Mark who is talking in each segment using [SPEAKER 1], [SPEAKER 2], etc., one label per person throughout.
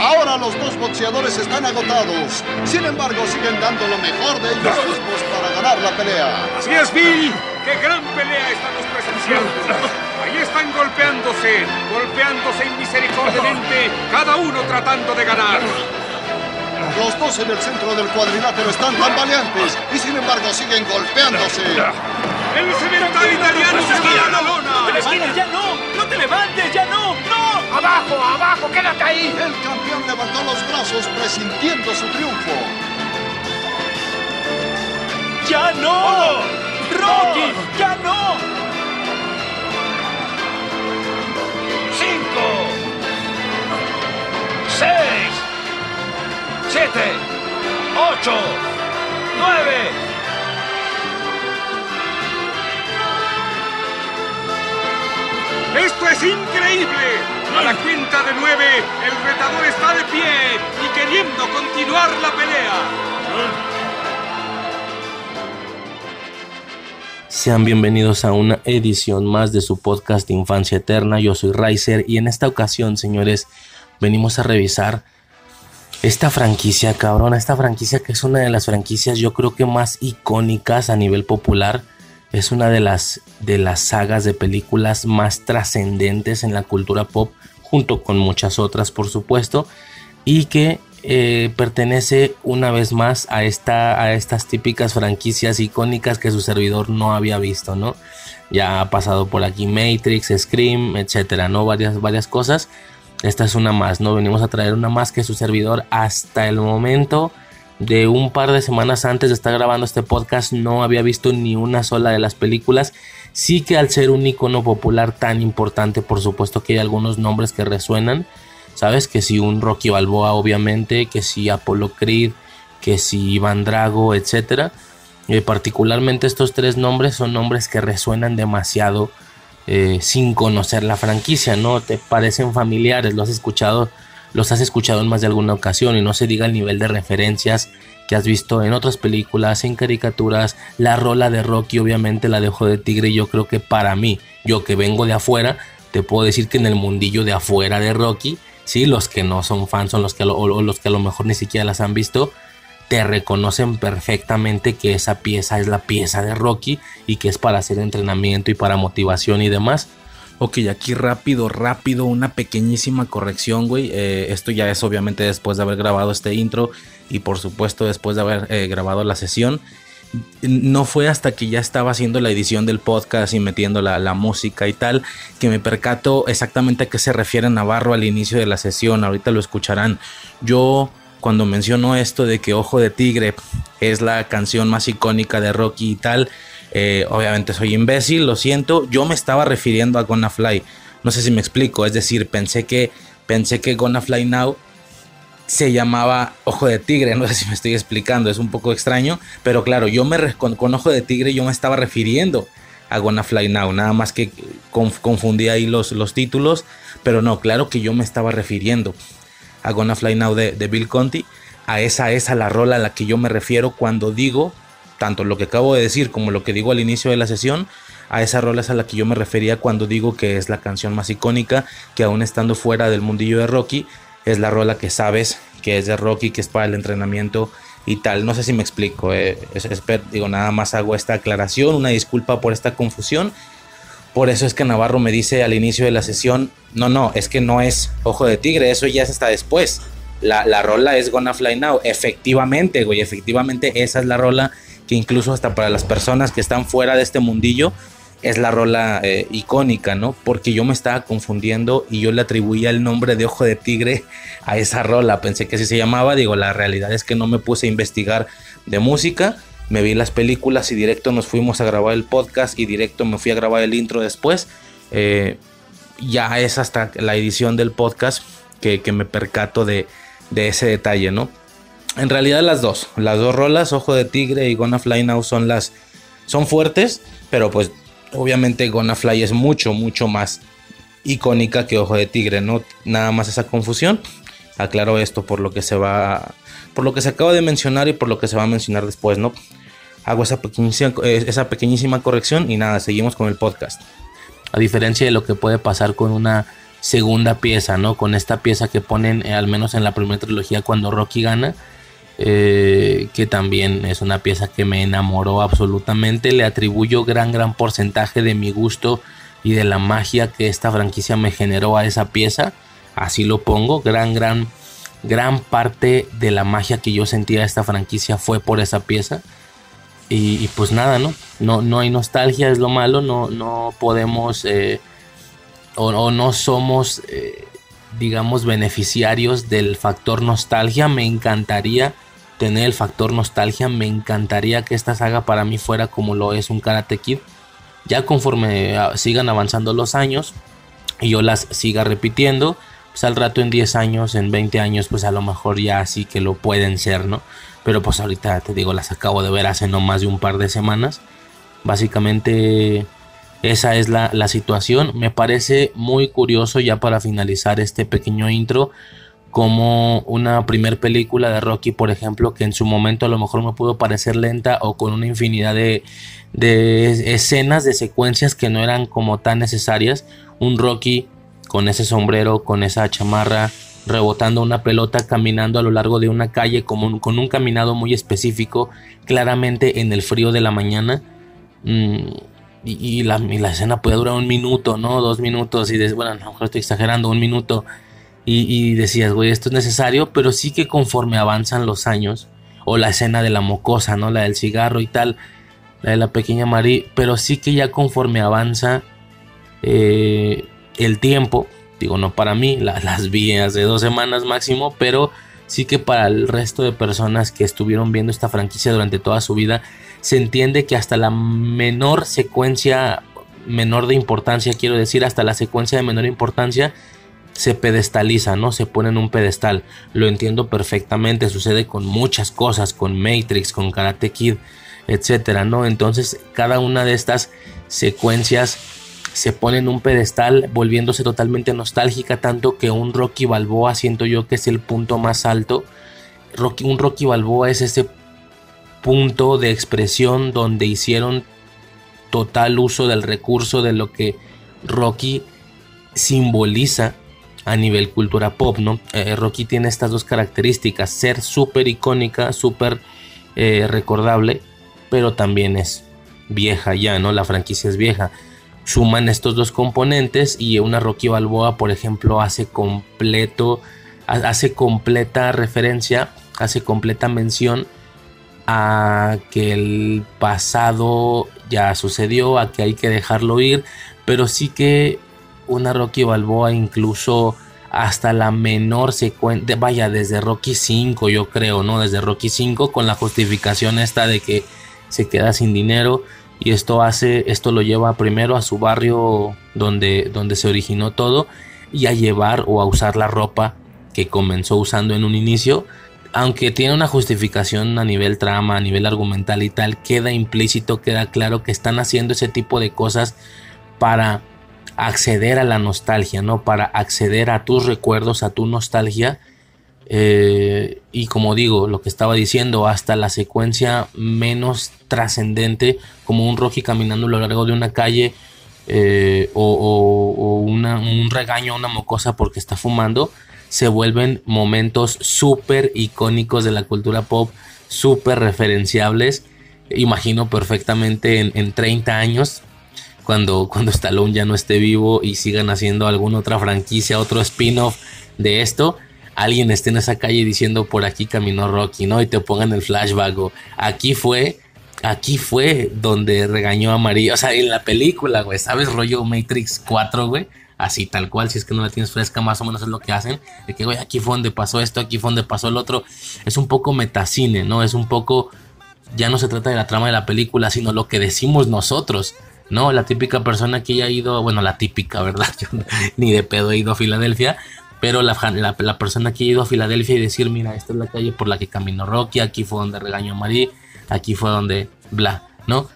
[SPEAKER 1] Ahora los dos boxeadores están agotados. Sin embargo, siguen dando lo mejor de ellos mismos para ganar la pelea.
[SPEAKER 2] Así es, Bill. ¡Qué gran pelea estamos presenciando! Ahí están golpeándose, golpeándose inmisericordiamente, cada uno tratando de ganar.
[SPEAKER 1] Los dos en el centro del cuadrilátero están tambaleantes y sin embargo siguen golpeándose.
[SPEAKER 2] El cemental italiano se va a la lona.
[SPEAKER 3] ¡No te esquina, ya no! ¡No te levantes, ya no!
[SPEAKER 2] ¡Abajo, abajo! ¡Quédate ahí!
[SPEAKER 1] El campeón levantó los brazos presintiendo su triunfo.
[SPEAKER 3] ¡Ya no! ¡Rocky! ¡Ya no!
[SPEAKER 4] Cinco. Seis. Siete. Ocho. Nueve.
[SPEAKER 2] ¡Esto es increíble! A la cuenta de nueve, el retador está de pie y queriendo continuar la pelea.
[SPEAKER 5] Sean bienvenidos a una edición más de su podcast Infancia Eterna. Yo soy Riser y en esta ocasión, señores, venimos a revisar esta franquicia, cabrón, esta franquicia que es una de las franquicias yo creo que más icónicas a nivel popular. Es una de las, de las sagas de películas más trascendentes en la cultura pop, junto con muchas otras, por supuesto, y que eh, pertenece una vez más a, esta, a estas típicas franquicias icónicas que su servidor no había visto, ¿no? Ya ha pasado por aquí Matrix, Scream, etcétera, ¿no? Varias, varias cosas. Esta es una más, ¿no? Venimos a traer una más que su servidor hasta el momento de un par de semanas antes de estar grabando este podcast no había visto ni una sola de las películas. Sí que al ser un icono popular tan importante, por supuesto que hay algunos nombres que resuenan. Sabes que si un Rocky Balboa, obviamente, que si Apollo Creed, que si Iván Drago, etcétera. Eh, particularmente estos tres nombres son nombres que resuenan demasiado eh, sin conocer la franquicia, ¿no? Te parecen familiares, los has escuchado los has escuchado en más de alguna ocasión y no se diga el nivel de referencias que has visto en otras películas, en caricaturas, la rola de Rocky, obviamente la de Ojo de Tigre, yo creo que para mí, yo que vengo de afuera, te puedo decir que en el mundillo de afuera de Rocky, sí, los que no son fans son los que, o los que a lo mejor ni siquiera las han visto, te reconocen perfectamente que esa pieza es la pieza de Rocky y que es para hacer entrenamiento y para motivación y demás.
[SPEAKER 6] Ok, aquí rápido, rápido, una pequeñísima corrección, güey. Eh, esto ya es obviamente después de haber grabado este intro y por supuesto después de haber eh, grabado la sesión. No fue hasta que ya estaba haciendo la edición del podcast y metiendo la, la, música y tal que me percato exactamente a qué se refiere Navarro al inicio de la sesión. Ahorita lo escucharán. Yo cuando menciono esto de que Ojo de Tigre es la canción más icónica de Rocky y tal, eh, obviamente soy imbécil, lo siento. Yo me estaba refiriendo a Gonna Fly. No sé si me explico. Es decir, pensé que pensé que Gonna Fly Now se llamaba Ojo de Tigre. No sé si me estoy explicando. Es un poco extraño. Pero claro, yo me con, con Ojo de Tigre yo me estaba refiriendo a Gonna Fly Now. Nada más que conf confundí ahí los, los títulos. Pero no, claro que yo me estaba refiriendo a Gonna Fly Now de, de Bill Conti. A esa es la rola a la que yo me refiero cuando digo tanto lo que acabo de decir como lo que digo al inicio de la sesión, a esa rola es a la que yo me refería cuando digo que es la canción más icónica, que aún estando fuera del mundillo de Rocky, es la rola que sabes que es de Rocky, que es para el entrenamiento y tal. No sé si me explico, eh. digo, nada más hago esta aclaración, una disculpa por esta confusión.
[SPEAKER 5] Por eso es que Navarro me dice al inicio de la sesión, no, no, es que no es Ojo de Tigre, eso ya es hasta después. La, la rola es Gonna Fly Now. Efectivamente, güey, efectivamente esa es la rola que incluso hasta para las personas que están fuera de este mundillo es la rola eh, icónica, ¿no? Porque yo me estaba confundiendo y yo le atribuía el nombre de Ojo de Tigre a esa rola. Pensé que así se llamaba. Digo, la realidad es que no me puse a investigar de música. Me vi las películas y directo nos fuimos a grabar el podcast y directo me fui a grabar el intro después. Eh, ya es hasta la edición del podcast que, me percato de, de ese detalle, ¿no? En realidad las dos, las dos rolas, Ojo de Tigre y Gonna Fly Now son las son fuertes, pero pues obviamente Gonna Fly es mucho mucho más icónica que Ojo de Tigre, no nada más esa confusión. Aclaro esto por lo que se va por lo que se acaba de mencionar y por lo que se va a mencionar después, ¿no? Hago esa pequeñísima, eh, esa pequeñísima corrección y nada, seguimos con el podcast. A diferencia de lo que puede pasar con una segunda pieza, ¿no? Con esta pieza que ponen, eh, al menos en la primera trilogía, cuando Rocky gana, eh, que también es una pieza que me enamoró absolutamente. Le atribuyo gran, gran porcentaje de mi gusto y de la magia que esta franquicia me generó a esa pieza. Así lo pongo, gran, gran, gran parte de la magia que yo sentía de esta franquicia fue por esa pieza. Y, pues nada, ¿no? ¿no? No hay nostalgia, es lo malo, no, no podemos eh, o, no somos, eh, digamos, beneficiarios del factor nostalgia. Me encantaría tener el factor nostalgia. Me encantaría que esta saga para mí fuera como lo es un Karate Kid. Ya conforme ah, sigan avanzando los años y yo las siga repitiendo, pues al rato en 10 años, en 20 años, pues a lo mejor ya sí que lo pueden ser, ¿no? Pero pues ahorita te digo, las acabo de ver hace no más de un par de semanas. Básicamente esa es la, situación. Me parece muy curioso ya para finalizar este pequeño intro como una primer película de Rocky, por ejemplo, que en su momento a lo mejor me pudo parecer lenta o con una infinidad de, de escenas, de secuencias que no eran como tan necesarias. Un Rocky con ese sombrero, con esa chamarra, rebotando una pelota, caminando a lo largo de una calle como con un caminado muy específico, claramente en el frío de la mañana. Mm, y, la, escena puede durar un minuto, ¿no? Dos minutos. Y bueno, a lo mejor estoy exagerando, un minuto. Y, decías, güey, esto es necesario, pero sí que conforme avanzan los años, o la escena de la mocosa, ¿no? La del cigarro y tal, la de la pequeña Marie, pero sí que ya conforme avanza eh, el tiempo, digo, no para mí, las vi hace dos semanas máximo, pero sí que para el resto de personas que estuvieron viendo esta franquicia durante toda su vida, se entiende que hasta la menor secuencia, menor de importancia, quiero decir, hasta la secuencia de menor importancia, se pedestaliza, ¿no? Se pone en un pedestal. Lo entiendo perfectamente, sucede con muchas cosas, con Matrix, con Karate Kid, etcétera, ¿no? Entonces, cada una de estas secuencias se pone en un pedestal, volviéndose totalmente nostálgica, tanto que un Rocky Balboa siento yo que es el punto más alto. Un Rocky Balboa es ese punto de expresión donde hicieron total uso del recurso de lo que Rocky simboliza a nivel cultura pop, ¿no? Eh, Rocky tiene estas dos características, ser súper icónica, súper eh, recordable, pero también es vieja ya, ¿no? La franquicia es vieja. Suman estos dos componentes y una Rocky Balboa, por ejemplo, hace completo, hace completa referencia, hace completa mención a que el pasado ya sucedió, a que hay que dejarlo ir, pero sí que una Rocky Balboa incluso hasta la menor secuencia, vaya, desde Rocky 5 yo creo, ¿no? Desde Rocky 5 con la justificación esta de que se queda sin dinero y esto hace, esto lo lleva primero a su barrio donde, donde se originó todo y a llevar o a usar la ropa que comenzó usando en un inicio aunque tiene una justificación a nivel trama, a nivel argumental y tal, queda implícito, queda claro que están haciendo ese tipo de cosas para acceder a la nostalgia, ¿no? Para acceder a tus recuerdos, a tu nostalgia. Eh, y como digo, lo que estaba diciendo, hasta la secuencia menos trascendente, como un Rocky caminando a lo largo de una calle eh, o, un regaño a una mocosa porque está fumando, se vuelven momentos súper icónicos de la cultura pop, súper referenciables. Imagino perfectamente en, 30 años, cuando, cuando Stallone ya no esté vivo y sigan haciendo alguna otra franquicia, otro spin-off de esto, alguien esté en esa calle diciendo por aquí caminó Rocky, ¿no? Y te pongan el flashback o aquí fue, aquí fue donde regañó a María, o sea, en la película, güey, ¿sabes? Rollo Matrix 4, güey. Así tal cual, si es que no la tienes fresca, más o menos es lo que hacen. De que, güey, aquí fue donde pasó esto, aquí fue donde pasó el otro. Es un poco metacine, ¿no? Es un poco. Ya no se trata de la trama de la película, sino lo que decimos nosotros. ¿No? La típica persona que ya ha ido, bueno, la típica, ¿verdad? Yo ni de pedo he ido a Filadelfia, pero la, la, persona que ha ido a Filadelfia y decir, mira, esta es la calle por la que caminó Rocky, aquí fue donde regañó Marie, aquí fue donde, bla, ¿no?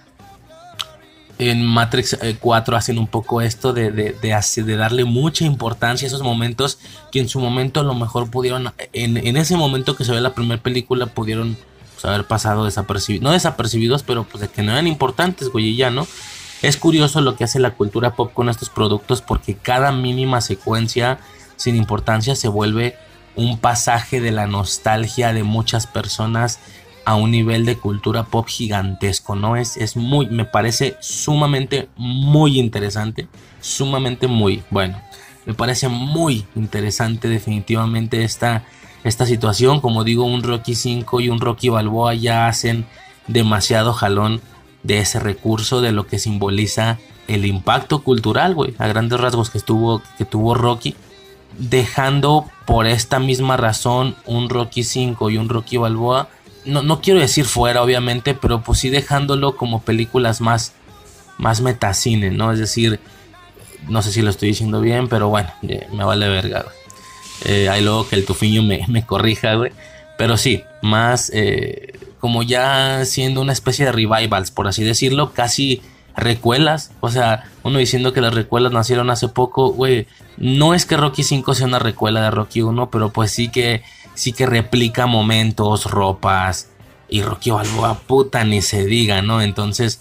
[SPEAKER 5] En Matrix 4 eh, hacen un poco esto de, de, de, darle mucha importancia a esos momentos que en su momento a lo mejor pudieron, en, en ese momento que se ve la primera película, pudieron pues, haber pasado desapercibidos, no desapercibidos, pero pues de que no eran importantes, güey, y ya, ¿no? Es curioso lo que hace la cultura pop con estos productos porque cada mínima secuencia sin importancia se vuelve un pasaje de la nostalgia de muchas personas a un nivel de cultura pop gigantesco, ¿no? Es, es muy, me parece sumamente muy interesante, sumamente muy, bueno, me parece muy interesante definitivamente esta, esta situación, como digo, un Rocky 5 y un Rocky Balboa ya hacen demasiado jalón de ese recurso, de lo que simboliza el impacto cultural, güey, a grandes rasgos que, estuvo, que tuvo Rocky, dejando por esta misma razón un Rocky 5 y un Rocky Balboa, no, no quiero decir fuera, obviamente, pero pues sí dejándolo como películas más, más metacine, ¿no? Es decir, no sé si lo estoy diciendo bien, pero bueno, me vale verga, güey. Eh, hay luego que el tufiño me, me corrija, güey. Pero sí, más eh, como ya siendo una especie de revivals, por así decirlo, casi recuelas. O sea, uno diciendo que las recuelas nacieron hace poco, güey. No es que Rocky 5 sea una recuela de Rocky 1, pero pues sí que, sí que replica momentos, ropas. Y Rocky Balboa, puta, ni se diga, ¿no? Entonces,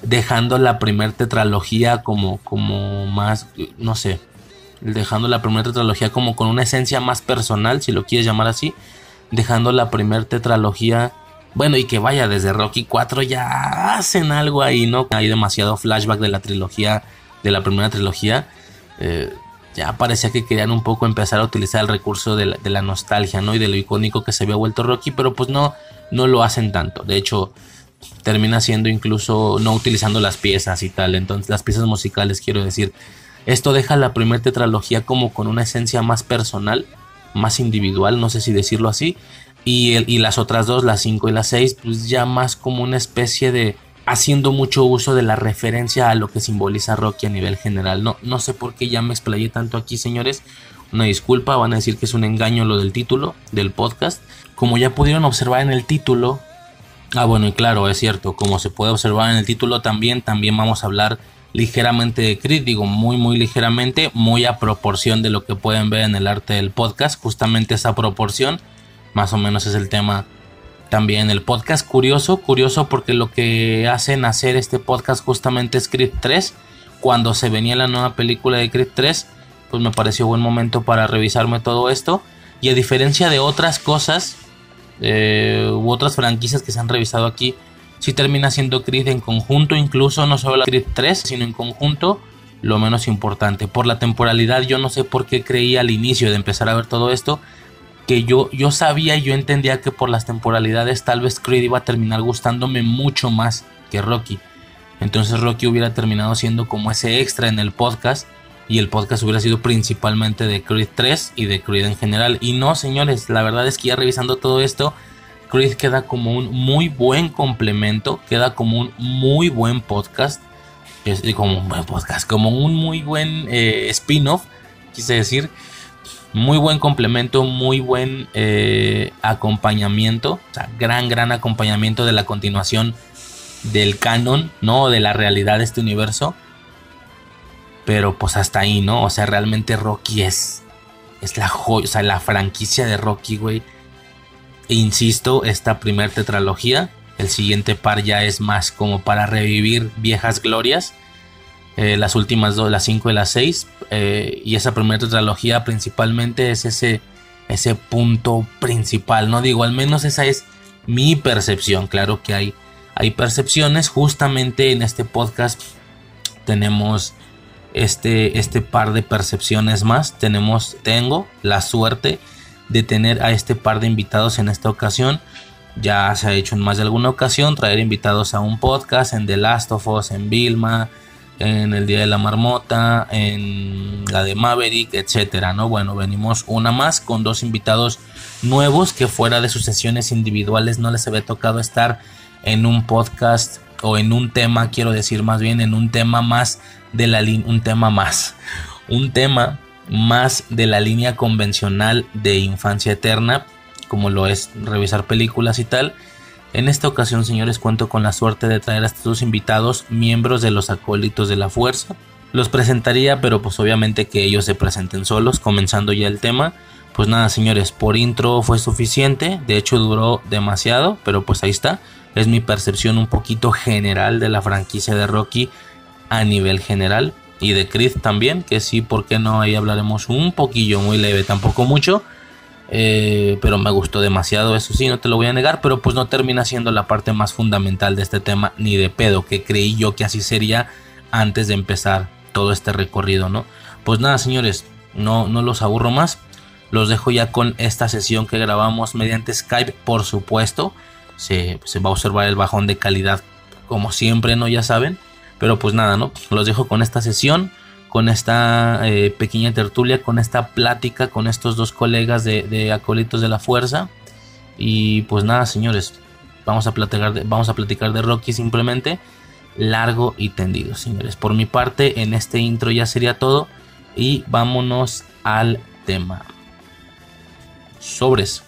[SPEAKER 5] dejando la primer tetralogía como, como más, no sé, dejando la primera tetralogía como con una esencia más personal, si lo quieres llamar así, dejando la primera tetralogía bueno, y que vaya, desde Rocky 4 ya hacen algo ahí, ¿no? Hay demasiado flashback de la trilogía, de la primera trilogía. Eh, ya parecía que querían un poco empezar a utilizar el recurso de la, nostalgia, ¿no? Y de lo icónico que se había vuelto Rocky, pero pues no, no lo hacen tanto. De hecho, termina siendo incluso no utilizando las piezas y tal. Entonces, las piezas musicales, quiero decir. Esto deja la primera tetralogía como con una esencia más personal, más individual, no sé si decirlo así. Y, las otras dos, las 5 y las 6, pues ya más como una especie de haciendo mucho uso de la referencia a lo que simboliza Rocky a nivel general. No, no sé por qué ya me explayé tanto aquí, señores. Una disculpa, van a decir que es un engaño lo del título del podcast. Como ya pudieron observar en el título, ah bueno, y claro, es cierto, como se puede observar en el título también, también vamos a hablar ligeramente de Creed, digo muy muy ligeramente, muy a proporción de lo que pueden ver en el arte del podcast, justamente esa proporción más o menos es el tema también el podcast. Curioso, curioso porque lo que hacen hacer este podcast justamente es Creed 3. Cuando se venía la nueva película de Creed 3, pues me pareció buen momento para revisarme todo esto. Y a diferencia de otras cosas eh, u otras franquicias que se han revisado aquí, si termina siendo Creed en conjunto, incluso no solo la Creed 3, sino en conjunto, lo menos importante. Por la temporalidad, yo no sé por qué creí al inicio de empezar a ver todo esto que yo, yo sabía y yo entendía que por las temporalidades tal vez Creed iba a terminar gustándome mucho más que Rocky. Entonces Rocky hubiera terminado siendo como ese extra en el podcast y el podcast hubiera sido principalmente de Creed 3 y de Creed en general. Y no, señores, la verdad es que ya revisando todo esto, Creed queda como un muy buen complemento, queda como un muy buen podcast, como un buen podcast, como un muy buen eh, spin-off, quise decir muy buen complemento, muy buen eh, acompañamiento, o sea, gran, gran acompañamiento de la continuación del canon, ¿no? De la realidad de este universo. Pero pues hasta ahí, ¿no? O sea, realmente Rocky es, es la joya, o sea, la franquicia de Rocky, güey. E insisto, esta primer tetralogía, el siguiente par ya es más como para revivir viejas glorias. Eh, las últimas dos, las 5 y las 6. Eh, y esa primera trilogía principalmente es ese, ese punto principal, ¿no? Digo, al menos esa es mi percepción. Claro que hay, hay percepciones. Justamente en este podcast tenemos este, este par de percepciones más. Tenemos, tengo la suerte de tener a este par de invitados en esta ocasión. Ya se ha hecho en más de alguna ocasión traer invitados a un podcast en The Last of Us, en Vilma, en el Día de la Marmota, en la de Maverick, etcétera, ¿no? Bueno, venimos una más con dos invitados nuevos que fuera de sus sesiones individuales no les había tocado estar en un podcast o en un tema, quiero decir más bien en un tema más de la línea, un tema más, un tema más de la línea convencional de infancia eterna, como lo es revisar películas y tal. En esta ocasión, señores, cuento con la suerte de traer a estos dos invitados, miembros de los acólitos de la fuerza. Los presentaría, pero pues obviamente que ellos se presenten solos, comenzando ya el tema. Pues nada, señores, por intro fue suficiente, de hecho duró demasiado, pero pues ahí está. Es mi percepción un poquito general de la franquicia de Rocky a nivel general y de Creed también, que sí, ¿por qué no? Ahí hablaremos un poquillo, muy leve, tampoco mucho. Eh, pero me gustó demasiado, eso sí, no te lo voy a negar, pero pues no termina siendo la parte más fundamental de este tema, ni de pedo, que creí yo que así sería antes de empezar todo este recorrido, ¿no? Pues nada, señores, no, no los aburro más, los dejo ya con esta sesión que grabamos mediante Skype, por supuesto, se, se va a observar el bajón de calidad como siempre, ¿no? Ya saben. Pero pues nada, ¿no? Los dejo con esta sesión, con esta eh, pequeña tertulia, con esta plática con estos dos colegas de, acolitos de la fuerza. Y pues nada, señores, vamos a platicar de, vamos a platicar de Rocky simplemente largo y tendido, señores. Por mi parte, en este intro ya sería todo. Y vámonos al tema. Sobres.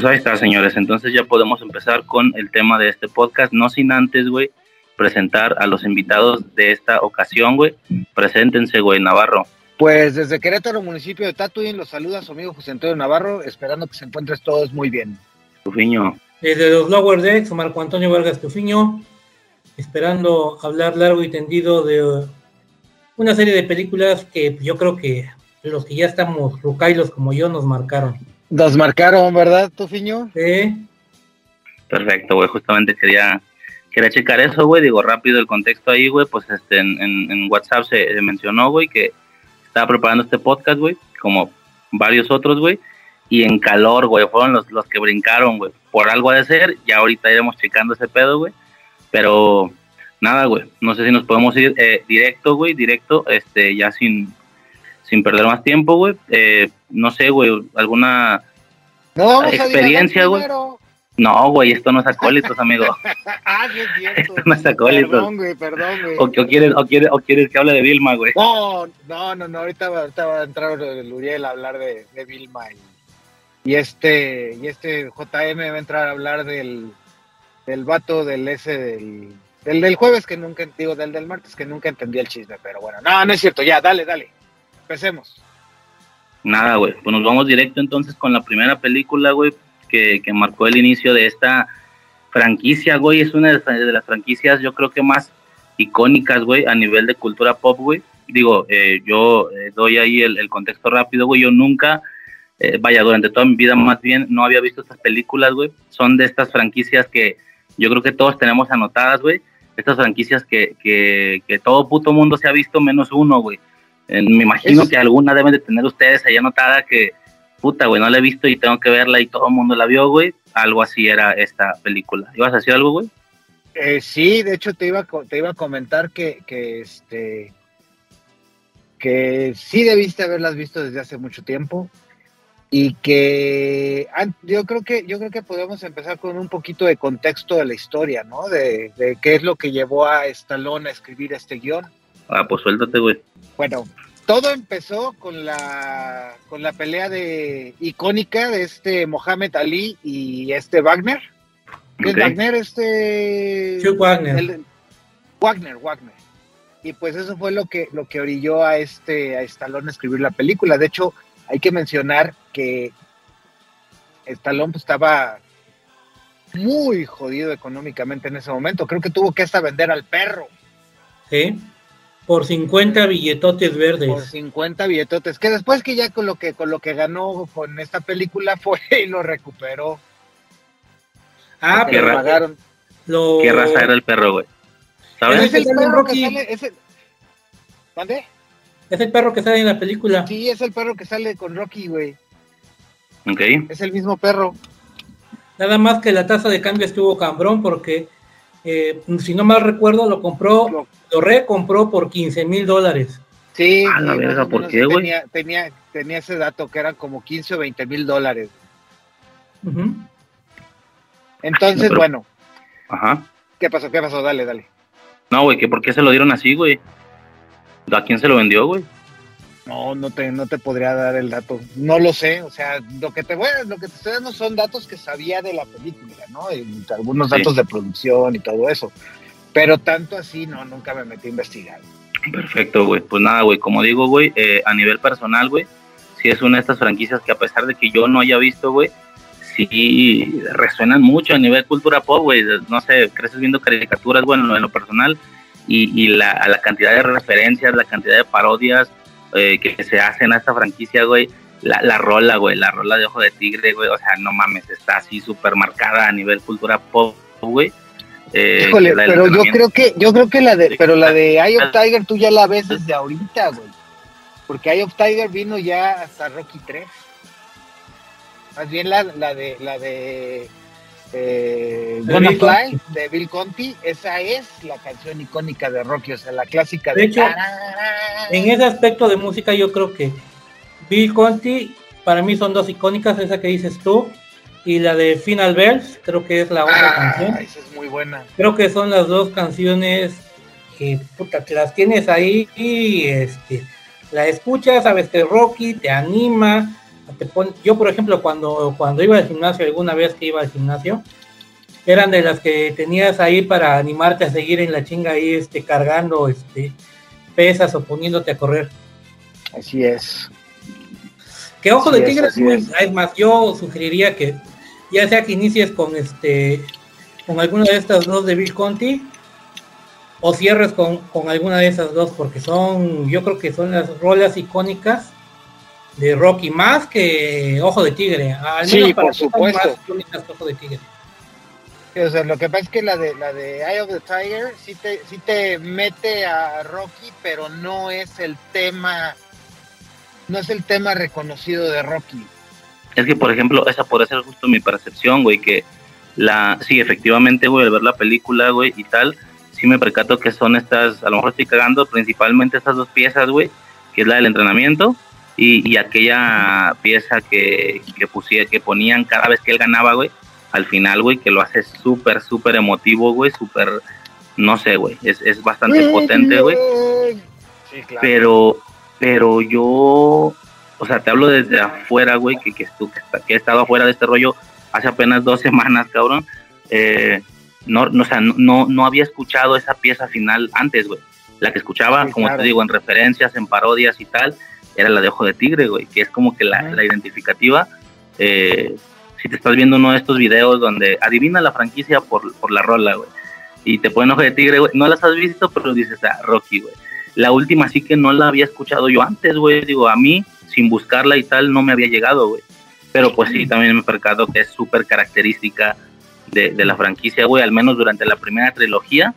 [SPEAKER 5] Pues ahí está, señores. Entonces ya podemos empezar con el tema de este podcast. No sin antes, güey, presentar a los invitados de esta ocasión, güey. Preséntense, güey, Navarro.
[SPEAKER 7] Pues desde Querétaro, municipio de Tatuín, los saluda su amigo José Antonio Navarro, esperando que se encuentres todos muy bien.
[SPEAKER 5] Tufiño.
[SPEAKER 8] Desde los Lower Decks, Marco Antonio Vargas Tufiño, esperando hablar largo y tendido de una serie de películas que yo creo que los que ya estamos rucailos como yo nos marcaron.
[SPEAKER 7] Nos marcaron, ¿verdad, Tufiño?
[SPEAKER 8] Sí.
[SPEAKER 5] Perfecto, güey. Justamente quería, quería checar eso, güey. Digo, rápido el contexto ahí, güey. Pues este, en, WhatsApp se, mencionó, güey, que estaba preparando este podcast, güey, como varios otros, güey. Y en calor, güey, fueron los, los que brincaron, güey. Por algo de ser, ya ahorita iremos checando ese pedo, güey. Pero nada, güey. No sé si nos podemos ir eh, directo, güey, directo, este, ya sin, sin perder más tiempo, güey. Eh, no sé, güey, alguna experiencia, güey. No, güey, esto no es acólitos, amigo.
[SPEAKER 7] ah, sí es cierto.
[SPEAKER 5] Esto no es acólitos.
[SPEAKER 7] Perdón, güey, perdón, güey.
[SPEAKER 5] O, quieres, o, quieres, o quieres que hable de Vilma, güey.
[SPEAKER 7] No, no, no, no, ahorita, ahorita va a entrar el Uriel a hablar de, de Vilma y, y, este, y este JM va a entrar a hablar del, del vato del ese del, del, del jueves que nunca, digo, del del martes que nunca entendí el chisme, pero bueno, no, no es cierto, ya, dale, dale empecemos.
[SPEAKER 5] Nada, güey. Pues nos vamos directo entonces con la primera película, güey, que, marcó el inicio de esta franquicia, güey. Es una de las franquicias, yo creo que más icónicas, güey, a nivel de cultura pop, güey. Digo, eh, yo eh, doy ahí el, contexto rápido, güey. Yo nunca, eh, vaya, durante toda mi vida más bien, no había visto estas películas, güey. Son de estas franquicias que yo creo que todos tenemos anotadas, güey. Estas franquicias que, que, que todo puto mundo se ha visto menos uno, güey me imagino que alguna deben de tener ustedes ahí anotada que,
[SPEAKER 9] puta, güey, no la he visto y tengo que verla y todo el mundo la vio, güey. Algo así era esta película. ¿Ibas a decir algo, güey?
[SPEAKER 7] Eh, sí, de hecho te iba, te iba a comentar que, que este que sí debiste haberlas visto desde hace mucho tiempo y que yo creo que yo creo que podemos empezar con un poquito de contexto de la historia, ¿no? De, de qué es lo que llevó a Stallone a escribir este guion.
[SPEAKER 9] Ah, pues suéltate, güey.
[SPEAKER 7] Bueno, todo empezó con la con la pelea de icónica de este Mohamed Ali y este Wagner. ¿Qué
[SPEAKER 8] Ok.
[SPEAKER 7] es Wagner? Este
[SPEAKER 8] Chuck Wagner.
[SPEAKER 7] el- Wagner, Wagner. Y pues eso fue lo que lo que orilló a este a Stallone a escribir la película. De hecho, hay que mencionar que Stallone pues, estaba muy jodido económicamente en ese momento. Creo que tuvo que hasta vender al perro.
[SPEAKER 8] Sí. Por 50 billetotes verdes.
[SPEAKER 7] por 50 billetotes, que después que ya con lo que con lo que ganó con esta película fue y lo recuperó.
[SPEAKER 8] Ah,
[SPEAKER 7] Porque
[SPEAKER 9] ¿Qué,
[SPEAKER 7] le
[SPEAKER 9] ra-
[SPEAKER 7] pagaron.
[SPEAKER 8] Lo...
[SPEAKER 9] qué raza era el perro, güey? ¿Sabes?
[SPEAKER 7] Es el
[SPEAKER 8] sale
[SPEAKER 7] perro que
[SPEAKER 8] Rocky.
[SPEAKER 7] sale, es el- ¿Mande?
[SPEAKER 8] Es el perro que sale en la película.
[SPEAKER 7] Sí, es el perro que sale con Rocky, güey.
[SPEAKER 9] Ok.
[SPEAKER 7] Es el mismo perro.
[SPEAKER 8] Nada más que la tasa de cambio estuvo cambrón porque, eh, si no mal recuerdo, lo compró, lo recompró por 15 mil dólares.
[SPEAKER 7] Sí,
[SPEAKER 9] Ah, la
[SPEAKER 7] sí,
[SPEAKER 9] verga,
[SPEAKER 7] más o
[SPEAKER 9] ¿por
[SPEAKER 7] menos
[SPEAKER 9] qué, güey?
[SPEAKER 7] Tenía, tenía, tenía ese dato que eran como 15 o 20 mil dólares. Entonces,
[SPEAKER 9] No, pero-
[SPEAKER 7] bueno,
[SPEAKER 9] Ajá.
[SPEAKER 7] ¿qué pasó? ¿Qué pasó? Dale, dale.
[SPEAKER 9] No, güey, que ¿por qué se lo dieron así, güey? ¿A quién se lo vendió, güey?
[SPEAKER 7] No, no te, no te podría dar el dato. No lo sé. O sea, lo que te voy a- lo que te estoy dando son datos que sabía de la película, ¿no? Y algunos
[SPEAKER 9] Sí.
[SPEAKER 7] datos de producción y todo eso. Pero tanto así, no, nunca me metí a investigar.
[SPEAKER 9] Perfecto, güey. Pues nada, güey, como digo, güey, eh, a nivel personal, güey, sí es una de estas franquicias que a pesar de que yo no haya visto, güey, sí resuenan mucho a nivel cultura pop, güey. No sé, creces viendo caricaturas, güey, en lo, en lo personal, y, y la, a la cantidad de referencias, la cantidad de parodias eh, que se hacen a esta franquicia, güey. La, la rola, güey, la rola de Ojo de Tigre, güey, o sea, no mames, está así súper marcada a nivel cultura pop, güey. Eh,
[SPEAKER 7] Híjole, pero yo creo que, yo creo que la de, pero la de Eye of Tiger tú ya la ves desde ahorita, güey. Porque Eye of Tiger vino ya hasta Rocky 3. Más bien la, la de, la de eh, Gonna
[SPEAKER 8] Bill
[SPEAKER 7] Fly, de Bill Conti, esa es la canción icónica de Rocky, o sea, la clásica de,
[SPEAKER 8] De hecho, en ese aspecto de música yo creo que Bill Conti para mí son dos icónicas, esa que dices tú y la de Final Bells, creo que es la otra
[SPEAKER 7] Ah,
[SPEAKER 8] canción.
[SPEAKER 7] esa es muy buena.
[SPEAKER 8] Creo que son las dos canciones que puta, que las tienes ahí y este la escuchas, sabes que Rocky te anima, te pon- yo por ejemplo cuando cuando iba al gimnasio alguna vez que iba al gimnasio eran de las que tenías ahí para animarte a seguir en la chinga ahí este cargando este pesas o poniéndote a correr.
[SPEAKER 7] Así es.
[SPEAKER 8] Que ojo
[SPEAKER 7] Así
[SPEAKER 8] de tigre es.
[SPEAKER 7] es
[SPEAKER 8] más, yo sugeriría que ya sea que inicies con este con alguna de estas dos de Bill Conti o cierres con, con alguna de esas dos porque son, yo creo que son las rolas icónicas de Rocky más que Ojo de Tigre. Al
[SPEAKER 7] Sí,
[SPEAKER 8] para
[SPEAKER 7] por supuesto.
[SPEAKER 8] más icónicas que Ojo de Tigre.
[SPEAKER 7] Sí, o sea, lo que pasa es que la de la de Eye of the Tiger sí te, sí te mete a Rocky, pero no es el tema, no es el tema reconocido de Rocky.
[SPEAKER 9] Es que, por ejemplo, esa puede ser justo mi percepción, güey, que la, sí, efectivamente, güey, al ver la película, güey, y tal, sí me percato que son estas, a lo mejor estoy cagando, principalmente estas dos piezas, güey, que es la del entrenamiento y, y aquella pieza que, que, pusía, que ponían cada vez que él ganaba, güey, al final, güey, que lo hace súper, súper emotivo, güey, súper, no sé, güey, es, es bastante potente, güey
[SPEAKER 7] Sí, claro.
[SPEAKER 9] pero pero yo o sea te hablo desde afuera güey que que, que, he estado afuera de este rollo hace apenas dos semanas cabrón eh, no, no o sea no- no no había escuchado esa pieza final antes güey la que escuchaba
[SPEAKER 7] Sí,
[SPEAKER 9] como
[SPEAKER 7] claro.
[SPEAKER 9] te digo en referencias en parodias y tal era la de ojo de tigre güey que es como que la, la identificativa eh, si te estás viendo uno de estos videos donde adivina la franquicia por, por la rola güey y te ponen ojo de tigre güey no las has visto pero dices ah Rocky güey la última sí que no la había escuchado yo antes, güey. Digo, a mí, sin buscarla y tal, no me había llegado, güey. Pero pues sí, también me percato que es súper característica de, de la franquicia, güey, al menos durante la primera trilogía.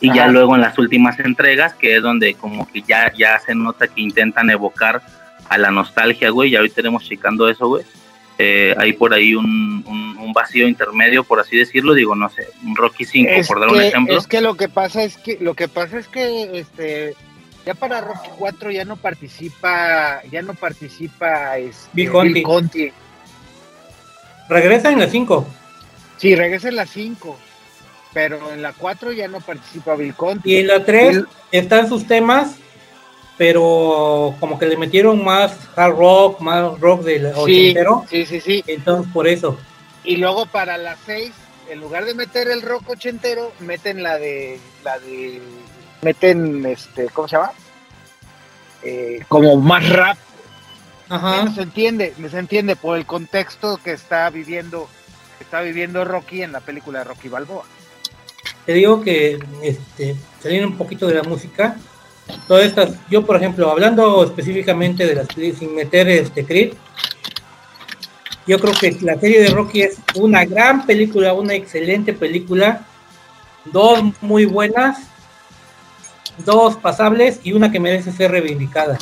[SPEAKER 9] Y ya luego en las últimas entregas, que es donde como que ya, ya se nota que intentan evocar a la nostalgia, güey, y ahorita tenemos checando eso, güey. Eh, hay por ahí un, un, un, vacío intermedio, por así decirlo, digo, no sé, un Rocky 5,
[SPEAKER 7] es
[SPEAKER 9] por dar
[SPEAKER 7] que,
[SPEAKER 9] un ejemplo.
[SPEAKER 7] Es que lo que pasa es que, lo que pasa es que, este, ya para Rocky 4 ya no participa, ya no participa este,
[SPEAKER 8] Bill Conti.
[SPEAKER 7] Bill Conti.
[SPEAKER 8] Regresa en la 5.
[SPEAKER 7] Sí, regresa en la 5, pero en la 4 ya no participa Bill Conti.
[SPEAKER 8] Y en la 3 están sus temas, pero como que le metieron más hard rock, más rock del
[SPEAKER 7] sí,
[SPEAKER 8] ochentero.
[SPEAKER 7] Sí, sí, sí.
[SPEAKER 8] Entonces por eso.
[SPEAKER 7] Y luego para la 6, en lugar de meter el rock ochentero, meten la de la de meten este, ¿cómo se llama? Eh, como más rap.
[SPEAKER 8] Ajá.
[SPEAKER 7] No se entiende, no se entiende por el contexto que está viviendo que está viviendo Rocky en la película de Rocky Balboa.
[SPEAKER 8] Te digo que este saliendo un poquito de la música, todas estas, yo por ejemplo, hablando específicamente de las sin meter este Creed, yo creo que la serie de Rocky es una gran película, una excelente película, dos muy buenas, dos pasables y una que merece ser reivindicada.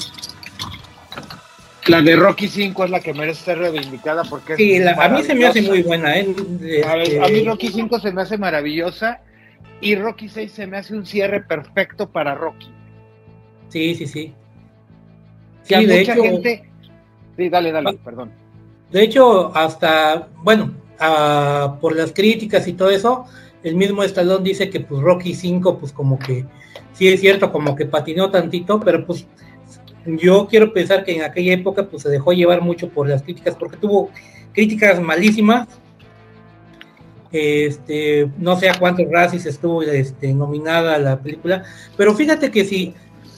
[SPEAKER 7] La de Rocky 5 es la que merece ser reivindicada porque
[SPEAKER 8] sí, la, a mí se me hace muy buena. ¿eh?
[SPEAKER 7] A, ver, a, mí Rocky 5 se me hace maravillosa y Rocky 6 se me hace un cierre perfecto para Rocky.
[SPEAKER 8] Sí, sí, sí.
[SPEAKER 7] Sí, sí de mucha hecho, gente... Sí, dale, dale, perdón.
[SPEAKER 8] De hecho, hasta, bueno, uh, por las críticas y todo eso, el mismo Stallone dice que pues Rocky 5, pues como que, sí es cierto, como que patinó tantito, pero pues yo quiero pensar que en aquella época pues se dejó llevar mucho por las críticas, porque tuvo críticas malísimas. Este, no sé a cuántos Razzies estuvo este, nominada la película, pero fíjate que si,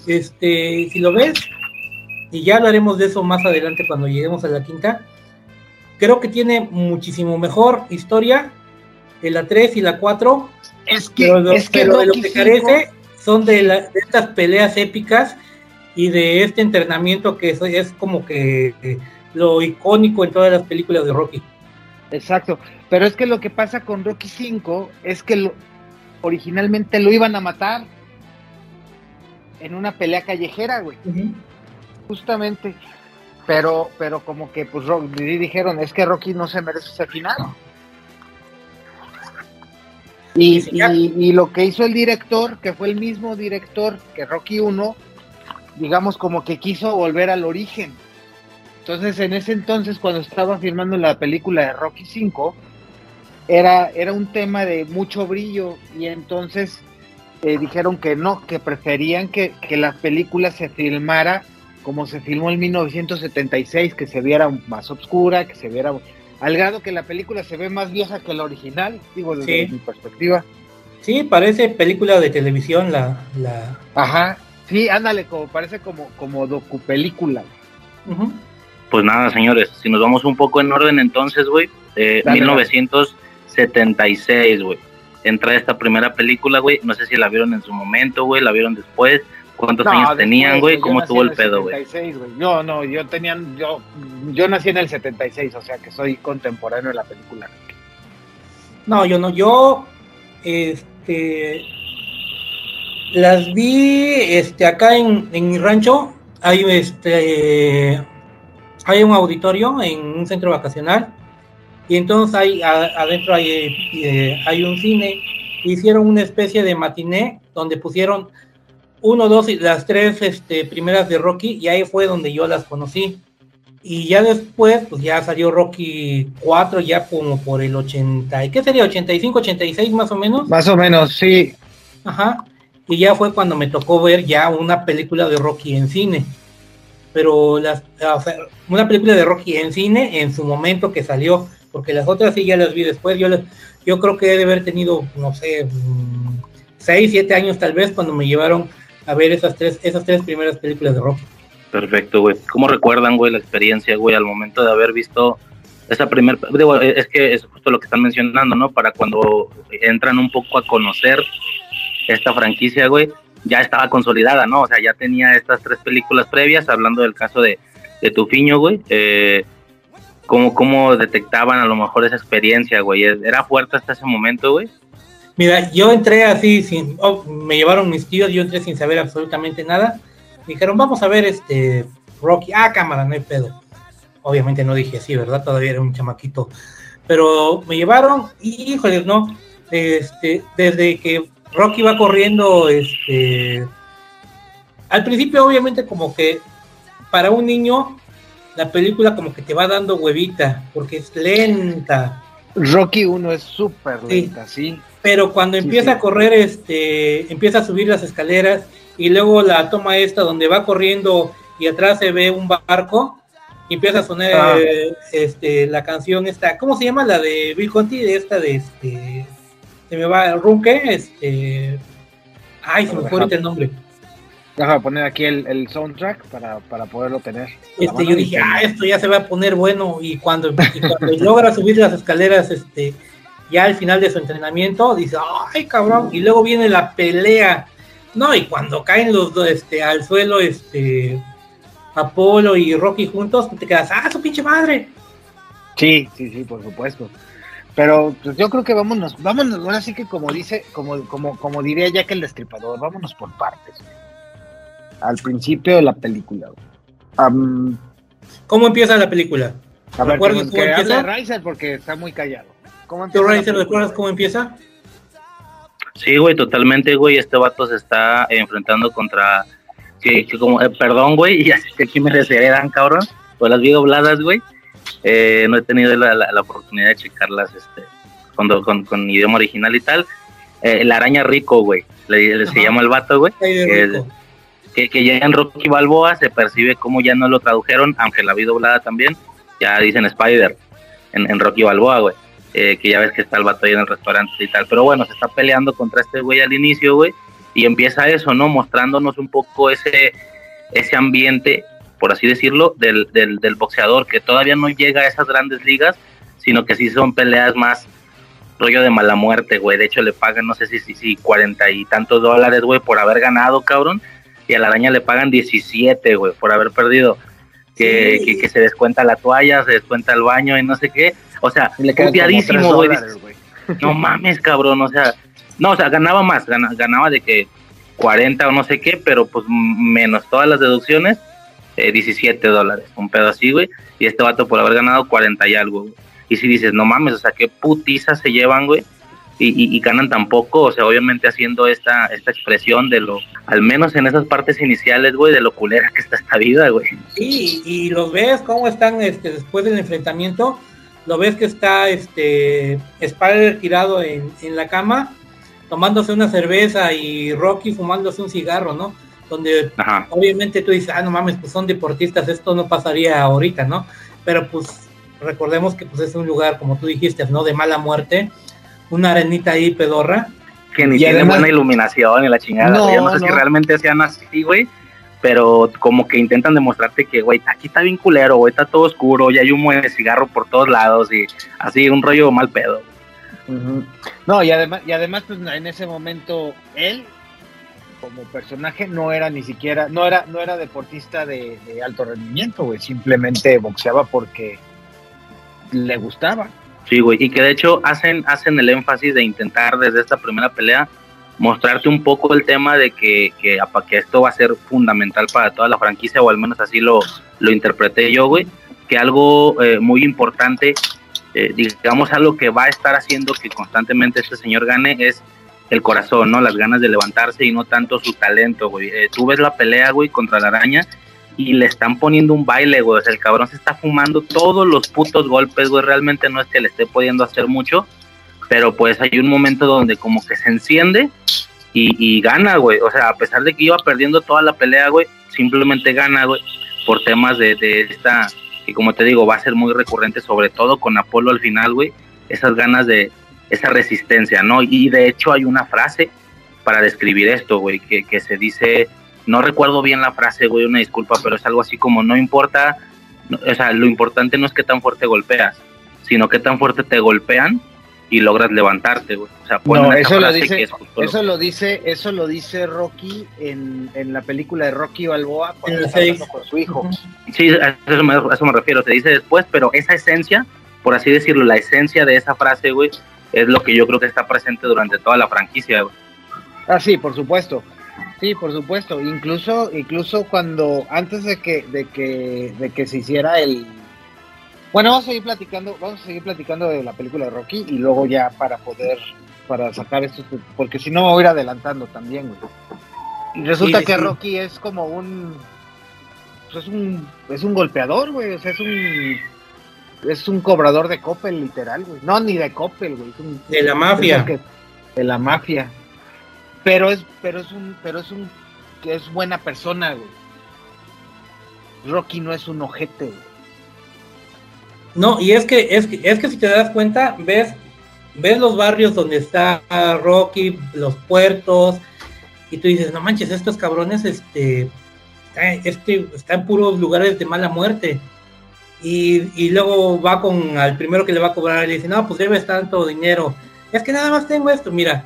[SPEAKER 8] este, si lo ves, y ya hablaremos de eso más adelante cuando lleguemos a la quinta, creo que tiene muchísimo mejor historia en la 3 y la 4.
[SPEAKER 7] Es que,
[SPEAKER 8] pero,
[SPEAKER 7] es que
[SPEAKER 8] pero de lo que carece son de, la, de estas peleas épicas y de este entrenamiento que es, es como que lo icónico en todas las películas de Rocky.
[SPEAKER 7] Exacto, pero es que lo que pasa con Rocky 5 es que lo, originalmente lo iban a matar en una pelea callejera, güey. Uh -huh. Justamente, pero pero como que pues dijeron, es que Rocky no se merece ese final. Y, sí, y, y, lo que hizo el director, que fue el mismo director que Rocky 1, digamos como que quiso volver al origen. Entonces, en ese entonces, cuando estaba filmando la película de Rocky 5, era, era un tema de mucho brillo y entonces eh, dijeron que no, que preferían que, que, la película se filmara como se filmó en 1976, que se viera más oscura, que se viera al grado que la película se ve más vieja que la original, digo desde sí. mi perspectiva.
[SPEAKER 8] Sí, parece película de televisión la... la...
[SPEAKER 7] Ajá, Sí, ándale, como parece como, como docupelícula.
[SPEAKER 9] Uh -huh. Pues nada, señores, si nos vamos un poco en orden entonces, güey, eh, 1976, güey. Entra esta primera película, güey, no sé si la vieron en su momento, güey, la vieron después, cuántos no, años después, tenían, güey, cómo estuvo el pedo, güey.
[SPEAKER 7] No, no, yo tenía, yo, yo nací en el 76, o sea que soy contemporáneo de la película.
[SPEAKER 8] No, yo no, yo, este, las vi este acá en, en, mi rancho hay este hay un auditorio en un centro vacacional y entonces hay adentro hay, eh, hay un cine. Hicieron una especie de matiné donde pusieron uno dos y las tres este, primeras de Rocky y ahí fue donde yo las conocí. Y ya después pues ya salió Rocky 4 ya como por el 80 ¿qué sería? 85 86 más o menos.
[SPEAKER 7] Más o menos sí.
[SPEAKER 8] Ajá. Y ya fue cuando me tocó ver ya una película de Rocky en cine. Pero las, o una película de Rocky en cine en su momento que salió, porque las otras sí ya las vi después. Yo, yo creo que he de haber tenido, no sé, 6, 7 años tal vez cuando me llevaron a ver esas tres, esas tres primeras películas de Rocky.
[SPEAKER 9] Perfecto, güey. ¿Cómo recuerdan, güey, la experiencia, güey, al momento de haber visto esa primera, digo, es que es justo lo que están mencionando, ¿no? Para cuando entran un poco a conocer esta franquicia, güey, ya estaba consolidada, ¿no? O sea, ya tenía estas tres películas previas, hablando del caso de, de Tufiño, güey. Eh, ¿cómo, ¿Cómo detectaban a lo mejor esa experiencia, güey? ¿Era fuerte hasta ese momento, güey?
[SPEAKER 8] Mira, yo entré así, sin, oh, me llevaron mis tíos, yo entré sin saber absolutamente nada. Dijeron, vamos a ver este Rocky, ah, cámara, no hay pedo. Obviamente no dije así, ¿verdad? Todavía era un chamaquito. Pero me llevaron y, híjole, no, este, desde que Rocky va corriendo, este, al principio obviamente como que para un niño la película como que te va dando huevita, porque es lenta.
[SPEAKER 7] Rocky 1 es súper lenta, sí.
[SPEAKER 8] Pero cuando
[SPEAKER 7] Sí,
[SPEAKER 8] empieza
[SPEAKER 7] sí.
[SPEAKER 8] a correr, este, empieza a subir las escaleras y luego la toma esta donde va corriendo y atrás se ve un barco y empieza a sonar
[SPEAKER 7] Ah.
[SPEAKER 8] este, la canción esta, ¿cómo se llama? La de Bill Conti, de esta de este, se me va, Runke, este, ay, se me fue ahorita el nombre.
[SPEAKER 7] Déjame poner aquí el, el soundtrack para, para poderlo tener.
[SPEAKER 8] Este, yo dije, ah, esto ya se va a poner bueno. Y cuando, y cuando logra subir las escaleras, este, ya al final de su entrenamiento, dice, ay, cabrón. Y luego viene la pelea. No, y cuando caen los dos, este, al suelo, este, Apolo y Rocky juntos, te quedas, ah, su pinche madre.
[SPEAKER 7] Sí, sí, sí, por supuesto. Pero pues, yo creo que vámonos, vámonos, ahora sí que como dice, como, como, como diría Jack el Destripador, vámonos por partes. Al principio de la película. Am,
[SPEAKER 8] ¿Cómo empieza la película?
[SPEAKER 7] a ver,
[SPEAKER 8] ¿Recuerdas cómo empieza?
[SPEAKER 7] Riser porque está muy callado. ¿Cómo
[SPEAKER 8] ¿Tú, Riser, recuerdas cómo empieza?
[SPEAKER 9] Sí, güey, totalmente, güey. Este vato se está enfrentando contra. Que, que como, eh, perdón, güey, y así que aquí me desheredan, cabrón. Pues las vi dobladas, güey. Eh, no he tenido la, la- la oportunidad de checarlas este, con, do- con, con idioma original y tal. Eh, la araña rico, güey. Le, le- se llama el vato, güey. Que- que, que ya en Rocky Balboa se percibe como ya no lo tradujeron, aunque la vi doblada también, ya dicen Spider en, en Rocky Balboa, güey. Eh, que ya ves que está el vato ahí en el restaurante y tal. Pero bueno, se está peleando contra este güey al inicio, güey. Y empieza eso, ¿no? Mostrándonos un poco ese, ese ambiente, por así decirlo, del, del, del boxeador, que todavía no llega a esas grandes ligas, sino que sí son peleas más rollo de mala muerte, güey. De hecho, le pagan, no sé si, si, si 40 y tantos dólares, güey, por haber ganado, cabrón. Y a la araña le pagan 17, güey, por haber perdido. Que,
[SPEAKER 7] Sí.
[SPEAKER 9] que, que se descuenta la toalla, se descuenta el baño y no sé qué. O sea, puteadísimo, güey. No mames, cabrón, o sea, no, o sea, ganaba más, gana- ganaba de que 40 o no sé qué, pero pues menos todas las deducciones, eh, 17 dólares, un pedo así, güey, y este vato por haber ganado 40 y algo. Y si dices, no mames, o sea, qué putiza se llevan, güey, y, y, ganan tan poco, o sea, obviamente haciendo esta, esta expresión de lo, al menos en esas partes iniciales, güey, de lo culera que está esta vida, güey.
[SPEAKER 8] Sí, y los ves cómo están este, después del enfrentamiento. Lo ves que está este Spider tirado en, en la cama, tomándose una cerveza y Rocky fumándose un cigarro, ¿no? Donde
[SPEAKER 9] Ajá.
[SPEAKER 8] obviamente tú dices, ah, no mames, pues son deportistas, esto no pasaría ahorita, ¿no? Pero pues recordemos que pues es un lugar, como tú dijiste, ¿no? De mala muerte, una arenita ahí pedorra.
[SPEAKER 9] que ni
[SPEAKER 8] Y
[SPEAKER 9] tiene
[SPEAKER 8] además-
[SPEAKER 9] buena iluminación y la chingada.
[SPEAKER 8] No.
[SPEAKER 9] Yo no sé si
[SPEAKER 8] no.
[SPEAKER 9] realmente sean así, güey. Pero como que intentan demostrarte que, güey, aquí está bien culero, güey, está todo oscuro, y hay humo de cigarro por todos lados y así, un rollo mal pedo.
[SPEAKER 7] Ujú. No, y además, y además, pues en ese momento, él, como personaje, no era ni siquiera, no era, no era deportista de, alto rendimiento, güey. Simplemente boxeaba porque le gustaba.
[SPEAKER 9] Sí, güey, y que de hecho hacen, hacen el énfasis de intentar desde esta primera pelea mostrarte un poco el tema de que, que esto va a ser fundamental para toda la franquicia, o al menos así lo, lo interpreté yo, güey, que algo eh, muy importante, eh, digamos algo que va a estar haciendo que constantemente este señor gane es el corazón, ¿no? Las ganas de levantarse y no tanto su talento, güey. Eh, tú ves la pelea, güey, contra la araña y le están poniendo un baile, güey. O sea, el cabrón se está fumando todos los putos golpes, güey. Realmente no es que le esté pudiendo hacer mucho, pero pues hay un momento donde como que se enciende y, gana, güey. O sea, a pesar de que iba perdiendo toda la pelea, güey, simplemente gana, güey, por temas de, de esta, que como te digo, va a ser muy recurrente, sobre todo con Apolo al final, güey, esas ganas de, esa resistencia, ¿no? Y de hecho hay una frase para describir esto, güey, que, que se dice, no recuerdo bien la frase, güey, una disculpa, pero es algo así como, no importa, no- o sea, lo importante no es qué tan fuerte golpeas, sino qué tan fuerte te golpean y logras levantarte, güey. O sea,
[SPEAKER 7] No, eso lo dice,
[SPEAKER 9] que es
[SPEAKER 7] eso lo dice, eso lo dice Rocky en, en la película de Rocky Balboa cuando está hablando con su hijo.
[SPEAKER 9] Sí, a eso me, a eso me refiero, te dice después, pero esa esencia, por así decirlo, la esencia de esa frase, güey, es lo que yo creo que está presente durante toda la franquicia, güey.
[SPEAKER 7] Ah, sí, por supuesto. Sí, por supuesto. Incluso, incluso cuando antes de que, de que, de que se hiciera el, bueno, vamos a seguir platicando, vamos a seguir platicando de la película de Rocky y luego ya para poder, para sacar esto, porque si no me voy a ir adelantando también, güey. Y resulta
[SPEAKER 8] sí,
[SPEAKER 7] que
[SPEAKER 8] sí.
[SPEAKER 7] Rocky es como un, pues es un, es un golpeador, güey, o sea, es un, es un cobrador de Coppel, literal, güey. No, ni de Coppel, güey. un-
[SPEAKER 8] De la mafia.
[SPEAKER 7] que- de la mafia. Pero es, pero es un, pero es un, que es buena persona, güey. Rocky no es un ojete, güey.
[SPEAKER 8] No, y es que, es que, es que si te das cuenta, ves, ves los barrios donde está Rocky, los puertos, y tú dices, no manches, estos cabrones, este, está- este, está en puros lugares de mala muerte. Y, luego va con al primero que le va a cobrar y le dice, no, pues debes tanto dinero. Es que nada más tengo esto, mira,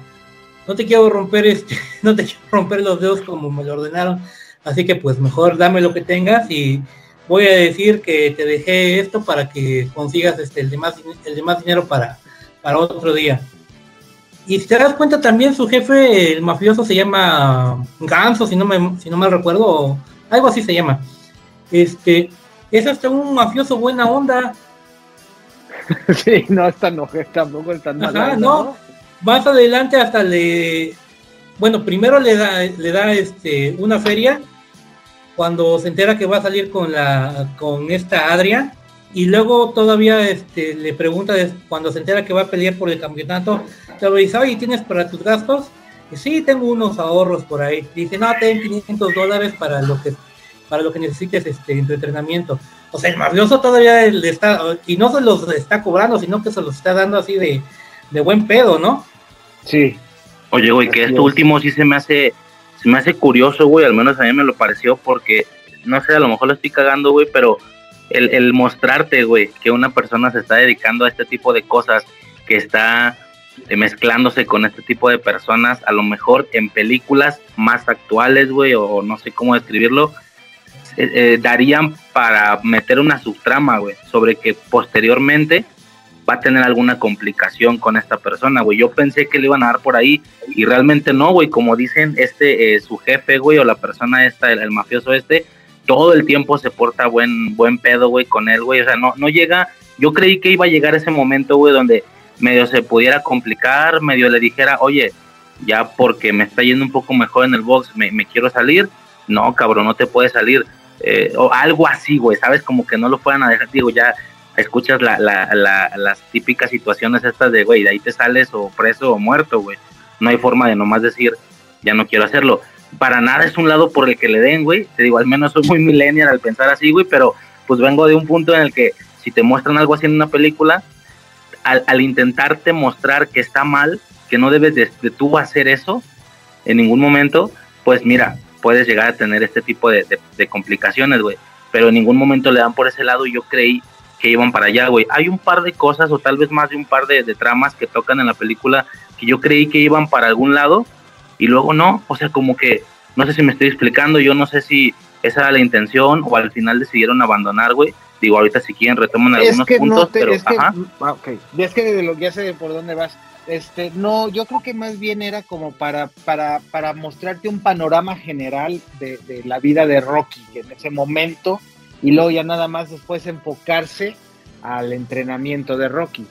[SPEAKER 8] no te quiero romper este, no te quiero romper los dedos como me lo ordenaron. Así que pues mejor dame lo que tengas y voy a decir que te dejé esto para que consigas este el demás el demás dinero para, para otro día. Y si te das cuenta también su jefe, el mafioso se llama Ganso, si no me si no mal recuerdo, o algo así se llama. Este es hasta un mafioso buena onda.
[SPEAKER 7] Sí, no es tan tampoco es tan
[SPEAKER 8] Ajá, no. Más adelante hasta le bueno, primero le da le da este una feria cuando se entera que va a salir con la con esta Adrian y luego todavía este le pregunta cuando se entera que va a pelear por el campeonato, le dice, "Oye, ¿tienes para tus gastos?" Y sí, tengo unos ahorros por ahí. Dice, "No, ten 500 dólares para lo que para lo que necesites este en tu entrenamiento." O sea, el mafioso todavía le está y no se los está cobrando, sino que se los está dando así de de buen pedo, ¿no?
[SPEAKER 7] Sí.
[SPEAKER 9] Oye, güey, que
[SPEAKER 7] Así
[SPEAKER 9] esto
[SPEAKER 7] es.
[SPEAKER 9] último sí se me hace, se me hace curioso, güey, al menos a mí me lo pareció porque, no sé, a lo mejor lo estoy cagando, güey, pero el, el mostrarte, güey, que una persona se está dedicando a este tipo de cosas, que está eh, mezclándose con este tipo de personas, a lo mejor en películas más actuales, güey, o no sé cómo describirlo, eh, eh, darían para meter una subtrama, güey, sobre que posteriormente va a tener alguna complicación con esta persona, güey. Yo pensé que le iban a dar por ahí y realmente no, güey. Como dicen, este, eh, su jefe, güey, o la persona esta, el, mafioso este, todo el tiempo se porta buen, buen pedo, güey, con él, güey. O sea, no, no llega, yo creí que iba a llegar ese momento, güey, donde medio se pudiera complicar, medio le dijera, oye, ya porque me está yendo un poco mejor en el box, me, me quiero salir. No, cabrón, no te puedes salir. Eh, o algo así, güey, ¿sabes? Como que no lo fueran a dejar, digo, ya escuchas la, la, la, las típicas situaciones estas de, güey, de ahí te sales o preso o muerto, güey. No hay forma de nomás decir, ya no quiero hacerlo. Para nada es un lado por el que le den, güey. Te digo, al menos soy muy millennial al pensar así, güey, pero pues vengo de un punto en el que si te muestran algo así en una película, al, al intentarte mostrar que está mal, que no debes de, de tú hacer eso en ningún momento, pues mira, puedes llegar a tener este tipo de, complicaciones, güey. Pero en ningún momento le dan por ese lado y yo creí que iban para allá, güey. Hay un par de cosas o tal vez más de un par de, de, tramas que tocan en la película que yo creí que iban para algún lado y luego no. O sea, como que no sé si me estoy explicando, yo no sé si esa era la intención o al final decidieron abandonar, güey. Digo, ahorita si quieren retoman algunos
[SPEAKER 7] es que
[SPEAKER 9] puntos,
[SPEAKER 7] no te,
[SPEAKER 9] pero
[SPEAKER 7] es que,
[SPEAKER 9] ajá.
[SPEAKER 7] ah, ok. Es que de lo, ya sé por dónde vas. Este, no, yo creo que más bien era como para, para, para mostrarte un panorama general de, de la vida de Rocky en ese momento y luego ya nada más después enfocarse al entrenamiento de Rocky.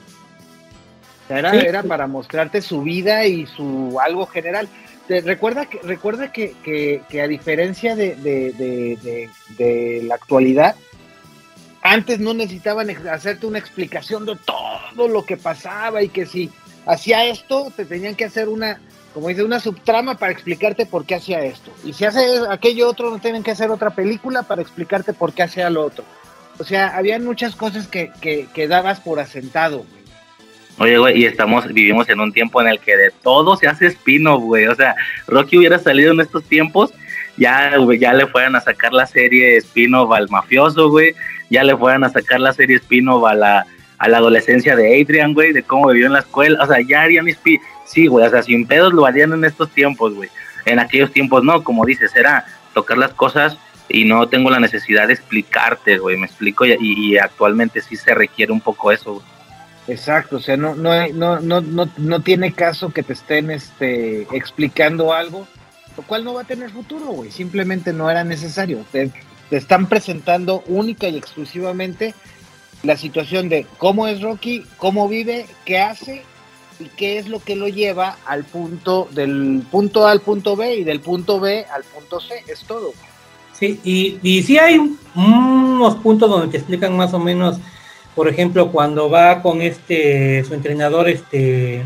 [SPEAKER 7] O sea, era,
[SPEAKER 8] Sí.
[SPEAKER 7] era para mostrarte su vida y su algo general. Te- recuerda que, recuerda que, que, que a diferencia de, de, de, de, de la actualidad, antes no necesitaban hacerte una explicación de todo lo que pasaba y que si hacía esto, te tenían que hacer una, como dice, una subtrama para explicarte por qué hacía esto. Y si hace aquello otro, no tienen que hacer otra película para explicarte por qué hacía lo otro. O sea, habían muchas cosas que, que, que dabas por asentado. güey.
[SPEAKER 9] Oye, güey, y estamos, vivimos en un tiempo en el que de todo se hace spin-off, güey. O sea, Rocky hubiera salido en estos tiempos, ya, güey, ya le fueran a sacar la serie spin-off al mafioso, güey. Ya le fueran a sacar la serie spin-off a la, a la adolescencia de Adrian, güey, de cómo vivió en la escuela. O sea, ya harían spin Sí, güey, o sea, sin pedos lo harían en estos tiempos, güey. En aquellos tiempos no, como dices, era tocar las cosas y no tengo la necesidad de explicarte, güey, me explico, y, y actualmente sí se requiere un poco eso.
[SPEAKER 7] Exacto, o sea, no, no, no, no, no, no tiene caso que te estén este, explicando algo lo cual no va a tener futuro, güey. Simplemente no era necesario. Te están presentando única y exclusivamente la situación de cómo es Rocky, cómo vive, qué hace y qué es lo que lo lleva al punto del punto A al punto B y del punto B al punto C, es todo.
[SPEAKER 8] Sí, y, y sí hay unos puntos donde te explican más o menos, por ejemplo, cuando va con este su entrenador, este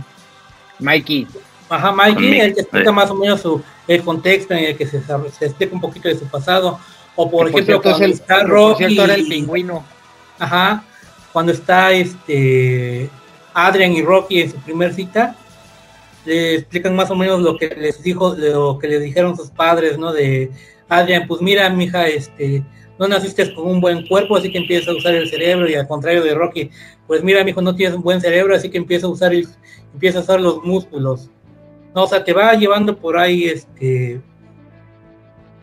[SPEAKER 7] Mikey.
[SPEAKER 8] Ajá, Mikey, él te explica más o menos su, el contexto en el que se, se explica un poquito de su pasado. O por
[SPEAKER 7] Que,
[SPEAKER 8] ejemplo,
[SPEAKER 7] es
[SPEAKER 8] cuando
[SPEAKER 7] el-
[SPEAKER 8] está
[SPEAKER 7] por
[SPEAKER 8] Rocky.
[SPEAKER 7] era el pingüino.
[SPEAKER 8] Ajá. Cuando está este Adrian y Rocky en su primer cita, le explican más o menos lo que les dijo, lo que le dijeron sus padres, ¿no? De Adrian, pues mira, mija, este, no naciste con un buen cuerpo, así que empieza a usar el cerebro, y al contrario de Rocky, pues mira, mijo, no tienes un buen cerebro, así que empieza a usar el, empieza a usar los músculos. No, o sea, te va llevando por ahí, este,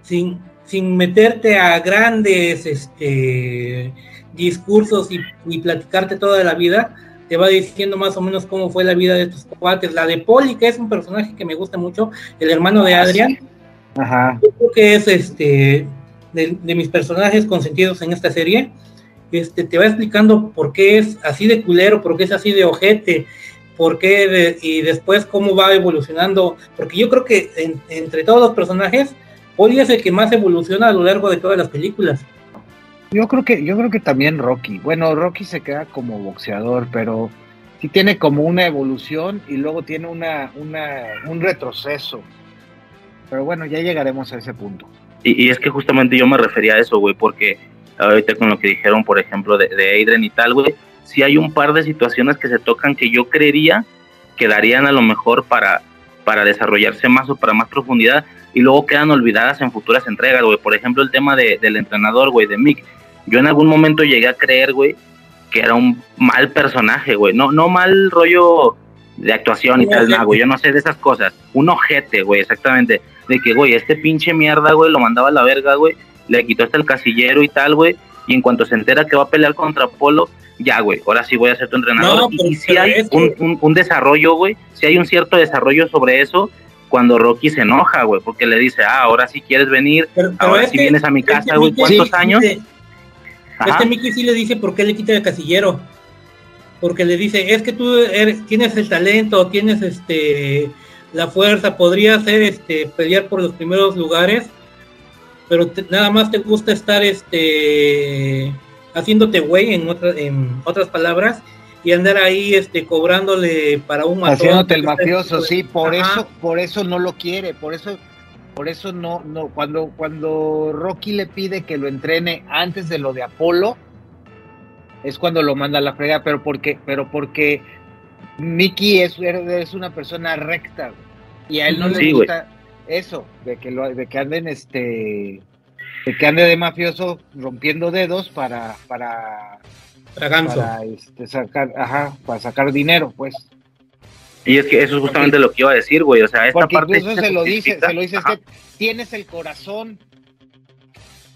[SPEAKER 8] sin, sin meterte a grandes, este, discursos y, y platicarte toda la vida, te va diciendo más o menos cómo fue la vida de estos cuates. La de Poli, que es un personaje que me gusta mucho, el hermano de
[SPEAKER 7] Ajá.
[SPEAKER 8] yo creo que es este de, de mis personajes consentidos en esta serie. Este te va explicando por qué es así de culero, por qué es así de ojete, por qué de- y después cómo va evolucionando. Porque yo creo que en- entre todos los personajes, Poli es el que más evoluciona a lo largo de todas las películas.
[SPEAKER 7] Yo creo que, yo creo que también Rocky. Bueno, Rocky se queda como boxeador, pero sí tiene como una evolución y luego tiene una, una, un retroceso. Pero bueno, ya llegaremos a ese punto.
[SPEAKER 9] Y, y es que justamente yo me refería a eso, güey, porque ahorita con lo que dijeron, por ejemplo, de, de Adrian y tal, güey, sí hay un par de situaciones que se tocan que yo creería que darían a lo mejor para, para desarrollarse más o para más profundidad y luego quedan olvidadas en futuras entregas, güey. Por ejemplo, el tema de, del entrenador, güey, de Mick. Yo en algún momento llegué a creer, güey, que era un mal personaje, güey. No, no mal rollo de actuación y tal, no, güey. Yo no sé de esas cosas. Un ojete, güey, exactamente. De que, güey, este pinche mierda, güey, lo mandaba a la verga, güey. Le quitó hasta el casillero y tal, güey. Y en cuanto se entera que va a pelear contra Polo, ya, güey, ahora sí voy a ser tu entrenador.
[SPEAKER 8] No,
[SPEAKER 9] y, sí
[SPEAKER 8] pero
[SPEAKER 9] hay un, un- un desarrollo, güey. Sí hay un cierto desarrollo sobre eso cuando Rocky se enoja, güey, porque le dice, ah, ahora sí quieres venir,
[SPEAKER 8] Pero, pero
[SPEAKER 9] ahora sí
[SPEAKER 8] que-
[SPEAKER 9] vienes a mi casa, güey, ¿cuántos
[SPEAKER 8] sí
[SPEAKER 9] años?
[SPEAKER 8] dice-. Este Mickey sí le dice por qué le quita el casillero. Porque le dice, es que tú eres- tienes el talento, tienes este la fuerza, podrías ser este pelear por los primeros lugares, pero te- nada más te gusta estar este haciéndote güey en otras en otras palabras y andar ahí este cobrándole para un matón.
[SPEAKER 7] Haciéndote el mafioso, sí, por
[SPEAKER 8] Ajá.
[SPEAKER 7] eso, por eso no lo quiere, por eso, por eso no, no, cuando, cuando Rocky le pide que lo entrene antes de lo de Apolo, es cuando lo manda a la frega, pero porque, pero porque Mickey es, es una persona recta, güey, y a él no le
[SPEAKER 9] Sí,
[SPEAKER 7] gusta eso, de que lo, de que anden este de que ande de mafioso rompiendo dedos para, para,
[SPEAKER 8] Para
[SPEAKER 7] este, sacar, ajá, para sacar dinero, pues.
[SPEAKER 9] Y es que eso es justamente lo que iba a decir, güey, o sea, esta
[SPEAKER 7] Porque
[SPEAKER 9] parte
[SPEAKER 7] incluso se lo dice, se lo dice, es que tienes el corazón,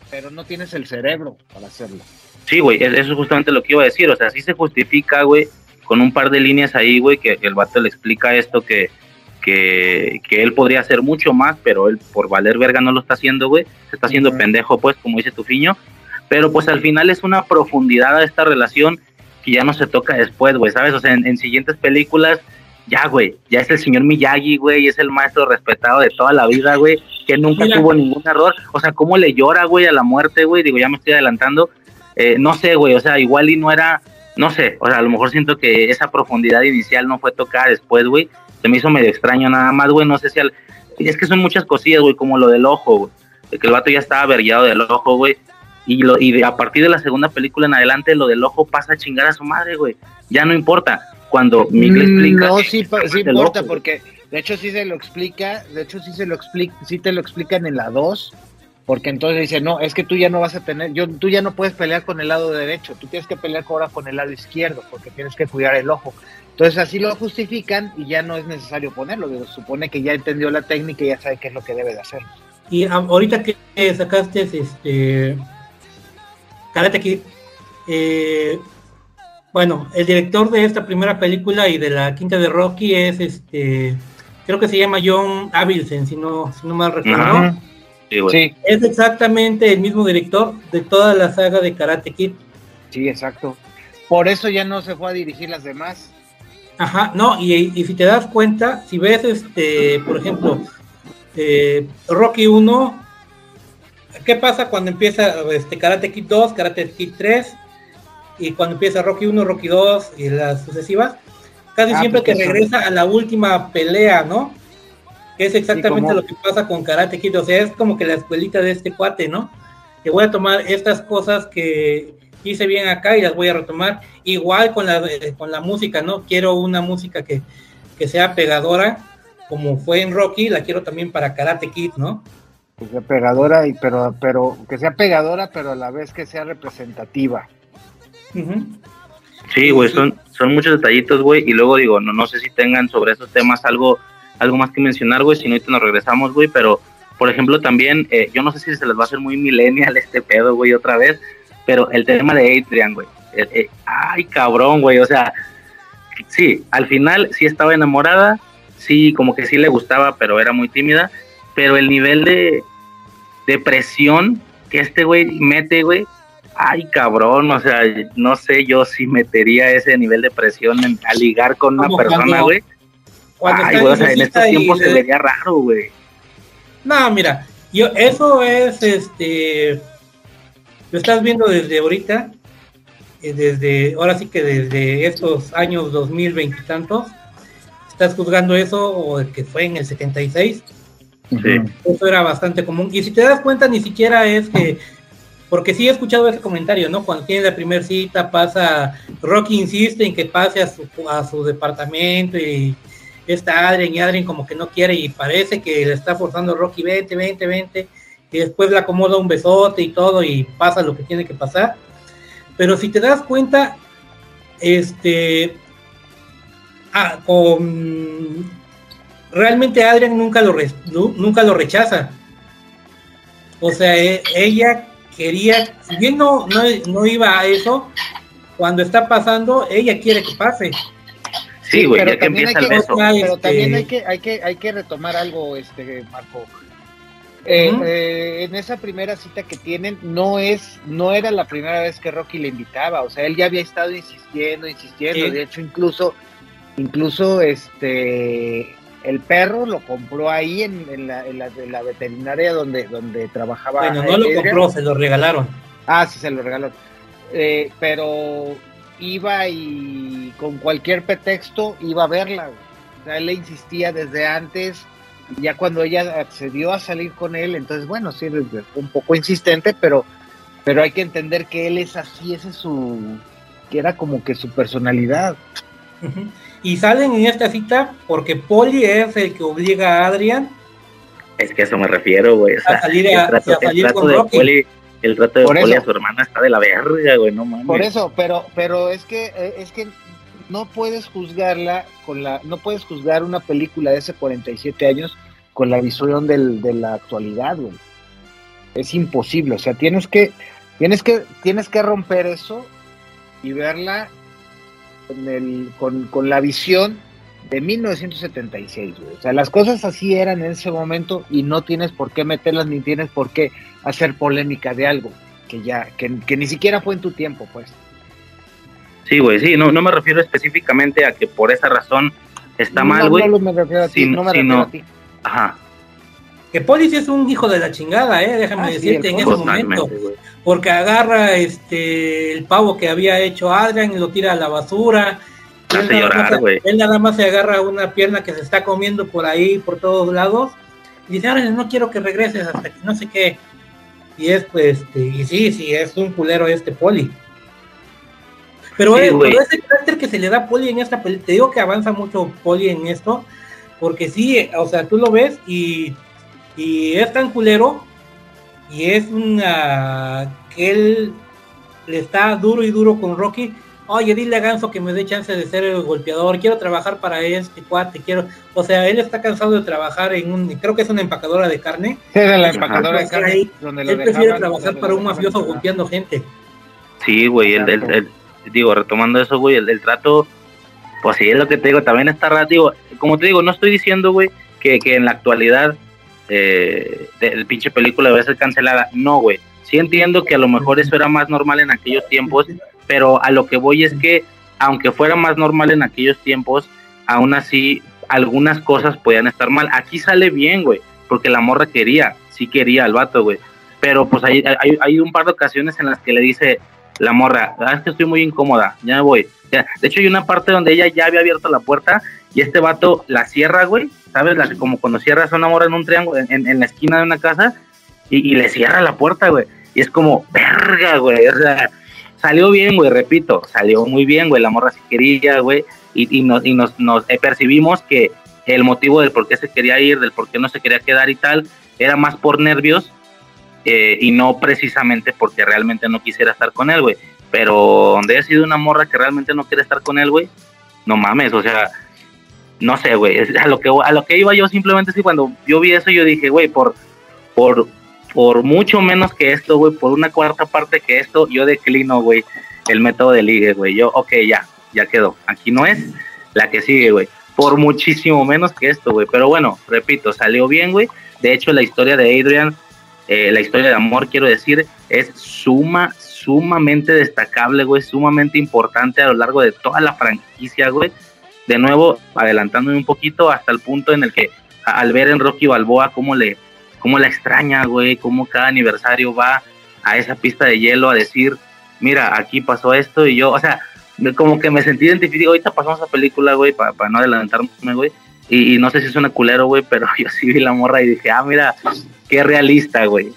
[SPEAKER 7] pero no tienes el cerebro para hacerlo.
[SPEAKER 9] Sí, güey, es- eso es justamente lo que iba a decir. O sea, sí se justifica, güey, con un par de líneas ahí, güey, que el vato le explica esto que, que, que él podría hacer mucho más, pero él por valer verga no lo está haciendo, güey. Se está haciendo pendejo, pues, como dice Tufiño. Pero pues al final es una profundidad a esta relación que ya no se toca después, güey, ¿sabes? O sea, en, en siguientes películas, ya, güey, ya es el señor Miyagi, güey, es el maestro respetado de toda la vida, güey, que nunca
[SPEAKER 8] Mira.
[SPEAKER 9] tuvo ningún error. O sea, cómo le llora, güey, a la muerte, güey. Digo, ya me estoy adelantando. Eh, no sé, güey, o sea, igual y no era, no sé, o sea, a lo mejor siento que esa profundidad inicial no fue tocada después, güey. Se me hizo medio extraño nada más, güey, no sé si al... Es que son muchas cosillas, güey, como lo del ojo, güey. De que el vato ya estaba averiado del ojo, güey. Y, lo, y de- a partir de la segunda película en adelante, lo del ojo pasa a chingar a su madre, güey. Ya no importa. Cuando Miguel
[SPEAKER 7] Mm,
[SPEAKER 9] explica...
[SPEAKER 7] No, sí, pa- sí importa,
[SPEAKER 9] ojo,
[SPEAKER 7] porque de hecho sí se lo explica, de hecho sí se lo explica, sí te lo explican en la 2, porque entonces dice, no, es que tú ya no vas a tener, yo, tú ya no puedes pelear con el lado derecho, tú tienes que pelear ahora con el lado izquierdo, porque tienes que cuidar el ojo. Entonces así lo justifican y ya no es necesario ponerlo, digo, supone que ya entendió la técnica y ya sabe qué es lo que debe de hacer.
[SPEAKER 8] Y ahorita que sacaste este Karate Kid, eh, bueno, el director de esta primera película y de la quinta de Rocky es este creo que se llama John Avildsen, si no, si no mal recuerdo.
[SPEAKER 9] Sí,
[SPEAKER 8] Es exactamente el mismo director de toda la saga de Karate Kid.
[SPEAKER 7] Sí, exacto. Por eso ya no se fue a dirigir las demás.
[SPEAKER 8] Ajá, no, y, y si te das cuenta, si ves, este, por ejemplo, eh, Rocky 1, ¿qué pasa cuando empieza este, Karate Kid 2, Karate Kid 3? Y cuando empieza Rocky 1, Rocky 2 y las sucesivas, casi
[SPEAKER 7] Ah,
[SPEAKER 8] siempre te
[SPEAKER 7] porque son-
[SPEAKER 8] regresa a la última pelea, ¿no? Que es exactamente lo que pasa con Karate Kid, o sea, es como que la escuelita de este cuate, ¿no? Que voy a tomar estas cosas que hice bien acá y las voy a retomar. Igual con la, eh, con la música, ¿no? Quiero una música que, que sea pegadora, como fue en Rocky, la quiero también para Karate Kid, ¿no?
[SPEAKER 7] Que sea pegadora, y, pero, pero que sea pegadora, pero a la vez que sea representativa.
[SPEAKER 9] Sí, güey, son, son muchos detallitos, güey, y luego digo, no, no sé si tengan sobre esos temas algo, algo más que mencionar, güey, si no ahorita nos regresamos, güey, pero, por ejemplo, también, eh, yo no sé si se les va a hacer muy millennial este pedo, güey, otra vez, pero el tema de Adrian, güey, eh, eh, ay, cabrón, güey, o sea, sí, al final sí estaba enamorada, sí, como que sí le gustaba, pero era muy tímida, pero el nivel de, de presión que este güey mete, güey, ay cabrón, o sea, no sé yo si metería ese nivel de presión en- a ligar con una persona, güey. Ay, güey, o sea, en estos tiempos se vería raro, güey.
[SPEAKER 8] No, mira, yo eso es este lo estás viendo desde ahorita, eh, desde ahora sí que desde estos años 2020 y tantos, estás juzgando eso o el que fue en el 76,
[SPEAKER 9] Sí.
[SPEAKER 8] eso era bastante común. Y si te das cuenta, ni siquiera es que, porque sí he escuchado ese comentario, ¿no? Cuando tiene la primera cita, pasa, Rocky insiste en que pase a su, a su departamento y está Adrien y Adrien como que no quiere y parece que le está forzando Rocky, vente, vente, vente, y después le acomoda un besote y todo y pasa lo que tiene que pasar. Pero si te das cuenta, este, ah, con realmente Adrian nunca lo re- nunca lo rechaza. O sea, e- ella quería, si bien no, no, no iba a eso, cuando está pasando, ella quiere que pase.
[SPEAKER 9] Sí, güey,
[SPEAKER 7] pero
[SPEAKER 9] ya que
[SPEAKER 7] también
[SPEAKER 9] empieza
[SPEAKER 7] hay
[SPEAKER 9] el
[SPEAKER 7] que,
[SPEAKER 9] beso.
[SPEAKER 7] Pero
[SPEAKER 8] Este-
[SPEAKER 7] también hay que, hay que, hay que retomar algo, este Marco. Eh, eh, en esa primera cita que tienen, no es, no era la primera vez que Rocky le invitaba, o sea, él ya había estado insistiendo, insistiendo,
[SPEAKER 8] Sí.
[SPEAKER 7] de hecho incluso, incluso este el perro lo compró ahí en, en la, en la- en la veterinaria donde, donde trabajaba.
[SPEAKER 8] Bueno, no lo compró, se lo regalaron.
[SPEAKER 7] Ah, sí, se lo regaló. Eh, pero iba y con cualquier pretexto iba a verla. O sea, él le insistía desde antes. Ya cuando ella accedió a salir con él, entonces, bueno, sí, un poco insistente, pero, pero hay que entender que él es así, ese es su. que era como que su personalidad.
[SPEAKER 8] Y salen en esta cita porque Polly es el que obliga a Adrian
[SPEAKER 9] Es que a eso me refiero, güey. O sea,
[SPEAKER 8] salir a-
[SPEAKER 9] el trato,
[SPEAKER 8] a salir
[SPEAKER 9] el trato
[SPEAKER 8] con
[SPEAKER 9] de
[SPEAKER 8] Rocky.
[SPEAKER 9] Poli, el trato de
[SPEAKER 7] Por
[SPEAKER 9] Poli
[SPEAKER 7] eso.
[SPEAKER 9] a su hermana está de la verga, güey, no mames.
[SPEAKER 7] Por eso, pero, pero es que, eh, es que no puedes juzgarla con la, no puedes juzgar una película de hace 47 años con la visión del, de la actualidad, güey. Es imposible, o sea, tienes que, tienes que, tienes que romper eso y verla con, el, con, con la visión de 1976, güey. O sea, las cosas así eran en ese momento y no tienes por qué meterlas ni tienes por qué hacer polémica de algo que ya, que, que ni siquiera fue en tu tiempo, pues.
[SPEAKER 9] Sí, güey, sí, no, no me refiero específicamente a que por esa razón está
[SPEAKER 7] No,
[SPEAKER 9] mal, güey.
[SPEAKER 7] No, me refiero a ti,
[SPEAKER 9] sino-
[SPEAKER 7] no me refiero
[SPEAKER 9] sino-
[SPEAKER 7] a ti.
[SPEAKER 9] Ajá.
[SPEAKER 8] Que sí es un hijo de la chingada, eh, déjame
[SPEAKER 7] Ah, sí,
[SPEAKER 8] decirte
[SPEAKER 7] el
[SPEAKER 8] en ese momento. Porque agarra este el pavo que había hecho Adrian y lo tira a la basura. Él
[SPEAKER 9] hace
[SPEAKER 8] nada,
[SPEAKER 9] llorar,
[SPEAKER 8] más,
[SPEAKER 9] güey.
[SPEAKER 8] él nada más se agarra una pierna que se está comiendo por ahí, por todos lados. Y dice, ahora no quiero que regreses hasta que no sé qué. Y es pues, este, y sí, sí, es un culero este Poli. Pero,
[SPEAKER 9] Sí,
[SPEAKER 8] es, pero ese carácter que se le da a Poli en esta película, te digo que avanza mucho Poli en esto, porque sí, o sea, tú lo ves y, y es tan culero, y es una que él le está duro y duro con Rocky. Oye, dile a Ganso que me dé chance de ser el golpeador, quiero trabajar para este cuate, quiero, o sea, él está cansado de trabajar en un, creo que es una empacadora de carne.
[SPEAKER 7] Era la
[SPEAKER 8] Ajá.
[SPEAKER 7] empacadora de carne
[SPEAKER 8] Ahí,
[SPEAKER 7] donde lo
[SPEAKER 8] él prefiere trabajar para un mafioso golpeando gente.
[SPEAKER 9] Sí, güey, el, el- el- digo, retomando eso, güey, el, el trato, Pues sí, es lo que te digo, también está raro. Digo, como te digo, no estoy diciendo, güey, que, que en la actualidad eh, el pinche película debe ser cancelada. No, güey. Sí entiendo que a lo mejor eso era más normal en aquellos tiempos, pero a lo que voy es que, aunque fuera más normal en aquellos tiempos, aún así algunas cosas podían estar mal. Aquí sale bien, güey, porque la morra quería, sí quería al vato, güey. Pero pues hay, hay, hay, un par de ocasiones en las que le dice la morra, ah, es que estoy muy incómoda, ya me voy. de hecho hay una parte donde ella ya había abierto la puerta y este vato la cierra, güey, ¿sabes? La, como cuando cierras una morra en un triángulo, en, en la esquina de una casa y, y, le cierra la puerta, güey. Y es como, verga, güey, o sea, salió bien, güey, repito, salió muy bien, güey, la morra se quería, güey, y, y, nos, y nos, nos eh, percibimos que el motivo del por qué se quería ir, del por qué no se quería quedar y tal, era más por nervios eh, y no precisamente porque realmente no quisiera estar con él, güey. Pero donde ha sido una morra que realmente no quiere estar con él, güey, no mames, o sea, no sé, güey, a lo que a lo que iba yo simplemente sí cuando yo vi eso yo dije, güey, por por por mucho menos que esto, güey, por una cuarta parte que esto, yo declino, güey, el método de ligue, güey. Yo, ok, ya, ya quedó. Aquí no es la que sigue, güey. Por muchísimo menos que esto, güey. Pero bueno, repito, salió bien, güey. De hecho, la historia de Adrian, eh, la historia de amor, quiero decir, es suma, sumamente destacable, güey, sumamente importante a lo largo de toda la franquicia, güey. De nuevo, adelantándome un poquito hasta el punto en el que al ver en Rocky Balboa cómo le, cómo la extraña, güey, cómo cada aniversario va a esa pista de hielo a decir, mira, aquí pasó esto y yo, o sea, como que me sentí identificado, ahorita pasamos esa película, güey, para, para no adelantarme, güey, y, y, no sé si es una culero, güey, pero yo sí vi la morra y dije, ah, mira, qué realista, güey,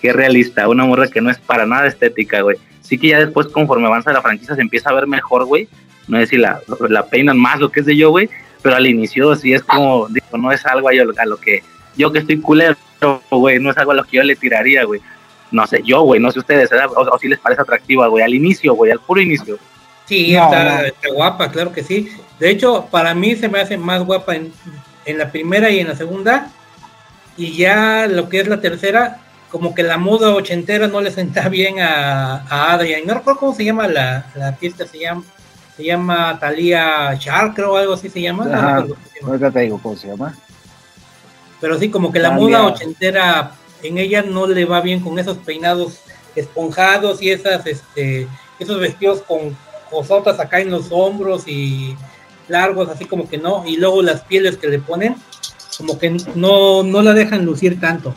[SPEAKER 9] qué realista, una morra que no es para nada estética, güey. Sí que ya después, conforme avanza la franquicia, se empieza a ver mejor, güey, no sé si la, la peinan más, lo que es de yo, güey, pero al inicio sí es como, digo, no es algo a, yo, a lo que yo que estoy culero, güey, no es algo a lo que yo le tiraría, güey. No sé, yo, güey, no sé ustedes, o, o, si les parece atractiva, güey, al inicio, güey, al puro inicio.
[SPEAKER 8] Sí, no, está, no. está, guapa, claro que sí. De hecho, para mí se me hace más guapa en, en, la primera y en la segunda. Y ya lo que es la tercera, como que la moda ochentera no le senta bien a, a Adrian. No recuerdo cómo se llama la, la artista, se llama, se llama Talia creo, o algo así se llama.
[SPEAKER 7] Ajá, no ahorita te digo cómo se llama.
[SPEAKER 8] Pero sí, como que la Talia. moda ochentera en ella no le va bien con esos peinados esponjados y esas, este, esos vestidos con cosotas acá en los hombros y largos, así como que no, y luego las pieles que le ponen, como que no, no la dejan lucir tanto.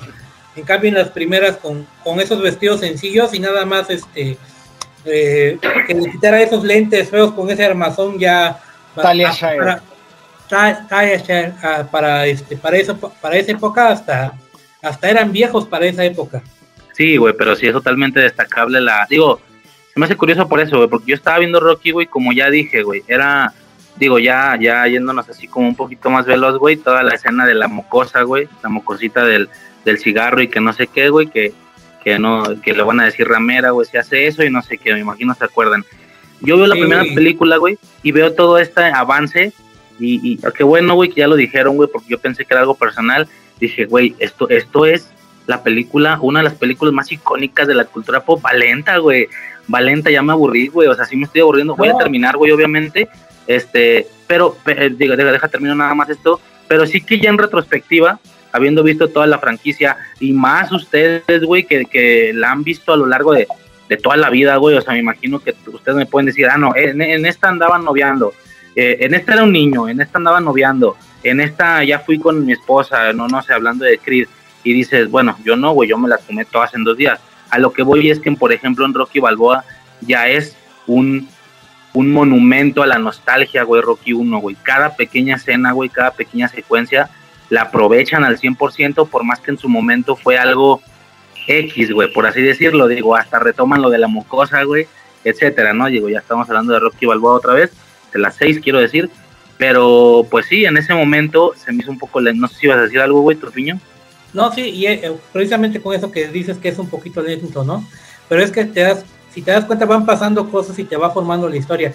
[SPEAKER 8] En cambio, en las primeras, con, con esos vestidos sencillos y nada más, este, eh, que le quitara esos lentes feos con ese armazón ya.
[SPEAKER 7] Talia
[SPEAKER 8] para, para, Talia ah, para, este, para, eso, para esa época hasta, hasta eran viejos para esa época.
[SPEAKER 9] Sí, güey, pero sí es totalmente destacable la, digo, se me hace curioso por eso, güey, porque yo estaba viendo Rocky, güey, como ya dije, güey, era, digo, ya, ya yéndonos así como un poquito más veloz, güey, toda la escena de la mocosa, güey, la mocosita del, del cigarro y que no sé qué, güey, que, que no, que le van a decir ramera, güey, si hace eso y no sé qué, me imagino se acuerdan. Yo veo la sí. primera película, güey, y veo todo este avance y, y qué bueno, güey, que ya lo dijeron, güey, porque yo pensé que era algo personal. Dije, güey, esto, esto es la película, una de las películas más icónicas de la cultura pop, Valenta, güey. Valenta, ya me aburrí, güey, o sea, sí me estoy aburriendo. Voy a terminar, güey, obviamente, este, pero, digo, deja, deja termino nada más esto, pero sí que ya en retrospectiva, habiendo visto toda la franquicia, y más ustedes, güey, que, que la han visto a lo largo de, de toda la vida, güey, o sea, me imagino que ustedes me pueden decir, ah, no, en, esta andaban noviando, eh, en esta era un niño, en esta andaba noviando, en esta ya fui con mi esposa, no, no sé, hablando de Creed, y dices, bueno, yo no, güey, yo me las comé todas en dos días. A lo que voy es que, por ejemplo, en Rocky Balboa ya es un, un monumento a la nostalgia, güey, Rocky 1, güey. Cada pequeña escena, güey, cada pequeña secuencia la aprovechan al 100%, por más que en su momento fue algo X, güey, por así decirlo, digo, hasta retoman lo de la mucosa, güey, etcétera, ¿no? Digo, ya estamos hablando de Rocky Balboa otra vez, de las seis, quiero decir, pero pues sí, en ese momento se me hizo un poco, no sé si ibas a decir algo, güey, Tropiño.
[SPEAKER 8] No, sí, y eh, precisamente con eso que dices que es un poquito lento, ¿no? Pero es que te das, si te das cuenta van pasando cosas y te va formando la historia.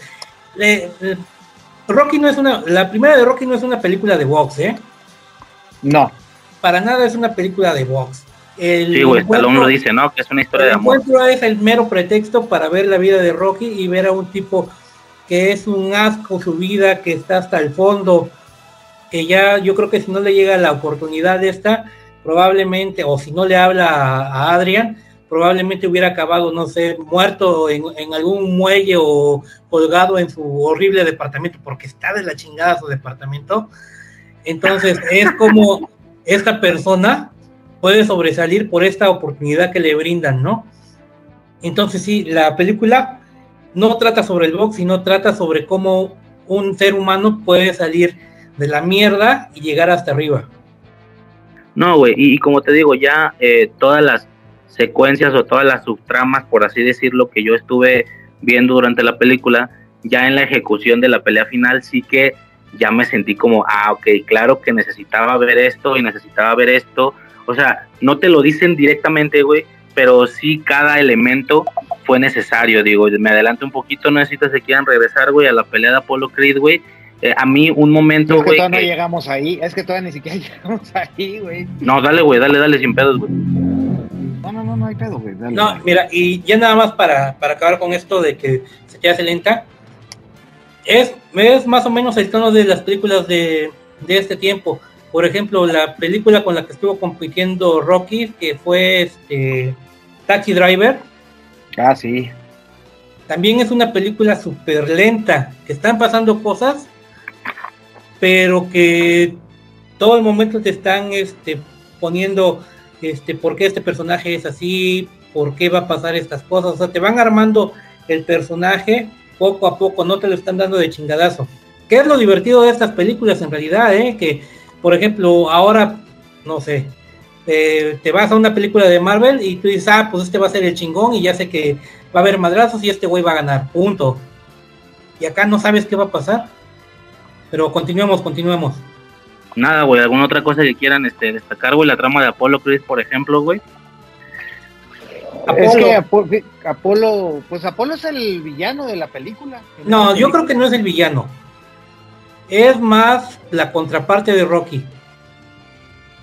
[SPEAKER 8] Le, Rocky no es una, la primera de Rocky no es una película de box, ¿eh?
[SPEAKER 7] No.
[SPEAKER 8] Para nada es una película de box.
[SPEAKER 9] El sí, güey, Stallone lo dice, ¿no? Que es una historia de amor.
[SPEAKER 8] El encuentro es el mero pretexto para ver la vida de Rocky y ver a un tipo que es un asco su vida, que está hasta el fondo, que ya yo creo que si no le llega la oportunidad de esta, probablemente, o si no le habla a, a Adrian, probablemente hubiera acabado, no sé, muerto en, en, algún muelle o colgado en su horrible departamento, porque está de la chingada su departamento. Entonces, es como esta persona puede sobresalir por esta oportunidad que le brindan, ¿no? Entonces, sí, la película no trata sobre el box, sino trata sobre cómo un ser humano puede salir de la mierda y llegar hasta arriba.
[SPEAKER 9] No, güey, y, como te digo, ya eh, todas las secuencias o todas las subtramas, por así decirlo, que yo estuve viendo durante la película, ya en la ejecución de la pelea final sí que ya me sentí como, ah, ok, claro que necesitaba ver esto y necesitaba ver esto. O sea, no te lo dicen directamente, güey, pero sí cada elemento fue necesario, digo, me adelanto un poquito, no necesitas que quieran regresar, güey, a la pelea de Apollo Creed, güey. Eh, a mí un momento,
[SPEAKER 7] güey. Es que todavía
[SPEAKER 9] que...
[SPEAKER 7] no llegamos ahí, es que todavía ni siquiera llegamos ahí, güey.
[SPEAKER 9] No, dale, güey, dale, dale, sin pedos, güey.
[SPEAKER 7] No, no, no, no hay pedo, güey. Dale,
[SPEAKER 8] no, mira, y ya nada más para, para acabar con esto de que se hace lenta, es, es más o menos el tono de las películas de, de este tiempo. Por ejemplo, la película con la que estuvo compitiendo Rocky, que fue este Taxi Driver.
[SPEAKER 7] Ah, sí.
[SPEAKER 8] También es una película súper lenta, que están pasando cosas, pero que todo el momento te están este, poniendo este, por qué este personaje es así, por qué va a pasar estas cosas. O sea, te van armando el personaje poco a poco, no te lo están dando de chingadazo. ¿Qué es lo divertido de estas películas en realidad? Eh? Que, por ejemplo, ahora, no sé, eh, te vas a una película de Marvel y tú dices, ah, pues este va a ser el chingón y ya sé que va a haber madrazos y este güey va a ganar, punto. Y acá no sabes qué va a pasar. Pero continuemos, continuemos.
[SPEAKER 9] Nada, güey, alguna otra cosa que quieran este, destacar, güey, la trama de Apolo Creed, por ejemplo, güey.
[SPEAKER 7] Apolo. Es que Apolo, Apolo, pues Apolo es el villano de la película.
[SPEAKER 8] No, yo creo que no es el villano. Es más la contraparte de Rocky.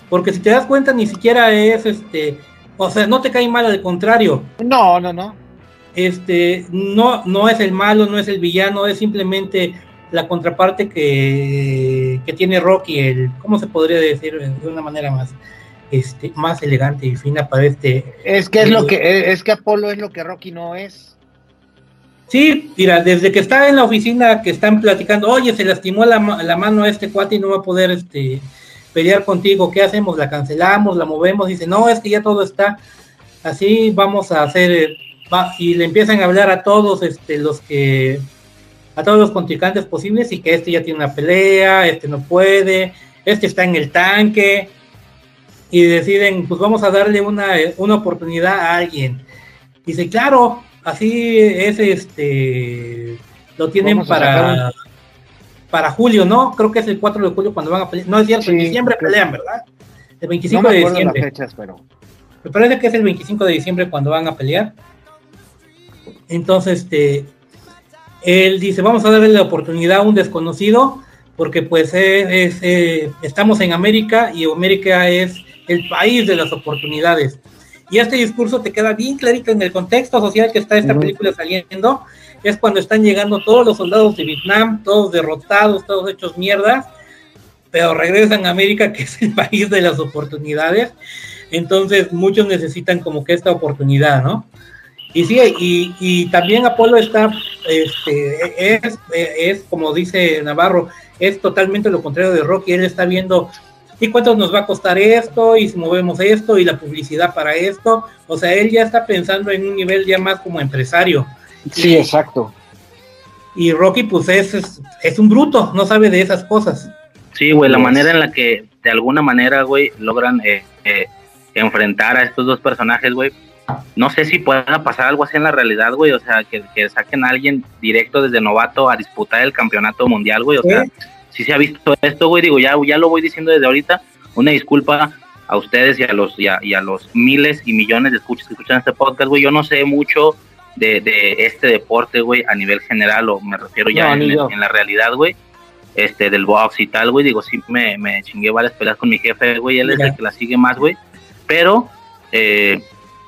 [SPEAKER 8] Porque si te das cuenta, ni siquiera es este. O sea, no te cae mal, al contrario.
[SPEAKER 7] No, no, no.
[SPEAKER 8] Este, no, no es el malo, no es el villano, es simplemente la contraparte que, que tiene Rocky, el, ¿cómo se podría decir de una manera más? Este, más elegante y fina para este.
[SPEAKER 7] Es que es lo que es que Apolo es lo que Rocky no es.
[SPEAKER 8] Sí, mira, desde que está en la oficina que están platicando, oye, se lastimó la, la mano a este cuate y no va a poder este pelear contigo, ¿qué hacemos? ¿La cancelamos? ¿La movemos? Dice, no, es que ya todo está así, vamos a hacer, va, y le empiezan a hablar a todos este, los que, a todos los contrincantes posibles y que este ya tiene una pelea, este no puede, este está en el tanque, y deciden, pues vamos a darle una, una oportunidad a alguien. Dice, claro, así es este, lo tienen para... Para julio, ¿no? Creo que es el 4 de julio cuando van a pelear. No es cierto, sí, en diciembre pelean, ¿verdad? El 25
[SPEAKER 7] no
[SPEAKER 8] de diciembre.
[SPEAKER 7] Las fechas, pero...
[SPEAKER 8] Me parece que es el 25 de diciembre cuando van a pelear. Entonces, este, él dice, vamos a darle la oportunidad a un desconocido, porque pues es, es, eh, estamos en América y América es el país de las oportunidades. Y este discurso te queda bien clarito en el contexto social que está esta película saliendo, es cuando están llegando todos los soldados de Vietnam, todos derrotados, todos hechos mierda, pero regresan a América, que es el país de las oportunidades. Entonces muchos necesitan como que esta oportunidad, ¿no? Y sí, y, y también Apolo está, este, es, es, como dice Navarro, es totalmente lo contrario de Rocky, él está viendo y cuánto nos va a costar esto, y si movemos esto, y la publicidad para esto, o sea, él ya está pensando en un nivel ya más como empresario.
[SPEAKER 7] Sí, exacto.
[SPEAKER 8] Y Rocky, pues es, es, es un bruto, no sabe de esas cosas.
[SPEAKER 9] Sí, güey, la manera en la que de alguna manera, güey, logran eh, eh, enfrentar a estos dos personajes, güey. No sé si pueda pasar algo así en la realidad, güey. O sea, que, que, saquen a alguien directo desde novato a disputar el campeonato mundial, güey. O sea, si se ha visto esto, güey, digo, ya, ya lo voy diciendo desde ahorita. Una disculpa a ustedes y a los, y a, y a los miles y millones de escuchas que escuchan este podcast, güey. Yo no sé mucho de, de este deporte, güey, a nivel general, o me refiero ya en, en, la realidad, güey, este, del box y tal, güey, digo, sí me, me chingué varias peleas con mi jefe, güey, él es el que la sigue más, güey, pero eh,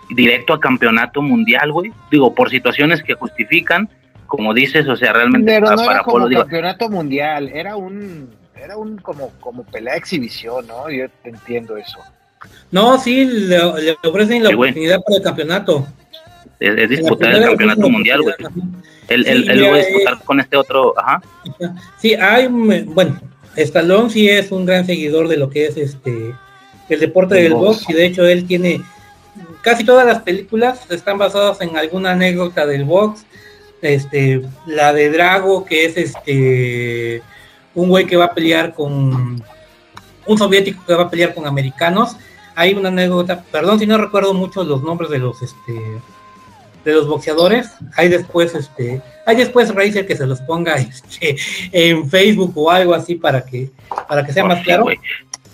[SPEAKER 9] directo a campeonato mundial, güey, digo, por situaciones que justifican, como dices, o sea, realmente
[SPEAKER 7] Pero
[SPEAKER 9] para,
[SPEAKER 7] no
[SPEAKER 9] para
[SPEAKER 7] era como
[SPEAKER 9] digo,
[SPEAKER 7] campeonato mundial, era un, era un como, como pelea de exhibición, ¿no? Yo te entiendo eso.
[SPEAKER 8] No, sí, le, le ofrecen la
[SPEAKER 9] Sí,
[SPEAKER 8] oportunidad para el campeonato.
[SPEAKER 9] es, es disputar el campeonato mundial, güey. Él,
[SPEAKER 8] Sí,
[SPEAKER 9] él, él
[SPEAKER 8] mira,
[SPEAKER 9] va a disputar con este otro, ajá.
[SPEAKER 8] Sí, hay, un- bueno, Stallone sí es un gran seguidor de lo que es este el deporte
[SPEAKER 7] El
[SPEAKER 8] del
[SPEAKER 7] box.
[SPEAKER 8] box y de hecho él tiene casi todas las películas están basadas en alguna anécdota del box. Este, la de Drago que es este un güey que va a pelear con un soviético que va a pelear con americanos. Hay una anécdota, perdón si no recuerdo mucho los nombres de los este de los boxeadores. Hay después este, hay después Razer que se los ponga este, en Facebook o algo así para que para que sea
[SPEAKER 9] Oh,
[SPEAKER 8] más
[SPEAKER 9] sí,
[SPEAKER 8] claro.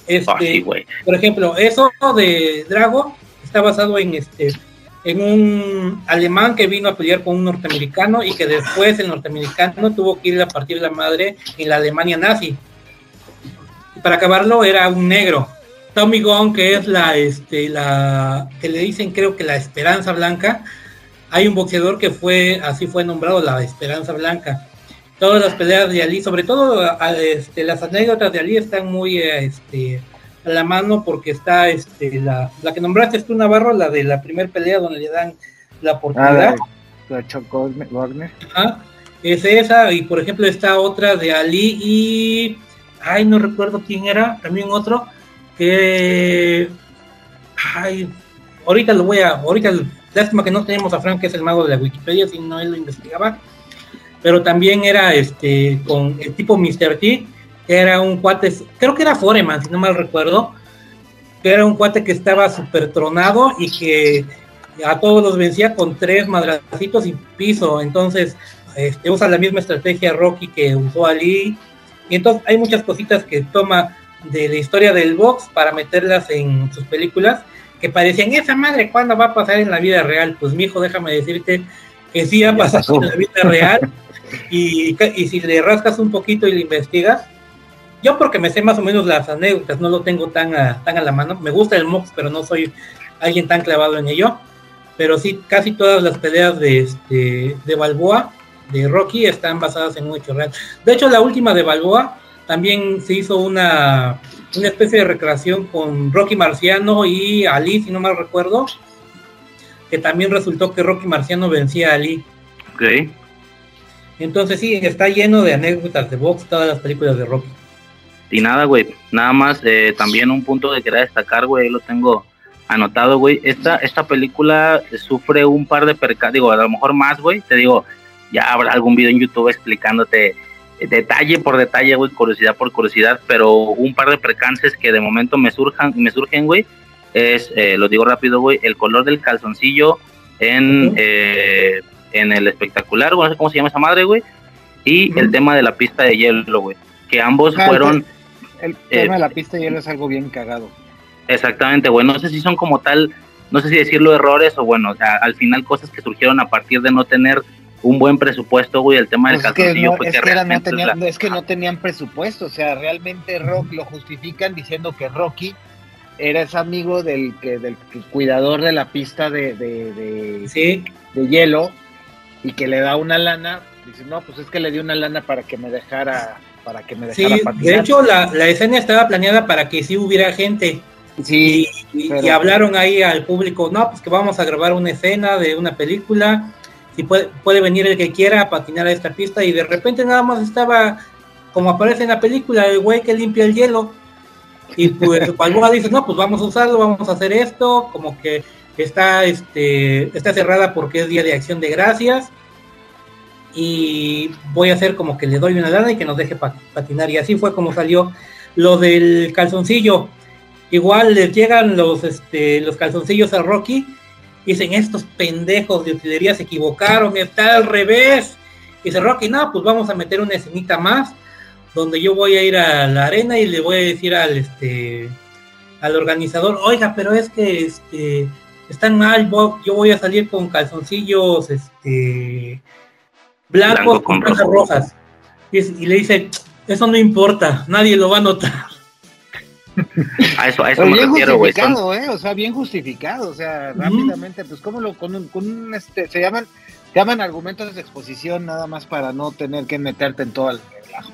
[SPEAKER 8] Este,
[SPEAKER 9] Oh, sí,
[SPEAKER 8] por ejemplo, eso de Drago está basado en este en un alemán que vino a pelear con un norteamericano y que después el norteamericano tuvo que ir a partir la madre en la Alemania nazi. Y para acabarlo era un negro. Tommy Gunn, que es la este la que le dicen creo que la Esperanza Blanca, hay un boxeador que fue, así fue nombrado la Esperanza Blanca. Todas las peleas de Ali, sobre todo este, las anécdotas de Ali están muy este, a la mano porque está este, la, la que nombraste tú, Navarro, la de la primera pelea donde le dan la
[SPEAKER 7] Ah,
[SPEAKER 8] oportunidad.
[SPEAKER 7] la, la Wagner.
[SPEAKER 8] Ajá, es esa, y por ejemplo está otra de Ali y. Ay, no recuerdo quién era, también otro, que. Ay, ahorita lo voy a. Ahorita, lástima que no tenemos a Frank, que es el mago de la Wikipedia, si no él lo investigaba. Pero también era este con el tipo Mr. T, que era un cuate, creo que era Foreman, si no mal recuerdo, que era un cuate que estaba súper tronado y que a todos los vencía con tres madracitos y piso. Entonces, este, usa la misma estrategia Rocky que usó Ali. Y entonces hay muchas cositas que toma de la historia del box para meterlas en sus películas que parecían, esa madre, ¿cuándo va a pasar en la vida real? Pues mi hijo, déjame decirte que sí ha pasado en la vida real. Y, y si le rascas un poquito y le investigas, yo porque me sé más o menos las anécdotas, no lo tengo tan a, tan a la mano. Me gusta el MOX, pero no soy alguien tan clavado en ello. Pero sí, casi todas las peleas de, este, de Balboa, de Rocky, están basadas en un hecho real. De hecho, la última de Balboa también se hizo una, una especie de recreación con Rocky Marciano y Ali, si no mal recuerdo, que también resultó que Rocky Marciano vencía a Ali.
[SPEAKER 9] Ok.
[SPEAKER 8] Entonces sí, está lleno de anécdotas de box todas las películas de Rocky.
[SPEAKER 9] Y nada, güey, nada más, eh, también un punto que quería destacar, güey, lo tengo anotado, güey. Esta, esta película sufre un par de percances, digo, a lo mejor más, güey, te digo, ya habrá algún video en YouTube explicándote detalle por detalle, güey, curiosidad por curiosidad, pero un par de percances que de momento me surjan, me surgen, güey, es, eh, lo digo rápido, güey, el color del calzoncillo en, eh, en el espectacular, güey, no sé cómo se llama esa madre, güey, y el tema de la pista de hielo, güey, que ambos
[SPEAKER 7] Ah,
[SPEAKER 9] fueron...
[SPEAKER 7] El
[SPEAKER 9] Eh,
[SPEAKER 7] tema de la pista de hielo es algo bien cagado.
[SPEAKER 9] Exactamente, güey. No sé si son como tal, no sé si decirlo errores o bueno, o sea, al final cosas que surgieron a partir de no tener un buen presupuesto, güey. El tema del
[SPEAKER 7] Pues es que,
[SPEAKER 9] calzoncillo fue que realmente es
[SPEAKER 7] que no tenían presupuesto, o sea, realmente Rock lo justifican diciendo que Rocky era ese amigo del que del que- cuidador de la pista de, de, de- de hielo y que le da una lana, dice, no, pues es que le dio una lana para que me dejara, para que me
[SPEAKER 8] Sí,
[SPEAKER 7] dejara patinar.
[SPEAKER 8] de hecho la, la escena estaba planeada para que sí hubiera gente.
[SPEAKER 7] Sí,
[SPEAKER 8] y, y-
[SPEAKER 7] pero-
[SPEAKER 8] y hablaron ahí al público, no, pues que vamos a grabar una escena de una película, si puede, puede venir el que quiera a patinar a esta pista y de repente nada más estaba, como aparece en la película, el güey que limpia el hielo. Y pues Balboa dice, no, pues vamos a usarlo, vamos a hacer esto, como que está, este, está cerrada porque es Día de Acción de Gracias y voy a hacer como que le doy una lana y que nos deje pa- patinar. Y así fue como salió lo del calzoncillo. Igual les llegan los, este, los calzoncillos a Rocky. y Dicen, estos pendejos de utilería se equivocaron, está al revés. Y dice Rocky, no, pues vamos a meter una escenita más, donde yo voy a ir a la arena y le voy a decir al, este, al organizador, oiga, pero es que este, están mal, yo voy a salir con calzoncillos, este, blancos
[SPEAKER 9] Blanco
[SPEAKER 8] con
[SPEAKER 9] rojo.
[SPEAKER 8] rojas. Y, es- y le dice, eso no importa, nadie lo va a notar.
[SPEAKER 9] A eso, a eso
[SPEAKER 7] Pero
[SPEAKER 9] me
[SPEAKER 7] bien
[SPEAKER 9] refiero. Son-
[SPEAKER 7] justificado, ¿eh? O sea, bien justificado, o sea, rápidamente, pues cómo lo, con un, con un, este, se llaman, se llaman argumentos de exposición nada más para no tener que meterte en todo el relajo.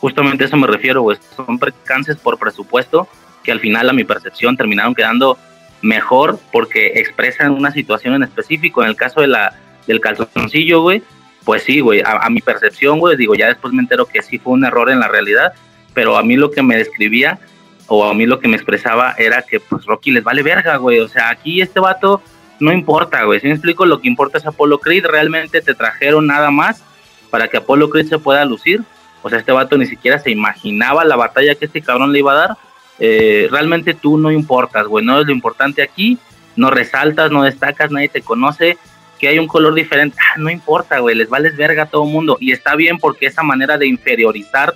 [SPEAKER 9] Justamente a eso me refiero, güey. Son percances por presupuesto que al final, a mi percepción, terminaron quedando mejor porque expresan una situación en específico. En el caso de la, del calzoncillo, güey, pues sí, güey, a, mi percepción, güey, digo, ya después me entero que sí fue un error en la realidad, pero a mí lo que me describía o a mí lo que me expresaba era que pues Rocky les vale verga, güey. O sea, aquí este vato no importa, güey. Si me explico, lo que importa es Apollo Creed. Realmente te trajeron nada más para que Apollo Creed se pueda lucir. O sea, este vato ni siquiera se imaginaba la batalla que este cabrón le iba a dar. Eh, realmente tú no importas, güey. No es lo importante aquí. No resaltas, no destacas, nadie te conoce. Que hay un color diferente. Ah, no importa, güey. Les vales verga a todo mundo. Y está bien porque esa manera de inferiorizar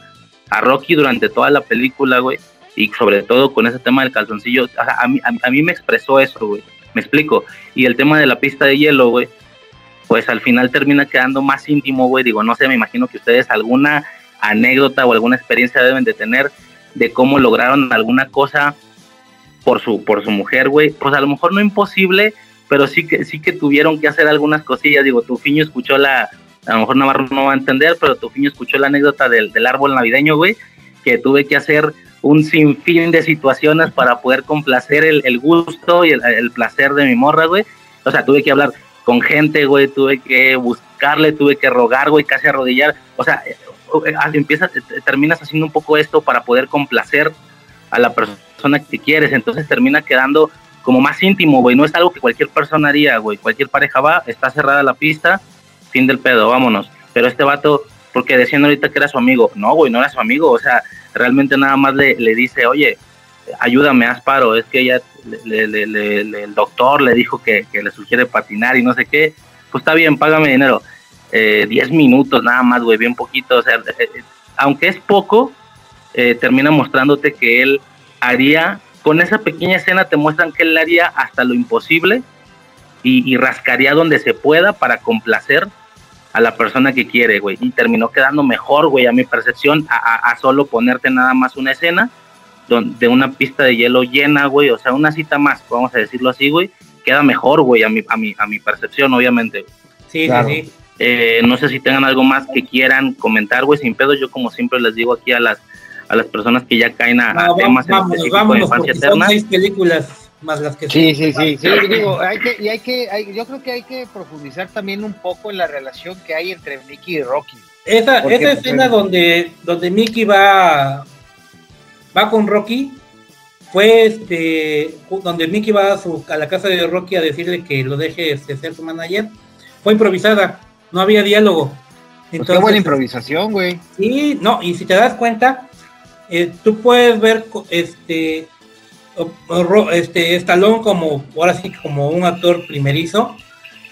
[SPEAKER 9] a Rocky durante toda la película, güey. Y sobre todo con ese tema del calzoncillo. a, mí, a, a mí me expresó eso, güey. Me explico. Y el tema de la pista de hielo, güey. Pues al final termina quedando más íntimo, güey. Digo, no sé, me imagino que ustedes alguna anécdota o alguna experiencia deben de tener de cómo lograron alguna cosa por su por su mujer, güey. Pues a lo mejor no imposible, pero sí que sí que tuvieron que hacer algunas cosillas. Digo, tu fiño escuchó la, a lo mejor Navarro no va a entender, pero tu fiño escuchó la anécdota del, del árbol navideño, güey, que tuve que hacer un sinfín de situaciones para poder complacer el, gusto y el, el placer de mi morra, güey. O sea, tuve que hablar con gente, güey, tuve que buscarle, tuve que rogar, güey, casi arrodillar. O sea, eh, eh, empiezas, terminas haciendo un poco esto para poder complacer a la persona que quieres, entonces termina quedando como más íntimo, güey, no es algo que cualquier persona haría, güey, cualquier pareja va, está cerrada la pista, fin del pedo, vámonos. Pero este vato, porque decían ahorita que era su amigo, no, güey, no era su amigo, o sea, realmente nada más le, dice, oye, ayúdame, haz paro, es que ella, le, el doctor le dijo que, le sugiere patinar y no sé qué, pues está bien, págame dinero. 10 eh, minutos nada más, güey, bien poquito, o sea, eh, aunque es poco, eh, termina mostrándote que él haría, con esa pequeña escena te muestran que él haría hasta lo imposible y, y rascaría donde se pueda para complacer a la persona que quiere, güey, y terminó quedando mejor, güey, a mi percepción, a, a, a solo ponerte nada más una escena de una pista de hielo llena, güey, o sea, una cita más, vamos a decirlo así, güey, queda mejor, güey, a mi, a mi, a mi percepción, obviamente.
[SPEAKER 8] Sí, claro. sí, sí.
[SPEAKER 9] Eh, no sé si tengan algo más que quieran comentar, güey, sin pedo, yo como siempre les digo aquí a las a las personas que ya caen a,
[SPEAKER 8] no,
[SPEAKER 9] a temas
[SPEAKER 8] vamos,
[SPEAKER 9] en
[SPEAKER 8] vámonos,
[SPEAKER 9] de infancia
[SPEAKER 8] son
[SPEAKER 9] eterna.
[SPEAKER 8] seis películas más las que
[SPEAKER 7] Sí, sí, sí, sí, digo, hay que, y hay que, hay, yo creo que hay que profundizar también un poco en la relación que hay entre Mickey y Rocky.
[SPEAKER 8] Esa,
[SPEAKER 7] Porque,
[SPEAKER 8] esa escena donde, donde Mickey va, va con Rocky fue este donde Mickey va a, su, a la casa de Rocky a decirle que lo deje este, ser su manager. Fue improvisada, no había diálogo.
[SPEAKER 7] Entonces, pues qué buena improvisación, güey.
[SPEAKER 8] Sí, no, y si te das cuenta, eh, tú puedes ver este, este Stallone como, ahora sí, como un actor primerizo,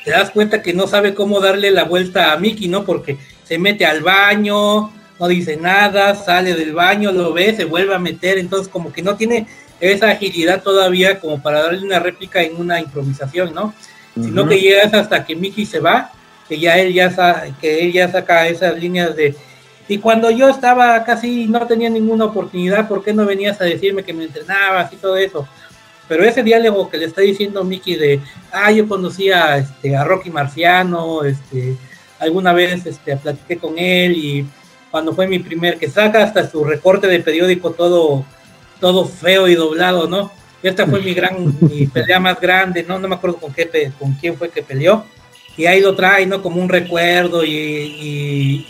[SPEAKER 8] te das cuenta que no sabe cómo darle la vuelta a Mickey, ¿no? Porque se mete al baño, no dice nada, sale del baño, lo ve, se vuelve a meter, entonces como que no tiene esa agilidad todavía como para darle una réplica en una improvisación, ¿no? Uh -huh. Sino que llegas hasta que Mickey se va, que ya él ya, sa que él ya saca esas líneas de y cuando yo estaba casi no tenía ninguna oportunidad, ¿por qué no venías a decirme que me entrenabas y todo eso? Pero ese diálogo que le está diciendo Mickey de, ah, yo conocí a, este, a Rocky Marciano, este, alguna vez este, platiqué con él y cuando fue mi primer, que saca hasta su recorte de periódico todo, todo feo y doblado, ¿no? Esta fue mi gran, mi pelea más grande, ¿no? No me acuerdo con qué, con quién fue que peleó. Y ahí lo trae, ¿no? Como un recuerdo y,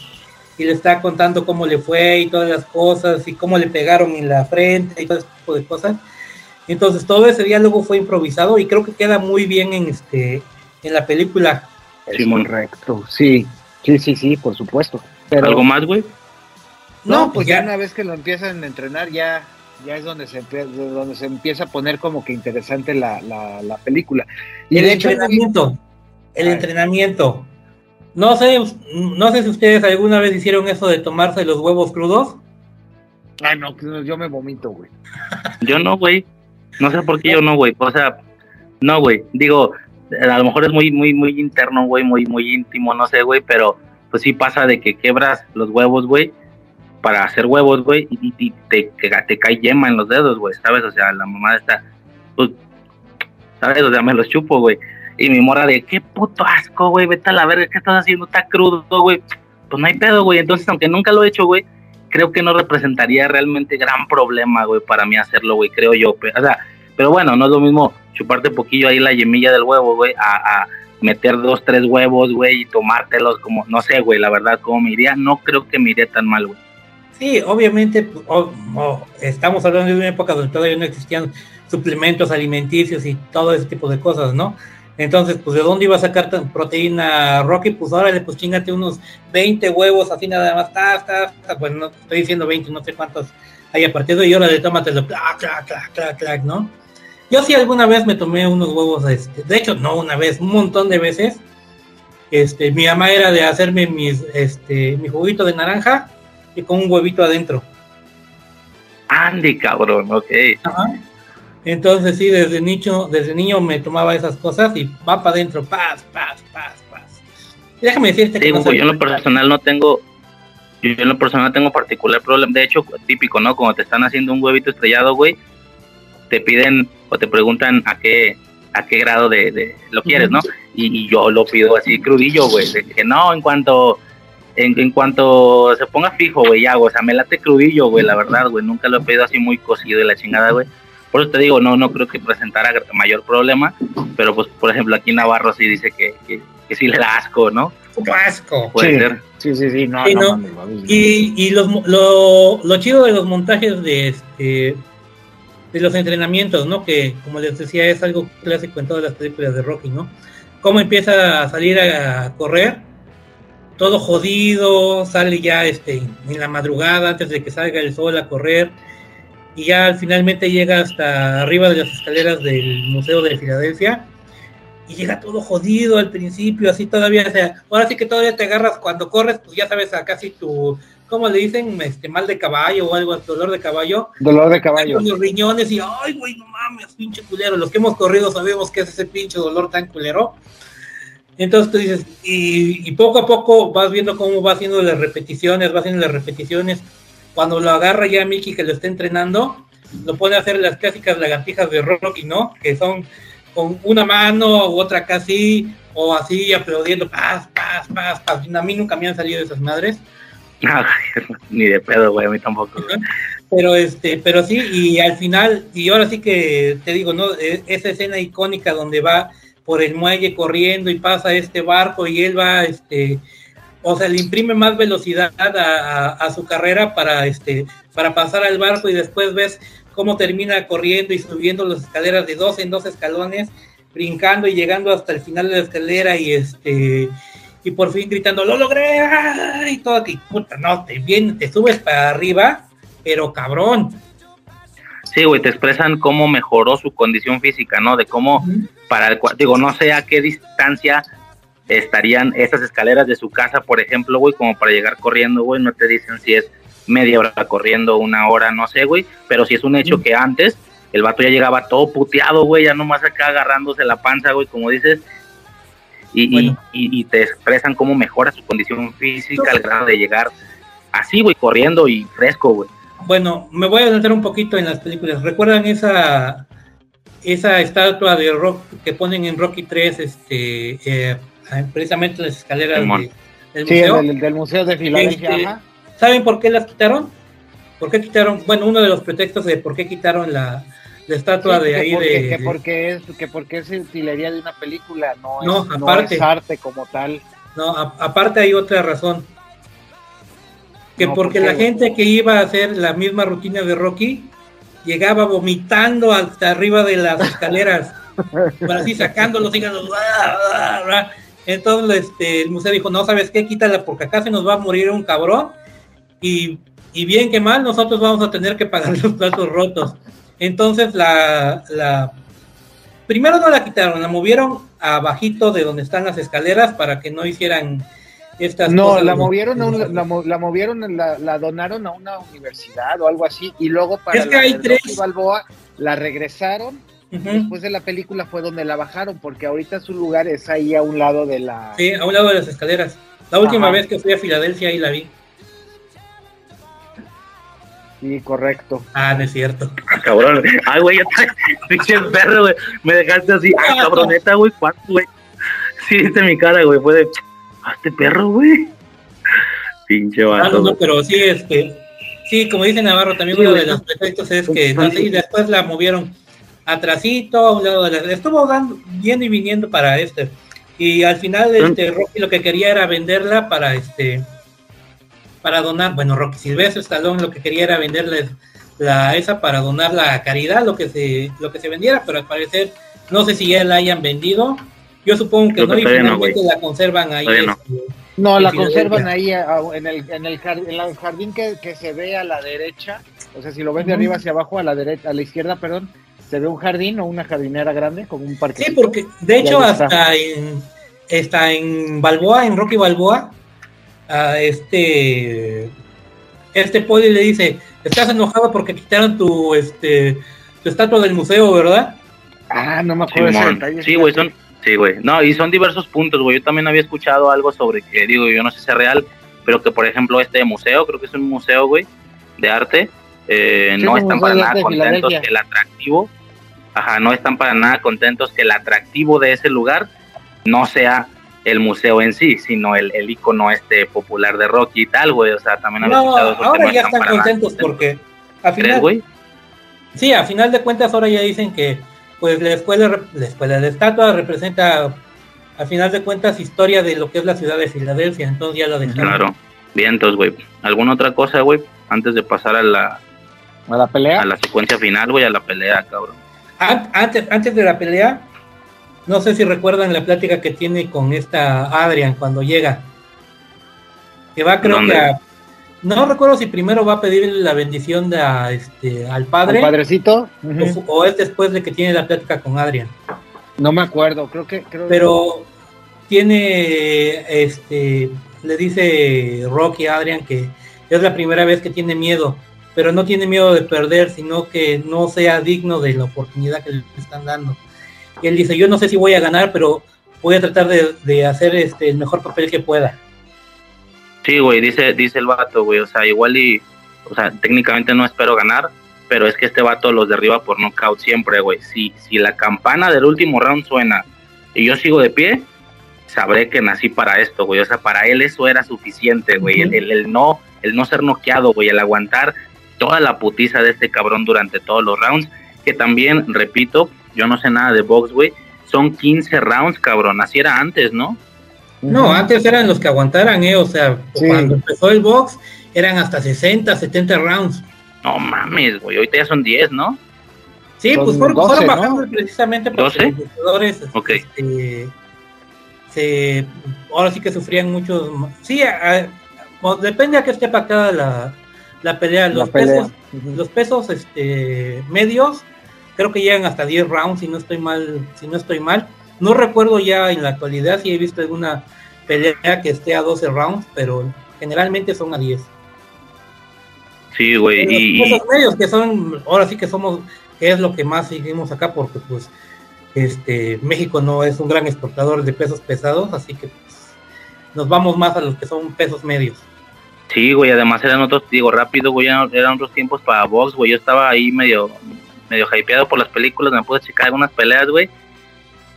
[SPEAKER 8] y le está contando cómo le fue y todas las cosas y cómo le pegaron en la frente y todo ese tipo de cosas. Entonces todo ese diálogo fue improvisado y creo que queda muy bien en este en la película.
[SPEAKER 7] Es correcto, sí, sí, sí, sí, por supuesto. Pero,
[SPEAKER 9] ¿Algo más, güey?
[SPEAKER 7] No, no, pues ya una vez que lo empiezan a entrenar ya ya es donde se empieza, donde se empieza a poner como que interesante la, la, la película.
[SPEAKER 8] Y el de entrenamiento, hecho, el Ay. entrenamiento. No sé, no sé si ustedes alguna vez hicieron eso de tomarse los huevos crudos.
[SPEAKER 7] Ay, no, yo me vomito, güey.
[SPEAKER 9] Yo no, güey. No sé por qué yo no, güey. O sea, no, güey. Digo, a lo mejor es muy, muy, muy interno, güey, muy, muy íntimo, no sé, güey, pero pues sí pasa de que quebras los huevos, güey, para hacer huevos, güey, y, y te, te, cae yema en los dedos, güey, ¿sabes? O sea, la mamá está, pues, ¿sabes? O sea, me los chupo, güey. Y mi mora de, qué puto asco, güey, vete a la verga, ¿qué estás haciendo? Está crudo, güey. Pues no hay pedo, güey. Entonces, aunque nunca lo he hecho, güey, creo que no representaría realmente gran problema, güey, para mí hacerlo, güey, creo yo. O sea, pero bueno, no es lo mismo chuparte poquillo ahí la yemilla del huevo, güey, a, meter dos, tres huevos, güey, y tomártelos como, no sé, güey, la verdad, cómo me iría. No creo que me iría tan mal, güey.
[SPEAKER 8] Sí, obviamente, estamos hablando de una época donde todavía no existían suplementos alimenticios y todo ese tipo de cosas, ¿no? Entonces, pues, ¿de dónde iba a sacar tanta proteína Rocky? Pues órale, pues chingate unos 20 huevos, así nada más, ta, ta, ta. bueno, no, estoy diciendo 20, no sé cuántos hay a partir de ahí, órale, tómatelo, clac, clac, clac, clac, clac, ¿no? Yo sí alguna vez me tomé unos huevos, este, de hecho, no una vez, un montón de veces. Este, mi mamá era de hacerme mis, este, mi juguito de naranja y con un huevito adentro.
[SPEAKER 9] Andy, cabrón, ok.
[SPEAKER 8] Ajá. Entonces sí, desde niño, desde niño me tomaba esas cosas y va para adentro, paz, paz, paz, paz. Y déjame decirte
[SPEAKER 9] que no yo en lo personal no tengo, yo en lo personal tengo particular problema, de hecho, típico, ¿no? Cuando te están haciendo un huevito estrellado, güey, te piden o te preguntan a qué a qué grado de, lo quieres, ¿no? Y, yo lo pido así crudillo, güey, de que no, en cuanto en, en cuanto se ponga fijo, güey, ya, o sea, me late crudillo, güey, la verdad, güey, nunca lo he pedido así muy cocido y la chingada, güey por eso te digo, no, no creo que presentara mayor problema, pero pues, por ejemplo, aquí Navarro sí dice que, que, sí le da asco, ¿no?
[SPEAKER 8] asco.
[SPEAKER 9] Puede
[SPEAKER 8] sí.
[SPEAKER 9] ser.
[SPEAKER 7] Sí, sí, sí, no,
[SPEAKER 8] y, y los, lo, lo chido de los montajes de este de los entrenamientos, ¿no? Que como les decía es algo clásico en todas las películas de Rocky, ¿no? Cómo empieza a salir a correr, todo jodido, sale ya este en la madrugada antes de que salga el sol a correr y ya finalmente llega hasta arriba de las escaleras del Museo de Filadelfia y llega todo jodido al principio, así todavía, o sea, ahora sí que todavía te agarras cuando corres, pues ya sabes a casi tu, ¿cómo le dicen? Este mal de caballo o algo, dolor de caballo.
[SPEAKER 7] Dolor de caballo.
[SPEAKER 8] Con los riñones y, ay, güey, no mames, pinche culero. Los que hemos corrido sabemos que es ese pinche dolor tan culero. Entonces tú dices, y, y poco a poco vas viendo cómo va haciendo las repeticiones, va haciendo las repeticiones cuando lo agarra ya Mickey que lo está entrenando, lo pone a hacer las clásicas lagartijas de Rocky, ¿no? Que son con una mano u otra casi, o así aplaudiendo, paz, paz, paz, paz. A mí nunca me han salido esas madres.
[SPEAKER 9] ni de pedo, güey, a mí tampoco.
[SPEAKER 8] Pero este, pero sí, y al final, y ahora sí que te digo, ¿no? E, esa escena icónica donde va por el muelle corriendo y pasa este barco y él va, este, o sea, le imprime más velocidad a, su carrera para, este, para pasar al barco y después ves cómo termina corriendo y subiendo las escaleras de dos en dos escalones, brincando y llegando hasta el final de la escalera y este y por fin gritando lo logré y todo que puta no te viene te subes para arriba pero cabrón.
[SPEAKER 9] Sí güey te expresan cómo mejoró su condición física no de cómo para el digo no sé a qué distancia estarían esas escaleras de su casa, por ejemplo, güey, como para llegar corriendo, güey, no te dicen si es media hora corriendo, una hora, no sé, güey, pero si es un hecho que antes el vato ya llegaba todo puteado, güey, ya nomás acá agarrándose la panza, güey, como dices, y, y, te expresan cómo mejora su condición física al grado de llegar así, güey, corriendo y fresco, güey.
[SPEAKER 8] Bueno, me voy a adelantar un poquito en las películas. ¿Recuerdan esa esa estatua de rock que ponen en Rocky 3, este, eh, precisamente las escaleras del
[SPEAKER 7] museo. del, museo de Filadelfia. Este,
[SPEAKER 8] ¿Saben por qué las quitaron? ¿Por qué quitaron? Bueno, uno de los pretextos de por qué quitaron la, estatua de ahí de,
[SPEAKER 7] que porque es que porque es utilería de una película, no,
[SPEAKER 8] no, aparte,
[SPEAKER 7] arte como tal.
[SPEAKER 8] No, aparte hay otra razón. Que porque la gente que iba a hacer la misma rutina de Rocky llegaba vomitando hasta arriba de las escaleras, para así sacándolos, y entonces este, el museo dijo, no, ¿sabes qué? Quítala porque acá se nos va a morir un cabrón y, bien que mal nosotros vamos a tener que pagar los platos rotos. Entonces la, la... Primero no la quitaron, la movieron abajito de donde están las escaleras para que no hicieran estas
[SPEAKER 7] no,
[SPEAKER 8] cosas.
[SPEAKER 7] la movieron, la, la, movieron, la, la, donaron a una universidad o algo así y luego para
[SPEAKER 8] es que hay tres...
[SPEAKER 7] Balboa la regresaron Después de la película fue donde la bajaron, porque ahorita su lugar es ahí a un lado de la.
[SPEAKER 8] Sí, a un lado de las escaleras. La última vez que fui a Filadelfia ahí la vi.
[SPEAKER 7] Sí, correcto.
[SPEAKER 8] Ah, no es cierto.
[SPEAKER 9] Cabrón. Ay, güey, ya está. Pinche perro, güey. Me dejaste así. Ay, cabroneta, güey. ¿Cuánto, güey? Sí, viste mi cara, güey. Fue de. "Ah, este perro, güey. Pinche
[SPEAKER 8] Ah,
[SPEAKER 9] vato.
[SPEAKER 8] no, no,
[SPEAKER 9] güey.
[SPEAKER 8] pero sí, este, sí, como dice Navarro, también uno de los defectos es que no sé, y después la movieron atrasito, a un lado de la, estuvo dando, yendo y viniendo para este, y al final este Rocky lo que quería era venderla para este, para donar, bueno Rocky Silvestre Stallone lo que quería era venderle la esa para donarla a caridad, lo que se, lo que se vendiera, pero al parecer no sé si ya la hayan vendido, yo supongo que
[SPEAKER 9] Creo que
[SPEAKER 8] no, y
[SPEAKER 9] no,
[SPEAKER 8] finalmente la conservan ahí.
[SPEAKER 9] No.
[SPEAKER 8] este,
[SPEAKER 7] No, la conservan ahí en el, en el jardín, en el jardín que, que se ve a la derecha. O sea, si lo ves de arriba hacia abajo, a la derecha, a la izquierda, perdón, se ve un jardín o una jardinera grande con un parque.
[SPEAKER 8] Sí, porque de hecho hasta en, está en Balboa, en Rocky Balboa, a este este poli le dice, estás enojado porque quitaron tu este tu estatua del museo, ¿verdad?
[SPEAKER 7] Ah, no me acuerdo ese detalle.
[SPEAKER 9] Sí, güey, son. Sí, güey. No, y son diversos puntos, güey. Yo también había escuchado algo sobre que, digo, yo no sé si es real, pero que, por ejemplo, este museo, creo que es un museo, güey, de arte, eh,
[SPEAKER 7] Sí,
[SPEAKER 9] no están para nada contentos que el atractivo, ajá, no están para nada contentos que el atractivo de ese lugar no sea el museo en sí, sino el, el icono este popular de Rocky y tal, güey. O sea, también
[SPEAKER 8] No, ahora
[SPEAKER 9] no
[SPEAKER 8] ya
[SPEAKER 9] están
[SPEAKER 8] están
[SPEAKER 9] para nada
[SPEAKER 8] contentos porque a
[SPEAKER 9] ¿Crees,
[SPEAKER 8] final,
[SPEAKER 9] güey?
[SPEAKER 8] sí, a final de cuentas ahora ya dicen que pues la escuela la escuela de estatua representa a final de cuentas historia de lo que es la ciudad de Filadelfia, entonces ya lo dejaron.
[SPEAKER 9] Claro. Vientos, güey. ¿Alguna otra cosa, güey? Antes de pasar a la,
[SPEAKER 7] a la pelea.
[SPEAKER 9] a la secuencia final, güey, a la pelea, cabrón.
[SPEAKER 8] An- Antes, antes de la pelea, no sé si recuerdan la plática que tiene con esta Adrian cuando llega. Que va, creo
[SPEAKER 9] ¿Dónde?
[SPEAKER 8] que a- No recuerdo si primero va a pedir la bendición de a, este, al padre
[SPEAKER 7] ¿Al padrecito?
[SPEAKER 8] o es después de que tiene la plática con Adrian.
[SPEAKER 7] No me acuerdo, creo que. Creo
[SPEAKER 8] Pero tiene, este, le dice Rocky a Adrian que es la primera vez que tiene miedo, pero no tiene miedo de perder, sino que no sea digno de la oportunidad que le están dando. Y él dice, yo no sé si voy a ganar, pero voy a tratar de, de hacer este, el mejor papel que pueda.
[SPEAKER 9] Sí, güey, dice, dice el vato, güey, o sea, igual y, o sea, técnicamente no espero ganar, pero es que este vato los derriba por knockout siempre, güey. Si, si la campana del último round suena y yo sigo de pie, sabré que nací para esto, güey. O sea, para él eso era suficiente, güey. el, el- el no, el no ser noqueado, güey, el aguantar toda la putiza de este cabrón durante todos los rounds, que también, repito, yo no sé nada de box, güey. Son 15 rounds, cabrón. Así era antes, ¿no?
[SPEAKER 8] No, antes eran los que aguantaran, ¿eh? O sea, cuando empezó el box, eran hasta 60, 70 rounds.
[SPEAKER 9] No mames, güey. Ahorita ya son 10, ¿no?
[SPEAKER 8] Sí,
[SPEAKER 9] Son
[SPEAKER 8] pues fueron,
[SPEAKER 9] 12,
[SPEAKER 8] fueron
[SPEAKER 9] ¿no?
[SPEAKER 8] bajando precisamente porque
[SPEAKER 9] 12.
[SPEAKER 8] los este, se, ahora sí que sufrían muchos. Sí, a- a- o depende a qué esté pactada la, la pelea. Los
[SPEAKER 7] pelea.
[SPEAKER 8] pesos, los pesos este, medios, creo que llegan hasta 10 rounds, si no estoy mal, si no estoy mal. No recuerdo ya en la actualidad si he visto alguna pelea que esté a 12 rounds, pero generalmente son a 10.
[SPEAKER 9] Sí, güey.
[SPEAKER 8] Los
[SPEAKER 9] Y,
[SPEAKER 8] pesos medios que son, ahora sí que somos, que es lo que más seguimos acá porque pues este México no es un gran exportador de pesos pesados, así que pues, nos vamos más a los que son pesos medios.
[SPEAKER 9] Sí, güey, además eran otros, digo, rápido, güey, eran, otros tiempos para box, güey. Yo estaba ahí medio, medio hypeado por las películas, me pude checar algunas peleas, güey.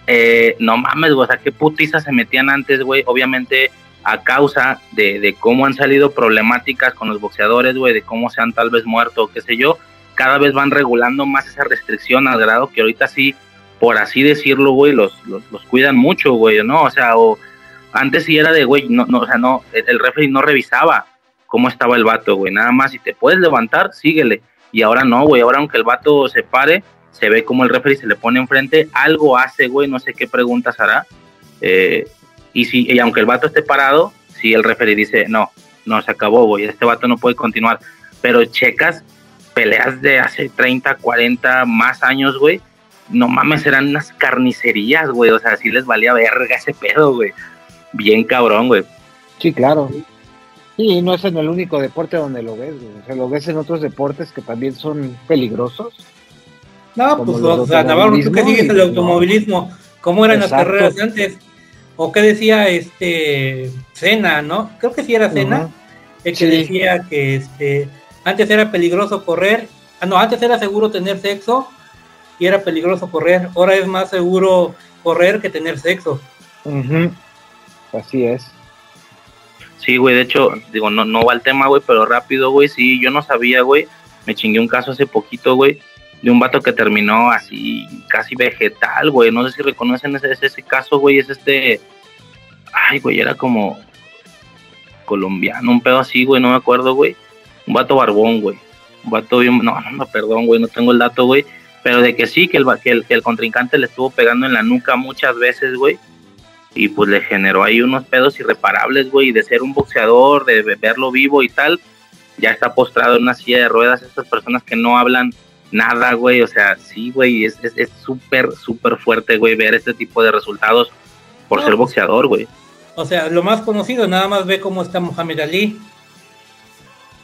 [SPEAKER 9] Eh, no mames, güey, o sea, qué putizas se metían antes, güey. Obviamente, a causa de, cómo han salido problemáticas con los boxeadores, güey, de cómo se han tal vez muerto, qué sé yo, cada vez van regulando más esa restricción al grado que ahorita sí, por así decirlo, güey, los, los, los cuidan mucho, güey, ¿no? O sea, o antes sí era de, güey, no, no, o sea, no, el, el referee no revisaba cómo estaba el vato, güey, nada más, si te puedes levantar, síguele. Y ahora no, güey, ahora aunque el vato se pare, se ve como el referee se le pone enfrente, algo hace, güey, no sé qué preguntas hará. Eh, y si, y aunque el vato esté parado, si el referee dice, no, no, se acabó, güey, este vato no puede continuar. Pero checas peleas de hace 30, 40 más años, güey, no mames, eran unas carnicerías, güey, o sea, sí les valía verga ese pedo, güey. Bien cabrón, güey.
[SPEAKER 7] Sí, claro. Sí, no es en el único deporte donde lo ves, güey. O sea, lo ves en otros deportes que también son peligrosos.
[SPEAKER 8] No, pues, o sea, Navarro, tú que sigues el automovilismo, ¿cómo eran las carreras antes? ¿O qué decía este Cena, no? Creo que sí era Cena, el que
[SPEAKER 7] Sí.
[SPEAKER 8] decía que este antes era peligroso correr, ah, no, antes era seguro tener sexo y era peligroso correr, ahora es más seguro correr que tener sexo.
[SPEAKER 7] Así es.
[SPEAKER 9] Sí, güey, de hecho, digo, no, no va el tema, güey, pero rápido, güey, sí, yo no sabía, güey, me chingué un caso hace poquito, güey, de un vato que terminó así, casi vegetal, güey, no sé si reconocen ese, ese, caso, güey, es este, ay, güey, era como colombiano, un pedo así, güey, no me acuerdo, güey, un vato barbón, güey, un vato bien, no, no, perdón, güey, no tengo el dato, güey, pero de que sí, que el, que el, que el contrincante le estuvo pegando en la nuca muchas veces, güey, y pues le generó ahí unos pedos irreparables, güey, de ser un boxeador, de verlo vivo y tal, ya está postrado en una silla de ruedas, estas personas que no hablan nada, güey, o sea, sí, güey, es súper, es, súper fuerte, güey, ver este tipo de resultados por ser boxeador, güey.
[SPEAKER 8] O sea, lo más conocido, nada más ve cómo está Muhammad Ali.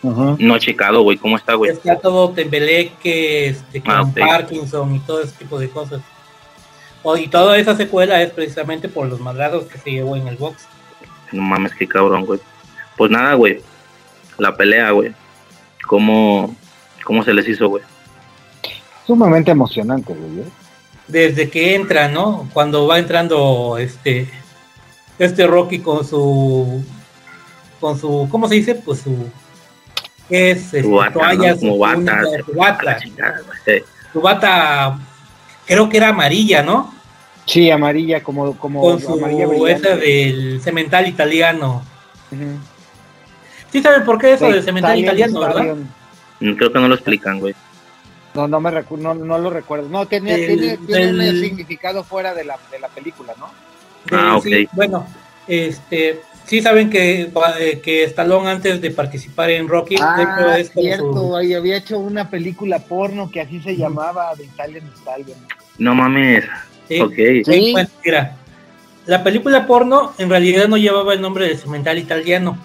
[SPEAKER 9] No he checado, güey, ¿cómo está, güey?
[SPEAKER 8] Está todo tembeleque, este, con ah, Parkinson y todo ese tipo de cosas y toda esa secuela es precisamente por los madrazos que se llevó en el box.
[SPEAKER 9] No mames, qué cabrón, güey. Pues nada, güey. La pelea, güey. ¿Cómo, ¿Cómo se les hizo, güey?
[SPEAKER 7] Sumamente emocionante, güey. ¿eh?
[SPEAKER 8] Desde que entra, ¿no? Cuando va entrando este este Rocky con su con su ¿cómo se dice? Pues su es este, bata, toalla, su, bata, su bata, su bata creo que era amarilla, ¿no?
[SPEAKER 7] Sí, amarilla, como, como
[SPEAKER 8] con su esa del cemental italiano. Sí saben por qué eso del cemental italiano, ¿verdad?
[SPEAKER 9] Mm, creo que no lo explican, güey.
[SPEAKER 7] No, no me no, no lo recuerdo. No, tiene, tiene, tiene un significado fuera de la, de la película, ¿no?
[SPEAKER 9] Ah, ok.
[SPEAKER 8] bueno, este, sí saben que, eh, que Stallone antes de participar en Rocky,
[SPEAKER 7] ah, es cierto, había hecho una película porno que así se llamaba, de Italian Stallion.
[SPEAKER 9] No mames.
[SPEAKER 8] Sí, mira, la película porno en realidad no llevaba el nombre de cemental italiano,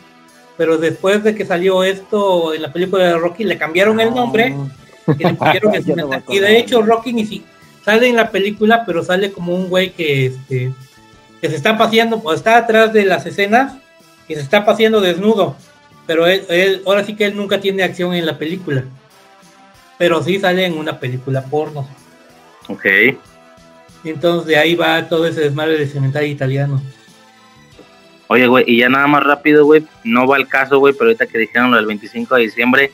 [SPEAKER 8] pero después de que salió esto en la película de Rocky le cambiaron el nombre y le pusieron el cemental. y de hecho Rocky ni si sale en la película, pero sale como un güey que este que se está paseando, pues está atrás de las escenas y se está paseando desnudo, pero él, ahora sí que él nunca tiene acción en la película, pero sí sale en una película porno.
[SPEAKER 9] Ok.
[SPEAKER 8] Entonces de ahí va todo ese desmadre de cementerio italiano.
[SPEAKER 9] Oye, güey, y ya nada más rápido, güey, no va al caso, güey, pero ahorita que dijeron lo del 25 de diciembre,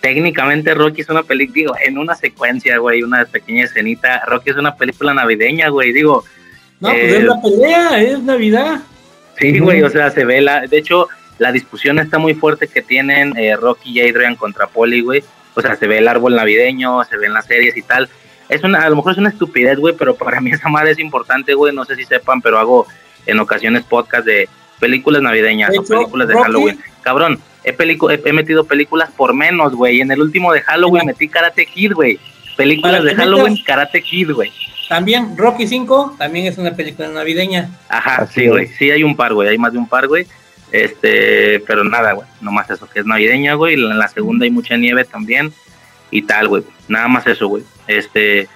[SPEAKER 9] técnicamente Rocky es una película, digo, en una secuencia, güey, una pequeña escenita, Rocky es una película navideña, güey, digo.
[SPEAKER 8] No, pues es eh, la pelea, es Navidad.
[SPEAKER 9] Sí, güey, o sea, se ve la, de hecho, la discusión está muy fuerte que tienen eh, Rocky y Adrian contra Polly, güey, o sea, se ve el árbol navideño, se ven las series y tal, es una, a lo mejor es una estupidez, güey, pero para mí esa madre es importante, güey, no sé si sepan, pero hago en ocasiones podcast de películas navideñas o películas de Halloween. Cabrón, he, he, metido películas por menos, güey, en el último de Halloween metí Karate Kid, güey. Películas de Halloween, Karate Kid, güey.
[SPEAKER 8] También Rocky 5 también es una película navideña.
[SPEAKER 9] Ajá, sí, güey. Sí, hay un par, güey. Hay más de un par, güey. Este, pero nada, güey. Nomás eso, que es navideña, güey. En la segunda hay mucha nieve también. Y tal, güey. Nada más eso, güey. Este,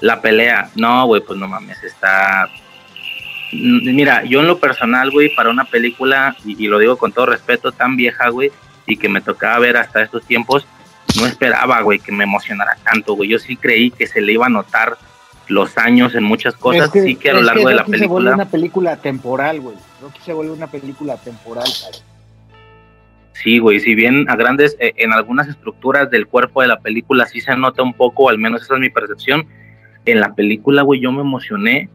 [SPEAKER 9] la pelea, no, güey, pues no mames, está... Mira, yo en lo personal, güey, para una película, y, lo digo con todo respeto, tan vieja, güey, y que me tocaba ver hasta estos tiempos, no esperaba, güey, que me emocionara tanto, güey. Yo sí creí que se le iba a notar los años en muchas cosas, sí que a lo largo de la película. se vuelve
[SPEAKER 7] una película temporal, güey. Rocky se vuelve una película temporal,
[SPEAKER 9] Sí, güey, si bien a grandes, eh, en algunas estructuras del cuerpo de la película sí se nota un poco, al menos esa es mi percepción, en la película, güey, yo me emocioné,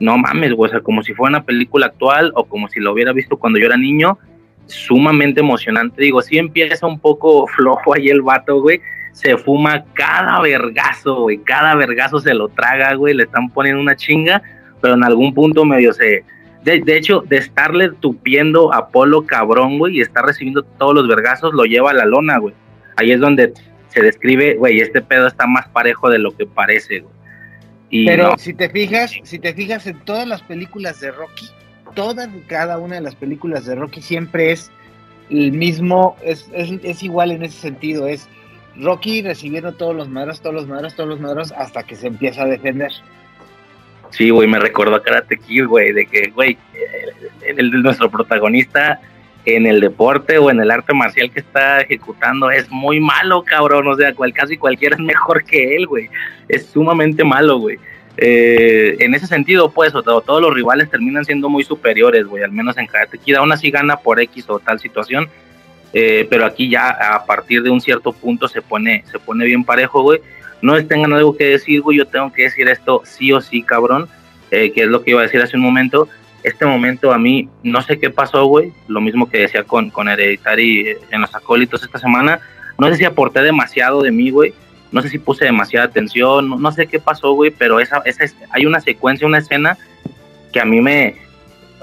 [SPEAKER 9] no mames, güey, o sea, como si fuera una película actual o como si lo hubiera visto cuando yo era niño, sumamente emocionante, digo, sí empieza un poco flojo ahí el vato, güey, se fuma cada vergazo, güey, cada vergazo se lo traga, güey, le están poniendo una chinga, pero en algún punto medio se de, hecho, de estarle tupiendo a Polo cabrón, güey, y estar recibiendo todos los vergazos, lo lleva a la lona, güey. Ahí es donde se describe, güey, este pedo está más parejo de lo que parece, güey.
[SPEAKER 7] Pero si te fijas, si te fijas en todas las películas de Rocky, todas cada una de las películas de Rocky siempre es el mismo, es, es, es igual en ese sentido, es Rocky recibiendo todos los madros, todos los madros, todos los madros, hasta que se empieza a defender.
[SPEAKER 9] Sí, güey, me recordó a Karate Kid, güey, de que, güey, el, nuestro protagonista en el deporte o en el arte marcial que está ejecutando es muy malo, cabrón. O sea, cual, casi cualquiera es mejor que él, güey. Es sumamente malo, güey. Eh, en ese sentido, pues, o todos los rivales terminan siendo muy superiores, güey. Al menos en Karate Kid, aún así gana por X o tal situación. Eh, pero aquí ya a partir de un cierto punto se pone, se pone bien parejo, güey. No tengan algo que decir, güey. Yo tengo que decir esto sí o sí, cabrón. Eh, que es lo que iba a decir hace un momento este momento a mí, no sé qué pasó, güey, lo mismo que decía con, con Hereditary en los acólitos esta semana, no sé si aporté demasiado de mí, güey, no sé si puse demasiada atención, no, sé qué pasó, güey, pero esa, esa, hay una secuencia, una escena que a mí me,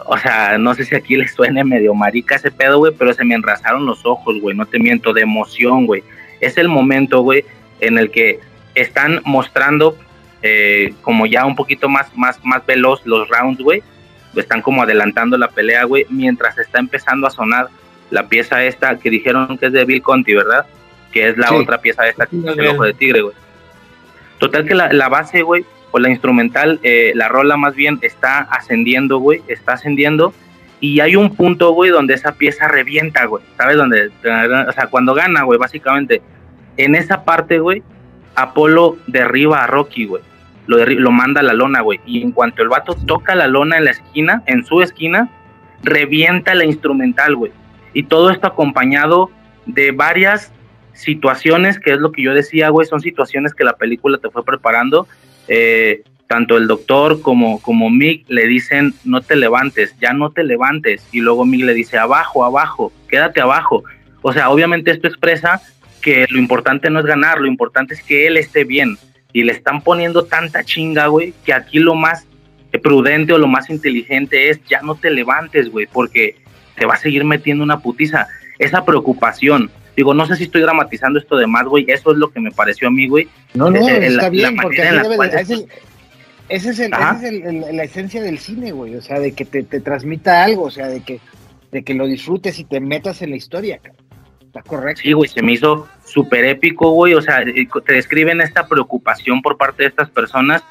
[SPEAKER 9] o sea, no sé si aquí le suene medio marica ese pedo, güey, pero se me enrasaron los ojos, güey, no te miento, de emoción, güey. Es el momento, güey, en el que están mostrando eh, como ya un poquito más, más, más veloz los rounds, güey, están como adelantando la pelea, güey, mientras está empezando a sonar la pieza esta que dijeron que es de Bill Conti, ¿verdad? Que es la otra pieza esta, que es el ojo de tigre, güey. Total que la, base, güey, o la instrumental, eh, la rola más bien está ascendiendo, güey, está ascendiendo. Y hay un punto, güey, donde esa pieza revienta, güey. ¿Sabes? Donde, o sea, cuando gana, güey, básicamente. En esa parte, güey, Apolo derriba a Rocky, güey lo, lo manda a la lona, güey. Y en cuanto el vato toca la lona en la esquina, en su esquina, revienta la instrumental, güey. Y todo esto acompañado de varias situaciones, que es lo que yo decía, güey, son situaciones que la película te fue preparando. Eh, tanto el doctor como, como Mick le dicen, no te levantes, ya no te levantes. Y luego Mick le dice, abajo, abajo, quédate abajo. O sea, obviamente esto expresa que lo importante no es ganar, lo importante es que él esté bien y le están poniendo tanta chinga, güey, que aquí lo más prudente o lo más inteligente es ya no te levantes, güey, porque te va a seguir metiendo una putiza. Esa preocupación, digo, no sé si estoy dramatizando esto de más, güey, eso es lo que me pareció a mí, güey.
[SPEAKER 7] No, no, está bien, porque esa es, el, la esencia del cine, güey, o sea, de que te, te, transmita algo, o sea, de que, de que lo disfrutes y te metas en la historia, cabrón correcto.
[SPEAKER 9] Sí, güey, se me hizo súper épico, güey. O sea, eh, te describen esta preocupación por parte de estas personas.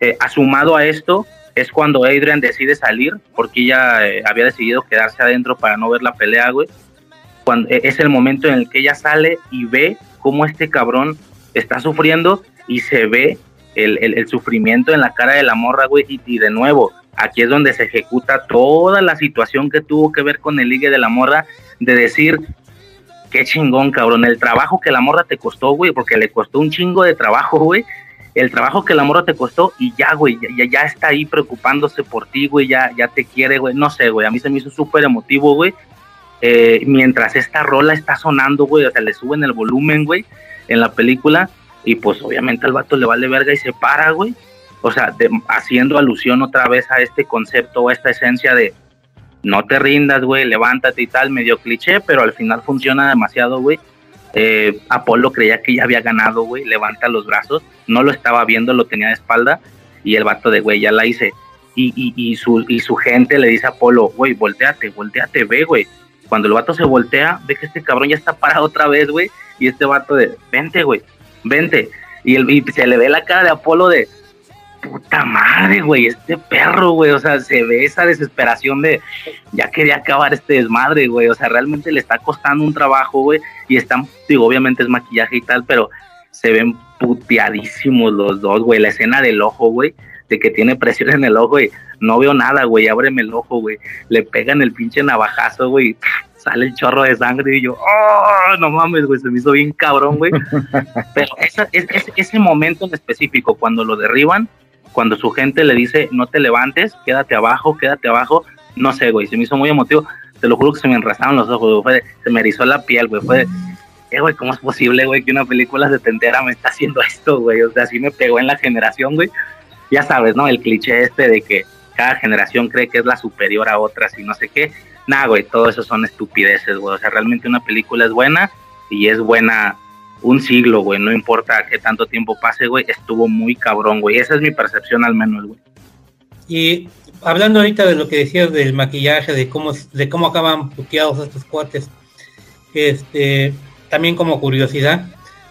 [SPEAKER 9] Eh, asumado a esto, es cuando Adrian decide salir, porque ella eh, había decidido quedarse adentro para no ver la pelea, güey. Cuando, es el momento en el que ella sale y ve cómo este cabrón está sufriendo y se ve el, sufrimiento en la cara de la morra, güey. Y, y, de nuevo, aquí es donde se ejecuta toda la situación que tuvo que ver con el ligue de la morra, de decir, qué chingón, cabrón. El trabajo que la morra te costó, güey, porque le costó un chingo de trabajo, güey. El trabajo que la morra te costó y ya, güey, ya, ya está ahí preocupándose por ti, güey, ya, ya te quiere, güey. No sé, güey, a mí se me hizo súper emotivo, güey. Eh, mientras esta rola está sonando, güey, o sea, le suben el volumen, güey, en la película. Y pues obviamente al vato le vale verga y se para, güey. O sea, haciendo alusión otra vez a este concepto, a esta esencia de, no te rindas, güey, levántate y tal, medio cliché, pero al final funciona demasiado, güey. Eh, Apolo creía que ya había ganado, güey, levanta los brazos, no lo estaba viendo, lo tenía de espalda, y el vato de, güey, ya la hice. Y, y, y, su, y su gente le dice a Apolo, güey, volteate, volteate, ve, güey. Cuando el vato se voltea, ve que este cabrón ya está parado otra vez, güey, y este vato de, vente, güey, vente. Y, el, y se le ve la cara de Apolo de, puta madre, güey, este perro, güey, o sea, se ve esa desesperación de, ya quería acabar este desmadre, güey, o sea, realmente le está costando un trabajo, güey, y están, digo, obviamente es maquillaje y tal, pero se ven puteadísimos los dos, güey, la escena del ojo, güey, de que tiene presión en el ojo, y no veo nada, güey, ábreme el ojo, güey, le pegan el pinche navajazo, güey, sale el chorro de sangre y yo, oh, no mames, güey, se me hizo bien cabrón, güey. Pero esa, es, ese momento en específico, cuando lo derriban, cuando su gente le dice, no te levantes, quédate abajo, quédate abajo, no sé, güey, se me hizo muy emotivo, te lo juro que se me enrasaron los ojos, güey, se me erizó la piel, güey, fue, eh, güey, ¿cómo es posible, güey, que una película setentera me está haciendo esto, güey? O sea, así me pegó en la generación, güey. Ya sabes, ¿no? El cliché este de que cada generación cree que es la superior a otras y no sé qué. Nah, güey, todo eso son estupideces, güey. O sea, realmente una película es buena y es buena un siglo, güey, no importa qué tanto tiempo pase, güey, estuvo muy cabrón, güey. Esa es mi percepción al menos, güey.
[SPEAKER 8] Y hablando ahorita de lo que decías del maquillaje, de cómo, de cómo acaban puteados estos cuates, este, también como curiosidad,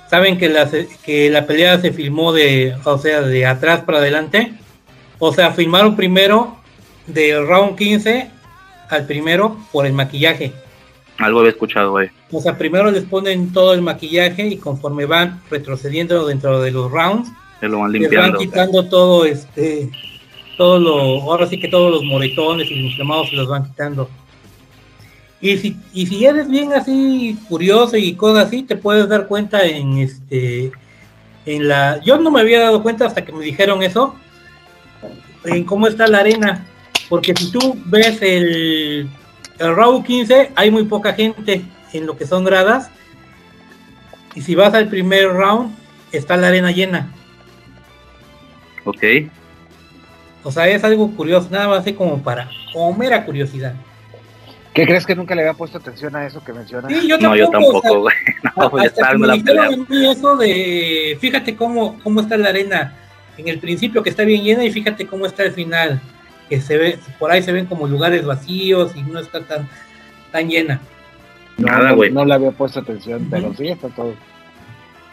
[SPEAKER 8] saben que la, que la pelea se filmó de, o sea, de atrás para adelante, o sea, filmaron primero del round 15 al primero por el maquillaje
[SPEAKER 9] Algo había escuchado, güey.
[SPEAKER 8] O sea, primero les ponen todo el maquillaje y conforme van retrocediendo dentro de los rounds,
[SPEAKER 9] Se lo van limpiando.
[SPEAKER 8] van quitando todo este, todo lo, ahora sí que todos los moretones y los inflamados se los van quitando. Y si, y si eres bien así curioso y cosas así, te puedes dar cuenta en este, en la, yo no me había dado cuenta hasta que me dijeron eso, en cómo está la arena, porque si tú ves el, el round 15, hay muy poca gente en lo que son gradas, y si vas al primer round, está la arena llena.
[SPEAKER 9] Ok.
[SPEAKER 8] O sea, es algo curioso, nada más así como para, como mera curiosidad.
[SPEAKER 7] ¿Qué crees que nunca le había puesto atención a eso que mencionas?
[SPEAKER 8] Sí, yo
[SPEAKER 9] No, yo
[SPEAKER 8] tampoco, o sea,
[SPEAKER 9] tampoco, güey. No,
[SPEAKER 8] Hasta que me
[SPEAKER 9] la
[SPEAKER 8] dijeron eso de, fíjate cómo, cómo está la arena en el principio que está bien llena y fíjate cómo está el final, que se ve, por ahí se ven como lugares vacíos y no está tan, tan llena.
[SPEAKER 7] No,
[SPEAKER 9] Nada,
[SPEAKER 7] no-
[SPEAKER 9] güey.
[SPEAKER 7] No, le había puesto atención, pero sí está todo.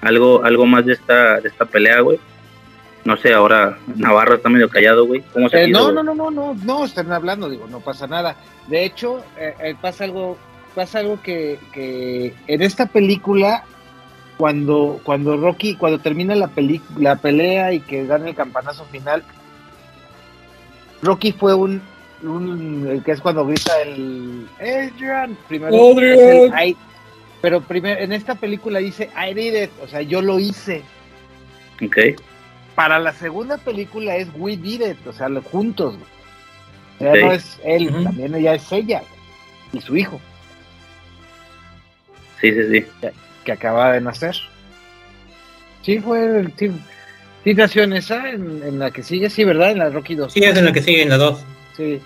[SPEAKER 9] Algo, algo más de esta, de esta pelea, güey. No sé, ahora Navarro está medio callado, güey. ¿Cómo se
[SPEAKER 7] Eh, no, no, no, no, no, no, están hablando, digo, no pasa nada. De hecho, eh, eh, pasa algo, pasa algo que, que en esta película, cuando, cuando Rocky, cuando termina la peli, la pelea y que dan el campanazo final, Rocky fue un, un el que es cuando grita el Adrian, primero
[SPEAKER 8] Adrian.
[SPEAKER 7] es el I- pero primero en esta película dice I did it, o sea, yo lo hice.
[SPEAKER 9] Ok.
[SPEAKER 7] Para la segunda película es We Did It, o sea, lo- juntos. O sea,
[SPEAKER 9] Ok.
[SPEAKER 7] no es él, también ella es ella y su hijo
[SPEAKER 9] Sí, sí, sí.
[SPEAKER 7] que acaba de nacer. Sí, fue el sí, sí nació en esa, en, en la que sigue, sí, ¿verdad? En la Rocky 2.
[SPEAKER 8] Sí, es en la que sigue en la 2.
[SPEAKER 7] Sí,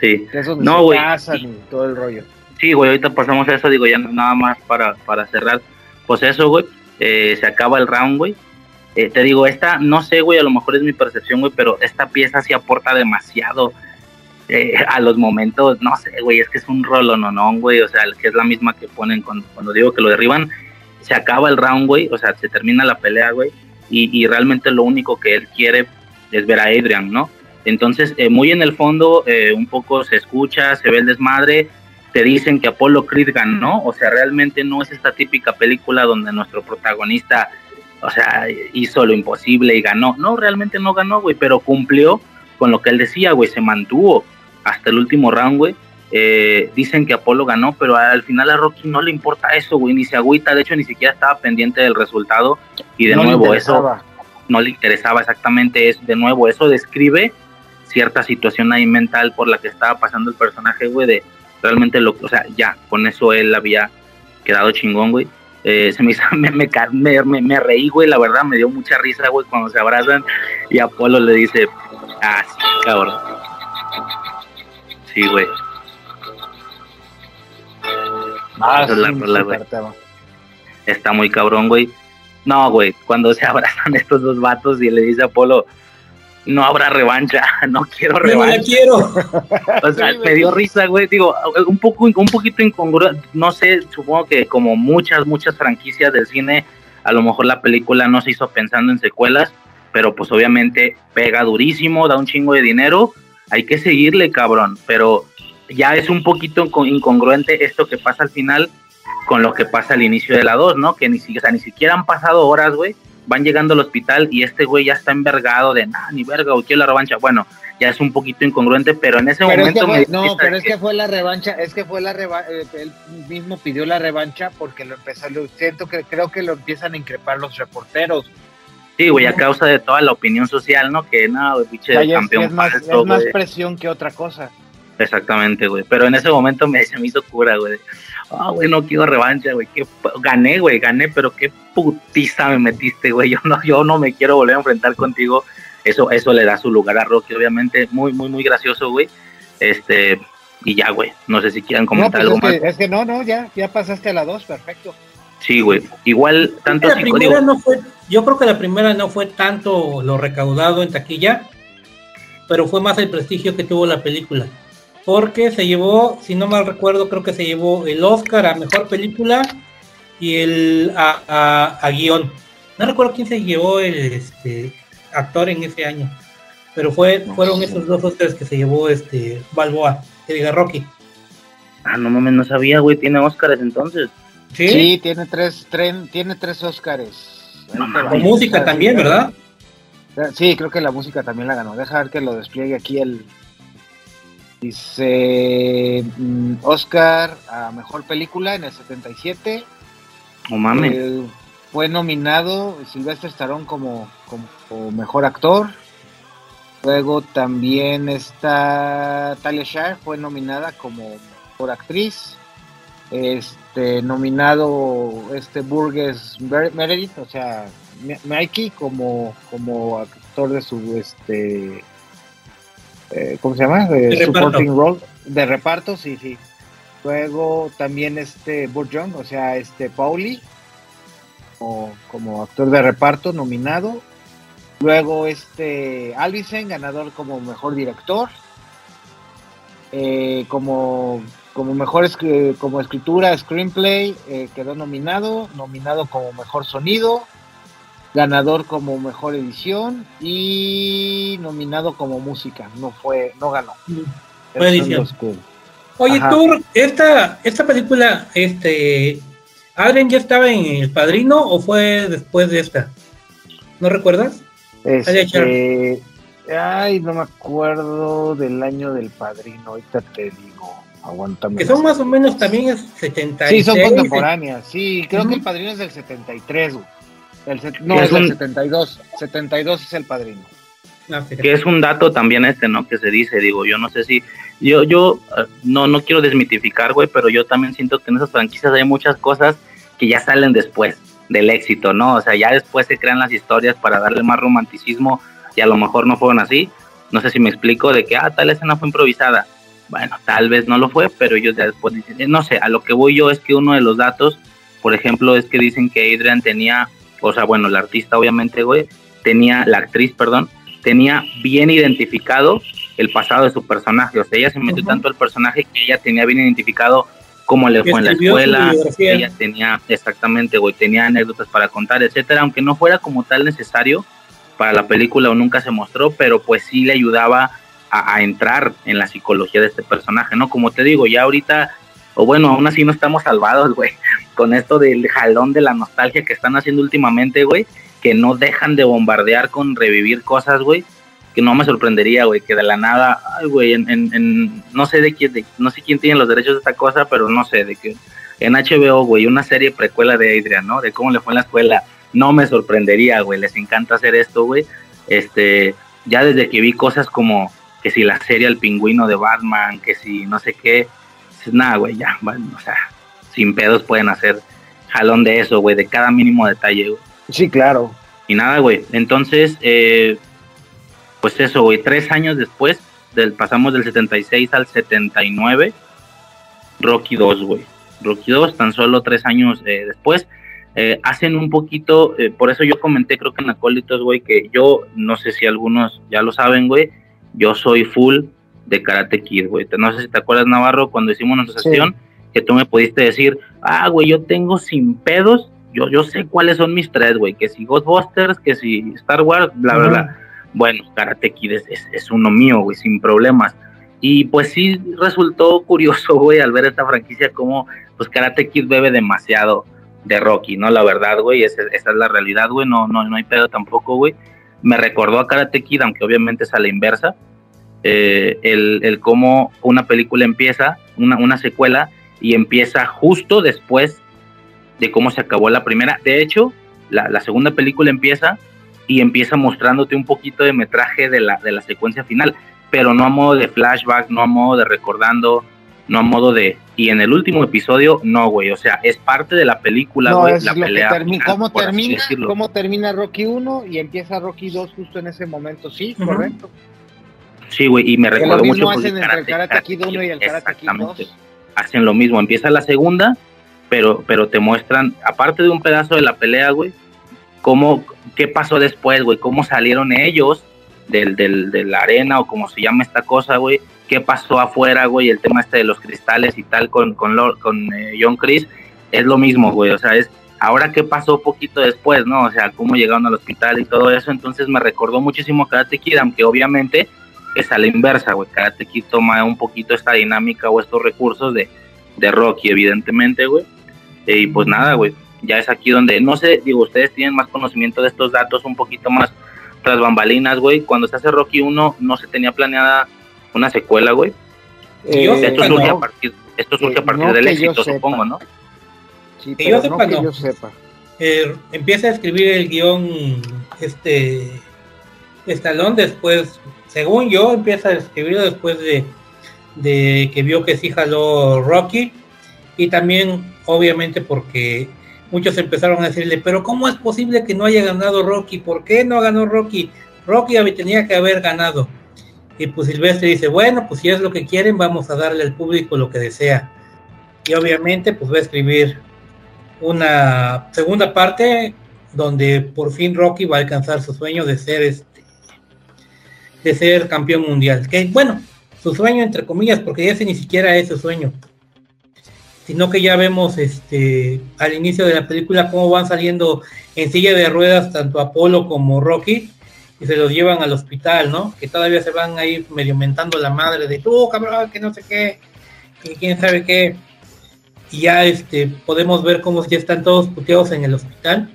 [SPEAKER 9] Sí.
[SPEAKER 7] que es donde
[SPEAKER 9] No,
[SPEAKER 7] se
[SPEAKER 9] güey.
[SPEAKER 7] casan y todo el rollo.
[SPEAKER 9] Sí, güey, ahorita pasamos a eso, digo, ya nada más para, para cerrar. Pues eso, güey, eh, se acaba el round, güey. Eh, te digo, esta, no sé, güey, a lo mejor es mi percepción, güey, pero esta pieza sí aporta demasiado eh, a los momentos, no sé, güey, es que es un rolo, no, no, güey, o sea, que es la misma que ponen cuando, cuando digo que lo derriban, se acaba el round, güey, o sea, se termina la pelea, güey, y, y realmente lo único que él quiere es ver a Adrian, ¿no? Entonces, eh, muy en el fondo, eh, un poco se escucha, se ve el desmadre, te dicen que Apollo Creed ganó, o sea, realmente no es esta típica película donde nuestro protagonista, o sea, hizo lo imposible y ganó. No, realmente no ganó, güey, pero cumplió con lo que él decía, güey, se mantuvo hasta el último round, güey. Eh, dicen que Apolo ganó, pero al final a Rocky no le importa eso, güey, ni se agüita, de hecho ni siquiera estaba pendiente del resultado y de
[SPEAKER 7] No
[SPEAKER 9] nuevo eso no le interesaba exactamente eso, de nuevo eso describe cierta situación ahí mental por la que estaba pasando el personaje, güey, de realmente lo, o sea, ya, con eso él había quedado chingón, güey. Eh, se me, hizo- me, me, me, me- me reí, güey, la verdad, me dio mucha risa, güey, cuando se abrazan y Apolo le dice, ah, sí, cabrón. Sí, güey.
[SPEAKER 7] Ah,
[SPEAKER 9] es la rola, güey. Está muy cabrón, güey. No, güey, cuando se abrazan estos dos vatos y le dice a Apolo, no habrá revancha, no quiero
[SPEAKER 8] no
[SPEAKER 9] revancha.
[SPEAKER 8] la quiero.
[SPEAKER 9] O sea, me dio risa, güey. Digo, un poco, un poquito incongruente. No sé, supongo que como muchas, muchas franquicias del cine, a lo mejor la película no se hizo pensando en secuelas, pero pues obviamente pega durísimo, da un chingo de dinero. Hay que seguirle, cabrón. Pero ya es un poquito inco- incongruente esto que pasa al final con lo que pasa al inicio de la 2, ¿no? Que ni, o sea, ni siquiera han pasado horas, güey. Van llegando al hospital y este güey ya está envergado de, nah, ni verga, güey, quiero la revancha. Bueno, ya es un poquito incongruente, pero en ese
[SPEAKER 7] Pero es que
[SPEAKER 9] momento
[SPEAKER 7] fue-
[SPEAKER 9] me dio
[SPEAKER 7] no, pero es que fue la revancha, es que fue la revancha, él mismo pidió la revancha porque lo empezó, lo siento que creo que lo empiezan a increpar los reporteros.
[SPEAKER 9] Sí, güey, a causa de toda la opinión social, ¿no? Que no, pinche
[SPEAKER 7] O sea, ya es,
[SPEAKER 9] campeón
[SPEAKER 7] es más,
[SPEAKER 9] falso,
[SPEAKER 7] es más presión que otra cosa.
[SPEAKER 9] Exactamente, güey. Pero en ese momento me, se me hizo cura, güey. Ah, güey, no quiero revancha, güey. Qué Gané, güey, gané, pero qué putiza me metiste, güey. Yo no, yo no me quiero volver a enfrentar contigo. Eso, eso le da su lugar a Rocky, obviamente. Muy, muy, muy gracioso, güey. Este, y ya, güey. No sé si quieran
[SPEAKER 7] No,
[SPEAKER 9] comentar
[SPEAKER 7] pues
[SPEAKER 9] algo
[SPEAKER 7] es,
[SPEAKER 9] más.
[SPEAKER 7] que, es que no, no, ya, ya pasaste a la 2, perfecto.
[SPEAKER 9] Sí, güey. Igual, tanto
[SPEAKER 8] la primera
[SPEAKER 9] digo,
[SPEAKER 8] no fue, yo creo que la primera no fue tanto lo recaudado en taquilla, pero fue más el prestigio que tuvo la película. Porque se llevó, si no mal recuerdo, creo que se llevó el Oscar a mejor película y el a, a- a guion. No recuerdo quién se llevó el este, actor en ese año, pero fue fueron esos dos Oscars que se llevó este Balboa, que diga Rocky.
[SPEAKER 9] Ah, no mames, no sabía, güey. Tiene Óscares entonces.
[SPEAKER 7] Sí, tiene tres, tren, tiene tres Óscares.
[SPEAKER 8] Con música también, ¿verdad?
[SPEAKER 7] Sí, creo que la música también la ganó. Deja ver que lo despliegue aquí el. Dice mm, Oscar a mejor película en el 77.
[SPEAKER 9] No mames.
[SPEAKER 7] Eh, fue nominado Sylvester Stallone como, como, mejor actor. Luego también está Talia Shire, fue nominada como mejor actriz. Este nominado este Burgess Meredith, o sea, Mikey como, como actor de su este eh, ¿cómo se llama? De, supporting role de reparto, sí, sí. Luego también este Burt Young, o sea, este Pauli como, como actor de reparto nominado. Luego este Alvisen, ganador como mejor director. Eh, como, como mejor como escritura, screenplay, eh, quedó nominado, nominado como mejor sonido, ganador como mejor edición y nominado como música. No fue, no ganó.
[SPEAKER 8] Fue edición. Oye, tú, esta, esta película, este, ¿Adrien ya estaba en El Padrino o fue después de esta? ¿No recuerdas?
[SPEAKER 7] Este, ay, no me acuerdo del año del Padrino, ahorita te digo. Aguántame.
[SPEAKER 8] Que son más o menos también 76.
[SPEAKER 7] Sí, son contemporáneas. Sí, creo que el Padrino es del 73, güey no, es, el 72. 72 es el padrino.
[SPEAKER 9] Ah, que es un dato también este, ¿no? Que se dice, digo, yo no sé si, yo, yo, eh, no, no quiero desmitificar, güey, pero yo también siento que en esas franquicias hay muchas cosas que ya salen después del éxito, ¿no? O sea, ya después se crean las historias para darle más romanticismo y a lo mejor no fueron así. No sé si me explico de que, ah, tal escena fue improvisada. Bueno, tal vez no lo fue, pero ellos ya después dicen, no sé, a lo que voy yo es que uno de los datos, por ejemplo, es que dicen que Adrian tenía o sea, bueno, la artista obviamente, güey, tenía, la actriz, perdón, tenía bien identificado el pasado de su personaje, o sea, ella se metió tanto al personaje que ella tenía bien identificado cómo le fue en la escuela, ella tenía, exactamente, güey, tenía anécdotas para contar, etcétera, aunque no fuera como tal necesario para la película o nunca se mostró, pero pues sí le ayudaba a, a entrar en la psicología de este personaje, ¿no? Como te digo, ya ahorita o bueno, aún así no estamos salvados, güey, con esto del jalón de la nostalgia que están haciendo últimamente, güey, que no dejan de bombardear con revivir cosas, güey, que no me sorprendería, güey, que de la nada, ay, güey, en, en, no sé de quién, no sé quién tiene los derechos de esta cosa, pero no sé, de que en HBO, güey, una serie precuela de Adrian, ¿no? De cómo le fue en la escuela, no me sorprendería, güey, les encanta hacer esto, güey, este, ya desde que vi cosas como que si la serie El Pingüino de Batman, que si no sé qué, nada, güey, ya, bueno, o sea, sin pedos pueden hacer jalón de eso, güey, de cada mínimo detalle, güey.
[SPEAKER 7] Sí, claro.
[SPEAKER 9] Y nada, güey, entonces, eh, pues eso, güey, tres años después, del, pasamos del 76 al 79, Rocky 2, güey. Rocky 2, tan solo tres años eh, después, eh, hacen un poquito, por eso yo comenté, creo que en Acólitos, güey, que yo, no sé si algunos ya lo saben, güey, yo soy full de Karate Kid, güey. No sé si te acuerdas, Navarro, cuando hicimos nuestra sesión, que tú me pudiste decir, ah, güey, yo tengo sin pedos, yo, yo sé cuáles son mis tres, güey, que si Ghostbusters, que si Star Wars, bla, bla, bla. Bueno, Karate Kid es, es, uno mío, güey, sin problemas. Y pues sí resultó curioso, güey, al ver esta franquicia, como pues Karate Kid bebe demasiado de Rocky, ¿no? La verdad, güey, esa, esa es la realidad, güey, no, no, no hay pedo tampoco, güey. Me recordó a Karate Kid, aunque obviamente es a la inversa, eh, el, cómo una película empieza, una, una secuela, y empieza justo después de cómo se acabó la primera. De hecho, la, segunda película empieza y empieza mostrándote un poquito de metraje de la, de la secuencia final, pero no a modo de flashback, no a modo de recordando, no a modo de... Y en el último episodio, no, güey, o sea, es parte de la película, güey, la pelea.
[SPEAKER 7] ¿Cómo, termina, ¿Cómo termina Rocky 1 y empieza Rocky 2 justo en ese momento? Sí, correcto.
[SPEAKER 9] Sí, güey, y me recuerdo mucho
[SPEAKER 7] hacen entre el Karate Kid 1 y el Karate Kid 2.
[SPEAKER 9] Hacen lo mismo, empieza la segunda, pero, pero te muestran, aparte de un pedazo de la pelea, güey, cómo, qué pasó después, güey, cómo salieron ellos del, del, de la arena o como se llama esta cosa, güey, qué pasó afuera, güey, el tema este de los cristales y tal con, con, con eh, John Chris, es lo mismo, güey, o sea, es ahora qué pasó poquito después, ¿no? O sea, cómo llegaron al hospital y todo eso, entonces me recordó muchísimo Karate Kid, aunque obviamente es a la inversa, güey. Karate Kid toma un poquito esta dinámica o estos recursos de de Rocky, evidentemente, güey. Y pues nada, güey, ya es aquí donde, no sé, digo, ustedes tienen más conocimiento de estos datos, un poquito más tras bambalinas, güey. Cuando se hace Rocky 1, no se tenía planeada una secuela, güey.
[SPEAKER 7] Eh,
[SPEAKER 9] esto surge
[SPEAKER 7] no.
[SPEAKER 9] a partir, esto surge
[SPEAKER 7] Eh,
[SPEAKER 9] a partir
[SPEAKER 7] no
[SPEAKER 9] del éxito, supongo, ¿no?
[SPEAKER 7] Sí,
[SPEAKER 8] Que yo
[SPEAKER 7] no
[SPEAKER 8] sepa,
[SPEAKER 7] que
[SPEAKER 8] no.
[SPEAKER 7] yo sepa.
[SPEAKER 8] Eh, empieza a escribir el guion este Estalón después, según yo, empieza a escribirlo después de, que vio que sí jaló Rocky y también obviamente porque muchos empezaron a decirle, pero ¿cómo es posible que no haya ganado Rocky? ¿Por qué no ganó Rocky? Rocky tenía que haber ganado. Y pues Silvestre dice, bueno, pues si es lo que quieren, vamos a darle al público lo que desea. Y obviamente pues va a escribir una segunda parte donde por fin Rocky va a alcanzar su sueño de ser este de ser campeón mundial. Que bueno, su sueño entre comillas, porque ese ni siquiera es su sueño. Sino que ya vemos este al inicio de la película cómo van saliendo en silla de ruedas tanto Apolo como Rocky y se los llevan al hospital, ¿no? Que todavía se van ahí medio mentando la madre de tú, cabrón, que no sé qué, que quién sabe qué y ya este podemos ver cómo ya están todos puteados en el hospital.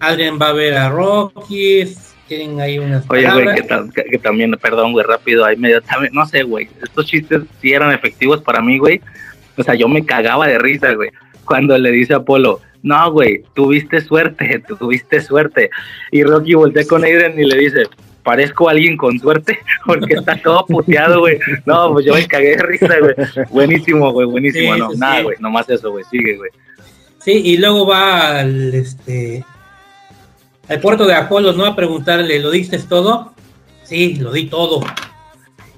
[SPEAKER 8] Adrian va a ver a Rocky, tienen ahí unas
[SPEAKER 9] Oye, güey, que, ta- que- que también, perdón, güey, rápido, ahí medio, también, no sé, güey, estos chistes sí eran efectivos para mí, güey. O sea, yo me cagaba de risa, güey, cuando le dice a Apolo, no, güey, tuviste suerte, tuviste suerte. Y Rocky voltea con Adrian y le dice, parezco alguien con suerte, porque está todo puteado, güey. No, pues yo me cagué de risa, güey. Buenísimo, güey, buenísimo.
[SPEAKER 8] Sí,
[SPEAKER 9] no,
[SPEAKER 8] sí,
[SPEAKER 9] nada,
[SPEAKER 8] sí.
[SPEAKER 9] güey, nomás eso, güey, sigue, güey.
[SPEAKER 8] Sí, y luego va al este al puerto de Apolo, ¿no? A preguntarle, ¿lo diste todo? Sí, lo di todo.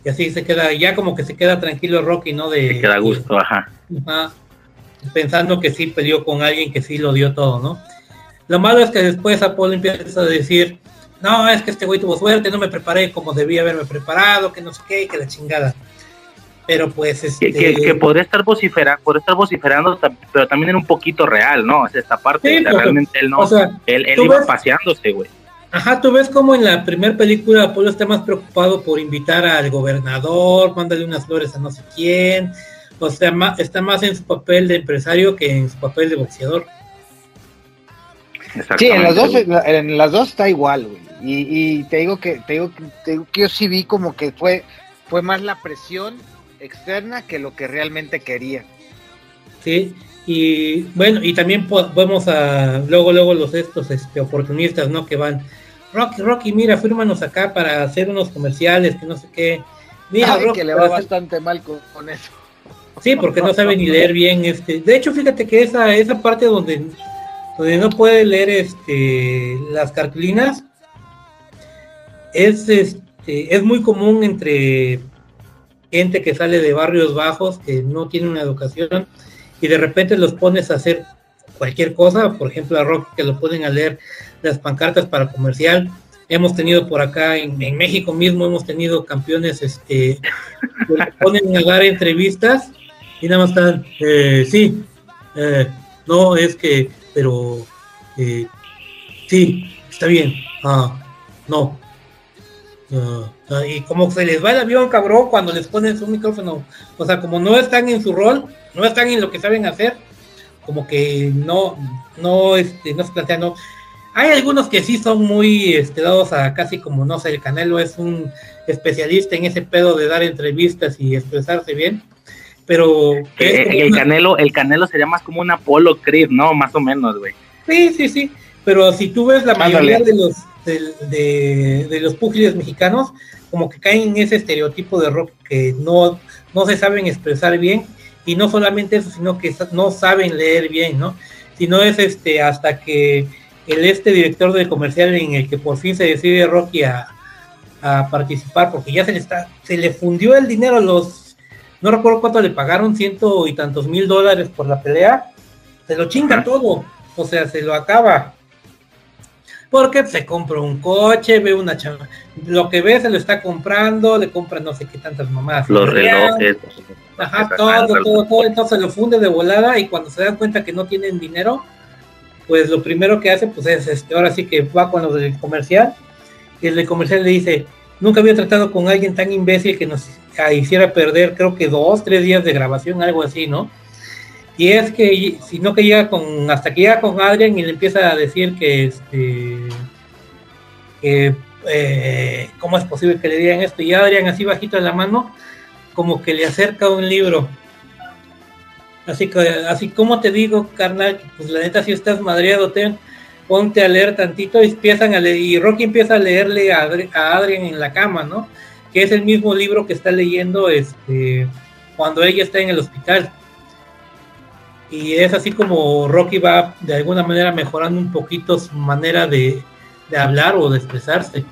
[SPEAKER 8] Y así se queda, ya como que se queda tranquilo Rocky, ¿no? De,
[SPEAKER 9] Te queda a gusto, ajá.
[SPEAKER 8] Ajá. pensando que sí peleó con alguien que sí lo dio todo, ¿no? Lo malo es que después Apolo empieza a decir, no, es que este güey tuvo suerte, no me preparé como debía haberme preparado, que no sé qué, que la chingada. Pero pues este...
[SPEAKER 9] Que, que, que podría estar vociferando, podría estar vociferando, pero también era un poquito real, ¿no? Sea, esta parte,
[SPEAKER 8] Sí,
[SPEAKER 9] o sea,
[SPEAKER 8] porque-
[SPEAKER 9] realmente él no,
[SPEAKER 8] o sea,
[SPEAKER 9] él, él iba
[SPEAKER 8] ves-
[SPEAKER 9] paseándose, güey.
[SPEAKER 8] Ajá, tú ves como en la primera película Apolo está más preocupado por invitar al gobernador, mándale unas flores a no sé quién, o sea, está más en su papel de empresario que en su papel de boxeador.
[SPEAKER 7] Sí, en las dos, en las dos está igual, güey. Y, y te digo que te digo, que- te digo que yo sí vi como que fue fue más la presión externa que lo que realmente quería.
[SPEAKER 8] Sí, y bueno, y también vemos a luego, luego los estos este, oportunistas, ¿no? Que van, Rocky, Rocky, mira, fírmanos acá para hacer unos comerciales, que no sé qué. Mira,
[SPEAKER 7] Ay,
[SPEAKER 8] Rocky,
[SPEAKER 7] que le va
[SPEAKER 8] hacer-
[SPEAKER 7] bastante mal con, con eso.
[SPEAKER 8] Sí, porque no sabe ni leer bien este. De hecho, fíjate que esa, esa parte donde, donde no puede leer este las cartulinas es este es muy común entre gente que sale de barrios bajos, que no tiene una educación, y de repente los pones a hacer cualquier cosa, por ejemplo a Rocky que lo ponen a leer las pancartas para comercial. Hemos tenido por acá en, en México mismo, hemos tenido campeones este que le ponen a dar entrevistas y nada más están, eh, sí, eh, no, es que, pero, eh, sí, está bien, ah, no. Ah, ah, y como se les va el avión, cabrón, cuando les ponen su micrófono, o sea, como no están en su rol, no están en lo que saben hacer, como que no, no, este, no se plantean, no. Hay algunos que sí son muy este, dados a casi como, no sé, el Canelo es un especialista en ese pedo de dar entrevistas y expresarse bien, pero
[SPEAKER 9] Eh,
[SPEAKER 8] como
[SPEAKER 9] el
[SPEAKER 8] una-
[SPEAKER 9] Canelo, el Canelo sería más como un Apolo Creed, ¿no? Más o menos, güey.
[SPEAKER 8] Sí, sí, sí. Pero si tú ves la mayoría de los de, de los púgiles mexicanos, como que caen en ese estereotipo de rock que no, no se saben expresar bien, y no solamente eso, sino que no saben leer bien, ¿no? Sino es este hasta que el este director del comercial en el que por fin se decide Rocky a, a participar, porque ya se le está, se le fundió el dinero a los, no recuerdo cuánto le pagaron, ciento y tantos mil dólares por la pelea, se lo chinga todo, o sea, se lo acaba. Porque se compra un coche, ve una chama, lo que ve se lo está comprando, le compra no sé qué tantas mamás.
[SPEAKER 9] Los relojes.
[SPEAKER 8] Ajá, todo, todo, todo, entonces lo funde de volada y cuando se dan cuenta que no tienen dinero, pues lo primero que hace, pues es este, ahora sí que va con los del comercial, y el del comercial le dice, nunca había tratado con alguien tan imbécil que nos hiciera perder, creo que dos, tres días de grabación, algo así, ¿no? Y es que, si no que llega con, hasta que llega con Adrian y le empieza a decir que, este, que, eh, cómo es posible que le digan esto. Y Adrian así bajito en la mano, como que le acerca un libro. Así que, así como te digo, carnal, pues la neta si estás madreado, ten, ponte a leer tantito y empiezan a leer, y Rocky empieza a leerle a, a Adrian en la cama, ¿no? Que es el mismo libro que está leyendo este cuando ella está en el hospital. Y es así como Rocky va de alguna manera mejorando un poquito su manera de, hablar o de expresarse.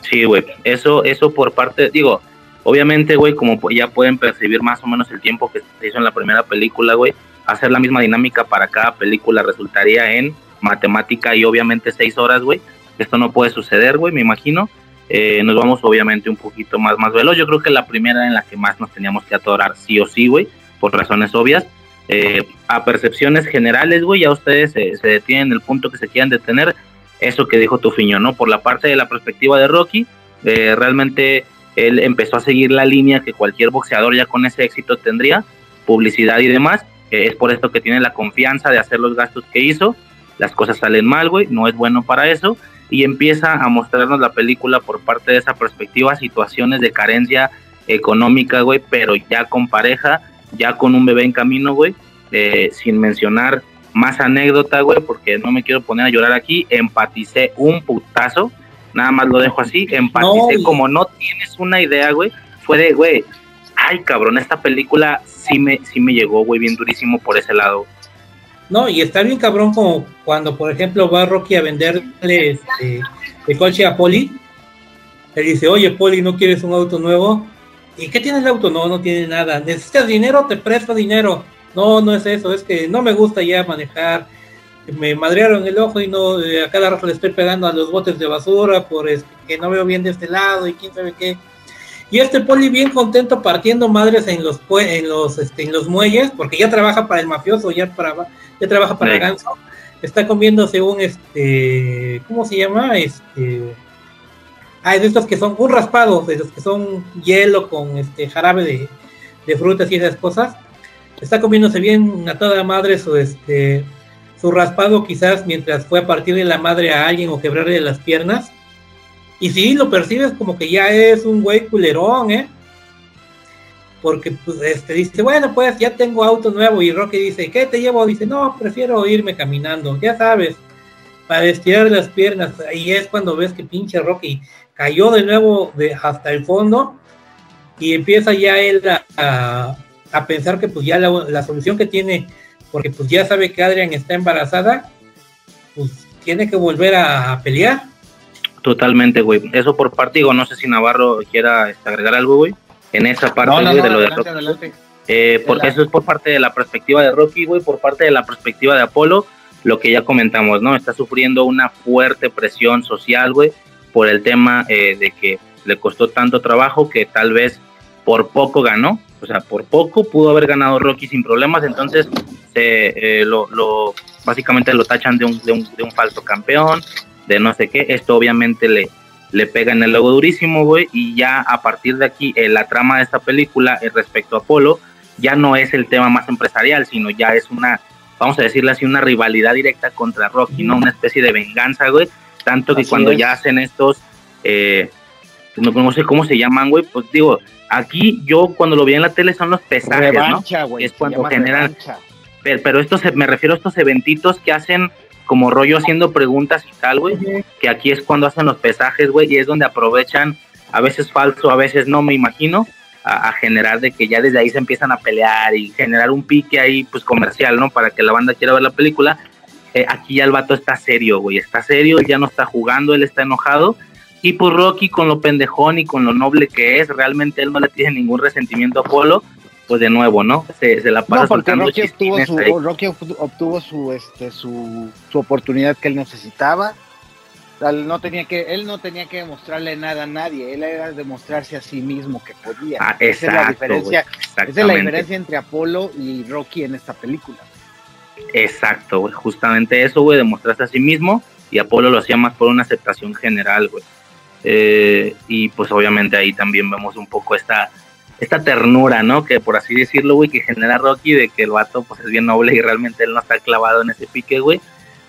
[SPEAKER 9] Sí, güey, eso, eso por parte, digo, obviamente, güey, como ya pueden percibir más o menos el tiempo que se hizo en la primera película, güey, hacer la misma dinámica para cada película resultaría en matemática y obviamente seis horas, güey. Esto no puede suceder, güey, me imagino. Eh, nos vamos obviamente un poquito más, más veloz. Yo creo que la primera en la que más nos teníamos que atorar, sí o sí, güey, por razones obvias. Eh, a percepciones generales, güey, ya ustedes se, detienen en el punto que se quieran detener. Eso que dijo Tufiño, ¿no? Por la parte de la perspectiva de Rocky, eh, realmente él empezó a seguir la línea que cualquier boxeador ya con ese éxito tendría, publicidad y demás. es por esto que tiene la confianza de hacer los gastos que hizo. Las cosas salen mal, güey, no es bueno para eso y empieza a mostrarnos la película por parte de esa perspectiva, situaciones de carencia económica, güey, pero ya con pareja, ya con un bebé en camino, güey, eh, sin mencionar más anécdota, güey, porque no me quiero poner a llorar aquí, empaticé un putazo, nada más lo dejo así, empaticé como no tienes una idea, güey, fue de, güey, ay cabrón, esta película sí me, sí me llegó, güey, bien durísimo por ese lado.
[SPEAKER 8] No, y está bien cabrón como cuando, por ejemplo, va Rocky a venderle este, el coche a Poli. Le dice, oye, Poli, ¿no quieres un auto nuevo? ¿Y qué tiene el auto? No, no tiene nada. ¿Necesitas dinero? Te presto dinero. No, no es eso, es que no me gusta ya manejar. Me madrearon el ojo y no, eh, a cada rato le estoy pegando a los botes de basura por este, que no veo bien de este lado y quién sabe qué. Y este poli bien contento partiendo madres en los en los este, en los muelles, porque ya trabaja para el mafioso, ya para ya trabaja para el ganso. Está comiéndose un este, ¿cómo se llama? Este Ah, de estos que son un raspado, de los que son hielo con este jarabe de, de frutas y esas cosas. Está comiéndose bien a toda madre su este su raspado quizás mientras fue a partirle la madre a alguien o quebrarle las piernas y si lo percibes como que ya es un güey culerón, ¿eh? Porque pues este dice, bueno, pues ya tengo auto nuevo y Rocky dice, ¿qué te llevo? Dice, no, prefiero irme caminando, ya sabes, para estirar las piernas. Ahí es cuando ves que pinche Rocky cayó de nuevo de, hasta el fondo y empieza ya él a, a, pensar que pues ya la, la, solución que tiene, porque pues ya sabe que Adrian está embarazada, pues tiene que volver a pelear
[SPEAKER 9] Totalmente, güey. Eso por parte, digo, no sé si Navarro quiera este, agregar algo, güey, en esa parte, de lo de Rocky. Eh, porque eso es por parte de la perspectiva de Rocky, güey, por parte de la perspectiva de Apolo, lo que ya comentamos, ¿no? Está sufriendo una fuerte presión social, güey, por el tema eh, de que le costó tanto trabajo que tal vez por poco ganó, o sea, por poco pudo haber ganado Rocky sin problemas, entonces eh, lo, lo, básicamente lo tachan de un, de un, de un falso campeón, de no sé qué, esto obviamente le, le pega en el logo durísimo, güey, y ya a partir de aquí eh, la trama de esta película eh, respecto a Apolo ya no es el tema más empresarial, sino ya es una, vamos a decirle así, una rivalidad directa contra Rocky, ¿no? Una especie de venganza, güey, tanto que cuando ya hacen estos, eh, no, sé cómo se llaman, güey, pues digo, aquí yo cuando lo vi en la tele son los pesajes, ¿no? es cuando generan... Pero, pero estos, me refiero a estos eventitos que hacen como rollo haciendo preguntas y tal, güey, que aquí es cuando hacen los pesajes, güey, y es donde aprovechan, a veces falso, a veces no, me imagino, a, generar de que ya desde ahí se empiezan a pelear y generar un pique ahí, pues comercial, ¿no? Para que la banda quiera ver la película. Eh, aquí ya el vato está serio, güey, está serio, él ya no está jugando, él está enojado. Y pues Rocky con lo pendejón y con lo noble que es, realmente él no le tiene ningún resentimiento a Polo, pues de nuevo, ¿no? Se, la pasa
[SPEAKER 7] no, porque Rocky obtuvo, su, Rocky obtuvo su, este, su, su oportunidad que él necesitaba. No tenía que, él no tenía que demostrarle nada a nadie, él era demostrarse a sí mismo que podía.
[SPEAKER 9] Ah, esa es la
[SPEAKER 7] diferencia, esa es la diferencia entre Apolo y Rocky en esta película.
[SPEAKER 9] Exacto, güey, justamente eso, güey, demostrarse a sí mismo y Apolo lo hacía más por una aceptación general, güey. Eh, y pues obviamente ahí también vemos un poco esta esta ternura, ¿no? Que por así decirlo, güey, que genera Rocky de que el vato pues es bien noble y realmente él no está clavado en ese pique, güey.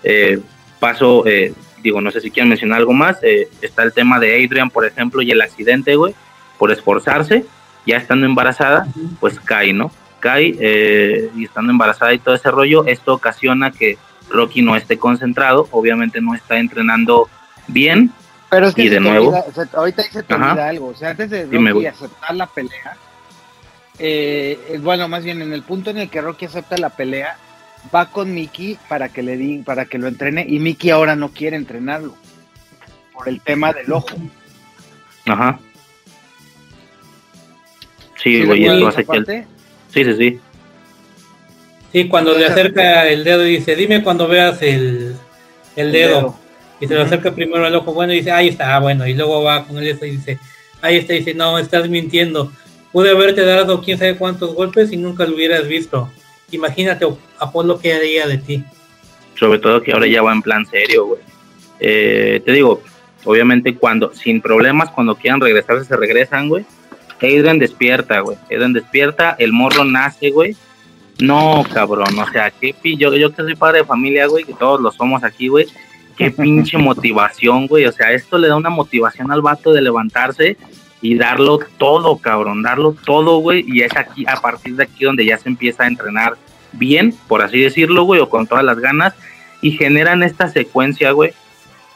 [SPEAKER 9] Eh, paso, eh, digo, no sé si quieren mencionar algo más, eh, está el tema de Adrian, por ejemplo, y el accidente, güey, por esforzarse, ya estando embarazada, pues cae, ¿no? Cae eh, y estando embarazada y todo ese rollo, esto ocasiona que Rocky no esté concentrado, obviamente no está entrenando bien,
[SPEAKER 7] Pero es que
[SPEAKER 9] y de nuevo,
[SPEAKER 7] olvida- ahorita se te olvida algo. O sea, antes de Rocky aceptar la pelea, eh, bueno, más bien en el punto en el que Rocky acepta la pelea, va con Mickey para que le di, para que lo entrene, y Mickey ahora no quiere entrenarlo por el tema del ojo.
[SPEAKER 9] ajá. Sí,
[SPEAKER 7] ¿Sí
[SPEAKER 9] güey,
[SPEAKER 7] esa
[SPEAKER 9] hace que? Sí, sí, sí.
[SPEAKER 8] Sí, cuando le acerca el dedo y dice, dime cuando veas el, el
[SPEAKER 7] El
[SPEAKER 8] dedo. Y se lo acerca primero al ojo bueno y dice, ahí está, ah, bueno. Y luego va con él eso y dice, ahí está, y dice, no, estás mintiendo. Pude haberte dado quién sabe cuántos golpes y nunca lo hubieras visto. Imagínate, Apolo, qué haría de ti.
[SPEAKER 9] sobre todo que ahora ya va en plan serio, güey. Eh, te digo, obviamente cuando, sin problemas, cuando quieran regresarse, se regresan, güey. Adrian despierta, güey. Adrian despierta, el morro nace, güey. No, cabrón, o sea, qué yo, yo que soy padre de familia, güey, que todos lo somos aquí, güey. Qué pinche motivación, güey. O sea, esto le da una motivación al vato de levantarse y darlo todo, cabrón, darlo todo, güey. Y es aquí, a partir de aquí, donde ya se empieza a entrenar bien, por así decirlo, güey, o con todas las ganas. Y generan esta secuencia, güey,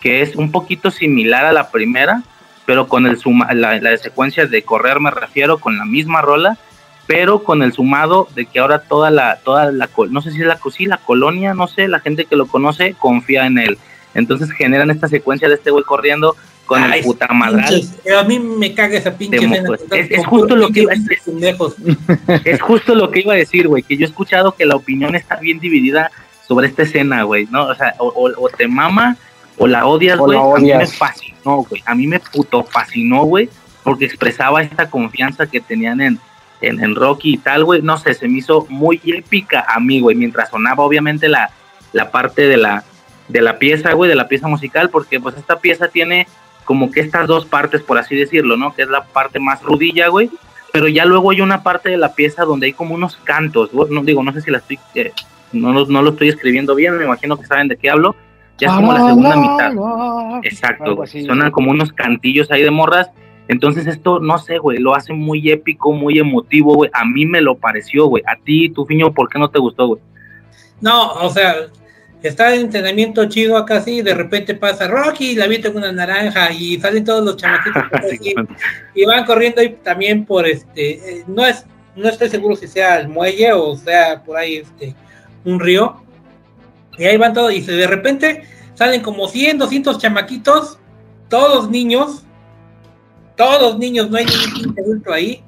[SPEAKER 9] que es un poquito similar a la primera, pero con el suma, la, secuencia de correr me refiero con la misma rola, pero con el sumado de que ahora toda la, toda la, no sé si es la, sí, la colonia, no sé, la gente que lo conoce confía en él. Entonces generan esta secuencia de este güey corriendo con
[SPEAKER 8] Ay,
[SPEAKER 9] el puta madral.
[SPEAKER 8] pinches, A mí me caga esa pinche escena,
[SPEAKER 9] Es, justo lo que iba, es,
[SPEAKER 8] pinches pendejos.
[SPEAKER 9] es justo lo que iba a decir, güey, que yo he escuchado que la opinión está bien dividida sobre esta escena, güey, ¿no? O sea, o, o- o te mama o la odias, güey. A mí me fascinó, güey. A mí me puto fascinó, güey, porque expresaba esta confianza que tenían en, en, en Rocky y tal, güey. No sé, se me hizo muy épica a mí, güey, mientras sonaba obviamente la, la parte de la, de la pieza, güey, de la pieza musical, porque pues esta pieza tiene como que estas dos partes, por así decirlo, ¿no? Que es la parte más rudilla, güey, pero ya luego hay una parte de la pieza donde hay como unos cantos, güey, no digo, no sé si la estoy, eh, no, lo- no lo estoy escribiendo bien, me imagino que saben de qué hablo, ya es como la segunda mitad, exacto,
[SPEAKER 7] así.
[SPEAKER 9] suenan como unos cantillos ahí de morras, entonces esto, no sé, güey, lo hace muy épico, muy emotivo, güey, a mí me lo pareció, güey, a ti, tu fiño, ¿por qué no te gustó, güey?
[SPEAKER 8] No, o sea, está en entrenamiento chido acá así, y de repente pasa Rocky, la avienta con una naranja y salen todos los chamaquitos así, y van corriendo y también por este, eh, no es, no estoy seguro si sea el muelle o sea por ahí este, un río, y ahí van todos, y de repente salen como 100, 200 chamaquitos, todos niños, todos niños, no hay ningún adulto ahí,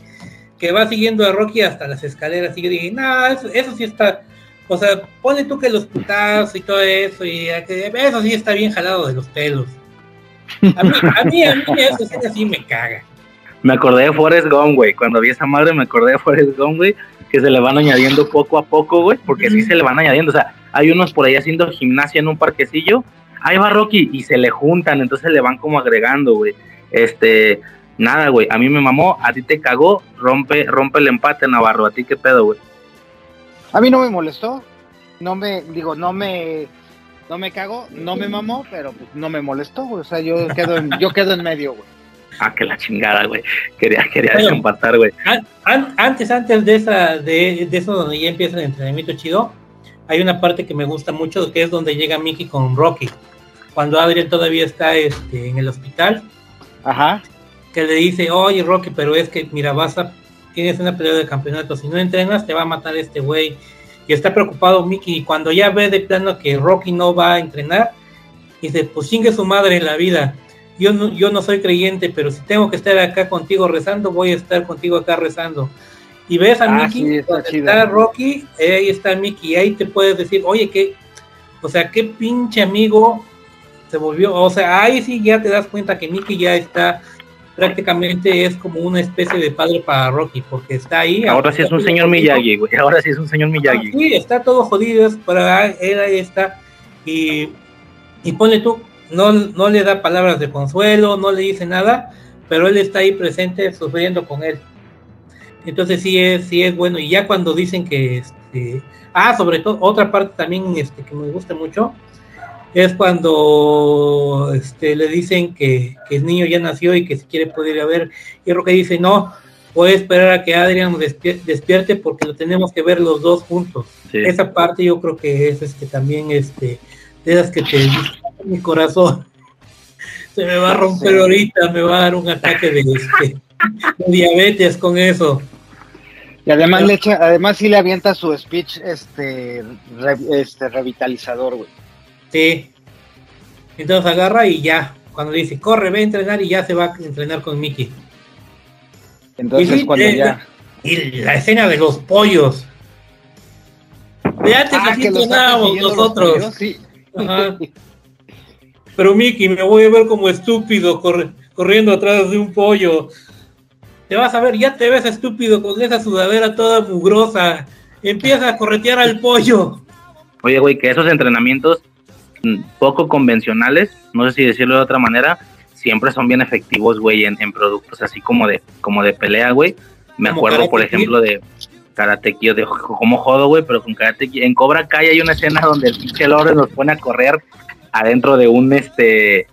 [SPEAKER 8] que va siguiendo a Rocky hasta las escaleras, y yo dije, no, eso, eso sí está, o sea, pone tú que los putazos y todo eso, y eso sí está bien jalado de los pelos. A mí, a mí, a mí eso sí, sí me caga.
[SPEAKER 9] Me acordé de Forrest Gump, güey. Cuando vi esa madre me acordé de Forrest Gump, güey. Que se le van añadiendo poco a poco, güey. Porque sí se le van añadiendo. O sea, hay unos por ahí haciendo gimnasia en un parquecillo. Ahí va Rocky y se le juntan. Entonces le van como agregando, güey. Este, nada, güey. A mí me mamó. A ti te cagó. Rompe, rompe el empate, Navarro. A ti qué pedo, güey.
[SPEAKER 7] A mí no me molestó. No me, digo, no me, no me cago, no me mamó, pero pues no me molestó, güey. O sea, yo quedo en, yo quedo en medio, güey.
[SPEAKER 9] Ah, que la chingada, güey. Quería, quería
[SPEAKER 8] Bueno.
[SPEAKER 9] desempatar, güey.
[SPEAKER 8] An- an- antes, antes de esa, de, de eso donde ya empieza el entrenamiento chido, hay una parte que me gusta mucho que es donde llega Mickey con Rocky. Cuando Adrian todavía está este, en el hospital,
[SPEAKER 7] Ajá.
[SPEAKER 8] que le dice, oye Rocky, pero es que mira, vas a, tienes una pelea de campeonato, si no entrenas te va a matar este güey. Y está preocupado Mickey, y cuando ya ve de plano que Rocky no va a entrenar, dice, pues chingue su madre en la vida. Yo no, yo no soy creyente, pero si tengo que estar acá contigo rezando, voy a estar contigo acá rezando. Y ves a
[SPEAKER 7] Ah,
[SPEAKER 8] Mickey,
[SPEAKER 7] sí, está
[SPEAKER 8] Rocky, eh, ahí está Mickey, y ahí te puedes decir, oye, qué, o sea, qué pinche amigo se volvió, o sea, ahí sí ya te das cuenta que Mickey ya está prácticamente es como una especie de padre para Rocky, porque está ahí.
[SPEAKER 9] Ahora sí es un señor Miyagi, güey. Ahora sí es un señor Miyagi.
[SPEAKER 8] Sí, está todo jodido, es para él ahí está. Y, y ponle tú, no, no le da palabras de consuelo, no le dice nada, pero él está ahí presente sufriendo con él. Entonces sí es, sí es bueno. Y ya cuando dicen que este, ah, sobre todo, otra parte también este, que me gusta mucho, es cuando este, le dicen que, que el niño ya nació y que si quiere poder ir a ver. Y Roque dice, no, voy a esperar a que Adrian despier- despierte porque lo tenemos que ver los dos juntos.
[SPEAKER 9] Sí.
[SPEAKER 8] Esa parte yo creo que es este, también este, de esas que te mi corazón se me va a romper
[SPEAKER 7] Sí.
[SPEAKER 8] ahorita, me va a dar un ataque de, este, de diabetes con eso.
[SPEAKER 7] Y además le echa, además sí le avienta su speech este, re- este revitalizador, güey.
[SPEAKER 8] Sí. Entonces agarra y ya. Cuando dice, corre, ve a entrenar y ya se va a entrenar con Mickey.
[SPEAKER 7] Entonces
[SPEAKER 8] Y sí,
[SPEAKER 7] cuando
[SPEAKER 8] eh,
[SPEAKER 7] ya.
[SPEAKER 8] Y la escena de los pollos. De antes
[SPEAKER 7] Ah,
[SPEAKER 8] así entrenábamos nosotros.
[SPEAKER 7] pollos, sí.
[SPEAKER 8] Ajá. Pero Mickey, me voy a ver como estúpido corre- corriendo atrás de un pollo. Te vas a ver, ya te ves estúpido con esa sudadera toda mugrosa. Empieza a corretear al pollo.
[SPEAKER 9] Oye, güey, que esos entrenamientos poco convencionales, no sé si decirlo de otra manera, siempre son bien efectivos, güey, en, en productos así como de, como de pelea, güey. Me
[SPEAKER 8] Como
[SPEAKER 9] acuerdo, por ejemplo, de Karate Kid, de como jodo, güey, pero con Karate Kid. En Cobra Kai hay una escena donde el pinche Lawrence nos pone a correr adentro de un, este,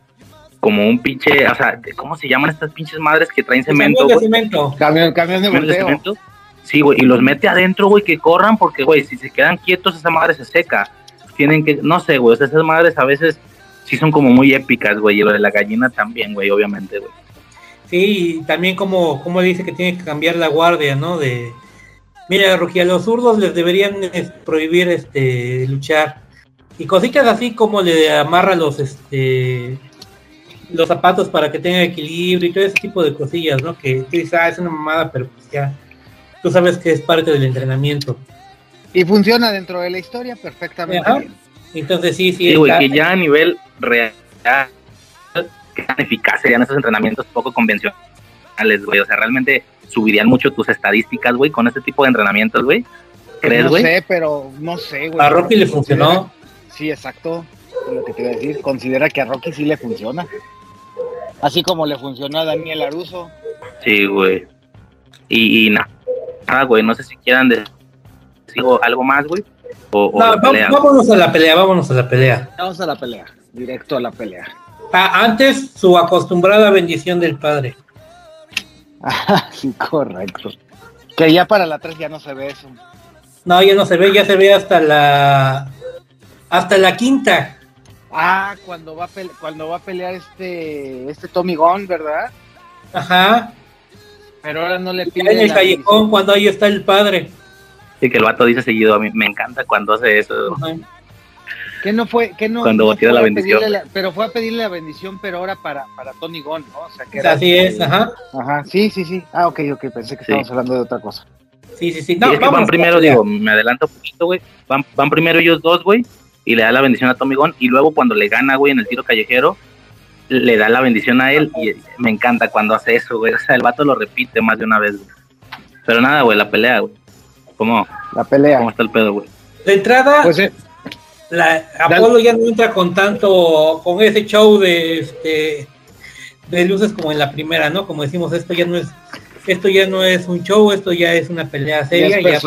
[SPEAKER 9] como un pinche, o sea, ¿cómo se llaman estas pinches madres que traen cemento,
[SPEAKER 8] Camión de cemento.
[SPEAKER 7] Camión, camión de
[SPEAKER 9] de cemento. Sí, güey, y los mete adentro, güey, que corran, porque, güey, si se quedan quietos, esa madre se seca. Tienen que, no sé, güey, esas madres a veces sí son como muy épicas, güey, y lo de la gallina también, güey, obviamente, güey.
[SPEAKER 8] Sí, y también como, como dice que tiene que cambiar la guardia, ¿no? De, mira, Rugi, a los zurdos les deberían prohibir este luchar. Y cositas así como le amarra los este los zapatos para que tenga equilibrio y todo ese tipo de cosillas, ¿no? Que tú dices, ah, es una mamada, pero pues ya, tú sabes que es parte del entrenamiento.
[SPEAKER 7] Y funciona dentro de la historia perfectamente.
[SPEAKER 8] Ajá. Entonces sí, sí,
[SPEAKER 9] Sí, güey, que ya a nivel real, que tan eficaces serían esos entrenamientos poco convencionales, güey. O sea, realmente subirían mucho tus estadísticas, güey, con este tipo de entrenamientos, güey. ¿Crees,
[SPEAKER 7] no
[SPEAKER 9] güey?
[SPEAKER 7] sé, pero no sé, güey.
[SPEAKER 8] a Rocky le funcionó.
[SPEAKER 7] Sí, exacto. Lo que te iba a decir. Considera que a Rocky sí le funciona. Así como le funcionó a Daniel Aruso.
[SPEAKER 9] Sí, güey. Y, y na- nada, güey, no sé si quieran decir algo más, güey. O, o
[SPEAKER 8] No,
[SPEAKER 9] la
[SPEAKER 8] va-
[SPEAKER 9] pelea.
[SPEAKER 8] vámonos a la pelea, vámonos a la pelea.
[SPEAKER 7] Vamos a la pelea. Directo a la pelea.
[SPEAKER 8] Ah, antes su acostumbrada bendición del padre.
[SPEAKER 7] Ah, sí, correcto. Que ya para la 3 ya no se ve eso.
[SPEAKER 8] No, ya no se ve, ya se ve hasta la hasta la quinta.
[SPEAKER 7] Ah, cuando va a pelear, cuando va a pelear este este Tommy Gunn, ¿verdad?
[SPEAKER 8] Ajá.
[SPEAKER 7] Pero ahora no le
[SPEAKER 8] Ya
[SPEAKER 7] pide
[SPEAKER 8] en el
[SPEAKER 7] la
[SPEAKER 8] callejón cuando ahí está el padre.
[SPEAKER 9] Sí, que el vato dice seguido, a mí me encanta cuando hace eso.
[SPEAKER 7] Que no fue, que no.
[SPEAKER 9] Cuando
[SPEAKER 7] no fue
[SPEAKER 9] la bendición.
[SPEAKER 7] la- pero fue a pedirle la bendición, pero ahora para, para Tony Gunn, ¿no? O sea, que
[SPEAKER 8] Así es, ajá.
[SPEAKER 7] Ajá, sí, sí, sí. Ah, ok, ok, pensé que
[SPEAKER 9] Sí.
[SPEAKER 7] estábamos hablando de otra cosa.
[SPEAKER 8] Sí, sí, sí.
[SPEAKER 9] Y
[SPEAKER 8] No,
[SPEAKER 9] es que
[SPEAKER 8] vámonos
[SPEAKER 9] van primero, digo, me adelanto un poquito, güey. Van, van primero ellos dos, güey, y le da la bendición a Tommy Gunn. Y luego cuando le gana, güey, en el tiro callejero, le da la bendición a él. Y me encanta cuando hace eso, güey. O sea, el vato lo repite más de una vez, güey. Pero nada, güey, la pelea, güey. ¿Cómo,
[SPEAKER 7] La pelea.
[SPEAKER 9] ¿Cómo está el pedo, güey?
[SPEAKER 8] De entrada,
[SPEAKER 7] Pues eh,
[SPEAKER 8] la, Apolo ya no entra con tanto, con ese show de este de luces como en la primera, ¿no? Como decimos, esto ya no es, esto ya no es un show, esto ya es una pelea
[SPEAKER 7] ya
[SPEAKER 8] seria. ya.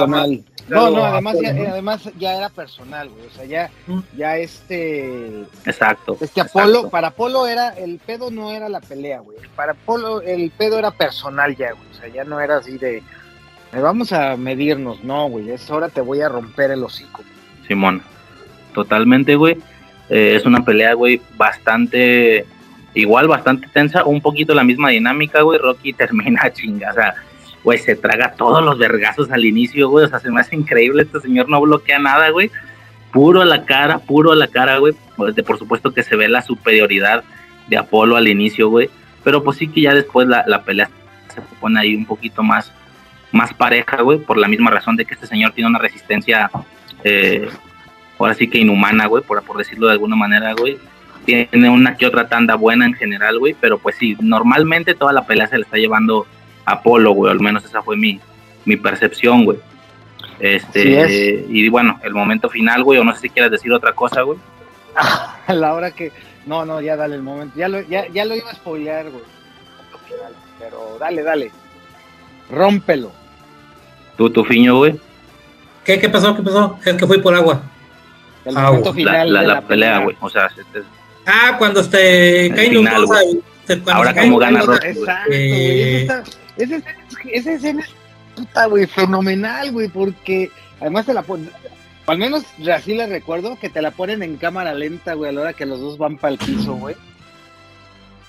[SPEAKER 7] No, no, además ya, además ya era personal, güey. O sea, ya,
[SPEAKER 8] Mm.
[SPEAKER 7] ya este,
[SPEAKER 9] Exacto.
[SPEAKER 7] este Apolo,
[SPEAKER 9] exacto.
[SPEAKER 7] para Apolo era, el pedo no era la pelea, güey. Para Apolo el pedo era personal ya, güey. O sea, ya no era así de, "Eh, vamos a medirnos, no, güey. Es ahora te voy a romper el hocico.
[SPEAKER 9] Simón. Totalmente, güey. Eh, es una pelea, güey, bastante. Igual, bastante tensa. Un poquito la misma dinámica, güey. Rocky termina chinga. O sea, güey, se traga todos los vergazos al inicio, güey. O sea, se me hace increíble. Este señor no bloquea nada, güey. Puro a la cara, puro a la cara, güey. Pues, por supuesto que se ve la superioridad de Apolo al inicio, güey. Pero pues sí que ya después la, la pelea se pone ahí un poquito más, más pareja, güey. Por la misma razón de que este señor tiene una resistencia. Eh, ahora sí que inhumana, güey, por, por decirlo de alguna manera, güey. Tiene una que otra tanda buena en general, güey, pero pues sí, normalmente toda la pelea se le está llevando Apolo, güey, al menos esa fue mi, mi percepción, güey. Este,
[SPEAKER 7] Así
[SPEAKER 9] y bueno, el momento final, güey, o no sé si quieres decir otra cosa, güey.
[SPEAKER 7] A la hora que, no, no, ya dale el momento. Ya lo, ya, ya lo iba a spoilear, güey. Pero dale, dale. Rómpelo.
[SPEAKER 9] ¿Tú, tu fiño, güey?
[SPEAKER 8] ¿Qué, ¿Qué pasó? ¿Qué pasó? Es que fui por agua.
[SPEAKER 7] El
[SPEAKER 8] Ah,
[SPEAKER 7] momento.
[SPEAKER 9] La,
[SPEAKER 7] final
[SPEAKER 9] la,
[SPEAKER 7] de
[SPEAKER 9] la pelea, güey. O sea, este-
[SPEAKER 8] Ah, cuando se caen los
[SPEAKER 9] final,
[SPEAKER 8] ahí, cuando
[SPEAKER 9] Ahora
[SPEAKER 8] se
[SPEAKER 9] cómo gana güey.
[SPEAKER 7] Exacto, güey.
[SPEAKER 8] Eh,
[SPEAKER 7] Esa, está- esa, esa- esa escena es puta, güey, fenomenal, güey, porque además te la ponen, o al menos así la recuerdo, que te la ponen en cámara lenta, güey, a la hora que los dos van para el piso, güey.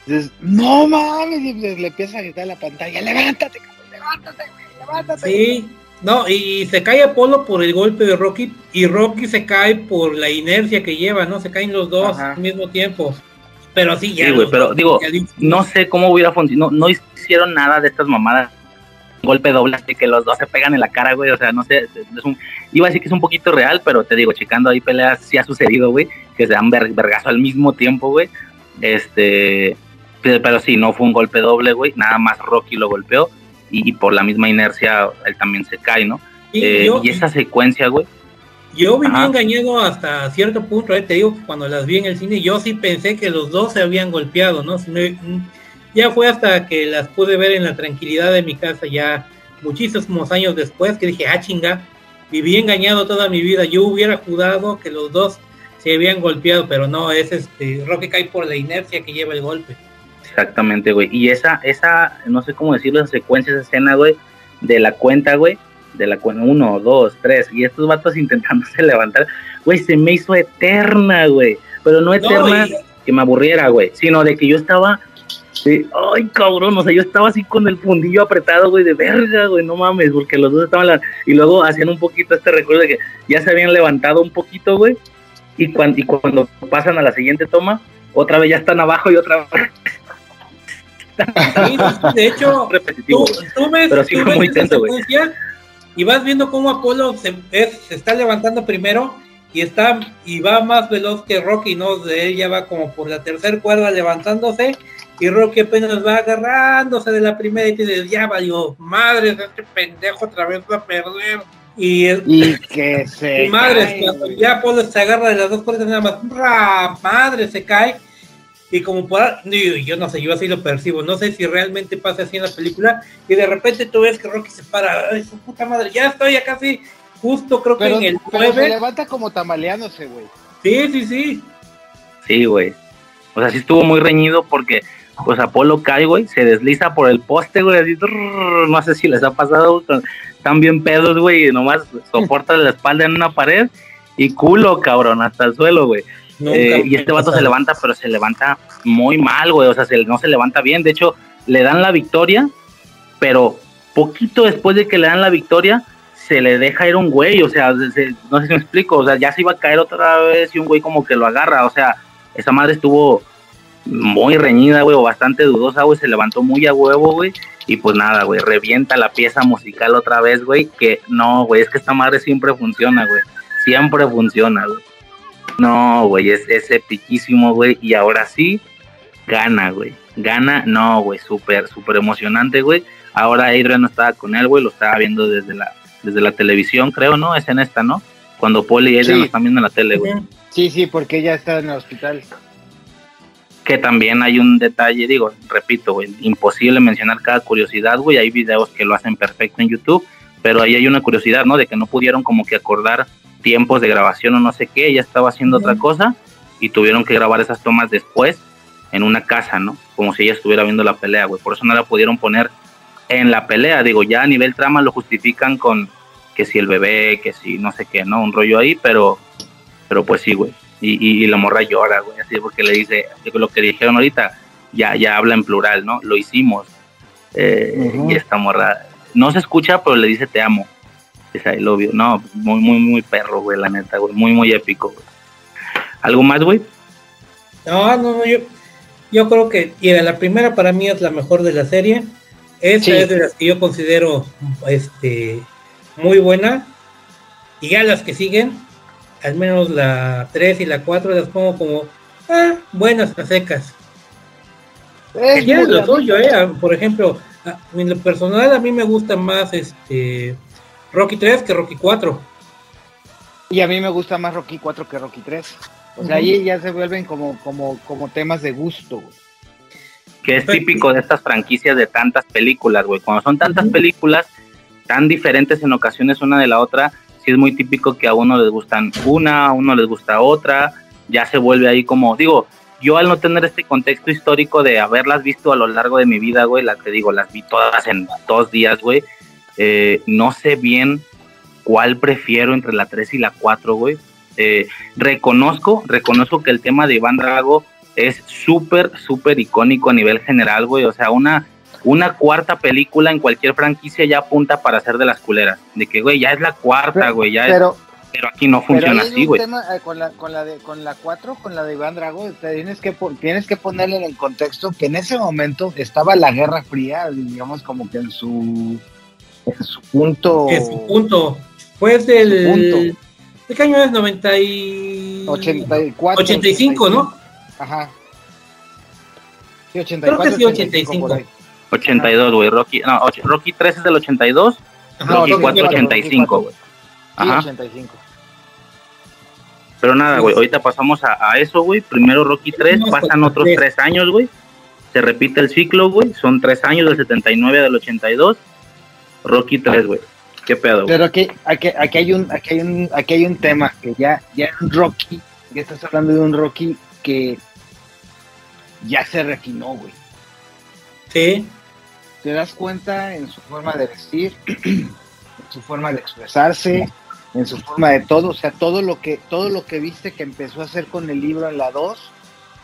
[SPEAKER 7] Dices, no mames, y le, le empieza a gritar a la pantalla, levántate, cabrón, levántate, güey, levántate.
[SPEAKER 8] Sí, no, y se cae Apolo por el golpe de Rocky y Rocky se cae por la inercia que lleva, ¿no? Se caen los dos
[SPEAKER 7] Ajá.
[SPEAKER 8] al mismo tiempo. Pero sí, ya.
[SPEAKER 9] Sí, güey, pero
[SPEAKER 8] dos,
[SPEAKER 9] digo, no sé cómo hubiera funcionado. No, no hicieron nada de estas mamadas. Golpe doble, así que los dos se pegan en la cara, güey. O sea, no sé. Es un, iba a decir que es un poquito real, pero te digo, checando ahí peleas, sí ha sucedido, güey. Que se dan ver- vergazo al mismo tiempo, güey. Este. Pero, pero sí, no fue un golpe doble, güey. Nada más Rocky lo golpeó. Y, y por la misma inercia, él también se cae, ¿no?
[SPEAKER 8] y
[SPEAKER 9] Eh,
[SPEAKER 8] yo,
[SPEAKER 9] y esa secuencia, güey.
[SPEAKER 8] yo viví
[SPEAKER 9] Ajá.
[SPEAKER 8] engañado hasta cierto punto, eh, te digo cuando las vi en el cine, yo sí pensé que los dos se habían golpeado, ¿no? Ya fue hasta que las pude ver en la tranquilidad de mi casa, ya muchísimos años después, que dije, ah, chinga, viví engañado toda mi vida. Yo hubiera jurado que los dos se habían golpeado, pero no, es este, Rocky cae por la inercia que lleva el golpe.
[SPEAKER 9] Exactamente, güey. Y esa, esa, no sé cómo decirlo, esa secuencia, esa escena, güey, de la cuenta, güey, de la cuenta, uno, dos, tres, y estos vatos intentándose levantar, güey, se me hizo eterna, güey. Pero no eterna que me aburriera, güey, sino de que yo estaba, sí, ay, cabrón, o sea, yo estaba así con el fundillo apretado, güey, de verga, güey, no mames, porque los dos estaban, la- y luego hacían un poquito este recuerdo de que ya se habían levantado un poquito, güey, y, cuan- y cuando pasan a la siguiente toma, otra vez ya están abajo y otra vez
[SPEAKER 8] Sí, de hecho,
[SPEAKER 9] repetitivo.
[SPEAKER 8] tú, tú ves,
[SPEAKER 9] Pero sí
[SPEAKER 8] tú ves
[SPEAKER 9] muy tenso,
[SPEAKER 8] y vas viendo cómo Apolo se, es- se está levantando primero y está y va más veloz que Rocky, ¿no? De él ya va como por la tercera cuerda levantándose y Rocky apenas va agarrándose de la primera y dices, ya valió, madre, este pendejo otra vez va a perder. Y,
[SPEAKER 7] Y que se güey.
[SPEAKER 8] ya Apolo se agarra de las dos cuerdas nada más, ¡ra! madre, se cae. Y como por digo, yo no sé, yo así lo percibo, no sé si realmente pasa así en la película, y de repente tú ves que Rocky se para, ay, su puta madre, ya estoy ya casi, justo creo que en el
[SPEAKER 7] pero se
[SPEAKER 8] 9.
[SPEAKER 7] levanta como tamaleándose, güey.
[SPEAKER 8] Sí, sí, sí.
[SPEAKER 9] Sí, güey. O sea, sí estuvo muy reñido porque, pues, Apolo cae, güey, se desliza por el poste, güey, así, trrr, no sé si les ha pasado, están bien pedos, güey, y nomás soportan la espalda en una pared y culo, cabrón, hasta el suelo, güey. Eh, y este vato se levanta, pero se levanta muy mal, güey, o sea, se- no se levanta bien. De hecho, le dan la victoria, pero poquito después de que le dan la victoria, se le deja ir un güey, o sea, se- se- no sé si me explico, o sea, ya se iba a caer otra vez y un güey como que lo agarra, o sea, esa madre estuvo muy reñida, güey, o bastante dudosa, güey, se levantó muy a huevo, güey, y pues nada, güey, revienta la pieza musical otra vez, güey, que no, güey, es que esta madre siempre funciona, güey, siempre funciona, güey. No, güey, es, es epiquísimo, güey, y ahora sí, gana, güey, gana, no, güey, súper, súper emocionante, güey. Ahora Adrian no estaba con él, güey, lo estaba viendo desde la, desde la televisión, creo, ¿no? Es en esta, ¿no? Cuando Paul y Adrian
[SPEAKER 7] Sí.
[SPEAKER 9] lo están viendo en la tele, güey.
[SPEAKER 7] Sí, sí, porque ella está en el hospital.
[SPEAKER 9] que también hay un detalle, digo, repito, güey, imposible mencionar cada curiosidad, güey, hay videos que lo hacen perfecto en YouTube, pero ahí hay una curiosidad, ¿no? De que no pudieron como que acordar tiempos de grabación o no sé qué, ella estaba haciendo otra cosa y tuvieron que grabar esas tomas después en una casa, ¿no? Como si ella estuviera viendo la pelea, güey, por eso no la pudieron poner en la pelea, digo, ya a nivel trama lo justifican con que si el bebé, que si no sé qué, ¿no? Un rollo ahí, pero, pero pues sí, güey. Y, y, y la morra llora, güey, así porque le dice, lo que dijeron ahorita, ya, ya habla en plural, ¿no? Lo hicimos. Eh,
[SPEAKER 7] Ujú.
[SPEAKER 9] Y esta morra, no se escucha, pero le dice te amo. Es ahí lo vio. No, muy, muy, muy perro, güey, la neta, güey. Muy, muy épico, güey. ¿Algo más, güey?
[SPEAKER 8] No, no, no, yo, yo creo que, mira, la primera para mí es la mejor de la serie. Esta
[SPEAKER 7] Sí.
[SPEAKER 8] es de las que yo considero este muy buena. Y ya las que siguen, al menos la 3 y la 4 las pongo como ah, buenas a secas.
[SPEAKER 7] Es
[SPEAKER 8] Ya es
[SPEAKER 7] muy
[SPEAKER 8] lo suyo, eh. Por ejemplo, en lo personal a mí me gusta más este Rocky 3 que Rocky 4.
[SPEAKER 7] Y a mí me gusta más Rocky 4 que Rocky 3. O sea, ahí ya se vuelven como, como, como temas de gusto, güey.
[SPEAKER 9] que es típico de estas franquicias de tantas películas, güey. Cuando son tantas películas, tan diferentes en ocasiones una de la otra, sí es muy típico que a uno les gustan una, a uno les gusta otra, ya se vuelve ahí como, digo, yo al no tener este contexto histórico de haberlas visto a lo largo de mi vida, güey, las que digo, las vi todas en dos días, güey, eh, no sé bien cuál prefiero entre la 3 y la 4, güey. Eh, reconozco, reconozco que el tema de Iván Drago es súper, súper icónico a nivel general, güey. O sea, una, una cuarta película en cualquier franquicia ya apunta para ser de las culeras. De que, güey, ya es la cuarta, güey, ya
[SPEAKER 7] pero,
[SPEAKER 9] pero aquí no funciona así, güey.
[SPEAKER 7] Eh, con la, con la de con la 4, con la de Iván Drago, te tienes que tienes que ponerle en el contexto que en ese momento estaba la Guerra Fría, digamos como que en su en su punto
[SPEAKER 8] en su punto. Pues del ¿De qué año es? 90 y...
[SPEAKER 7] 84.
[SPEAKER 8] 85, ¿no?
[SPEAKER 7] Ajá. Sí, 84.
[SPEAKER 8] Creo que sí, 85. 85.
[SPEAKER 9] 82, güey. Rocky, no, Rocky 3 es del 82. Ajá, Rocky 4 85, güey.
[SPEAKER 7] Ajá. 85.
[SPEAKER 9] Pero nada, güey, ahorita pasamos a, a eso, güey. Primero Rocky 3, pasan otros 3 años, güey. Se repite el ciclo, güey. Son 3 años del 79 del 82. Rocky 3, güey. ¿Qué pedo?
[SPEAKER 7] Pero aquí, aquí, aquí, hay un, aquí, hay un, aquí hay un tema que ya, ya un Rocky, ya estás hablando de un Rocky que ya se refinó, güey.
[SPEAKER 8] Sí.
[SPEAKER 7] Te das cuenta en su forma de vestir, su forma de expresarse, en su forma de todo, o sea, todo lo que, todo lo que viste que empezó a hacer con el libro en la 2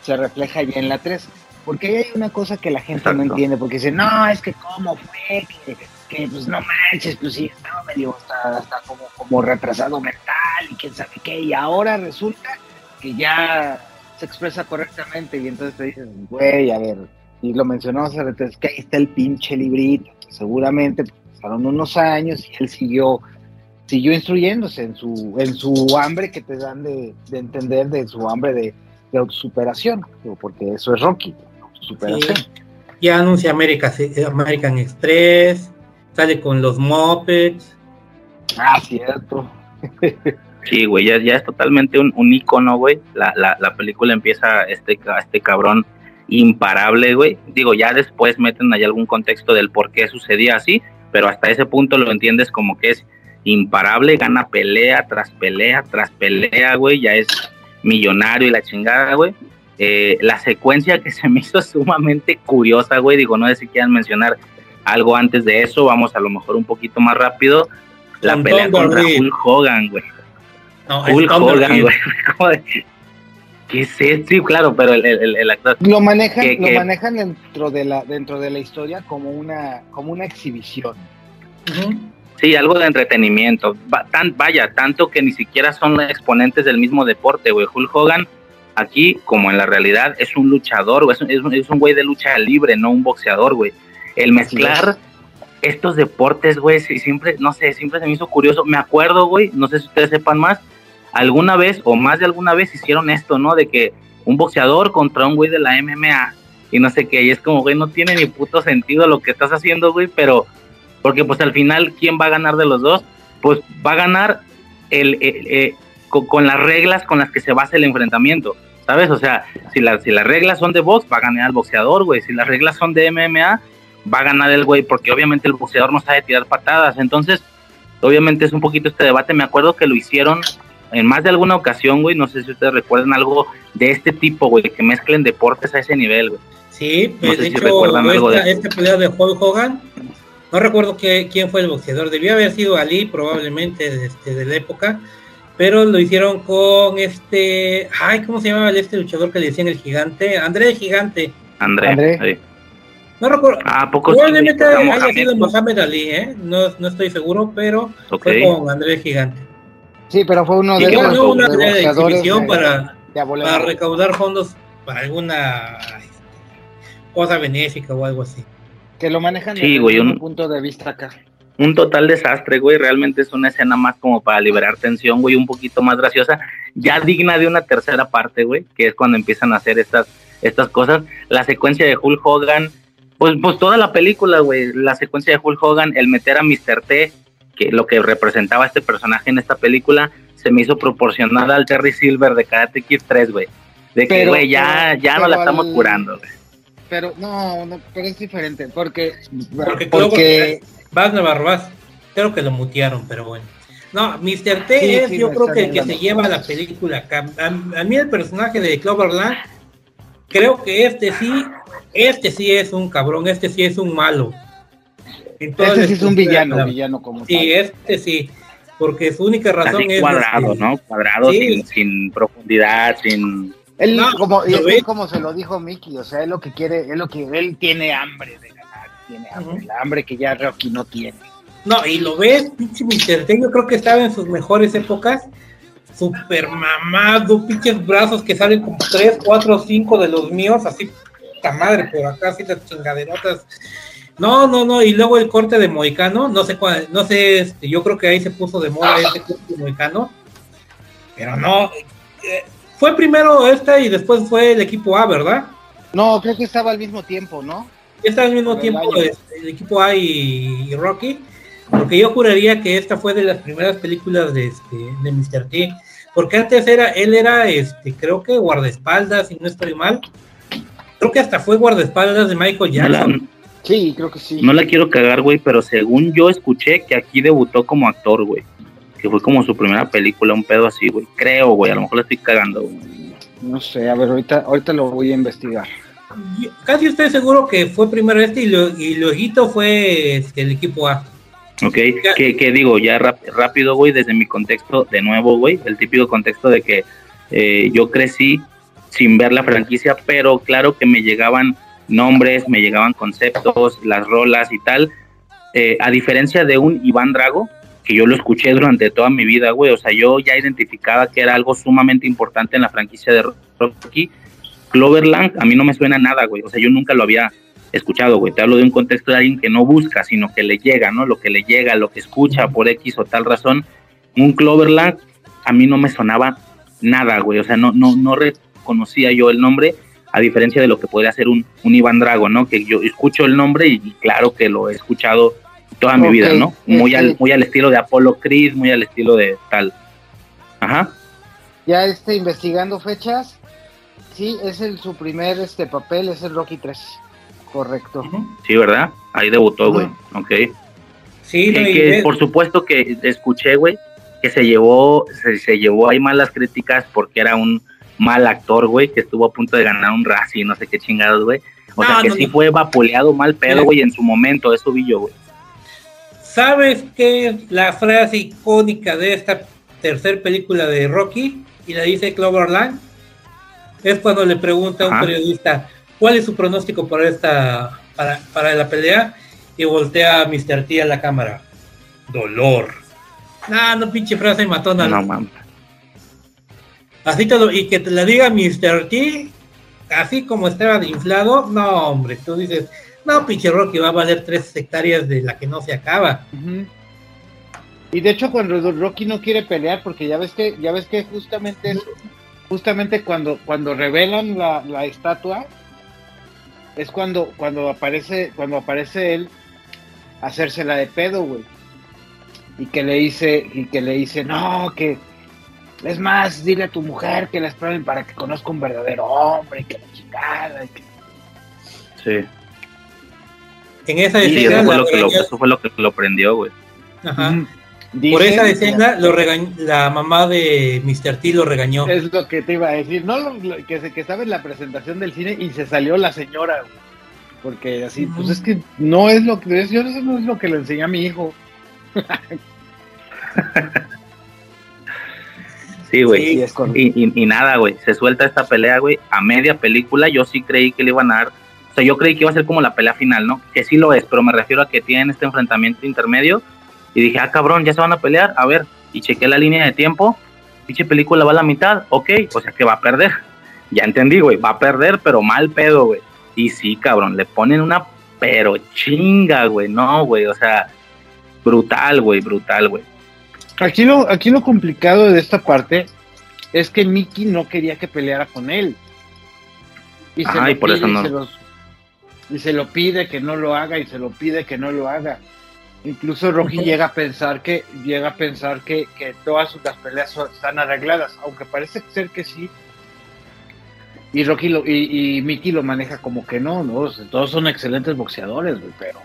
[SPEAKER 7] se refleja ya en la 3. Porque ahí hay una cosa que la gente Exacto. no entiende, porque dice, no, es que cómo fue, que, que pues no manches, pues sí, estaba medio, hasta, hasta como, como retrasado mental y quién sabe qué, y ahora resulta que ya se expresa correctamente y entonces te dices, güey, a ver, y lo mencionamos es que ahí está el pinche librito, seguramente pasaron unos años y él siguió siguió instruyéndose en su en su hambre que te dan de, de entender de su hambre de, de superación, porque eso es Rocky, superación.
[SPEAKER 8] Sí. Ya anuncia América, American Express, sale con los Muppets.
[SPEAKER 7] Ah, cierto.
[SPEAKER 9] Sí, güey, ya, ya es totalmente un, un icono, güey. La, la, la, película empieza este, este cabrón imparable, güey. Digo, ya después meten ahí algún contexto del por qué sucedía así, pero hasta ese punto lo entiendes como que es imparable, gana pelea tras pelea tras pelea, güey, ya es millonario y la chingada, güey. Eh, la secuencia que se me hizo sumamente curiosa, güey, digo, no sé si quieran mencionar algo antes de eso, vamos a lo mejor un poquito más rápido. La pelea contra. Hulk Hogan, güey.
[SPEAKER 8] No,
[SPEAKER 9] Hulk Hogan, güey. ¿Qué es esto? Sí, claro, pero el, el, el actor.
[SPEAKER 7] Lo manejan,
[SPEAKER 9] que-
[SPEAKER 7] lo
[SPEAKER 9] que-
[SPEAKER 7] manejan dentro de la, dentro de la historia como una, como una exhibición.
[SPEAKER 9] Sí, algo de entretenimiento. Va- tan, vaya, tanto que ni siquiera son exponentes del mismo deporte, güey. Hulk Hogan, aquí, como en la realidad, es un luchador, güey. Es un, es un- es un güey de lucha libre, no un boxeador, güey. El mezclar estos deportes, güey, sí, siempre, no sé, siempre se me hizo curioso. Me acuerdo, güey, no sé si ustedes sepan más, alguna vez o más de alguna vez hicieron esto, ¿no? De que un boxeador contra un güey de la MMA y no sé qué, y es como, güey, no tiene ni puto sentido lo que estás haciendo, güey, pero porque pues al final, ¿quién va a ganar de los dos? Pues va a ganar el, el- eh, con, con las reglas con las que se basa el enfrentamiento, ¿sabes? O sea, si, la- si las reglas son de box, va a ganar el boxeador, güey, si las reglas son de MMA, va a ganar el güey, porque obviamente el boxeador no sabe tirar patadas, entonces, obviamente es un poquito este debate, me acuerdo que lo hicieron en más de alguna ocasión, güey, no sé si ustedes recuerdan algo de este tipo, güey, que mezclen deportes a ese nivel, güey.
[SPEAKER 8] Sí, pues
[SPEAKER 9] No sé
[SPEAKER 8] de
[SPEAKER 9] si
[SPEAKER 8] hecho,
[SPEAKER 9] recuerdan algo de
[SPEAKER 8] esta, esta pelea de Hulk Hogan, no recuerdo que, quién fue el boxeador, debió haber sido Ali, probablemente, de, este, de la época, pero lo hicieron con este, ay, ¿cómo se llamaba el este luchador que le decían el gigante? André el Gigante.
[SPEAKER 9] André.
[SPEAKER 7] André.
[SPEAKER 9] sí.
[SPEAKER 8] No recuerdo.
[SPEAKER 9] Ah, ¿a poco sí,
[SPEAKER 8] Probablemente haya sido. Mohamed Ali, ¿eh? No, no estoy seguro, pero fue con André el Gigante.
[SPEAKER 7] Sí, pero fue uno de esos
[SPEAKER 8] ganó una exhibición
[SPEAKER 7] de-
[SPEAKER 8] para,
[SPEAKER 7] de
[SPEAKER 8] para recaudar fondos para alguna este, cosa benéfica o algo así.
[SPEAKER 7] que lo manejan
[SPEAKER 9] Sí,
[SPEAKER 7] desde
[SPEAKER 9] güey,
[SPEAKER 7] un
[SPEAKER 9] un-
[SPEAKER 7] punto de vista acá.
[SPEAKER 9] un total desastre, güey. Realmente es una escena más como para liberar tensión, güey, un poquito más graciosa, ya digna de una tercera parte, güey, que es cuando empiezan a hacer estas, estas cosas. La secuencia de Hulk Hogan, pues, pues toda la película, güey, la secuencia de Hulk Hogan, el meter a Mr. T, que lo que representaba este personaje en esta película, se me hizo proporcionada al Terry Silver de Karate Kid 3, güey. De que, güey, ya,
[SPEAKER 7] pero-
[SPEAKER 9] ya no la estamos
[SPEAKER 7] al-
[SPEAKER 9] curando, güey.
[SPEAKER 7] Pero no, no, pero es diferente, porque
[SPEAKER 8] Porque,
[SPEAKER 7] porque
[SPEAKER 8] Wagner Barrabás. Creo que lo mutearon, pero bueno. No, Mr. T
[SPEAKER 7] Sí,
[SPEAKER 8] es,
[SPEAKER 7] sí,
[SPEAKER 8] yo creo que el que se lleva la película acá. A, a mí el personaje de Cloverland, creo que este sí, este sí es un cabrón, este sí es un malo. En toda
[SPEAKER 7] Este
[SPEAKER 8] la
[SPEAKER 7] sí es un villano,
[SPEAKER 8] la-
[SPEAKER 7] villano como
[SPEAKER 8] Sí, este sí, porque su única razón
[SPEAKER 9] Así
[SPEAKER 8] es...
[SPEAKER 9] cuadrado,
[SPEAKER 8] este,
[SPEAKER 9] ¿no? Cuadrado,
[SPEAKER 8] Sí.
[SPEAKER 9] sin, sin profundidad, sin...
[SPEAKER 7] Él,
[SPEAKER 8] No,
[SPEAKER 7] como, y
[SPEAKER 8] lo
[SPEAKER 7] es
[SPEAKER 8] ves.
[SPEAKER 7] como se lo dijo Mickey, o sea, él lo que quiere, es lo que él tiene hambre de ganar, tiene hambre, la hambre que ya Rocky no tiene.
[SPEAKER 8] No, y lo ves, pinche Mr. T, yo creo que estaba en sus mejores épocas. Super mamado, pinches brazos que salen como 3, 4, 5 de los míos, así, puta madre, por acá, así las chingaderotas. No, no, no, y luego el corte de Moicano, no sé cuál, no sé, este, yo creo que ahí se puso de moda ese corte de Moicano, pero no, eh, fue primero esta y después fue el equipo A, ¿verdad?
[SPEAKER 7] No, creo que estaba al mismo tiempo, ¿no?
[SPEAKER 8] Está al mismo
[SPEAKER 7] el
[SPEAKER 8] tiempo este, el equipo A y, y Rocky, porque yo juraría que esta fue de las primeras películas de este de Mr. T, porque antes era, él era este, creo que guardaespaldas, si no estoy mal. Creo que hasta fue guardaespaldas de Michael Jackson.
[SPEAKER 7] Sí, creo que sí.
[SPEAKER 9] no la quiero cagar, güey, pero según yo escuché que aquí debutó como actor, güey. Que fue como su primera película, un pedo así, güey. Creo, güey, a lo mejor la estoy cagando, güey.
[SPEAKER 7] No sé, a ver, ahorita, ahorita lo voy a investigar.
[SPEAKER 8] Yo casi estoy seguro que fue primero este y, lo, y luego fue este, el equipo A.
[SPEAKER 9] Ok, que, que digo, ya rap- rápido, güey, desde mi contexto, de nuevo, güey, el típico contexto de que eh, yo crecí sin ver la franquicia, pero claro que me llegaban nombres, me llegaban conceptos, las rolas y tal. Eh, a diferencia de un Iván Drago, que yo lo escuché durante toda mi vida, güey, o sea, yo ya identificaba que era algo sumamente importante en la franquicia de Rocky. Cloverland, a mí no me suena nada, güey, o sea, yo nunca lo había escuchado, güey. Te hablo de un contexto de alguien que no busca, sino que le llega, ¿no? Lo que le llega, lo que escucha por X o tal razón. Un Cloverland a mí no me sonaba nada, güey. O sea, no, no, no reconocía yo el nombre, a diferencia de lo que podría ser un, un Iván Drago, ¿no? Que yo escucho el nombre y, y claro que lo he escuchado toda mi vida, ¿no? Muy, al,
[SPEAKER 7] este-
[SPEAKER 9] muy al estilo de Apollo Creed, muy al estilo de tal. Ajá.
[SPEAKER 7] Ya este, investigando fechas, sí, es el, su primer este papel, es el Rocky 3. Correcto.
[SPEAKER 9] Sí, ¿verdad? Ahí debutó, güey. Ok.
[SPEAKER 8] Sí, no, y
[SPEAKER 9] que por supuesto que escuché, güey, que se llevó, se, se llevó ahí malas críticas porque era un mal actor, güey, que estuvo a punto de ganar un Razzie, no sé qué chingados, güey. O sea, que
[SPEAKER 8] no,
[SPEAKER 9] sí
[SPEAKER 8] no.
[SPEAKER 9] fue vapuleado mal pedo, güey, en su momento, eso vi yo, güey.
[SPEAKER 8] ¿Sabes qué es la frase icónica de esta tercer película de Rocky? Y la dice Cloverland. Es cuando le pregunta a un
[SPEAKER 9] Ajá.
[SPEAKER 8] periodista cuál es su pronóstico para esta para, para la pelea y voltea a Mr. T a la cámara. Dolor. No, no pinche frase matona.
[SPEAKER 9] No mames.
[SPEAKER 8] Así todo, y que te la diga Mr. T, así como estaba inflado, no hombre, tú dices, no pinche Rocky va a valer tres hectáreas de la que no se acaba.
[SPEAKER 7] Y de hecho cuando Rocky no quiere pelear, porque ya ves que, ya ves que justamente es, justamente cuando, cuando revelan la, la estatua, es cuando, cuando aparece, cuando aparece él hacérsela de pedo, güey. Y que le dice, y que le dice, no, que es más, dile a tu mujer que la esperen para que conozca un verdadero hombre, que la chingada, y que
[SPEAKER 9] Sí.
[SPEAKER 8] En esa escena,
[SPEAKER 9] eso fue, lo que lo,
[SPEAKER 8] regañó-
[SPEAKER 9] eso fue lo que lo prendió, güey.
[SPEAKER 8] Ajá. Por esa escena, lo regañ- la mamá de Mr. T lo regañó.
[SPEAKER 7] Es lo que te iba a decir, no lo- lo- que se que estaba en la presentación del cine y se salió la señora, güey. porque así, pues es que no es lo que es, yo eso no es lo que le enseñé a mi hijo.
[SPEAKER 9] Sí, güey.
[SPEAKER 7] Sí,
[SPEAKER 9] y, y- y nada, güey. Se suelta esta pelea, güey. A media película, yo sí creí que le iban a dar. O sea, yo creí que iba a ser como la pelea final, ¿no? Que sí lo es, pero me refiero a que tienen este enfrentamiento intermedio. Y dije, ah, cabrón, ya se van a pelear. A ver, y chequé la línea de tiempo. Pinche película va a la mitad. Ok, o sea que va a perder. Ya entendí, güey. Va a perder, pero mal pedo, güey. Y sí, cabrón, le ponen una pero chinga, güey. No, güey. O sea, brutal, güey, brutal, güey.
[SPEAKER 7] Aquí lo, aquí lo complicado de esta parte es que Mickey no quería que peleara con él. Y se,
[SPEAKER 9] Ajá,
[SPEAKER 7] lo
[SPEAKER 9] y por
[SPEAKER 7] pide
[SPEAKER 9] eso
[SPEAKER 7] y se los- y se lo pide que no lo haga y se lo pide que no lo haga. Incluso Rocky llega a pensar que llega a pensar que, que todas sus- las peleas son- están arregladas, aunque parece ser que sí. Y Rocky lo, y, y Mickey lo maneja como que no, no, O sea, todos son excelentes boxeadores, güey, pero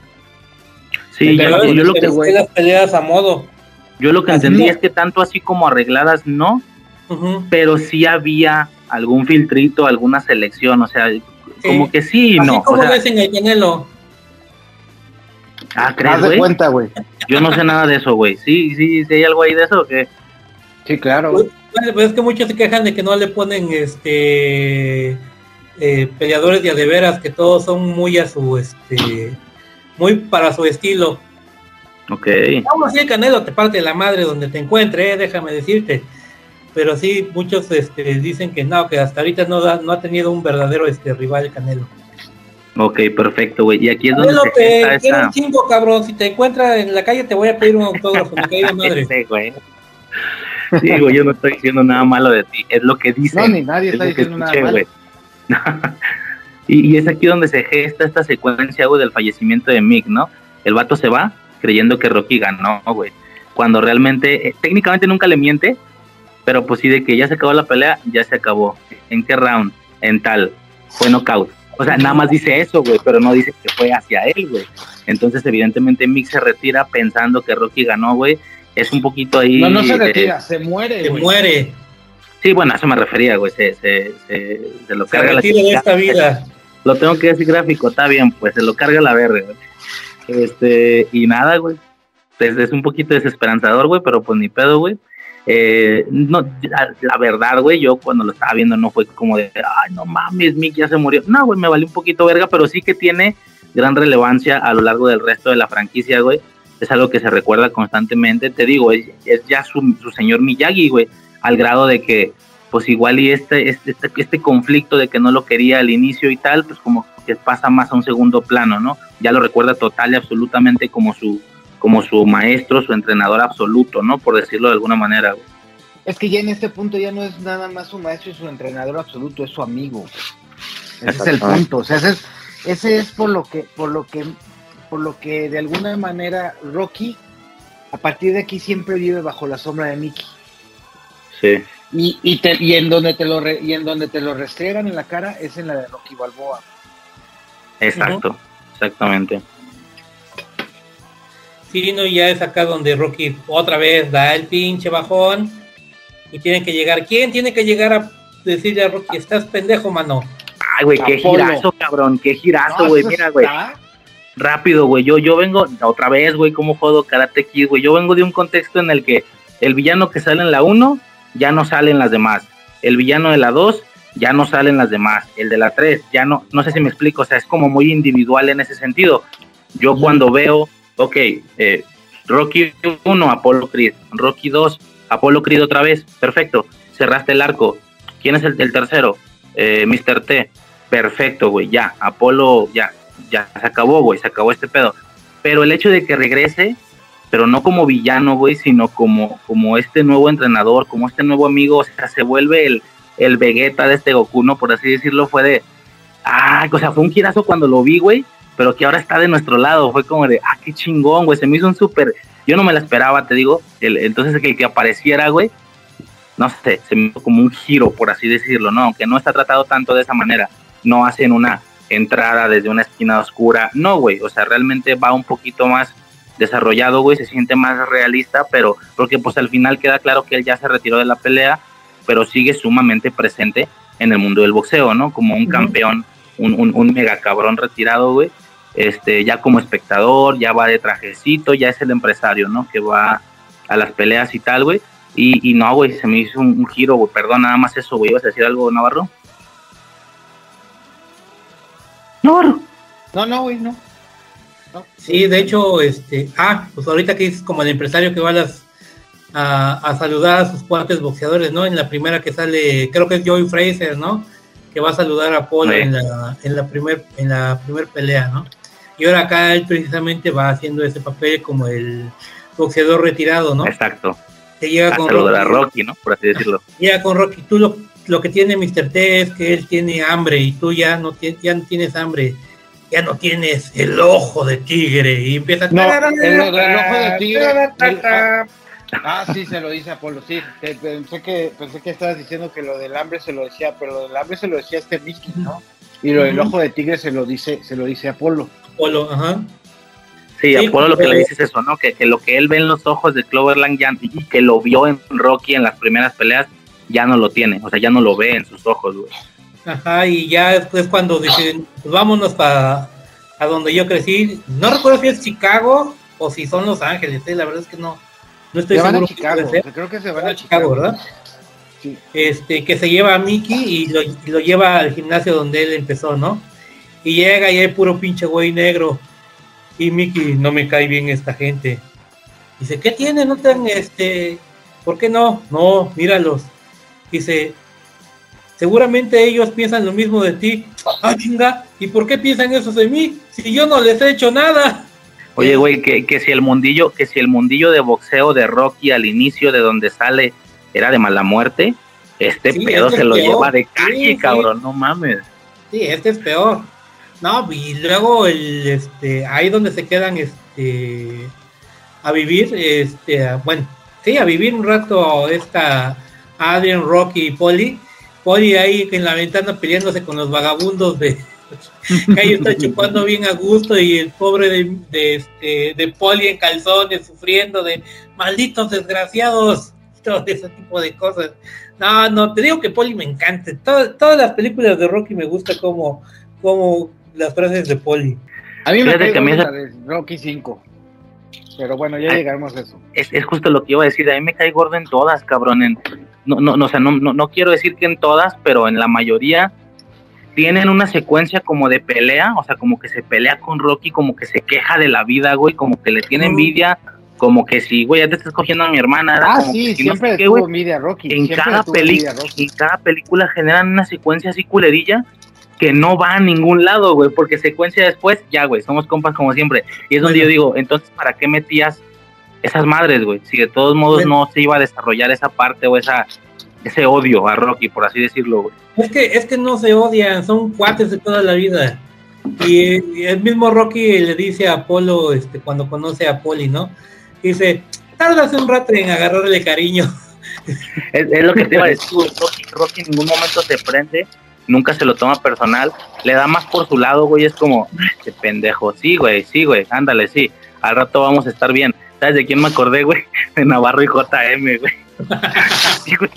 [SPEAKER 9] Sí, yo,
[SPEAKER 8] Pero
[SPEAKER 9] yo lo que,
[SPEAKER 8] las peleas a modo.
[SPEAKER 9] Yo lo que
[SPEAKER 8] Así
[SPEAKER 9] entendí
[SPEAKER 8] no.
[SPEAKER 9] es que tanto así como arregladas no, pero sí había algún filtrito, alguna selección, o sea, como que sí y
[SPEAKER 8] Así
[SPEAKER 9] no. o
[SPEAKER 8] como
[SPEAKER 9] sea,
[SPEAKER 8] ves en el Canelo.
[SPEAKER 9] ah, ¿crees,
[SPEAKER 7] Haz de
[SPEAKER 9] güey?
[SPEAKER 7] cuenta, güey.
[SPEAKER 9] Yo no sé nada de eso, güey. Sí, sí, sí hay algo ahí de eso o qué?
[SPEAKER 7] Sí, claro.
[SPEAKER 8] Pues, Bueno, pues es que muchos se quejan de que no le ponen este eh, peleadores de a de veras, que todos son muy a su este muy para su estilo.
[SPEAKER 9] Ok.
[SPEAKER 8] Aún así el Canelo te parte la madre donde te encuentre, eh, déjame decirte. Pero sí, muchos este, dicen que no, que hasta ahorita no, da- no ha tenido un verdadero este rival el Canelo.
[SPEAKER 9] Ok, perfecto, güey. Y aquí es donde
[SPEAKER 8] Canelo
[SPEAKER 9] se
[SPEAKER 8] te quiero
[SPEAKER 9] esa...
[SPEAKER 8] un chingo, cabrón. Si te encuentra en la calle te voy a pedir un autógrafo, me cae de madre.
[SPEAKER 9] Ese, güey. Sí, güey, yo no estoy diciendo nada malo de ti, es lo que dicen.
[SPEAKER 7] No, ni nadie
[SPEAKER 9] es
[SPEAKER 7] está diciendo nada
[SPEAKER 9] escuché,
[SPEAKER 7] malo.
[SPEAKER 9] güey. y, y es aquí donde se gesta esta secuencia, güey, del fallecimiento de Mick, ¿no? El vato se va creyendo que Rocky ganó, güey. Cuando realmente, eh, técnicamente nunca le miente, pero pues sí, de que ya se acabó la pelea, ya se acabó. ¿En qué round? En tal. Fue knockout. O sea, nada más dice eso, güey, pero no dice que fue hacia él, güey. Entonces, evidentemente, Mick se retira pensando que Rocky ganó, güey. Es un poquito ahí.
[SPEAKER 7] No, no se
[SPEAKER 9] de-
[SPEAKER 7] retira, se muere,
[SPEAKER 8] Se
[SPEAKER 7] güey.
[SPEAKER 8] muere,
[SPEAKER 9] Sí, bueno, a eso me refería, güey. Se, se, se, se lo
[SPEAKER 8] se
[SPEAKER 9] carga la
[SPEAKER 8] retira de
[SPEAKER 9] chingada.
[SPEAKER 8] esta vida.
[SPEAKER 9] Lo tengo que decir gráfico, está bien, pues se lo carga la verga, güey. Este, y nada, güey. Es, un poquito desesperanzador, güey, pero pues ni pedo, güey. Eh, no, la, la verdad, güey, yo cuando lo estaba viendo no fue como de, ay, no mames, Mick ya se murió. No, güey, me valió un poquito verga, pero sí que tiene gran relevancia a lo largo del resto de la franquicia, güey. Es algo que se recuerda constantemente. Te digo, es, es ya su, su señor Miyagi, güey, al grado de que, pues igual y este, este, este, este conflicto de que no lo quería al inicio y tal, pues como que pasa más a un segundo plano, ¿no? Ya lo recuerda total y absolutamente como su, como su maestro, su entrenador absoluto, ¿no? Por decirlo de alguna manera, güey.
[SPEAKER 7] Es que ya en este punto ya no es nada más su maestro y su entrenador absoluto, es su amigo. Ese es el punto. O sea, ese es, ese es por lo que, por lo que, por lo que de alguna manera Rocky, a partir de aquí siempre vive bajo la sombra de Mickey.
[SPEAKER 9] Sí.
[SPEAKER 7] Y, y, te- y en donde te lo re- y en donde te lo restregan en la cara es en la de Rocky Balboa.
[SPEAKER 9] Exacto, exactamente.
[SPEAKER 8] Sí, no, y ya es acá donde Rocky otra vez da el pinche bajón y tiene que llegar. ¿Quién tiene que llegar a decirle a Rocky, estás pendejo, mano?
[SPEAKER 9] Ay, güey, qué
[SPEAKER 8] Apolo.
[SPEAKER 9] girazo, cabrón, qué girazo, güey.
[SPEAKER 8] eso
[SPEAKER 9] Mira, güey.
[SPEAKER 7] está-
[SPEAKER 9] Rápido, güey. Yo, yo vengo, otra vez, güey, como juego Karate Kid, güey. Yo vengo de un contexto en el que el villano que sale en la 1 ya no sale en las demás. El villano de la 2 ya no sale en las demás. El de la 3 ya no, no sé si me explico, o sea, es como muy individual en ese sentido. Yo cuando veo, ok, eh, Rocky 1, Apolo Creed. Rocky 2, Apolo Creed otra vez. Perfecto. Cerraste el arco. ¿Quién es el, el tercero? Eh, Mr. T. Perfecto, güey. Ya. Apolo, ya. Ya se acabó, güey. Se acabó este pedo. Pero el hecho de que regrese, pero no como villano, güey, sino como, como este nuevo entrenador, como este nuevo amigo, o sea, se vuelve el, el Vegeta de este Goku, ¿no? Por así decirlo, fue de. Ah, o sea, fue un girazo cuando lo vi, güey pero que ahora está de nuestro lado. Fue como de, ah, qué chingón, güey. Se me hizo un súper. Yo no me la esperaba, te digo. El, entonces, que, que apareciera, güey, no sé, se me hizo como un giro, por así decirlo, ¿no? Aunque no está tratado tanto de esa manera. No hacen una entrada desde una esquina oscura. No, güey. O sea, realmente va un poquito más desarrollado, güey. Se siente más realista, pero porque, pues, al final queda claro que él ya se retiró de la pelea, pero sigue sumamente presente en el mundo del boxeo, ¿no? Como un campeón, un, un, un mega cabrón retirado, güey este, ya como espectador, ya va de trajecito, ya es el empresario, ¿no? Que va a las peleas y tal, güey. Y, y no, güey, se me hizo un, un giro, güey. Perdón, nada más eso, güey. ¿Ibas a decir algo, Navarro? Navarro.
[SPEAKER 7] No, no, güey, no.
[SPEAKER 8] Sí, de hecho, este, ah, pues ahorita que es como el empresario que va a las a, a saludar a sus cuates boxeadores, ¿no? En la primera que sale, creo que es Joey Fraser, ¿no? Que va a saludar a Paul
[SPEAKER 9] Sí.
[SPEAKER 8] en la en la primer en la primer pelea, ¿no? Y ahora acá él precisamente va haciendo ese papel como el boxeador retirado, ¿no?
[SPEAKER 9] Exacto.
[SPEAKER 8] Que llega
[SPEAKER 9] A
[SPEAKER 8] con
[SPEAKER 9] saludar a
[SPEAKER 8] Rocky.
[SPEAKER 9] Rocky, ¿no? Por así decirlo.
[SPEAKER 8] Llega con Rocky. Tú lo, lo que tiene Mr. T es que él tiene hambre y tú ya no, ti- ya no tienes hambre. Ya no tienes el ojo de tigre. Y empieza
[SPEAKER 7] No, el, el ojo de tigre. el- ah, sí, se lo dice Apolo, sí. Pensé que, pensé que estabas diciendo que lo del hambre se lo decía, pero lo del hambre se lo decía este Mickey, ¿no? Y lo del ojo de tigre se lo dice, se lo dice Apolo.
[SPEAKER 8] Polo, ajá.
[SPEAKER 9] Sí, Apolo lo que le dice es eso, ¿no? Que, que, lo que él ve en los ojos de Cloverland ya, y que lo vio en Rocky en las primeras peleas, ya no lo tiene, o sea, ya no lo ve en sus ojos, güey.
[SPEAKER 8] Ajá, y ya es cuando dicen, pues vámonos para a donde yo crecí. No recuerdo si es Chicago o si son Los Ángeles, ¿eh? la verdad es que no, no estoy
[SPEAKER 7] se
[SPEAKER 8] seguro.
[SPEAKER 7] Van a Chicago, creo que se van a
[SPEAKER 8] Chicago, ¿verdad? Sí. Este, que se lleva a Mickey y lo, y lo, lleva al gimnasio donde él empezó, ¿no? Y llega y hay puro pinche güey negro. Y Mickey, no me cae bien esta gente. Dice, ¿qué tiene? No tan, este, ¿por qué no? No, míralos. Dice, seguramente ellos piensan lo mismo de ti. Ah, chinga, ¿y por qué piensan eso de mí? Si yo no les he hecho nada.
[SPEAKER 9] Oye, güey, que, que si el mundillo, que si el mundillo de boxeo de Rocky al inicio de donde sale era de mala muerte, este sí, pedo este se lo peor. lleva de calle, sí, cabrón, sí. no mames.
[SPEAKER 8] Sí, este es peor. No, y luego el este ahí donde se quedan este a vivir, este, bueno, sí, a vivir un rato esta Adrian, Rocky y Polly. Polly ahí en la ventana peleándose con los vagabundos de que ahí está chupando bien a gusto y el pobre de, de, este, de Polly en calzones sufriendo de malditos desgraciados, todo ese tipo de cosas. No, no, te digo que Polly me encanta. Todo, todas las películas de Rocky me gusta como, como las frases de Polly.
[SPEAKER 7] A mí me cae que a mí esa... de Rocky 5. Pero bueno, ya Ay, llegaremos a eso.
[SPEAKER 9] Es, es, justo lo que iba a decir. A mí me cae gordo en todas, cabrón. En, no, no, no, o sea, no, no, no quiero decir que en todas, pero en la mayoría tienen una secuencia como de pelea, o sea, como que se pelea con Rocky, como que se queja de la vida, güey, como que le tiene envidia, como que si, güey, ya te estás cogiendo a mi hermana.
[SPEAKER 7] Ah,
[SPEAKER 9] como
[SPEAKER 7] sí,
[SPEAKER 9] que,
[SPEAKER 7] siempre
[SPEAKER 9] no sé qué, güey.
[SPEAKER 7] envidia Rocky.
[SPEAKER 9] En cada, peli en película generan una secuencia así culerilla que no va a ningún lado, güey, porque secuencia después, ya, güey, somos compas como siempre. Y es donde
[SPEAKER 8] Bueno.
[SPEAKER 9] yo digo, entonces, ¿para qué metías esas madres, güey? Si de todos modos
[SPEAKER 8] Bueno.
[SPEAKER 9] no se iba a desarrollar esa parte o esa ese odio a Rocky, por así decirlo, güey.
[SPEAKER 8] Es que, es que no se odian, son cuates de toda la vida. Y, el mismo Rocky le dice a Apolo, este, cuando conoce a Polly, ¿no? Dice, tardas un rato en agarrarle cariño.
[SPEAKER 9] Es, es lo que te iba a decir. Rocky, Rocky en ningún momento se prende, nunca se lo toma personal, le da más por su lado, güey, es como, "Ay, este pendejo, sí, güey, sí, güey, ándale, sí, al rato vamos a estar bien. ¿Sabes de quién me acordé, güey? De Navarro y JM, güey. Sí, güey.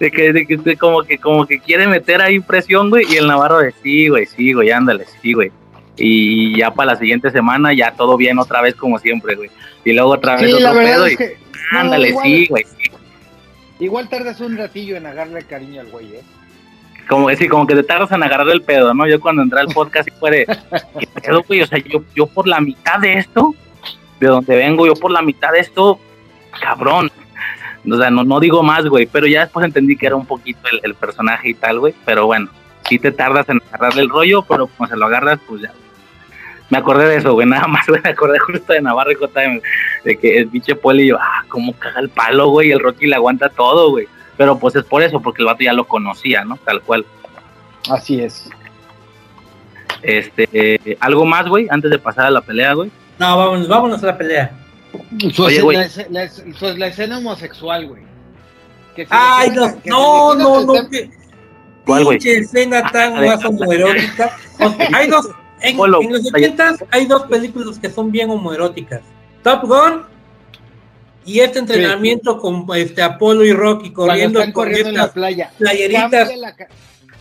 [SPEAKER 9] De que, de que de como que como que quiere meter ahí presión, güey, y el Navarro de sí, güey, sí, güey, ándale, sí, güey. Y ya para la siguiente semana ya todo bien otra vez como siempre, güey. Y luego otra vez
[SPEAKER 7] Sí,
[SPEAKER 9] otro pedo
[SPEAKER 7] es
[SPEAKER 9] y
[SPEAKER 7] no,
[SPEAKER 9] ándale,
[SPEAKER 7] igual-
[SPEAKER 9] sí, güey. sí.
[SPEAKER 7] Igual tardas un ratillo en agarrarle cariño al güey, ¿eh?
[SPEAKER 9] como decir, como que te tardas en agarrar el pedo, ¿no? Yo cuando entré al podcast y fue de, ¿qué pedo, güey? O sea, yo, yo por la mitad de esto, de donde vengo, yo por la mitad de esto, cabrón. O sea, no, no digo más, güey, pero ya después entendí que era un poquito el, el personaje y tal, güey, pero bueno, sí te tardas en agarrarle el rollo, pero como se lo agarras, pues ya. Me acordé de eso, güey, nada más, güey, me acordé justo de Navarro y JM, de que el pinche Poli, yo, ah, cómo caga el palo, güey, y el Rocky le aguanta todo, güey. Pero pues es por eso, porque el vato ya lo conocía, ¿no? Tal cual.
[SPEAKER 7] Así es.
[SPEAKER 9] Este, eh, algo más, güey, antes de pasar a la pelea, güey.
[SPEAKER 8] No, vámonos, vámonos a la pelea.
[SPEAKER 7] Su
[SPEAKER 9] Oye,
[SPEAKER 7] escena-
[SPEAKER 9] güey.
[SPEAKER 7] la, escena- la, es- su- la escena homosexual, güey. Que si
[SPEAKER 8] Ay, no,
[SPEAKER 7] que
[SPEAKER 8] no, no, que
[SPEAKER 9] ¿Cuál, güey?
[SPEAKER 8] pinche escena tan
[SPEAKER 9] Ah, de-
[SPEAKER 8] más homoerótica. O sea, hay dos, en,
[SPEAKER 9] Polo,
[SPEAKER 8] en los
[SPEAKER 9] ahí-
[SPEAKER 8] 80 hay dos películas que son bien homoeróticas. Top Gun y este entrenamiento con este Apolo y Rocky corriendo
[SPEAKER 7] están
[SPEAKER 8] con
[SPEAKER 7] corriendo en la
[SPEAKER 8] estas
[SPEAKER 7] playa.
[SPEAKER 8] playeritas.
[SPEAKER 7] Cambia la, ca-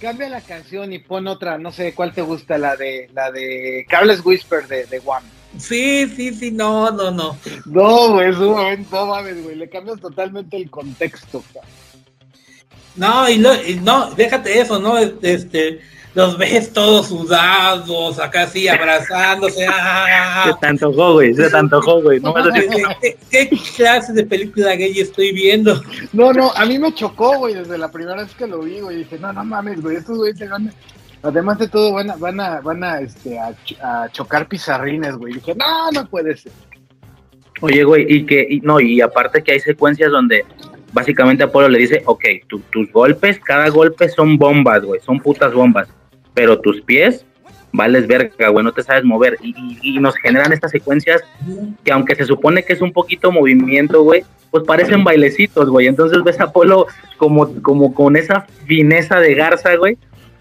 [SPEAKER 7] cambia la canción y pon otra, no sé cuál te gusta, la de la de Carlos Whisper de, de One.
[SPEAKER 8] Sí, sí, sí, no, no, no.
[SPEAKER 7] No, güey, es un momento, no mames, güey, le cambias totalmente el contexto.
[SPEAKER 8] No, y, lo- y no, déjate eso, ¿no? Este, los ves todos sudados, acá así abrazándose. ah,
[SPEAKER 9] Se te antojó, güey, se te antojó, güey. No.
[SPEAKER 8] ¿Qué, qué clase de película gay estoy viendo?
[SPEAKER 7] No, no, a mí me chocó, güey, desde la primera vez que lo vi, güey, dije, no, no mames, güey, estos güeyes se van. Además de todo, van a, van a, van a, este, a, ch- a chocar pizarrines, güey. Dije, no, no puede ser.
[SPEAKER 9] Oye, güey, y que, y, no, y aparte que hay secuencias donde básicamente Apolo le dice, ok, tu- tus golpes, cada golpe son bombas, güey, son putas bombas, pero tus pies, vales verga, güey, no te sabes mover. Y, y- y nos generan estas secuencias que aunque se supone que es un poquito movimiento, güey, pues parecen bailecitos, güey. Entonces ves a Apolo como, como con esa fineza de garza, güey,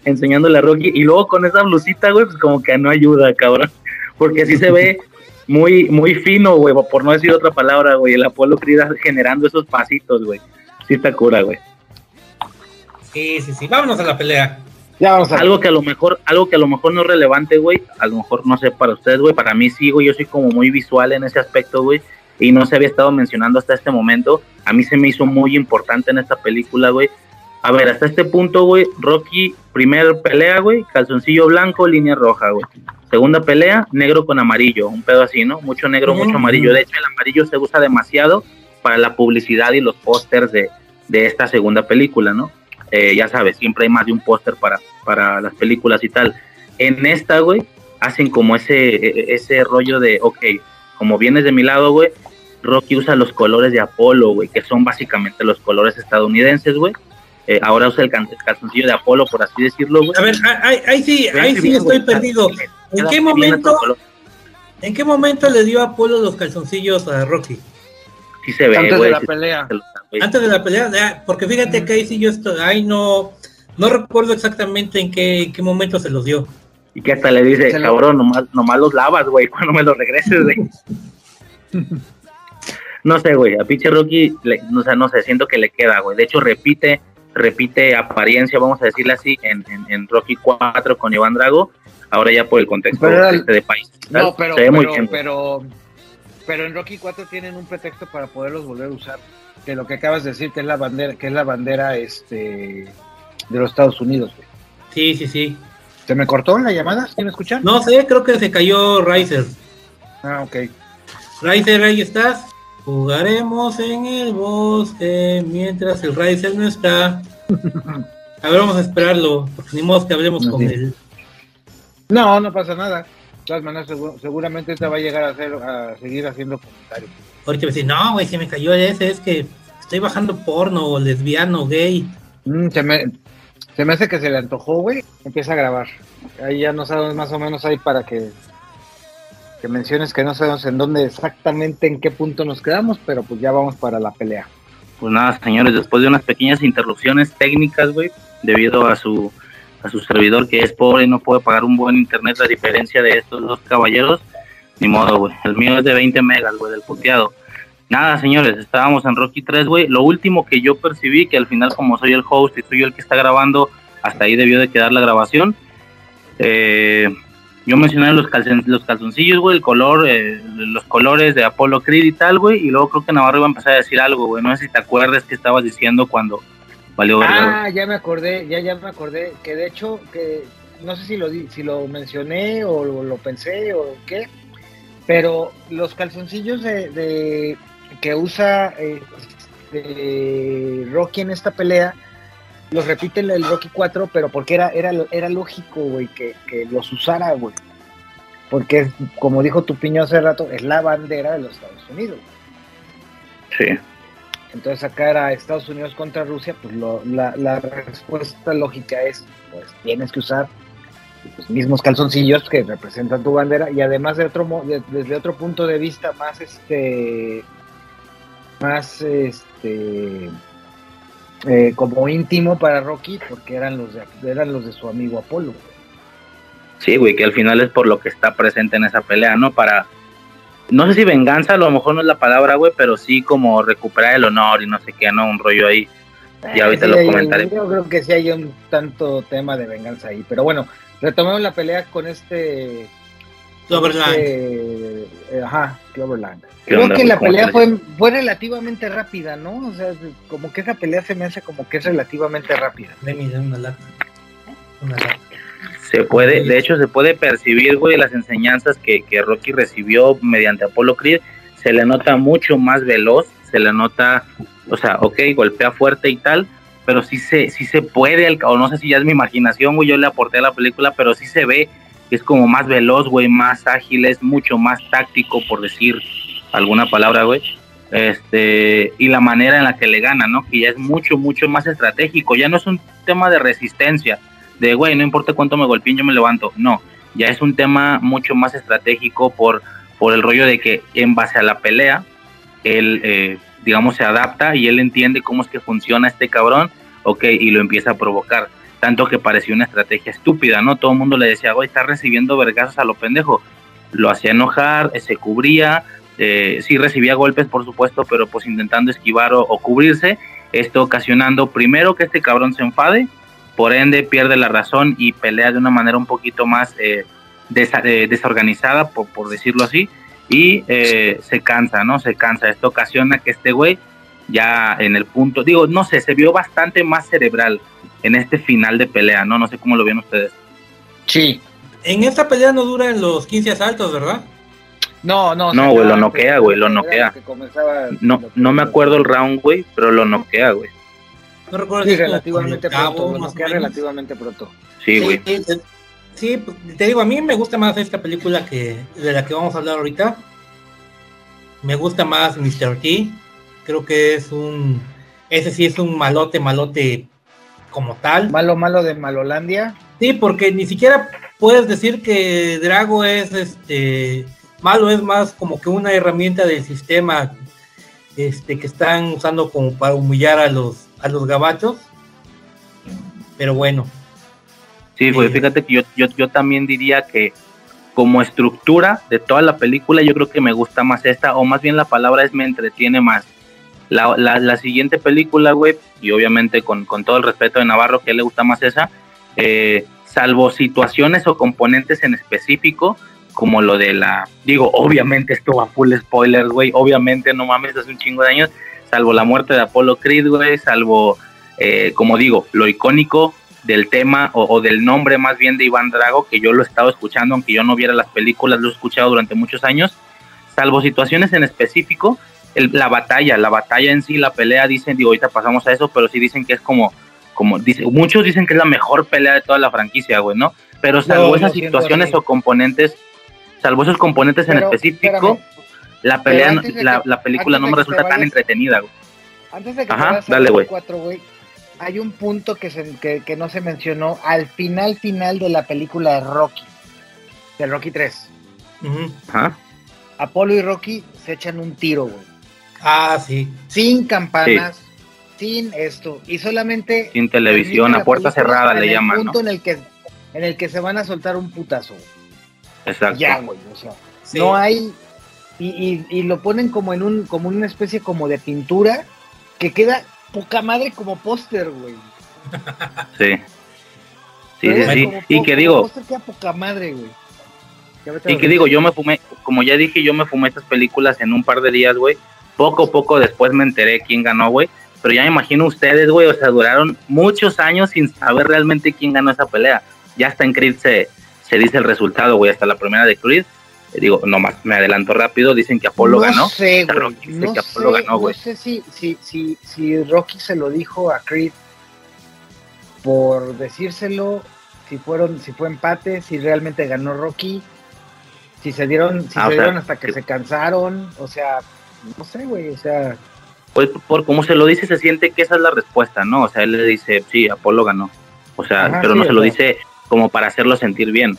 [SPEAKER 9] enseñándole a Rocky, y luego con esa blusita, güey, pues como que no ayuda, cabrón. Porque así se ve muy, muy fino, güey, por no decir otra palabra, güey. El Apolo Creed generando esos pasitos, güey. Sí está cura, güey.
[SPEAKER 8] Sí, sí, sí. Vámonos a la pelea.
[SPEAKER 7] Ya vamos a
[SPEAKER 9] Algo que a lo mejor, algo que a lo mejor no es relevante, güey. A lo mejor no sé para ustedes, güey. Para mí sí, güey. Yo soy como muy visual en ese aspecto, güey. Y no se había estado mencionando hasta este momento. A mí se me hizo muy importante en esta película, güey. A ver, hasta este punto, güey, Rocky, primer pelea, güey, calzoncillo blanco, línea roja, güey. Segunda pelea, negro con amarillo, un pedo así, ¿no? Mucho negro, mucho amarillo. De hecho, el amarillo se usa demasiado para la publicidad y los pósters de, de esta segunda película, ¿no? Eh, ya sabes, siempre hay más de un póster para, para las películas y tal. En esta, güey, hacen como ese, e- ese rollo de, ok, como vienes de mi lado, güey, Rocky usa los colores de Apolo, güey, que son básicamente los colores estadounidenses, güey. Eh, ahora usa el can- el calzoncillo de Apolo, por así decirlo, güey.
[SPEAKER 8] A ver, ahí, ahí sí, ahí sí estoy perdido. ¿En qué momento, en qué momento le dio Apolo los calzoncillos a Rocky?
[SPEAKER 9] Sí se ve,
[SPEAKER 7] Antes de la
[SPEAKER 9] sí-
[SPEAKER 7] pelea.
[SPEAKER 8] Antes de la pelea, porque fíjate que ahí sí yo estoy, ahí no, no recuerdo exactamente en qué, en qué momento se los dio.
[SPEAKER 9] Y que hasta le dice,
[SPEAKER 8] Se
[SPEAKER 9] cabrón, nomás, nomás los lavas, güey, cuando me los regreses, güey. no sé, güey, a pinche Rocky, le- o sea, no sé, siento que le queda, güey. De hecho, repite, repite apariencia, vamos a decirle así, en, en, en Rocky 4 con Iván Drago, ahora ya por el contexto
[SPEAKER 7] Pero
[SPEAKER 9] este de país.
[SPEAKER 7] No, pero,
[SPEAKER 9] se ve muy
[SPEAKER 7] pero,
[SPEAKER 9] bien. güey.
[SPEAKER 7] pero, pero en Rocky 4 tienen un pretexto para poderlos volver a usar. De lo que acabas de decir, que es la bandera, que es la bandera este de los Estados Unidos. güey.
[SPEAKER 8] Sí, sí, sí.
[SPEAKER 7] ¿Se me cortó la llamada? ¿Sí me escuchan?
[SPEAKER 8] No sé, creo que se cayó Riser.
[SPEAKER 7] Ah, ok.
[SPEAKER 8] Riser, ahí estás. Jugaremos en el bosque mientras el Riser no está. A ver, vamos a esperarlo, porque ni modo que hablemos con
[SPEAKER 7] sí.
[SPEAKER 8] él.
[SPEAKER 7] No, no pasa nada. De todas maneras, segu- seguramente te va a llegar a, hacer, a seguir haciendo comentarios.
[SPEAKER 8] Ahorita me dice, no, güey, se me cayó ese, es que estoy bajando porno, lesbiano, gay.
[SPEAKER 7] Mm, se, me, se me hace que se le antojó, güey. Empieza a grabar. Ahí ya no sabemos más o menos ahí para que, menciones que no sabemos en dónde exactamente, en qué punto nos quedamos, pero pues ya vamos para la pelea.
[SPEAKER 9] Pues nada, señores, después de unas pequeñas interrupciones técnicas, güey, debido a su a su servidor que es pobre y no puede pagar un buen internet, a diferencia de estos dos caballeros, ni modo, güey. El mío es de 20 megas, güey, del puteado. Nada, señores, estábamos en Rocky 3, güey. Lo último que yo percibí, que al final, como soy el host y soy yo el que está grabando, hasta ahí debió de quedar la grabación. Eh, yo mencioné los, calcen- los calzoncillos, güey, el color, eh, los colores de Apollo Creed y tal, güey. Y luego creo que Navarro iba a empezar a decir algo, güey. No sé si te acuerdas que estabas diciendo cuando valió.
[SPEAKER 7] Ah, ya me acordé, ya ya me acordé que de hecho que no sé si lo si lo mencioné o lo, lo pensé o qué, pero los calzoncillos de, de- que usa eh, este, Rocky en esta pelea los repite el, Rocky 4, pero porque era era era lógico, güey, que, que los usara, güey. Porque es, como dijo tu piño hace rato, es la bandera de los Estados Unidos.
[SPEAKER 9] Sí.
[SPEAKER 7] Entonces acá era Estados Unidos contra Rusia, pues lo- la, la respuesta lógica es, pues tienes que usar los mismos calzoncillos que representan tu bandera y además de otro de- desde otro punto de vista más este más este eh, como íntimo para Rocky porque eran los de eran los de su amigo Apolo.
[SPEAKER 9] Sí, güey, que al final es por lo que está presente en esa pelea, ¿no? Para, no sé si venganza, a lo mejor no es la palabra, güey, pero sí como recuperar el honor y no sé qué, ¿no? Un rollo ahí. Y ahorita
[SPEAKER 7] Sí,
[SPEAKER 9] lo comentaré.
[SPEAKER 7] Yo creo que sí hay un tanto tema de venganza ahí, pero bueno, retomemos la pelea con este
[SPEAKER 8] Cloverland.
[SPEAKER 7] este, eh, ajá, Cloverland.
[SPEAKER 9] ¿Qué
[SPEAKER 7] Creo
[SPEAKER 9] onda,
[SPEAKER 7] que la
[SPEAKER 9] ¿Cómo
[SPEAKER 7] pelea fue, fue relativamente rápida, ¿no? O sea, como que esa pelea se me hace como que es relativamente rápida.
[SPEAKER 8] Una lata. Una lata.
[SPEAKER 9] Se puede, de hecho, se puede percibir, güey, las enseñanzas que, que Rocky recibió mediante Apolo Creed. Se le nota mucho más veloz, se le nota, o sea, ok, golpea fuerte y tal, pero sí se, sí se puede, al- o no sé si ya es mi imaginación, güey, yo le aporté a la película, pero sí se ve es como más veloz, güey, más ágil, es mucho más táctico, por decir alguna palabra, güey. Este, y la manera en la que le gana, ¿no? Que ya es mucho, mucho más estratégico, ya no es un tema de resistencia, de, güey, no importa cuánto me golpeen, yo me levanto. No, ya es un tema mucho más estratégico por, por el rollo de que en base a la pelea, él, eh, digamos, se adapta y él entiende cómo es que funciona este cabrón, ok, y lo empieza a provocar. Tanto que pareció una estrategia estúpida, ¿no? Todo el mundo le decía, güey, está recibiendo vergazos a lo pendejo. lo hacía enojar, eh, se cubría, eh, sí recibía golpes por supuesto, pero pues intentando esquivar o, o cubrirse, esto ocasionando primero que este cabrón se enfade, por ende pierde la razón y pelea de una manera un poquito más eh, desa- eh, desorganizada, por, por decirlo así, y eh, se cansa, ¿no? Se cansa. Esto ocasiona que este güey ya en el punto, digo, no sé, se vio bastante más cerebral en este final de pelea, ¿no? No sé cómo lo ven ustedes.
[SPEAKER 7] Sí.
[SPEAKER 8] En esta pelea no duran los 15 asaltos, ¿verdad?
[SPEAKER 7] No, no.
[SPEAKER 9] No, güey, lo noquea, güey, lo noquea. No, no me acuerdo el round, güey, pero lo noquea, güey.
[SPEAKER 8] No recuerdo
[SPEAKER 7] Sí,
[SPEAKER 8] si
[SPEAKER 7] relativamente
[SPEAKER 8] el cabo,
[SPEAKER 7] pronto. Lo noquea relativamente pronto.
[SPEAKER 9] Sí, güey.
[SPEAKER 8] Sí, te digo, a mí me gusta más esta película que de la que vamos a hablar ahorita. Me gusta más Mr. T. Creo que es un. Ese sí es un malote, malote como tal.
[SPEAKER 7] Malo, malo de Malolandia.
[SPEAKER 8] Sí, porque ni siquiera puedes decir que Drago es este. Malo es más como que una herramienta del sistema este, que están usando como para humillar a los, a los gabachos. Pero bueno,
[SPEAKER 9] Sí, güey, fíjate que yo, yo, yo también diría que como estructura de toda la película, yo creo que me gusta más esta, o más bien la palabra es me entretiene más. La, la, siguiente película, güey, y obviamente con, con todo el respeto de Navarro, que le gusta más esa, eh, salvo situaciones o componentes en específico, como lo de la, digo, obviamente esto va full spoilers, güey, obviamente, no mames, hace un chingo de años, salvo la muerte de Apolo Creed, güey, salvo, eh, como digo, lo icónico del tema o, o, del nombre más bien de Iván Drago, que yo lo he estado escuchando, aunque yo no viera las películas, lo he escuchado durante muchos años, salvo situaciones en específico, el, la batalla, la batalla en sí, la pelea, dicen, digo, ahorita pasamos a eso, pero sí dicen que es como, como dice, muchos dicen que es la mejor pelea de toda la franquicia, güey, ¿no? Pero salvo
[SPEAKER 7] No,
[SPEAKER 9] esas situaciones o componentes, salvo esos componentes en específico,
[SPEAKER 7] espérame.
[SPEAKER 9] la pelea, la,
[SPEAKER 7] que-
[SPEAKER 9] la película no me resulta tan entretenida, güey.
[SPEAKER 7] Antes de que
[SPEAKER 9] Ajá,
[SPEAKER 7] te
[SPEAKER 9] dale, güey.
[SPEAKER 7] cuatro, güey, hay un punto que, se, que, que no se mencionó al final final de la película de Rocky, de Rocky 3.
[SPEAKER 9] Ajá.
[SPEAKER 7] Apolo y Rocky se echan un tiro, güey.
[SPEAKER 8] Ah, sí.
[SPEAKER 7] Sin campanas, sin esto, y solamente
[SPEAKER 9] Sin televisión, a puerta cerrada
[SPEAKER 7] en
[SPEAKER 9] le
[SPEAKER 7] el
[SPEAKER 9] llaman, ¿no?
[SPEAKER 7] en el que en el que se van a soltar un putazo.
[SPEAKER 9] Exacto.
[SPEAKER 7] Ya, güey, o sea,
[SPEAKER 8] Sí.
[SPEAKER 7] no hay y, y, y lo ponen como en un como una especie como de pintura que queda poca madre como póster, güey.
[SPEAKER 9] Sí. Sí, sí, sí. Y que
[SPEAKER 7] como
[SPEAKER 9] digo,
[SPEAKER 7] póster queda poca madre, güey.
[SPEAKER 9] Y que digo, yo me fumé, como ya dije, yo me fumé estas películas en un par de días, güey. Poco a poco después me enteré quién ganó, güey. Pero ya me imagino ustedes, güey, o sea, duraron muchos años sin saber realmente quién ganó esa pelea. Ya hasta en Creed se, se dice el resultado, güey, hasta la primera de Creed. Eh, Digo, nomás me adelanto rápido, dicen que Apolo
[SPEAKER 7] no
[SPEAKER 9] ganó.
[SPEAKER 7] sé, güey.
[SPEAKER 9] Rocky
[SPEAKER 7] No
[SPEAKER 9] que
[SPEAKER 7] sé,
[SPEAKER 9] Apolo ganó,
[SPEAKER 7] no
[SPEAKER 9] güey.
[SPEAKER 7] sé si, si, si, si Rocky se lo dijo a Creed por decírselo, si fueron, si fue empate, si realmente ganó Rocky, si se dieron, si
[SPEAKER 9] Ah,
[SPEAKER 7] se
[SPEAKER 9] sea,
[SPEAKER 7] dieron hasta que
[SPEAKER 9] que-
[SPEAKER 7] se cansaron, o sea, no sé, güey, o sea,
[SPEAKER 9] Pues por como se lo dice, se siente que esa es la respuesta, ¿no? O sea, él le dice, sí, Apolo ganó. O sea,
[SPEAKER 7] Ajá,
[SPEAKER 9] pero
[SPEAKER 7] sí,
[SPEAKER 9] no se lo
[SPEAKER 7] sea.
[SPEAKER 9] dice como para hacerlo sentir bien.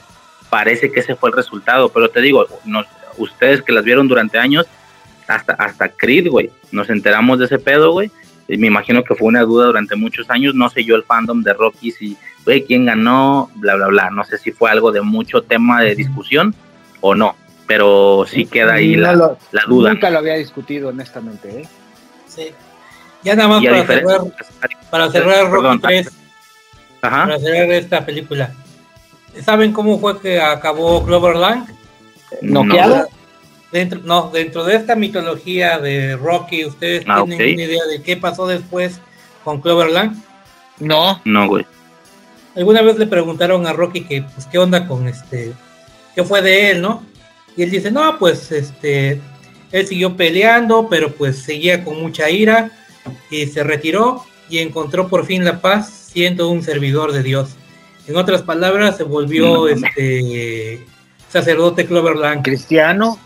[SPEAKER 9] Parece que ese fue el resultado, pero te digo, nos- ustedes que las vieron durante años, hasta, hasta Creed, güey, nos enteramos de ese pedo, güey. Y me imagino que fue una duda durante muchos años. No sé yo el fandom de Rocky, si, güey, quién ganó, bla, bla, bla. No sé si fue algo de mucho tema de discusión o no, pero sí queda ahí
[SPEAKER 7] no
[SPEAKER 9] la,
[SPEAKER 7] lo-
[SPEAKER 9] la duda.
[SPEAKER 7] Nunca lo había discutido, honestamente, ¿eh?
[SPEAKER 8] Sí. Ya nada más para cerrar, para cerrar Rocky
[SPEAKER 9] Perdón,
[SPEAKER 8] 3,
[SPEAKER 9] Ajá.
[SPEAKER 8] para cerrar esta película. ¿Saben cómo fue que acabó Cloverland?
[SPEAKER 7] ¿Noqueado?
[SPEAKER 8] Dentro, no, dentro de esta mitología de Rocky, ¿ustedes
[SPEAKER 9] Ah,
[SPEAKER 8] tienen
[SPEAKER 9] ok.
[SPEAKER 8] una idea de qué pasó después con Cloverland?
[SPEAKER 7] No.
[SPEAKER 9] No, güey.
[SPEAKER 8] Alguna vez le preguntaron a Rocky que, pues, qué onda con este, qué fue de él, ¿no? Y él dice, no, pues, este, él siguió peleando, pero pues seguía con mucha ira y se retiró y encontró por fin la paz siendo un servidor de Dios. En otras palabras, se volvió
[SPEAKER 9] No, no.
[SPEAKER 8] este sacerdote Cloverland.
[SPEAKER 7] Cristiano,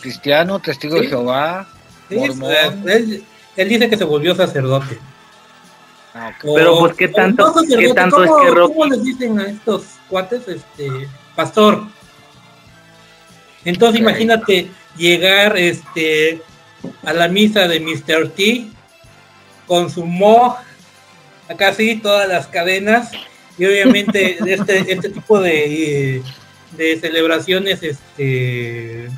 [SPEAKER 7] cristiano, testigo de. Jehová,
[SPEAKER 8] Sí, él, él dice que se volvió sacerdote.
[SPEAKER 7] Ah.
[SPEAKER 9] Pero, pues, ¿qué tanto-
[SPEAKER 8] no sacerdote,
[SPEAKER 9] qué tanto es
[SPEAKER 8] ¿cómo-
[SPEAKER 9] que Rocky-
[SPEAKER 8] ¿Cómo les dicen a estos cuates? Este, pastor. Entonces, imagínate llegar este, a la misa de Mr. T con su mo, acá sí, todas las cadenas, y obviamente este, este tipo de, eh, de celebraciones, este,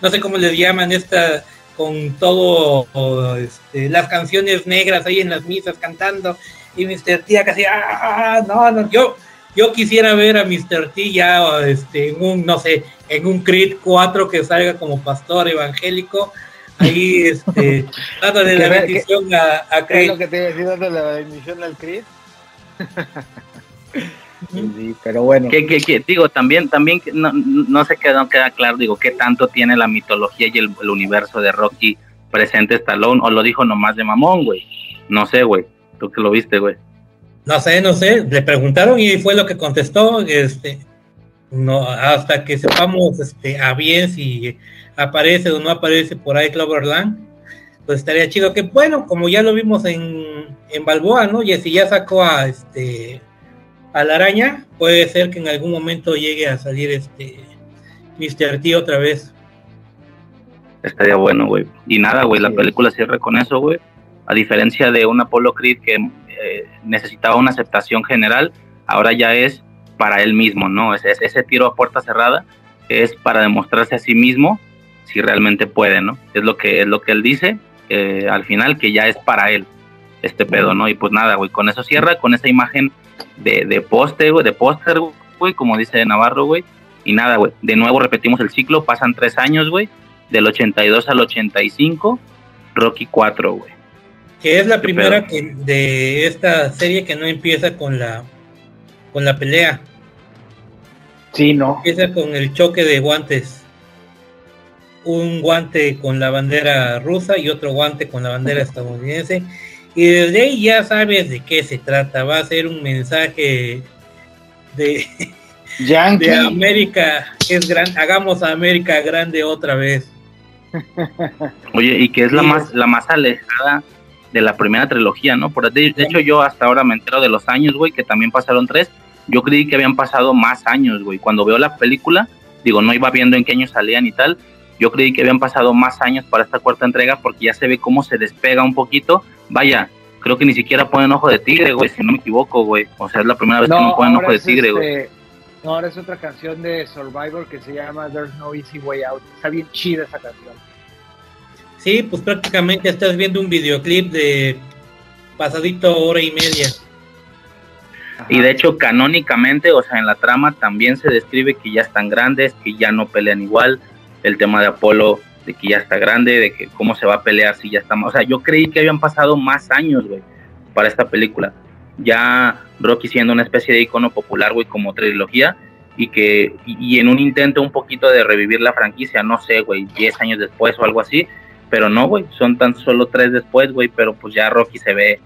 [SPEAKER 8] no sé cómo les llaman esta, con todo, este, las canciones negras ahí en las misas cantando y Mr. T casi, ah, no, no, yo, yo quisiera ver a Mr. T ya, este, en un, no sé, en un Creed 4 que salga como pastor evangélico, ahí, este, dándole la bendición a, a
[SPEAKER 7] Creed. ¿Es lo que te iba a decir, dándole la bendición al Creed? sí, pero bueno.
[SPEAKER 9] Que, que, que, digo, también, también, no, no sé qué no queda claro, digo, qué tanto tiene la mitología y el, el universo de Rocky presente Stallone, o lo dijo nomás de mamón, güey. No sé, güey. Tú que lo viste, güey.
[SPEAKER 8] No sé, no sé. Le preguntaron y fue lo que contestó. Este, no, hasta que sepamos este, a bien si aparece o no aparece por ahí Cloverland, pues estaría chido que, bueno, como ya lo vimos en, en Balboa, ¿no? Y si ya sacó a este a la araña, puede ser que en algún momento llegue a salir este Mr. T otra vez.
[SPEAKER 9] Estaría bueno, güey. Y nada, güey, la película cierra con eso, güey. A diferencia de un Apollo Creed que eh, necesitaba una aceptación general, ahora ya es para él mismo, ¿no? Es, ese tiro a puerta cerrada es para demostrarse a sí mismo si realmente puede, ¿no? Es lo que, es lo que él dice eh, al final, que ya es para él este pedo, ¿no? Y pues nada, güey, con eso cierra, con esa imagen de, de poste, güey, de póster, güey, como dice Navarro, güey. Y nada, güey, de nuevo repetimos el ciclo, pasan tres años, güey, del 82 al 85, Rocky 4, güey.
[SPEAKER 8] Que es la primera que, de esta serie que no empieza con la con la pelea.
[SPEAKER 7] Sí, no.
[SPEAKER 8] Empieza con el choque de guantes. Un guante con la bandera rusa y otro guante con la bandera estadounidense. Y desde ahí ya sabes de qué se trata. Va a ser un mensaje de, de América, es gran, hagamos a América grande otra vez.
[SPEAKER 9] Oye, y que es la más, la más alejada de la primera trilogía, ¿no? Por, de, de hecho, yo hasta ahora me entero de los años, güey, que también pasaron tres. Yo creí que habían pasado más años, güey. Cuando veo la película, digo, no iba viendo en qué años salían y tal. Yo creí que habían pasado más años para esta cuarta entrega porque ya se ve cómo se despega un poquito. Vaya, creo que ni siquiera ponen ojo de tigre, güey, si no me equivoco, güey. O sea, es la primera vez que no ponen ojo de tigre, güey.
[SPEAKER 7] Este, no, ahora es otra canción de Survivor que se llama There's No Easy Way Out. Está bien chida esa canción.
[SPEAKER 8] Sí, pues prácticamente estás viendo un videoclip de pasadito hora y media.
[SPEAKER 9] Y de hecho, canónicamente, o sea, en la trama también se describe que ya están grandes, que ya no pelean igual. El tema de Apolo, de que ya está grande, de que cómo se va a pelear si ya está. O sea, yo creí que habían pasado más años, güey, para esta película. Ya Rocky siendo una especie de icono popular, güey, como trilogía, y que, y, en un intento un poquito de revivir la franquicia, no sé, güey, 10 años después o algo así, pero no, güey, son tan solo tres después, güey, pero pues ya Rocky se ve,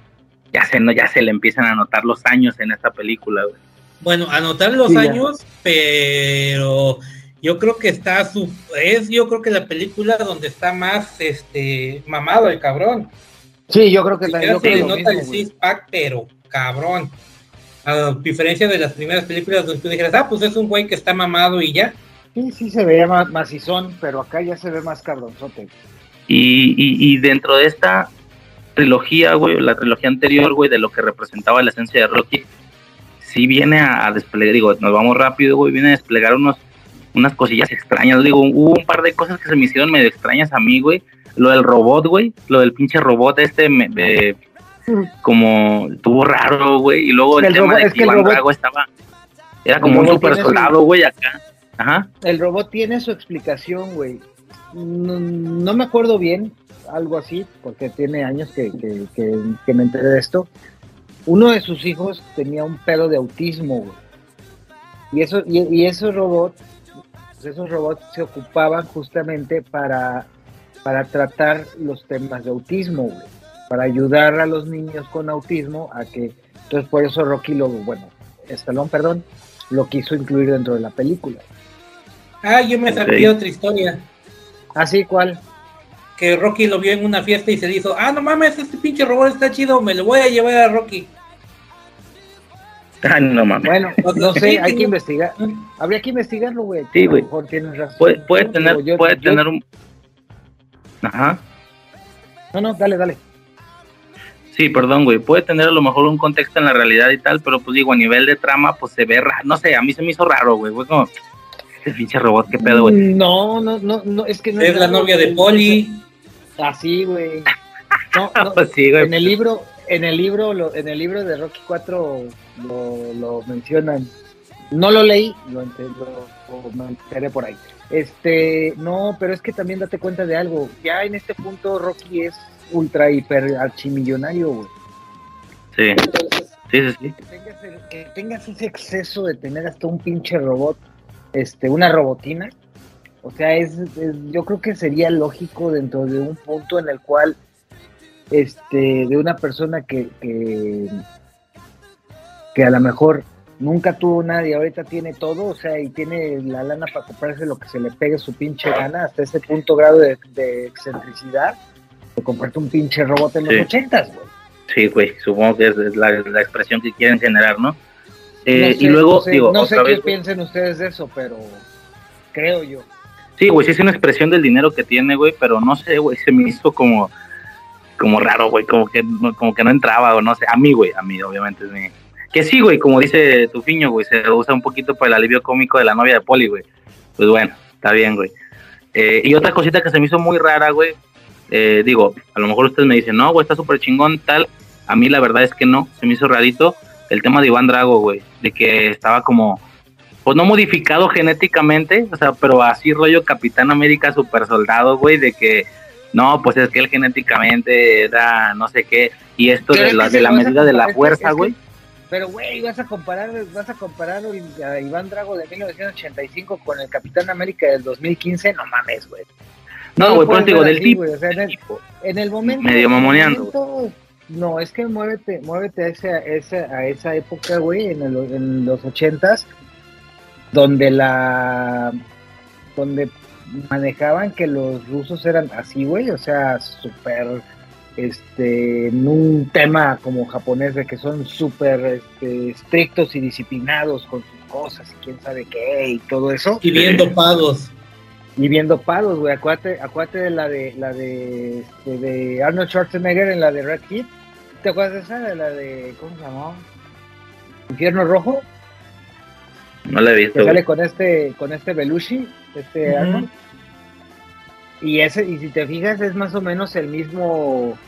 [SPEAKER 9] ya se, no, ya se le empiezan a notar los años en esta película, güey.
[SPEAKER 8] Bueno, anotar los
[SPEAKER 7] Sí, ya.
[SPEAKER 8] años, pero yo creo que está su, es yo creo que la película donde está más este mamado el cabrón.
[SPEAKER 7] Sí, yo creo que también. Yo
[SPEAKER 8] se
[SPEAKER 7] creo
[SPEAKER 8] nota el
[SPEAKER 7] mismo,
[SPEAKER 8] six pack, pero cabrón. A diferencia de las primeras películas donde tú dijeras, ah, pues es un güey que está mamado y ya.
[SPEAKER 7] Sí, sí se veía más macizón, pero acá ya se ve más cabronzote.
[SPEAKER 9] Y, y, y dentro de esta trilogía, güey, la trilogía anterior, güey, de lo que representaba la esencia de Rocky, sí viene a, a desplegar, digo, nos vamos rápido, güey, viene a desplegar unos, unas cosillas extrañas, digo, hubo un par de cosas que se me hicieron medio extrañas a mí, güey, lo del robot, güey, lo del pinche robot este, me, me- como, estuvo raro, güey, y luego el,
[SPEAKER 7] El
[SPEAKER 9] tema
[SPEAKER 7] robot-
[SPEAKER 9] de
[SPEAKER 7] es
[SPEAKER 9] que Iván
[SPEAKER 7] robot-
[SPEAKER 9] Drago estaba, era como un super soldado, güey, acá, ajá,
[SPEAKER 7] El robot tiene su explicación, güey. No, no me acuerdo bien, algo así, porque tiene años que, que, que- que me enteré de esto. Uno de sus hijos tenía un pedo de autismo, güey. Y, eso, y, y esos robots, esos robots se ocupaban justamente para, para tratar los temas de autismo, güey. Para ayudar a los niños con autismo a que. Entonces, por eso Rocky lo, bueno, Stallone, perdón, lo quiso incluir dentro de la película.
[SPEAKER 8] Ah, yo me sabía otra historia.
[SPEAKER 7] ¿Así cuál?
[SPEAKER 8] Que Rocky lo vio en una fiesta y se dijo, ah, no mames, este pinche robot está chido, me lo voy a llevar a Rocky.
[SPEAKER 9] ay, no mames.
[SPEAKER 7] Bueno, no sé, hay que investigar. Habría que investigarlo, güey.
[SPEAKER 9] Sí,
[SPEAKER 7] A lo
[SPEAKER 9] güey.
[SPEAKER 7] mejor tienes razón.
[SPEAKER 9] puede, tener,
[SPEAKER 7] yo-
[SPEAKER 9] puede
[SPEAKER 7] yo-
[SPEAKER 9] tener un, ajá,
[SPEAKER 7] No, no, dale, dale.
[SPEAKER 9] Sí, perdón, güey. Puede tener a lo mejor un contexto en la realidad y tal, pero pues digo, a nivel de trama, pues se ve raro. No sé, a mí se me hizo raro, güey. Fue como, este pinche robot, qué pedo, güey.
[SPEAKER 7] No, no, no, no, es que no
[SPEAKER 8] Es la novia de Polly.
[SPEAKER 7] Así, güey. No, no,
[SPEAKER 9] Sí, güey.
[SPEAKER 7] en el libro, en el libro, lo- en el libro de Rocky 4 lo, lo mencionan. No lo leí, lo, lo- lo- me enteré por ahí. Este, no, pero es que también date cuenta de algo. Ya en este punto Rocky es ultra hiper archimillonario, güey.
[SPEAKER 9] Sí, sí, sí, sí.
[SPEAKER 7] Que tengas, el- que tengas ese exceso de tener hasta un pinche robot, este, una robotina. O sea, es, es- yo creo que sería lógico dentro de un punto en el cual, este, de una persona que, que, que a lo mejor nunca tuvo nada y ahorita tiene todo, o sea, y tiene la lana para comprarse lo que se le pegue su pinche gana, hasta ese punto grado de, de excentricidad, de comprarte un pinche robot en los
[SPEAKER 9] Sí.
[SPEAKER 7] ochentas, güey.
[SPEAKER 9] Sí, güey, supongo que es, es la, la expresión que quieren generar, ¿no? Eh,
[SPEAKER 7] No sé,
[SPEAKER 9] y luego,
[SPEAKER 7] no sé,
[SPEAKER 9] digo,
[SPEAKER 7] no sé
[SPEAKER 9] otra
[SPEAKER 7] qué
[SPEAKER 9] vez,
[SPEAKER 7] piensen ustedes de eso, pero creo yo.
[SPEAKER 9] sí, güey, sí es una expresión del dinero que tiene, güey, pero no sé, güey, se me hizo como, como raro, güey, como que, como que no entraba, o no sé, a mí, güey, a mí, obviamente, es mi... Que sí, güey, como dice Tufiño, güey, se usa un poquito para el alivio cómico de la novia de Poli, güey. Pues bueno, está bien, güey. Eh, y otra cosita que se me hizo muy rara, güey, eh, digo, a lo mejor ustedes me dicen, no, güey, está súper chingón, tal. A mí la verdad es que no, se me hizo rarito el tema de Iván Drago, güey, de que estaba como, pues no modificado genéticamente, o sea, pero así rollo Capitán América super soldado, güey, de que, no, pues es que él genéticamente era no sé qué, y esto de la, de la medida de la
[SPEAKER 7] comparar, es que-
[SPEAKER 9] fuerza,
[SPEAKER 7] es que-
[SPEAKER 9] güey.
[SPEAKER 7] Pero, güey, vas a comparar, vas a comparar a Iván Drago de 1985 con el Capitán América del 2015, no mames, güey.
[SPEAKER 9] No, güey,
[SPEAKER 7] puedes
[SPEAKER 9] eso digo, del
[SPEAKER 7] así,
[SPEAKER 9] tipo.
[SPEAKER 7] güey, o sea, en, el, en el momento.
[SPEAKER 9] Medio mamoneando,
[SPEAKER 7] No, es que muévete, muévete a esa, esa, a esa época, güey, en, el- en los ochentas, donde la, donde manejaban que los rusos eran así, güey, o sea, súper, este, en un tema como japonés de que son súper este, estrictos y disciplinados con sus cosas y quién sabe qué y todo eso.
[SPEAKER 8] Y bien dopados.
[SPEAKER 7] Y bien dopados, güey. Acuérdate, acuérdate de la de la de, este, de Arnold Schwarzenegger en la de Red Kid. ¿Te acuerdas de esa? De la de. ¿Cómo se llamaba? Infierno Rojo.
[SPEAKER 9] No la he visto.
[SPEAKER 7] Que sale con este, con este Belushi, este
[SPEAKER 8] Ujú.
[SPEAKER 7] Arnold. Y ese, y si te fijas, es más o menos el mismo.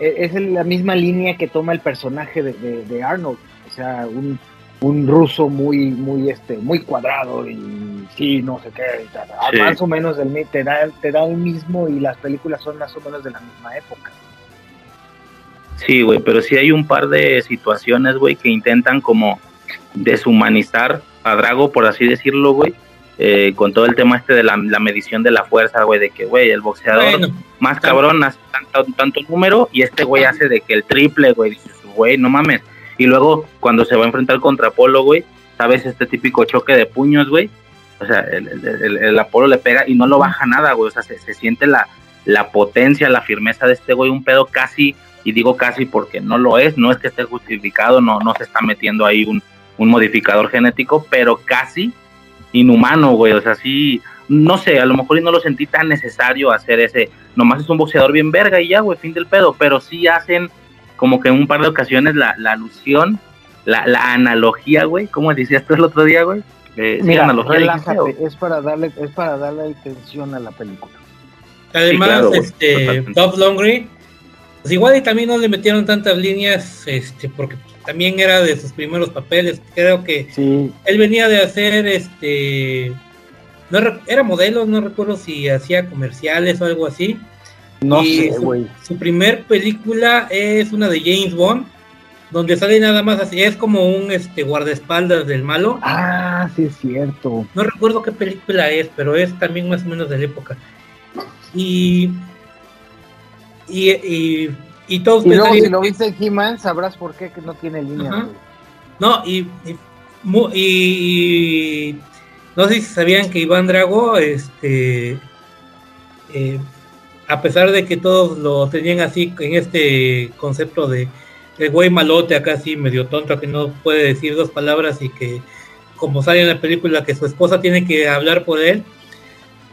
[SPEAKER 7] e- Es la misma línea que toma el personaje de, de- de Arnold. O sea, un, un ruso muy, muy, este, muy cuadrado y sí, no sé qué. y tal.
[SPEAKER 9] Sí.
[SPEAKER 7] Más o menos el, te, da, te da el mismo y las películas son más o menos de la misma época.
[SPEAKER 9] Sí, güey, pero sí hay un par de situaciones, güey, que intentan como deshumanizar a Drago, por así decirlo, güey, eh, con todo el tema este de la, la medición de la fuerza, güey, de que, güey, el boxeador
[SPEAKER 8] Bueno,
[SPEAKER 9] más cabrón hace tanto, tanto número y este güey hace de que el triple, güey, dices, güey, no mames. Y luego cuando se va a enfrentar contra Apolo, güey, sabes este típico choque de puños, güey. O sea, el, el- el- el Apolo le pega y no lo baja nada, güey. O sea, se, se siente la, la potencia, la firmeza de este güey, un pedo casi, y digo casi porque no lo es, no es que esté justificado, no, no se está metiendo ahí un, un modificador genético, pero casi inhumano, güey. O sea, sí, no sé, a lo mejor y no lo sentí tan necesario hacer ese, nomás es un boxeador bien verga y ya, güey, fin del pedo, pero sí hacen como que en un par de ocasiones la, la alusión, la, la analogía, güey, como decías tú el otro día, güey. Eh, sí,
[SPEAKER 7] Mira, relájate, es para darle, es para darle atención a la película.
[SPEAKER 8] Además,
[SPEAKER 9] claro, güey,
[SPEAKER 8] este. Dolph Lundgren, pues igual y también no le metieron tantas líneas, este, porque también era de sus primeros papeles. Creo que
[SPEAKER 7] Sí,
[SPEAKER 8] él venía de hacer, este, no era modelo, no recuerdo si hacía comerciales o algo así.
[SPEAKER 7] no
[SPEAKER 8] Y
[SPEAKER 7] sé,
[SPEAKER 8] su-
[SPEAKER 7] güey.
[SPEAKER 8] Su primer película es una de James Bond, donde sale nada más así, es como un este guardaespaldas del malo.
[SPEAKER 7] Ah, sí es cierto.
[SPEAKER 8] No recuerdo qué película es, pero es también más o menos de la época. Y. Y, y, y todos
[SPEAKER 7] Y luego si lo viste en He-Man, sabrás por qué que no tiene línea.
[SPEAKER 8] No, y, y, mu- y- y no sé si sabían que Iván Drago, este, eh, a pesar de que todos lo tenían así en este concepto de el güey malote acá así medio tonto que no puede decir dos palabras y que como sale en la película que su esposa tiene que hablar por él,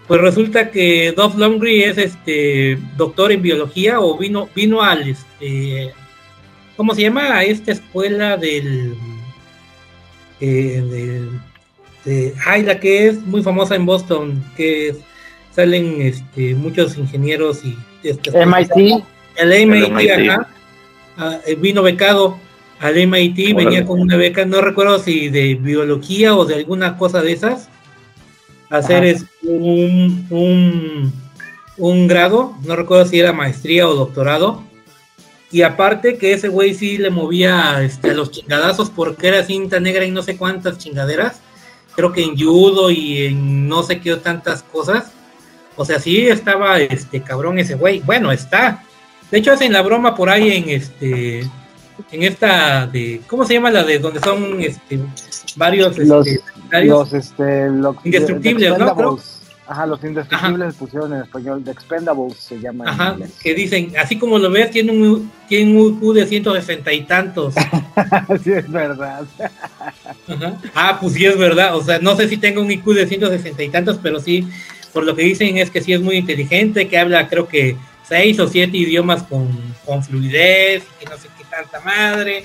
[SPEAKER 8] pues resulta que Dolph Lundgren es este doctor en biología o vino vino al este ¿cómo se llama? A esta escuela del eh, del, este, ay, la que es muy famosa en Boston, que salen este, muchos ingenieros y este,
[SPEAKER 7] MIT.
[SPEAKER 8] El MIT,
[SPEAKER 9] MIT.
[SPEAKER 8] ajá. Ah, eh, vino becado al MIT, venía con una beca, no recuerdo si de biología o de alguna cosa de esas, hacer es un, un, un grado, no recuerdo si era maestría o doctorado, y aparte que ese güey sí le movía este, a los chingadazos porque era cinta negra y no sé cuántas chingaderas, creo que en judo y en no sé qué tantas cosas, o sea, sí estaba este cabrón ese güey, bueno, está, de hecho hacen la broma por ahí en este en esta de ¿cómo se llama la de donde son este varios
[SPEAKER 7] Los,
[SPEAKER 8] este,
[SPEAKER 7] los, este, lo-
[SPEAKER 8] Indestructibles,
[SPEAKER 7] The
[SPEAKER 8] ¿no?
[SPEAKER 7] Expendables. Ajá, los indestructibles pusieron en español. The Expendables se llama. en
[SPEAKER 8] Ajá,
[SPEAKER 7] inglés.
[SPEAKER 8] que dicen, así como lo ves, tiene un, tiene un IQ de 160 y tantos.
[SPEAKER 7] sí, es verdad.
[SPEAKER 8] Ajá. Ah, pues sí es verdad. O sea, no sé si tenga un IQ de 160 y tantos, pero sí, por lo que dicen es que sí es muy inteligente, que habla creo que seis o siete idiomas con, con fluidez, y no sé qué tanta madre,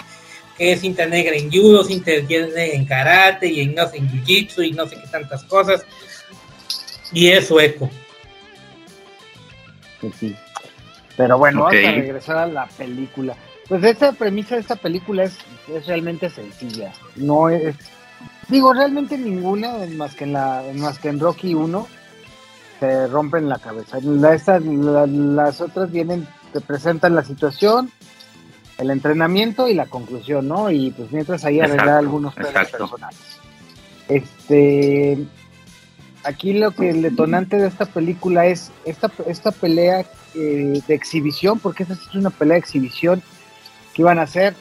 [SPEAKER 8] que es cinta negra en judo, cinta negra en karate y en no sé, en jiu-jitsu y no sé qué tantas cosas. Y es sueco.
[SPEAKER 7] sí. Pero bueno, vamos a regresar a la película. Pues esta premisa de esta película es, es realmente sencilla. No es. Digo, realmente ninguna, más que en, la, más que en Rocky 1, se rompen la cabeza. La- estas- la- las otras vienen, te presentan la situación, el entrenamiento y la conclusión, ¿no? Y pues mientras ahí arreglar
[SPEAKER 9] Exacto,
[SPEAKER 7] algunos
[SPEAKER 9] exacto.
[SPEAKER 7] personales. Este. Aquí lo que el detonante de esta película es esta, esta pelea eh, de exhibición, porque esta es una pelea de exhibición que iban a hacer.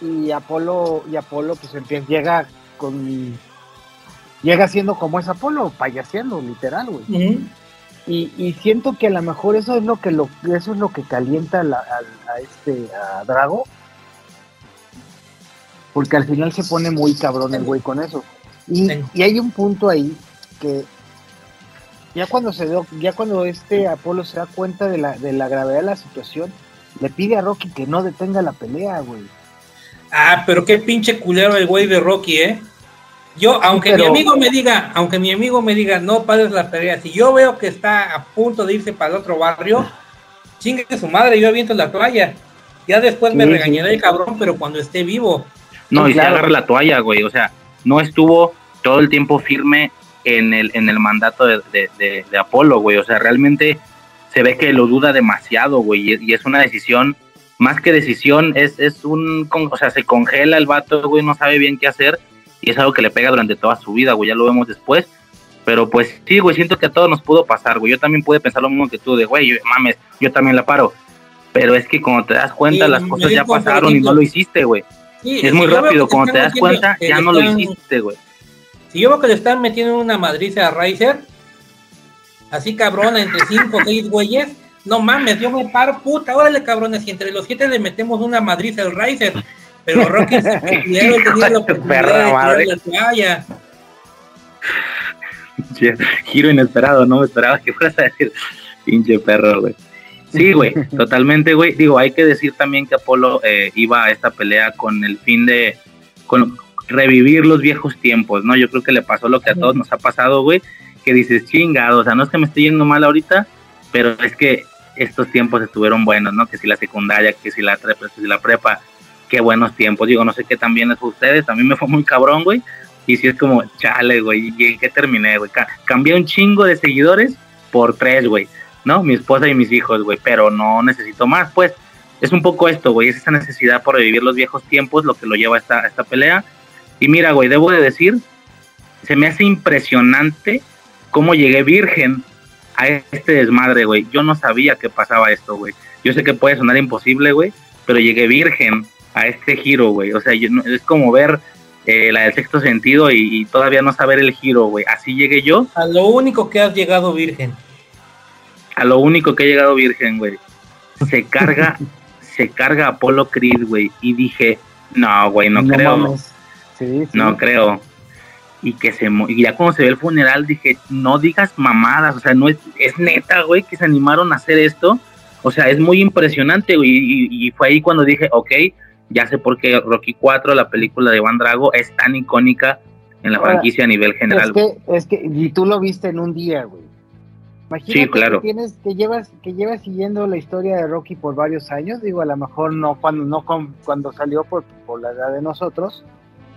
[SPEAKER 7] Y Apolo, y Apolo pues empieza, llega con llega siendo como es Apolo, payaseando, literal, güey.
[SPEAKER 8] Ujú.
[SPEAKER 7] Y, y siento que a lo mejor eso es lo que lo, eso es lo que calienta la- a- a este a Drago. Porque al final se pone muy cabrón el güey con eso. Y, y hay un punto ahí que ya cuando se dio, ya cuando este Apolo se da cuenta de la, de la gravedad de la situación, le pide a Rocky que no detenga la pelea, güey.
[SPEAKER 8] Ah, pero qué pinche culero el güey de Rocky, ¿eh? Yo, aunque
[SPEAKER 7] pero-
[SPEAKER 8] mi amigo me diga, aunque mi amigo me diga, no pares la pelea, si yo veo que está a punto de irse para el otro barrio, chingue su madre, yo aviento la toalla. Ya después me
[SPEAKER 9] Sí,
[SPEAKER 8] regañará el cabrón, pero cuando esté vivo.
[SPEAKER 9] No, y
[SPEAKER 8] Claro.
[SPEAKER 9] se agarra la toalla, güey. O sea, no estuvo todo el tiempo firme en el, en el mandato de, de, de- de Apolo, güey. O sea, realmente se ve que lo duda demasiado, güey. Y, y es una decisión, más que decisión, es, es un. O sea, se congela el vato, güey, no sabe bien qué hacer. Y es algo que le pega durante toda su vida, güey. Ya lo vemos después. Pero pues sí, güey, siento que a todos nos pudo pasar, güey. Yo también pude pensar lo mismo que tú, de, güey, yo- mames, yo también la paro. Pero es que cuando te das cuenta,
[SPEAKER 8] Sí,
[SPEAKER 9] las cosas ya pasaron y no lo hiciste, güey.
[SPEAKER 8] Sí,
[SPEAKER 9] es
[SPEAKER 8] si
[SPEAKER 9] muy rápido, cuando te das cuenta, ya
[SPEAKER 8] le
[SPEAKER 9] no lo hiciste, güey.
[SPEAKER 8] Si yo veo que le están metiendo una madriza a Riser, así cabrona, entre cinco o seis güeyes, no mames, yo me paro, puta, órale cabrones, y entre los siete le metemos una madriza al Riser. Pero Rocky se él tenía la oportunidad
[SPEAKER 9] Perra
[SPEAKER 8] de
[SPEAKER 9] madre.
[SPEAKER 8] la toalla.
[SPEAKER 9] Giro inesperado, no me esperaba que fueras a decir pinche perro, güey. Sí, güey, totalmente, güey. Digo, hay que decir también que Apolo eh, iba a esta pelea con el fin de con revivir los viejos tiempos, ¿no? Yo creo que le pasó lo que a todos nos ha pasado, güey, que dices, chingado, o sea, no es que me esté yendo mal ahorita, pero es que estos tiempos estuvieron buenos, ¿no? Que si la secundaria, que si la que si la prepa, qué buenos tiempos. Digo, no sé qué también les fue ustedes, a mí me fue muy cabrón, güey. Y si es como, chale, güey, ¿y en qué terminé, güey? Ca- cambié un chingo de seguidores por tres, güey, ¿no? Mi esposa y mis hijos, güey, pero no necesito más, pues. Es un poco esto, güey, es esa necesidad por revivir los viejos tiempos lo que lo lleva a esta, a esta pelea. Y mira, güey, debo de decir, se me hace impresionante cómo llegué virgen a este desmadre, güey. Yo no sabía que pasaba esto, güey. Yo sé que puede sonar imposible, güey, pero llegué virgen a este giro, güey. O sea, yo no- es como ver eh, la del sexto sentido y, y todavía no saber el giro, güey. Así llegué yo
[SPEAKER 8] A lo único que has llegado virgen.
[SPEAKER 9] a lo único que he llegado virgen, güey. Se carga, se carga Apolo Creed, güey. Y dije, no, güey, no, creo.
[SPEAKER 7] mames. Sí, sí.
[SPEAKER 9] No creo. Y que se y ya cuando se ve el funeral dije, no digas mamadas, o sea, no es, es neta, güey, que se animaron a hacer esto. O sea, es muy impresionante, güey. Y, y fue ahí cuando dije, ok, ya sé por qué Rocky 4, la película de Van Drago, es tan icónica en la franquicia a nivel general.
[SPEAKER 7] Es que, es que, y tú lo viste en un día, güey. Imagínate
[SPEAKER 9] Sí, claro.
[SPEAKER 7] que tienes, que llevas, que llevas siguiendo la historia de Rocky por varios años, digo, a lo mejor no cuando, no con- cuando salió por, por la edad de nosotros,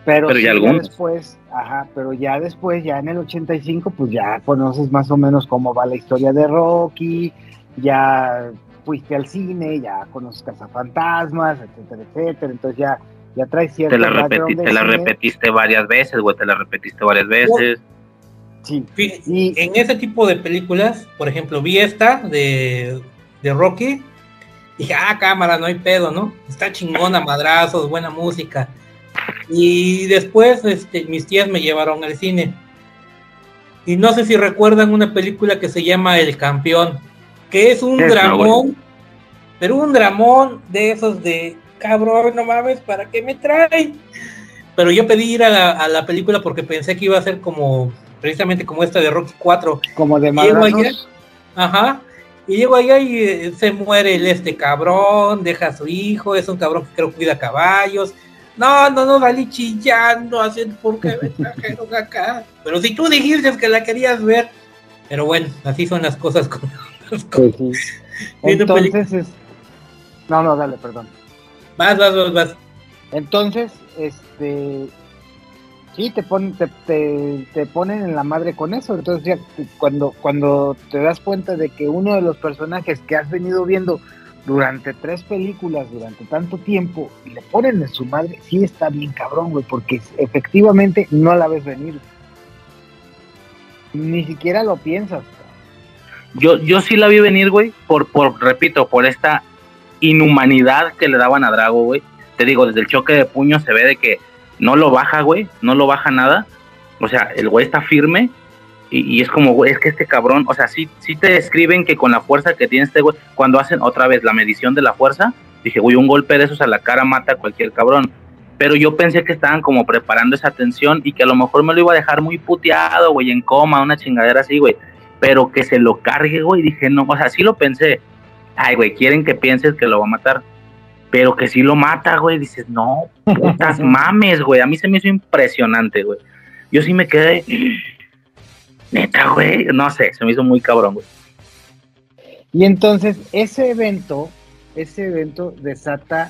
[SPEAKER 7] pero,
[SPEAKER 9] Pero
[SPEAKER 7] sí
[SPEAKER 9] ya
[SPEAKER 7] después, ajá, pero ya después, ya en el 85, pues ya conoces más o menos cómo va la historia de Rocky, ya fuiste al cine, ya conoces Cazafantasmas, etcétera, etcétera, entonces ya, ya traes cierto
[SPEAKER 9] Te la, repeti- te la repetiste varias veces, güey, te la repetiste varias veces.
[SPEAKER 7] Sí.
[SPEAKER 8] Fí- En ese tipo de películas, por ejemplo, vi esta de, de Rocky. Dije, ah, cámara, no hay pedo, ¿no? Está chingona, madrazos, buena música. Y después este, mis tías me llevaron al cine. Y no sé si recuerdan una película que se llama El Campeón, que es un dramón, pero un dramón de esos de, cabrón, no mames, ¿para qué me traen? Pero yo pedí ir a la, a la película porque pensé que iba a ser como, precisamente como esta de Rocky 4.
[SPEAKER 7] Como de
[SPEAKER 8] Llego allá,
[SPEAKER 7] madrazos.
[SPEAKER 8] ajá, y llego allá y eh, se muere el este cabrón, deja a su hijo, es un cabrón que creo que cuida caballos. No, no, no, salí chillando, haciendo por qué me trajeron acá. Pero si tú dijiste que la querías ver. Pero bueno, así son las cosas con,
[SPEAKER 7] Pues sí. Entonces es... No, no, dale, perdón.
[SPEAKER 8] Vas, vas, vas, vas.
[SPEAKER 7] Entonces, este... Sí, te ponen, te, te, te ponen en la madre con eso. Entonces ya cuando, cuando te das cuenta de que uno de los personajes que has venido viendo durante tres películas, durante tanto tiempo, y le ponen en su madre, sí está bien cabrón, güey, porque efectivamente no la ves venir. Ni siquiera lo piensas.
[SPEAKER 9] Yo, yo sí la vi venir, güey, por, por, repito, por esta inhumanidad que le daban a Drago, güey. Te digo, desde el choque de puño se ve de que no lo baja, güey, no lo baja nada. O sea, el güey está firme y, es como, es que este cabrón, o sea, sí, sí te describen que con la fuerza que tiene este güey, cuando hacen otra vez la medición de la fuerza, dije, güey, un golpe de esos a la cara mata a cualquier cabrón. Pero yo pensé que estaban como preparando esa tensión y que a lo mejor me lo iba a dejar muy puteado, güey, en coma, una chingadera así, güey. Pero que se lo cargue, güey, dije, no, o sea, sí lo pensé. Ay, güey, quieren que pienses que lo va a matar. Pero que sí lo mata, güey, dices, no, putas mames, güey. A mí se me hizo impresionante, güey. Yo sí me quedé, neta, güey, no sé, se me hizo muy cabrón, güey.
[SPEAKER 7] Y entonces ese evento, ese evento desata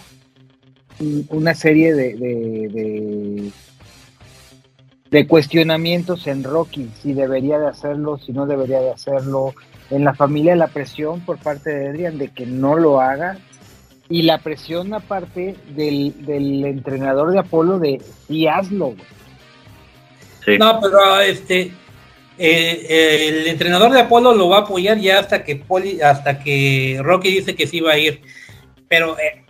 [SPEAKER 7] una serie de, de, de, de cuestionamientos en Rocky, si debería de hacerlo, si no debería de hacerlo, en la familia la presión por parte de Adrian de que no lo haga, y la presión aparte del, del entrenador de Apolo de sí hazlo. güey.
[SPEAKER 8] No, pero este eh, el entrenador de Apolo lo va a apoyar ya hasta que Poli, hasta que Rocky dice que sí va a ir. Pero eh,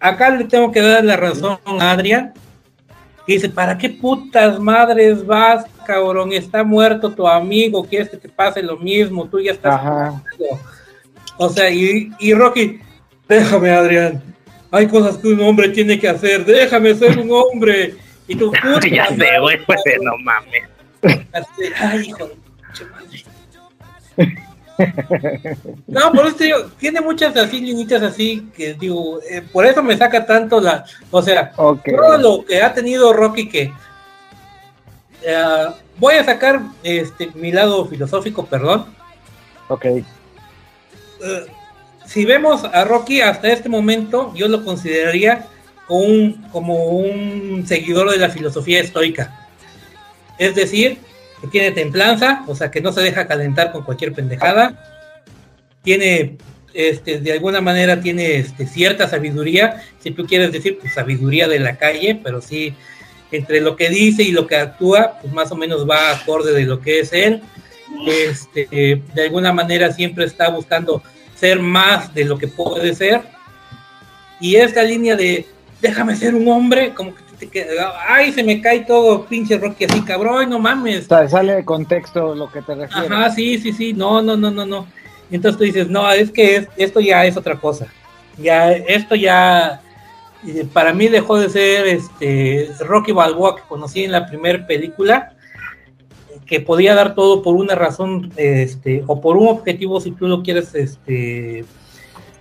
[SPEAKER 8] acá le tengo que dar la razón a Adrián. Que dice, ¿para qué putas madres vas, cabrón? Está muerto tu amigo, quieres que te pase lo mismo, tú ya estás
[SPEAKER 7] Ajá.
[SPEAKER 8] muerto". O sea, y, y Rocky, déjame, Adrián. Hay cosas que un hombre tiene que hacer, déjame ser un hombre. Y tú, puta
[SPEAKER 9] ya sé, güey, pues, no mames.
[SPEAKER 8] Así, Ay, hijo de madre. No, por eso te digo, tiene muchas así linitas así que digo, eh, por eso me saca tanto la, o sea, todo lo que ha tenido Rocky que eh, voy a sacar este mi lado filosófico, perdón.
[SPEAKER 7] Ok.
[SPEAKER 8] Eh, si vemos a Rocky hasta este momento, yo lo consideraría como un, como un seguidor de la filosofía estoica. Es decir, tiene templanza, o sea, que no se deja calentar con cualquier pendejada. Tiene, este, de alguna manera, tiene este, cierta sabiduría, si tú quieres decir, pues sabiduría de la calle, pero sí, entre lo que dice y lo que actúa, pues más o menos va acorde de lo que es él. Este, de alguna manera siempre está buscando ser más de lo que puede ser. Y esta línea de déjame ser un hombre, como que te queda, ay, se me cae todo pinche Rocky así, cabrón, no mames.
[SPEAKER 7] O sea, sale de contexto lo que te refieres.
[SPEAKER 8] Ajá, sí, sí, sí, no, no, no, no, no. Entonces tú dices, no, es que es- esto ya es otra cosa. Ya, esto ya, eh, para mí dejó de ser este Rocky Balboa que conocí en la primera película, que podía dar todo por una razón, este, o por un objetivo, si tú lo quieres, este,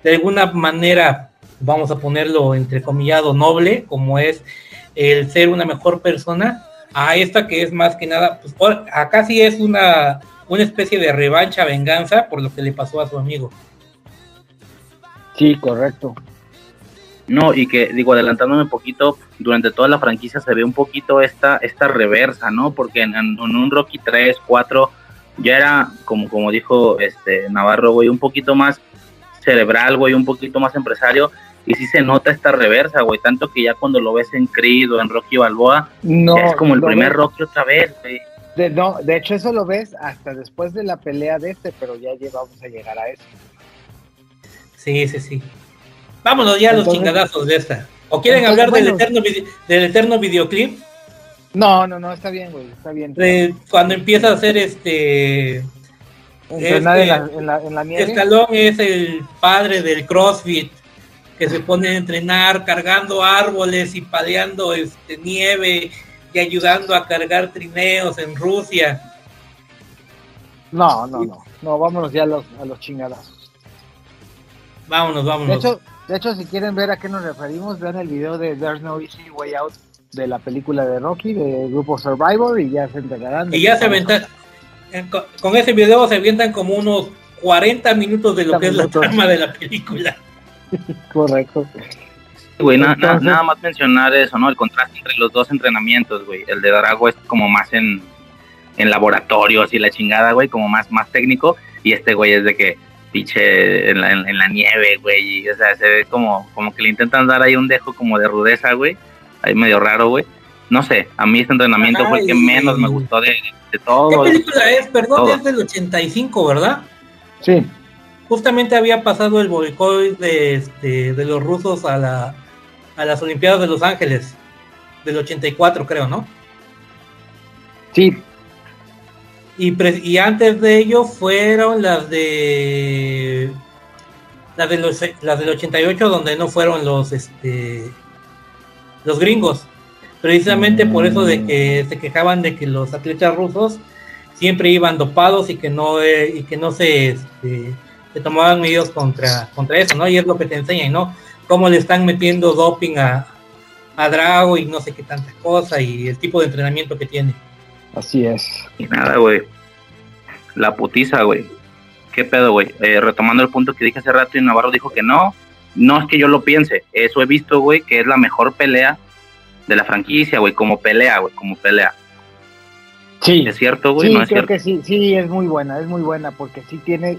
[SPEAKER 8] de alguna manera, vamos a ponerlo entrecomillado, noble, como es el ser una mejor persona, a esta que es más que nada, pues por- acá sí es una, una especie de revancha, venganza por lo que le pasó a su amigo.
[SPEAKER 7] Sí, correcto.
[SPEAKER 9] No, y que digo, adelantándome un poquito, durante toda la franquicia se ve un poquito esta, esta reversa, ¿no? Porque en, en un Rocky 3, 4, ya era, como, como dijo este Navarro, güey, un poquito más cerebral, güey, un poquito más empresario, y sí se nota esta reversa, güey, tanto que ya cuando lo ves en Creed o en Rocky Balboa,
[SPEAKER 7] No,
[SPEAKER 9] ya es como el primer
[SPEAKER 7] ves-
[SPEAKER 9] Rocky otra vez, güey.
[SPEAKER 7] De, no, de hecho eso lo ves hasta después de la pelea de este, pero ya llevamos a llegar a eso.
[SPEAKER 8] Sí, sí, sí. Vámonos ya a los chingadazos de esta. ¿O quieren
[SPEAKER 7] Entonces,
[SPEAKER 8] hablar del, eterno, del eterno videoclip?
[SPEAKER 7] No, no, no, está bien, güey, está bien.
[SPEAKER 8] De cuando empieza a hacer este...
[SPEAKER 7] Entrenar en,
[SPEAKER 8] este-
[SPEAKER 7] la, en, la, en la nieve.
[SPEAKER 8] Stallone es el padre del CrossFit que se pone a entrenar cargando árboles y paleando este, nieve y ayudando a cargar trineos en Rusia.
[SPEAKER 7] No, no, no. No, vámonos ya a los, a los chingadazos.
[SPEAKER 8] Vámonos,
[SPEAKER 7] De
[SPEAKER 8] vámonos.
[SPEAKER 7] hecho, de hecho, si quieren ver a qué nos referimos, vean el video de There's No Easy Way Out de la película de Rocky, de Grupo Survivor, y ya se enterarán. de
[SPEAKER 8] y ya se aventan, con, ese video se avientan como unos 40 minutos de lo que es la trama de la película.
[SPEAKER 7] Correcto.
[SPEAKER 9] Güey, na- na- nada más mencionar eso, ¿no? El contraste entre los dos entrenamientos, güey. El de Drago es como más en, en laboratorios y la chingada, güey, como más, más técnico. Y este güey es de que pinche en la, en, en la nieve, güey. y, o sea, se ve como, como que le intentan dar ahí un dejo como de rudeza, güey. Ahí medio raro, güey. No sé, a mí este entrenamiento fue el que menos me gustó de, de
[SPEAKER 8] ¿Qué
[SPEAKER 9] todo.
[SPEAKER 8] película es? Perdón,
[SPEAKER 9] Todo.
[SPEAKER 8] es del 85, ¿verdad?
[SPEAKER 7] Sí.
[SPEAKER 8] Justamente había pasado el boicot de, este, de los rusos a, la, a las Olimpiadas de Los Ángeles, del 84 creo, ¿no?
[SPEAKER 7] Sí.
[SPEAKER 8] Y, pre- y antes de ello fueron las de las de los, las del 88 donde no fueron los este los gringos precisamente por eso de que se quejaban de que los atletas rusos siempre iban dopados y que no eh, y que no se este, se tomaban medidas contra contra eso no y es lo que te enseñan no cómo le están metiendo doping a a Drago y no sé qué tanta cosa y el tipo de entrenamiento que tiene
[SPEAKER 7] Así es.
[SPEAKER 9] Y nada, güey. La putiza, güey. ¿Qué pedo, güey? Eh, retomando el punto que dije hace rato y Navarro dijo que no. No es que yo lo piense. Eso he visto, güey, que es la mejor pelea de la franquicia, güey. Como pelea, güey. Como pelea.
[SPEAKER 7] Sí.
[SPEAKER 9] ¿Es cierto, güey?
[SPEAKER 7] Sí,
[SPEAKER 9] no es
[SPEAKER 7] creo
[SPEAKER 9] cierto.
[SPEAKER 7] que sí, sí, es muy buena, es muy buena, porque sí tiene,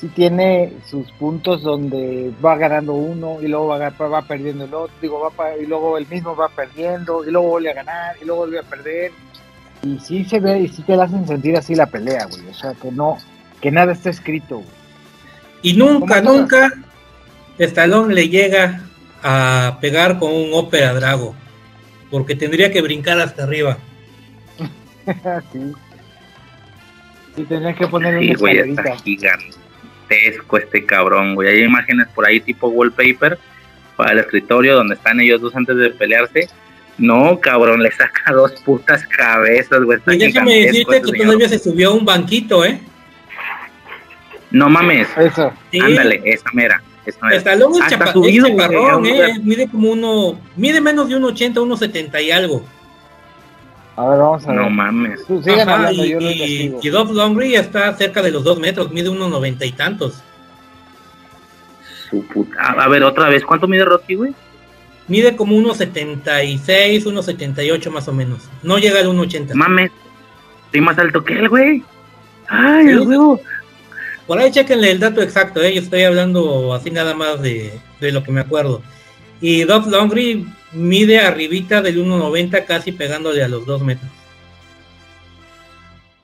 [SPEAKER 7] sí tiene sus puntos donde va ganando uno y luego va, va perdiendo el otro, digo, va pa- y luego el mismo va perdiendo y luego vuelve a ganar y luego vuelve a perder. Y sí se ve y sí te la hacen sentir así la pelea, güey. O sea, que no, que nada está escrito, güey.
[SPEAKER 8] Y nunca, nunca Stallone le llega a pegar con un ópera drago. Porque tendría que brincar hasta arriba.
[SPEAKER 7] sí. Sí, tendrían que poner
[SPEAKER 9] Sí,
[SPEAKER 7] una escalerita.
[SPEAKER 9] Gigantesco este cabrón, güey. Hay imágenes por ahí tipo wallpaper para el escritorio donde están ellos dos antes de pelearse. No, cabrón, le saca dos putas cabezas, güey. Está
[SPEAKER 8] Y déjame decirte que todavía se subió a un banquito, ¿eh?
[SPEAKER 9] No mames.
[SPEAKER 7] Eso.
[SPEAKER 8] Sí.
[SPEAKER 9] Ándale, esa mera. Esa mera.
[SPEAKER 8] Stallone es,
[SPEAKER 9] Hasta
[SPEAKER 8] chapa-
[SPEAKER 9] subido,
[SPEAKER 8] es chaparrón,
[SPEAKER 9] un
[SPEAKER 8] ¿eh? Mide como uno, mide menos de 1,80, 1,70 y algo.
[SPEAKER 7] A ver, vamos a ver.
[SPEAKER 9] No mames.
[SPEAKER 7] Tú sigan
[SPEAKER 8] Ajá,
[SPEAKER 7] hablando,
[SPEAKER 8] y,
[SPEAKER 7] yo
[SPEAKER 8] y,
[SPEAKER 7] investigo.
[SPEAKER 8] y Dolph Lundgren está cerca de los 2 metros, mide unos 90 y tantos.
[SPEAKER 9] Su puta. A ver, otra vez, ¿cuánto mide Rocky, güey?
[SPEAKER 8] Mide como unos 76, unos 78 más o menos. No llega al 1,80.
[SPEAKER 9] Mames. Estoy más alto que él, güey. Ay,
[SPEAKER 8] Sí.
[SPEAKER 9] el huevo.
[SPEAKER 8] Por ahí chequenle el dato exacto, ¿eh? yo estoy hablando así nada más de, de lo que me acuerdo. Y Dolph Lundgren mide arribita del 1,90 casi pegándole a los 2 metros.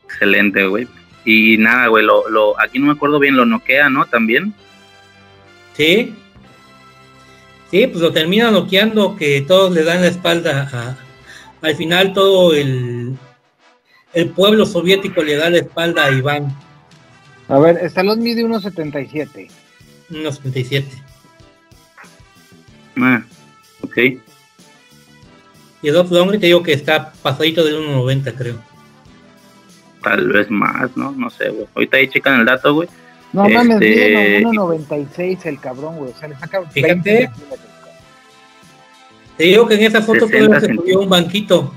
[SPEAKER 9] Excelente, güey. Y nada, güey, lo, lo, aquí no me acuerdo bien, lo noquea, ¿no? También.
[SPEAKER 8] Sí. Sí, pues lo termina noqueando que todos le dan la espalda a, al final todo el, el pueblo soviético le da la espalda a Iván,
[SPEAKER 7] A ver, Stallone mide 1.77.
[SPEAKER 8] unos 37.
[SPEAKER 9] Ah, ok.
[SPEAKER 8] Y Dolph Lundgren te digo que está pasadito del 1.90 creo.
[SPEAKER 9] Tal vez más, ¿no? No sé, güey. Ahorita ahí checan el dato, güey.
[SPEAKER 7] No mames,
[SPEAKER 9] Este,
[SPEAKER 7] mide 1.96 el cabrón, güey. O sea, le saca 20
[SPEAKER 8] Fíjate.
[SPEAKER 7] centímetros.
[SPEAKER 8] Te digo que en esa foto
[SPEAKER 9] 60
[SPEAKER 8] todavía se subió a un banquito.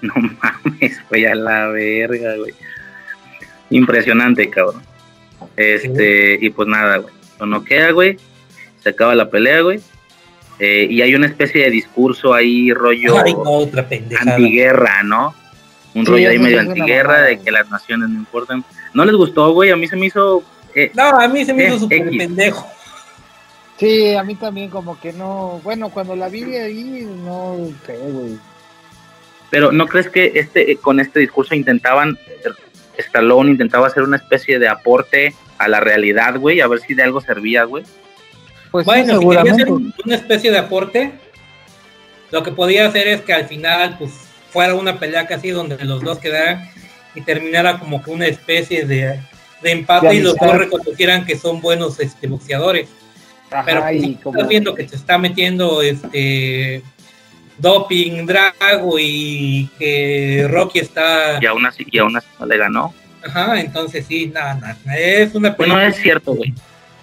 [SPEAKER 9] No mames, güey, a la verga, güey. Impresionante, cabrón. Este, y pues nada, güey. Lo noquea, güey. Se acaba la pelea, güey. Eh, y hay una especie de discurso ahí, rollo
[SPEAKER 8] Ay, no, otra pendejada.
[SPEAKER 9] antiguerra, ¿no? Un
[SPEAKER 7] Sí,
[SPEAKER 9] rollo ahí medio antiguerra de que las naciones no importan. No les gustó, güey. A mí se me hizo. eh,
[SPEAKER 8] No, a mí se me hizo
[SPEAKER 9] Eh,
[SPEAKER 8] súper pendejo.
[SPEAKER 7] Sí, a mí también como que no, bueno, cuando la vi ahí, no sé, güey.
[SPEAKER 9] Pero ¿no crees que este con este discurso intentaban, eh, Stallone intentaba hacer una especie de aporte a la realidad, güey? A ver si de algo servía, güey.
[SPEAKER 7] Pues sí,
[SPEAKER 8] Bueno, si quería hacer un- una especie de aporte, lo que podía hacer es que al final, pues, fuera una pelea casi donde los dos quedaran y terminara como que una especie de, de empate
[SPEAKER 7] De
[SPEAKER 8] y los dos reconocieran que son buenos este, boxeadores.
[SPEAKER 7] Ajá,
[SPEAKER 8] Pero pues,
[SPEAKER 7] y
[SPEAKER 8] si
[SPEAKER 7] como-
[SPEAKER 8] estás viendo que te está metiendo este doping, drago y que Rocky está
[SPEAKER 9] Y aún así, y aún así no le ganó.
[SPEAKER 8] ajá, entonces sí, nada, nada, es una
[SPEAKER 9] Bueno,
[SPEAKER 8] película
[SPEAKER 9] es cierto, güey.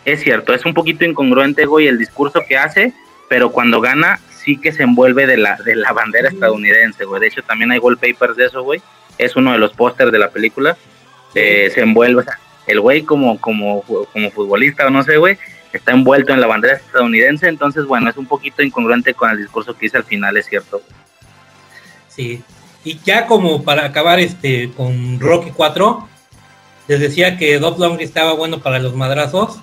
[SPEAKER 9] Es cierto, es un poquito incongruente, güey, el discurso que hace, pero cuando gana sí que se envuelve de la, de la bandera estadounidense, güey. De hecho, también hay wallpapers de eso, güey. Es uno de los pósters de la película. Eh, se envuelve, o sea, el güey como, como, como futbolista o no sé, güey, está envuelto en la bandera estadounidense, entonces, bueno, es un poquito incongruente con el discurso que hice al final, es cierto.
[SPEAKER 8] Sí. Y ya como para acabar este con Rocky 4, les decía que Lundgren estaba bueno para los madrazos.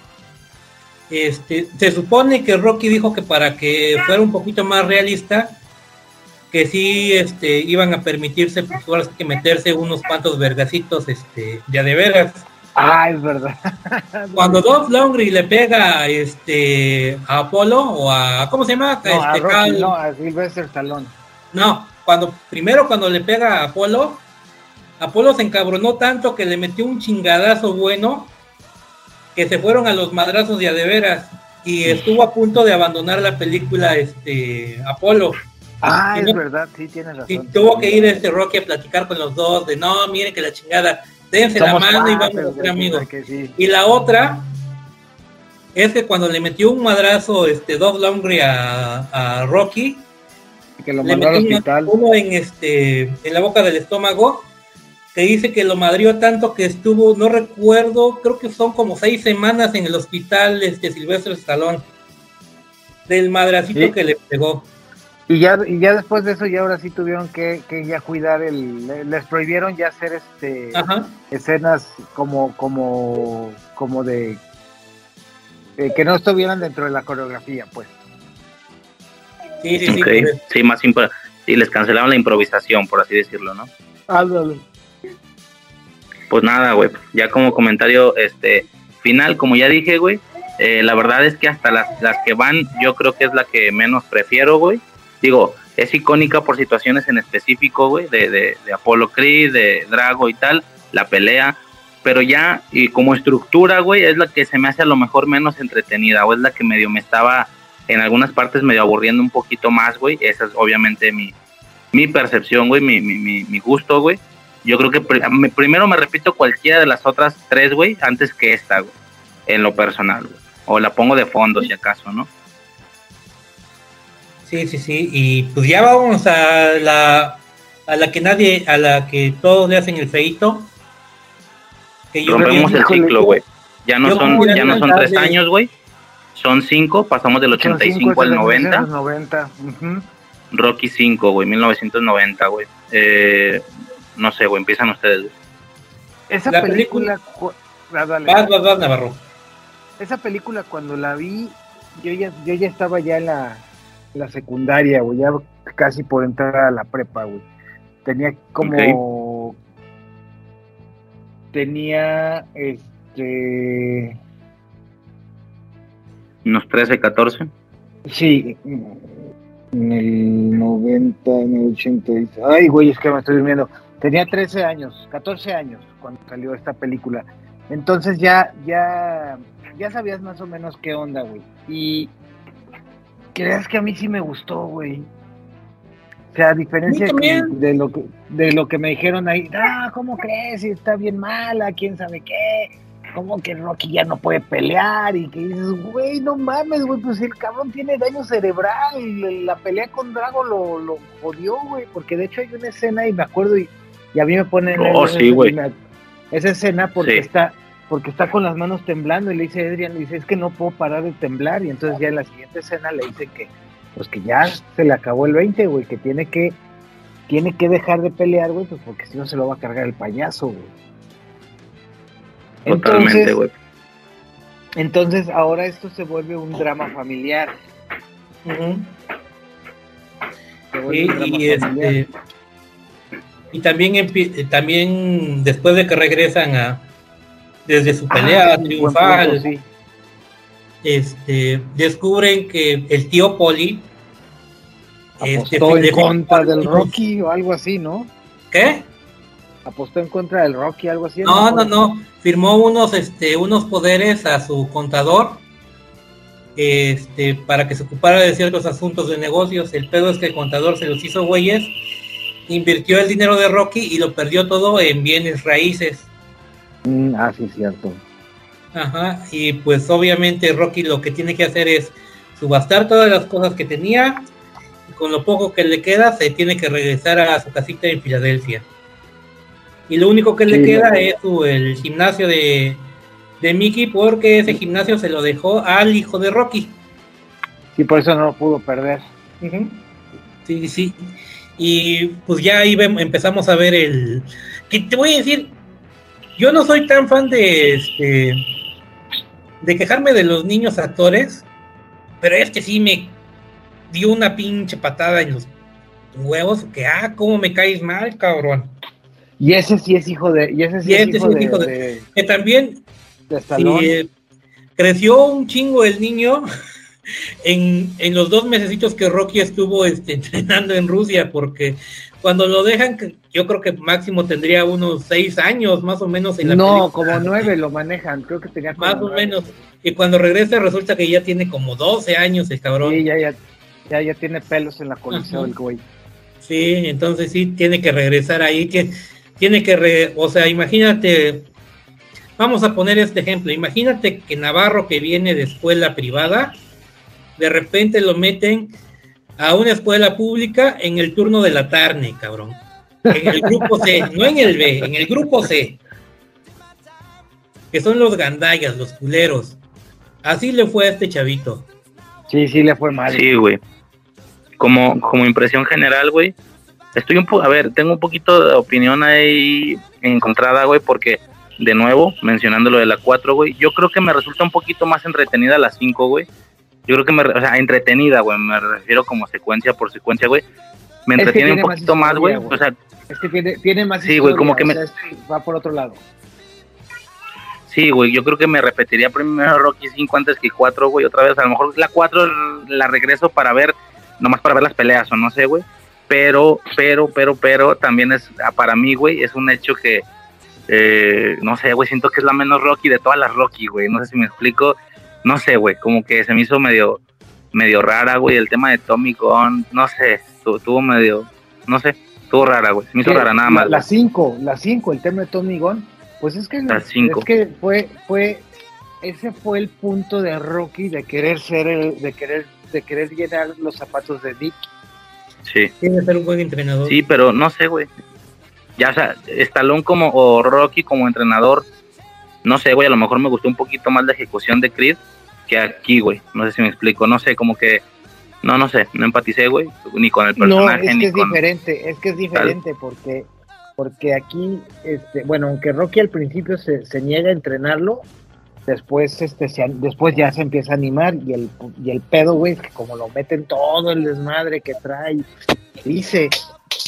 [SPEAKER 8] Este, se supone que Rocky dijo que para que fuera un poquito más realista, que sí este, iban a permitirse pues, ahora que meterse unos cuantos vergacitos este, de a de veras.
[SPEAKER 7] Ah, es verdad.
[SPEAKER 8] Cuando Dolph Lundgren le pega este, a Apolo o a ¿cómo se llama?
[SPEAKER 7] No, a
[SPEAKER 8] Este,
[SPEAKER 7] Rocky,
[SPEAKER 8] Cal-
[SPEAKER 7] no, a Sylvester Stallone.
[SPEAKER 8] no, cuando primero cuando le pega a Apolo, Apolo se encabronó tanto que le metió un chingadazo bueno que se fueron a los madrazos de a de veras y estuvo a punto de abandonar la película este Apolo.
[SPEAKER 7] Ah,
[SPEAKER 8] Y
[SPEAKER 7] es verdad, sí, tienes razón.
[SPEAKER 8] Y tuvo que ir este Rocky a platicar con los dos de no, miren que la chingada, dense la mano y vamos a ser amigos.
[SPEAKER 7] sí.
[SPEAKER 8] Y la otra es que cuando le metió un madrazo este Dolph Lundgren a, a Rocky,
[SPEAKER 7] Que lo mandó al hospital.
[SPEAKER 8] uno en este en la boca del estómago que dice que lo madrió tanto que estuvo no recuerdo creo que son como seis semanas en el hospital este Silvestre Stallone del madracito
[SPEAKER 7] Sí.
[SPEAKER 8] que le pegó
[SPEAKER 7] Y ya, y ya después de eso, ya ahora sí tuvieron que, que ya cuidar el. le- Les prohibieron ya hacer este
[SPEAKER 8] Ajá.
[SPEAKER 7] escenas como, como, como de. eh, que no estuvieran dentro de la coreografía, pues.
[SPEAKER 8] sí sí sí
[SPEAKER 9] Ok,
[SPEAKER 8] por eso.
[SPEAKER 9] sí, más impro- sí, les cancelaron la improvisación, por así decirlo, ¿no?
[SPEAKER 7] Ándale.
[SPEAKER 9] Pues nada, güey, ya como comentario este final, como ya dije, güey, eh, la verdad es que hasta las, las que van, yo creo que es la que menos prefiero, güey. Digo, es icónica por situaciones en específico, güey, de, de, de Apollo Creed, de Drago y tal, la pelea, pero ya, y como estructura, güey, es la que se me hace a lo mejor menos entretenida, o es la que medio me estaba en algunas partes medio aburriendo un poquito más, güey. Esa es obviamente mi, mi percepción, güey, mi, mi, mi gusto, güey. Yo creo que pri- me- primero me repito cualquiera de las otras tres, güey, antes que esta, güey, en lo personal, güey. O la pongo de fondo, si acaso, ¿no?
[SPEAKER 8] Sí, sí, sí. Y pues ya vamos a la a la que nadie, a la que todos le hacen el feito. Que yo
[SPEAKER 9] Rompemos el ciclo, güey. Ya no
[SPEAKER 8] Yo
[SPEAKER 9] son, ya no son
[SPEAKER 8] darle-
[SPEAKER 9] tres años, güey. Son cinco, pasamos del 85 al 90.
[SPEAKER 7] 90. ujú.
[SPEAKER 9] Rocky 5, güey, 1990, güey. Eh, no sé, güey, empiezan ustedes.
[SPEAKER 7] Esa
[SPEAKER 8] La
[SPEAKER 7] película. cu- ah, dale.
[SPEAKER 8] Vas, vas, vas, Navarro.
[SPEAKER 7] Esa película cuando la vi, yo ya, yo ya estaba ya en la, la secundaria, güey, ya casi por entrar a la prepa, güey. Tenía como... Tenía, este...
[SPEAKER 9] Unos 13, 14.
[SPEAKER 7] Sí, en el 90, en el 80... y- Ay, güey, es que me estoy durmiendo. Tenía 13 años, 14 años cuando salió esta película. Entonces ya, ya, ya sabías más o menos qué onda, güey. Y creas que a mí sí me gustó, güey. O sea, a diferencia que- de lo que, de lo que me dijeron ahí, ah, ¿cómo crees? Está bien mala, quién sabe qué. ¿cómo que Rocky ya no puede pelear? Y que dices, güey, no mames, güey, pues el cabrón tiene daño cerebral. Y la pelea con Drago lo, lo jodió, güey, porque de hecho hay una escena y me acuerdo y, y a mí me ponen
[SPEAKER 9] Oh, sí, güey.
[SPEAKER 7] esa escena porque
[SPEAKER 9] Sí.
[SPEAKER 7] está porque está con las manos temblando y le dice a Adrian, le dice, es que no puedo parar de temblar y entonces ya en la siguiente escena le dicen que pues que ya se le acabó el 20, güey, que tiene que tiene que dejar de pelear, güey, pues porque si no se lo va a cargar el payaso, güey.
[SPEAKER 9] Totalmente,
[SPEAKER 7] Entonces,
[SPEAKER 9] güey.
[SPEAKER 7] entonces ahora esto se vuelve un drama familiar. Se vuelve
[SPEAKER 8] Y,
[SPEAKER 7] un drama
[SPEAKER 8] y,
[SPEAKER 7] familiar.
[SPEAKER 8] este, y también empie- eh, también después de que regresan a desde su pelea
[SPEAKER 7] Ah,
[SPEAKER 8] triunfal
[SPEAKER 7] buen punto, sí.
[SPEAKER 8] este descubren que el tío Poli este,
[SPEAKER 7] apostó en contra del Rocky o algo así, ¿no?
[SPEAKER 8] ¿Qué?
[SPEAKER 7] Apostó en contra del Rocky, algo así.
[SPEAKER 8] No, no, no. Firmó unos, este, unos poderes a su contador, este, para que se ocupara de ciertos asuntos de negocios. El pedo es que el contador se los hizo güeyes, invirtió el dinero de Rocky y lo perdió todo en bienes raíces.
[SPEAKER 7] Mm, ah, sí, cierto.
[SPEAKER 8] Ajá. Y pues obviamente Rocky lo que tiene que hacer es subastar todas las cosas que tenía. Y con lo poco que le queda, se tiene que regresar a su casita en Filadelfia. Y lo único que le queda es su- el gimnasio de, de Mickey, porque ese gimnasio se lo dejó al hijo de Rocky.
[SPEAKER 7] Sí, por eso no lo pudo perder.
[SPEAKER 8] Sí, sí. Y pues ya ahí empezamos a ver el. Que te voy a decir, yo no soy tan fan de este. de quejarme de los niños actores, pero es que sí me dio una pinche patada en los huevos, que ah, cómo me caes mal, cabrón.
[SPEAKER 7] Y ese sí es hijo de. Y ese sí
[SPEAKER 8] Y
[SPEAKER 7] es
[SPEAKER 8] este
[SPEAKER 7] hijo,
[SPEAKER 8] sí
[SPEAKER 7] de,
[SPEAKER 8] hijo de-
[SPEAKER 7] de-
[SPEAKER 8] Que también
[SPEAKER 7] de Stallone.
[SPEAKER 8] Sí, eh, creció un chingo el niño en, en los dos mesecitos que Rocky estuvo este, entrenando en Rusia, porque cuando lo dejan, yo creo que máximo tendría unos seis años más o menos en la
[SPEAKER 7] No,
[SPEAKER 8] película.
[SPEAKER 7] como nueve lo manejan. Creo que tenía como
[SPEAKER 8] Más o
[SPEAKER 7] nueve.
[SPEAKER 8] menos. Y cuando regresa resulta que ya tiene como 12 años el cabrón.
[SPEAKER 7] Sí, ya, ya, ya, ya tiene pelos en la coliseo
[SPEAKER 8] Ajá.
[SPEAKER 7] el güey.
[SPEAKER 8] Sí, entonces sí tiene que regresar ahí, que tiene que, re- o sea, imagínate, vamos a poner este ejemplo, imagínate que Navarro que viene de escuela privada, de repente lo meten a una escuela pública en el turno de la tarde, cabrón. En el grupo C, no en el B, en el grupo C. Que son los gandallas, los culeros. Así le fue a este chavito.
[SPEAKER 7] Sí, sí le fue mal.
[SPEAKER 9] Sí, güey. Como, como impresión general, güey. Estoy un poco, a ver, tengo un poquito de opinión ahí encontrada, güey, porque de nuevo, mencionando lo de la 4, güey, yo creo que me resulta un poquito más entretenida la 5, güey. Yo creo que me, o sea, entretenida, güey, me refiero como secuencia por secuencia, güey. Me
[SPEAKER 7] Es que
[SPEAKER 9] entretiene un poquito más, güey. O sea,
[SPEAKER 7] Es que tiene, tiene más
[SPEAKER 9] Sí, güey, como que me-
[SPEAKER 7] sea, va por otro lado.
[SPEAKER 9] Sí, güey, yo creo que me repetiría primero Rocky 5 antes que 4, güey, otra vez. A lo mejor la 4 la regreso para ver, nomás para ver las peleas o no sé, güey. Pero, pero, pero, pero, también es, para mí, güey, es un hecho que, eh, no sé, güey, siento que es la menos Rocky de todas las Rocky, güey. No sé si me explico. No sé, güey, como que se me hizo medio, medio rara, güey, el tema de Tommy Gunn, no sé, estuvo, estuvo medio, no sé, estuvo rara, güey. Se me hizo rara nada más.
[SPEAKER 7] La
[SPEAKER 9] güey.
[SPEAKER 7] 5, la 5, el tema de Tommy Gunn. Pues es que,
[SPEAKER 9] La cinco.
[SPEAKER 7] es que fue, fue, ese fue el punto de Rocky de querer ser el, de querer, de querer llenar los zapatos de Dick.
[SPEAKER 9] Sí.
[SPEAKER 8] Tiene que ser un buen entrenador.
[SPEAKER 9] Sí, pero no sé, güey. Ya, o sea, Stallone como, o Rocky como entrenador, no sé, güey, a lo mejor me gustó un poquito más la ejecución de Creed que aquí, güey. No sé si me explico, no sé, como que, no, no sé, no empaticé, güey, ni con el
[SPEAKER 7] No,
[SPEAKER 9] personaje,
[SPEAKER 7] es
[SPEAKER 9] ni
[SPEAKER 7] que es
[SPEAKER 9] con...
[SPEAKER 7] diferente, es que es diferente porque, porque aquí, este, bueno, aunque Rocky al principio se, se niega a entrenarlo, después, este, se, después ya se empieza a animar y el, y el pedo, güey, es que como lo meten todo el desmadre que trae, dice,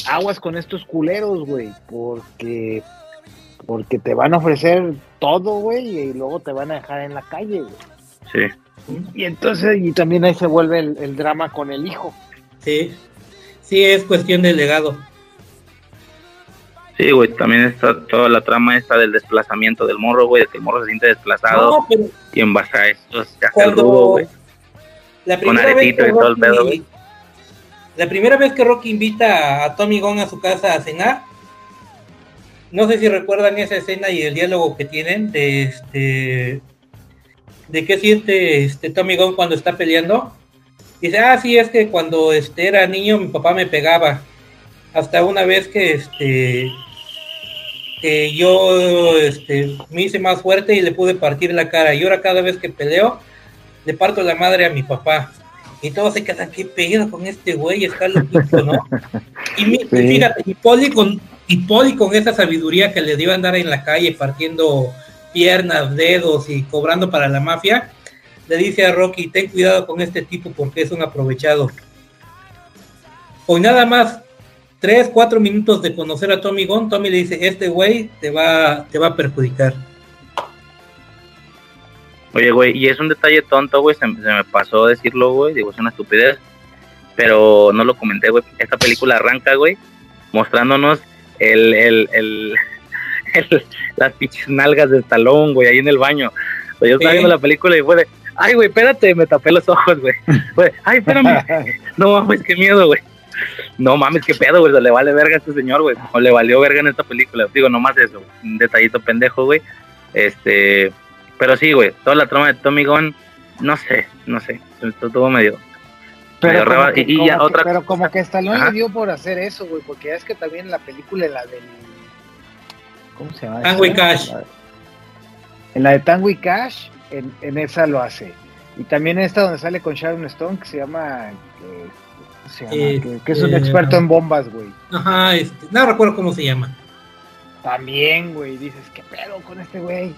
[SPEAKER 7] aguas con estos culeros, güey, porque, porque te van a ofrecer todo, güey, y luego te van a dejar en la calle, güey.
[SPEAKER 9] Sí.
[SPEAKER 7] Y entonces, y también ahí se vuelve el, el drama con el hijo.
[SPEAKER 8] Sí, sí, es cuestión de legado.
[SPEAKER 9] Sí, güey, también está toda la trama esta del desplazamiento del morro, güey, de que el morro se siente desplazado
[SPEAKER 8] No, pero
[SPEAKER 9] y en base a esto se hace el rudo, güey.
[SPEAKER 8] la
[SPEAKER 9] Con
[SPEAKER 8] vez
[SPEAKER 9] aretito
[SPEAKER 8] que
[SPEAKER 9] y todo el pedo, güey.
[SPEAKER 8] la primera vez que Rocky invita a Tommy Gunn a su casa a cenar, no sé si recuerdan esa escena y el diálogo que tienen de este de qué siente este Tommy Gunn cuando está peleando. Dice, ah, sí, es que cuando este era niño mi papá me pegaba. Hasta una vez que este que yo este, me hice más fuerte y le pude partir la cara. Y ahora cada vez que peleo, le parto la madre a mi papá. Y todos se quedan, qué pedo con este güey, está loquito, ¿no? Y, mi, y fíjate, y Poli con, y Poli con esa sabiduría que le dio a andar en la calle partiendo piernas, dedos y cobrando para la mafia, le dice a Rocky, ten cuidado con este tipo porque es un aprovechado. Hoy nada más tres, cuatro minutos de conocer a Tommy Gunn, Tommy le dice, este güey te va, te va a perjudicar.
[SPEAKER 9] Oye, güey, y es un detalle tonto, güey, se, se me pasó decirlo, güey, digo, es una estupidez, pero no lo comenté, güey. Esta película arranca, güey, mostrándonos el, el, el, el las pinches nalgas de talón, güey, ahí en el baño. Yo estaba viendo la película y fue de, ay, güey, espérate, me tapé los ojos, güey. Fue, ay, espérame. no mames, qué miedo, güey. No mames, qué pedo, güey, le vale verga a este señor, güey. O le valió verga en esta película. Digo, nomás eso, un detallito pendejo, güey. Este, pero sí, güey, toda la trama de Tommy Gunn, no sé, no sé, estuvo medio...
[SPEAKER 7] Pero,
[SPEAKER 9] medio
[SPEAKER 7] como que,
[SPEAKER 9] y, y
[SPEAKER 7] como
[SPEAKER 9] ya
[SPEAKER 7] que-
[SPEAKER 9] otra
[SPEAKER 7] pero como que Stallone le dio por hacer eso, güey, porque es que también la película, la del... ¿Cómo se llama?
[SPEAKER 8] Tango y? Cash.
[SPEAKER 7] En la de Tango y Cash, en, en esa lo hace. Y también esta donde sale con Sharon Stone, que se llama... eh, ¿cómo se llama?
[SPEAKER 8] Eh,
[SPEAKER 7] que, que es un
[SPEAKER 8] eh,
[SPEAKER 7] experto en bombas, güey.
[SPEAKER 8] Ajá, este, no recuerdo cómo se llama.
[SPEAKER 7] También, güey, dices, ¿qué pedo con este güey?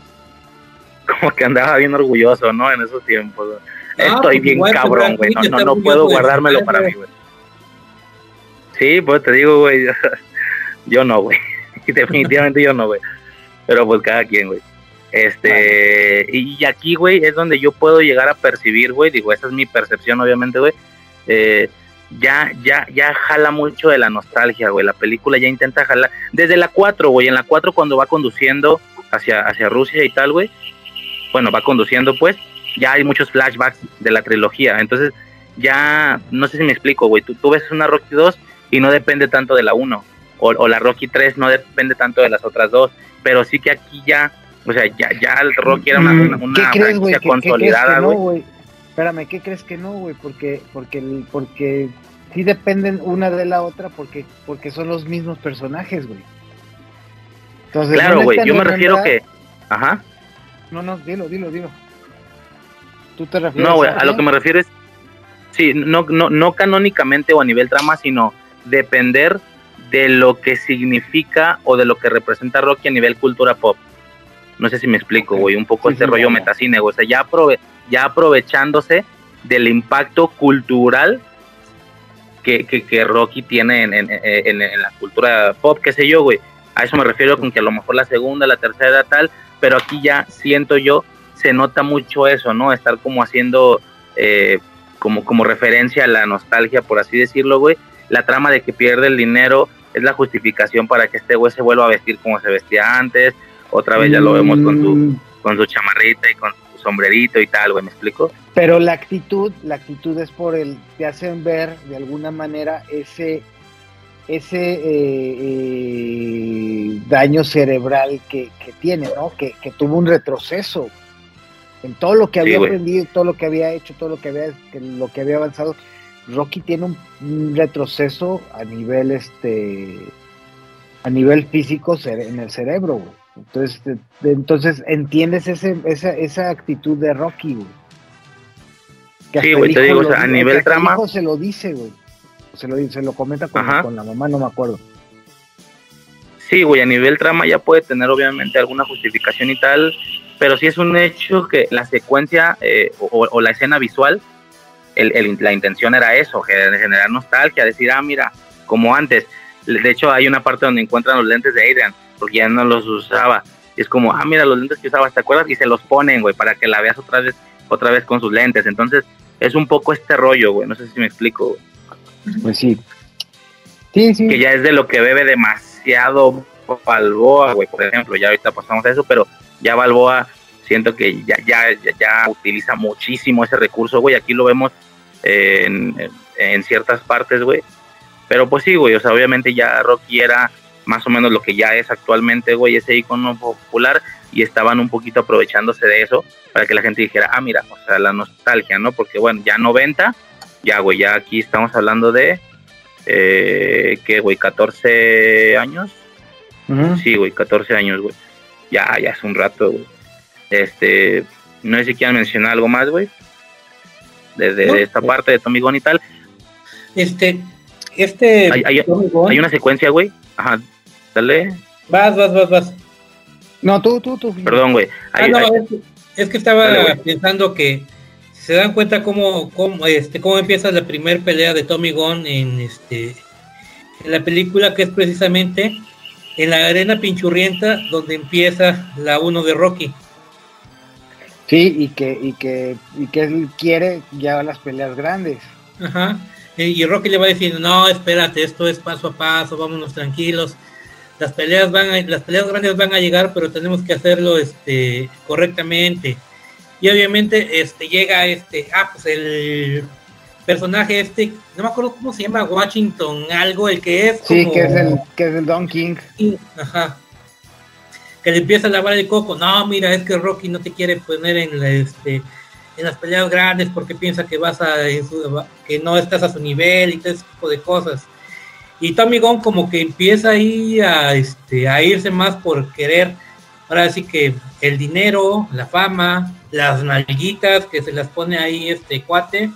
[SPEAKER 9] como que andaba bien orgulloso, ¿no? En esos tiempos. güey.
[SPEAKER 8] Ah,
[SPEAKER 9] Estoy
[SPEAKER 8] pues
[SPEAKER 9] bien cabrón, güey. No, no, no puedo guardármelo para mí,
[SPEAKER 8] güey.
[SPEAKER 9] Sí, pues te digo, güey. Yo no, güey. Definitivamente yo no, güey. Pero pues cada quien, güey. Este, y aquí, güey, es donde yo puedo llegar a percibir, güey. Digo, esa es mi percepción, obviamente, güey. Eh, ya, ya, ya jala mucho de la nostalgia, güey. La película ya intenta jalar. Desde la 4, güey. En la 4, cuando va conduciendo hacia, hacia Rusia y tal, güey. Bueno, va conduciendo, pues. Ya hay muchos flashbacks de la trilogía. Entonces, ya, no sé si me explico, güey. Tú, tú ves una Rocky 2 y no depende tanto de la 1. O, o la Rocky 3 no depende tanto de las otras dos. Pero sí que aquí ya, o sea, ya, ya el Rocky era una, una, una
[SPEAKER 7] Mm, ¿Qué crees,
[SPEAKER 9] franquicia
[SPEAKER 7] ¿Qué, qué crees que
[SPEAKER 9] consolidada, güey.
[SPEAKER 7] Espérame, ¿qué crees que no, güey? Porque, porque, porque sí dependen una de la otra porque, porque son los mismos personajes, güey. Entonces,
[SPEAKER 9] Claro, güey. Yo me refiero que. Ajá.
[SPEAKER 7] No, no, dilo, dilo, dilo. ¿Tú te refieres
[SPEAKER 9] No, güey, a lo
[SPEAKER 7] alguien?
[SPEAKER 9] que me refiero es, sí, no, no, no canónicamente o a nivel trama, sino depender de lo que significa o de lo que representa Rocky a nivel cultura pop. No sé si me explico, güey, un poco
[SPEAKER 7] Sí,
[SPEAKER 9] este
[SPEAKER 7] sí,
[SPEAKER 9] rollo
[SPEAKER 7] ya.
[SPEAKER 9] metacine, güey, o sea, ya, aprove- ya aprovechándose del impacto cultural que, que, que Rocky tiene en, en, en- en la cultura pop, qué sé yo, güey. A eso me refiero con que a lo mejor la segunda, la tercera, tal, pero aquí ya siento yo, se nota mucho eso, ¿no? Estar como haciendo eh, como, como referencia a la nostalgia, por así decirlo, güey. La trama de que pierde el dinero es la justificación para que este güey se vuelva a vestir como se vestía antes. Otra vez ya lo vemos con su,
[SPEAKER 7] Mm,
[SPEAKER 9] con su chamarrita y con su sombrerito y tal, güey, ¿me explico?
[SPEAKER 7] Pero la actitud, la actitud es por el, te hacen ver de alguna manera ese, ese eh, eh, daño cerebral que, que tiene, ¿no? Que, que tuvo un retroceso en todo lo que
[SPEAKER 9] Sí,
[SPEAKER 7] había
[SPEAKER 9] güey.
[SPEAKER 7] aprendido, todo lo que había hecho, todo lo que había, lo que había avanzado. Rocky tiene un, un retroceso a nivel este a nivel físico en el cerebro, güey. Entonces, de- entonces entiendes ese, esa, esa actitud de Rocky, güey. Que
[SPEAKER 9] Sí, güey, te digo,
[SPEAKER 7] lo
[SPEAKER 9] o sea, a nivel trama-
[SPEAKER 7] hijo se lo dice, güey. Se lo, dice- se lo comenta con, la mamá, no me acuerdo.
[SPEAKER 9] Sí, güey, a nivel trama ya puede tener obviamente alguna justificación y tal, pero sí es un hecho que la secuencia eh, o, o la escena visual, el, el- la intención era eso, gener- generar nostalgia, decir, ah, mira, como antes. De hecho, hay una parte donde encuentran los lentes de Adrian, porque ya no los usaba. Y es como, ah, mira, los lentes que usabas, ¿te acuerdas? Y se los ponen, güey, para que la veas otra vez, otra vez con sus lentes. Entonces, es un poco este rollo, güey, no sé si me explico, güey.
[SPEAKER 7] Pues sí. Sí, sí.
[SPEAKER 9] que ya es de lo que bebe demasiado Balboa, güey, por ejemplo, ya ahorita pasamos a eso, pero ya Balboa siento que ya, ya, ya, ya utiliza muchísimo ese recurso, güey, aquí lo vemos eh, en, en ciertas partes, güey, pero pues sí, güey, o sea, obviamente ya Rocky era más o menos lo que ya es actualmente, güey, ese icono popular y estaban un poquito aprovechándose de eso para que la gente dijera, ah, mira, o sea, la nostalgia, ¿no? Porque bueno, ya 90, ya, güey, ya aquí estamos hablando de, eh, ¿qué, güey? 14 años. Sí, güey, 14 años, güey. Ya, ya es un rato, güey. Este, no sé si quieran mencionar algo más, güey. Desde esta parte de Tommy Gunn y tal.
[SPEAKER 8] Este, este.
[SPEAKER 9] Hay, hay, hay una secuencia, güey. Ajá, dale.
[SPEAKER 8] Vas, vas, vas, vas.
[SPEAKER 7] No, tú, tú, tú.
[SPEAKER 9] Perdón, güey.
[SPEAKER 8] Ah, no, es, es, que estaba dale, pensando que se dan cuenta cómo, cómo, este, cómo empieza la primera pelea de Tommy Gunn en este en la película que es precisamente en la arena pinchurrienta donde empieza la 1 de Rocky.
[SPEAKER 7] Sí, y que, y que, y que él quiere ya las peleas grandes.
[SPEAKER 8] Ajá. Y Rocky le va diciendo, no, espérate, esto es paso a paso, vámonos tranquilos. Las peleas van a, las peleas grandes van a llegar, pero tenemos que hacerlo este correctamente. Y obviamente este llega este, ah, pues el personaje este, no me acuerdo cómo se llama, Washington, algo, el que es
[SPEAKER 7] Sí, que es el, que es el Don King.
[SPEAKER 8] Ajá. Que le empieza a lavar el coco. No, mira, es que Rocky no te quiere poner en la, este, en las peleas grandes porque piensa que vas a que no estás a su nivel y todo ese tipo de cosas. Y Tommy Gunn como que empieza ahí a, este, a irse más por querer, ahora sí que el dinero, la fama, las nalguitas que se las pone ahí este cuate.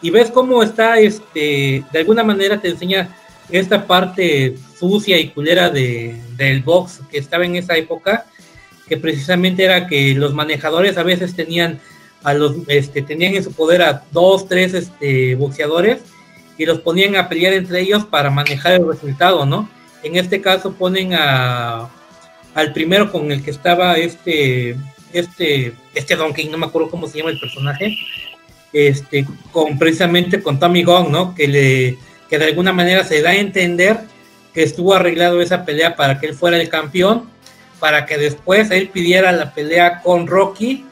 [SPEAKER 8] Y ves cómo está, este, de alguna manera te enseña esta parte sucia y culera de, del box que estaba en esa época, que precisamente era que los manejadores a veces tenían a los, este, tenían en su poder a dos, tres este, boxeadores y los ponían a pelear entre ellos para manejar el resultado, ¿no? En este caso ponen a al primero con el que estaba este este este Don King, no me acuerdo cómo se llama el personaje, este con precisamente con Tommy Gunn, ¿no? Que le que de alguna manera se da a entender que estuvo arreglado esa pelea para que él fuera el campeón, para que después él pidiera la pelea con Rocky,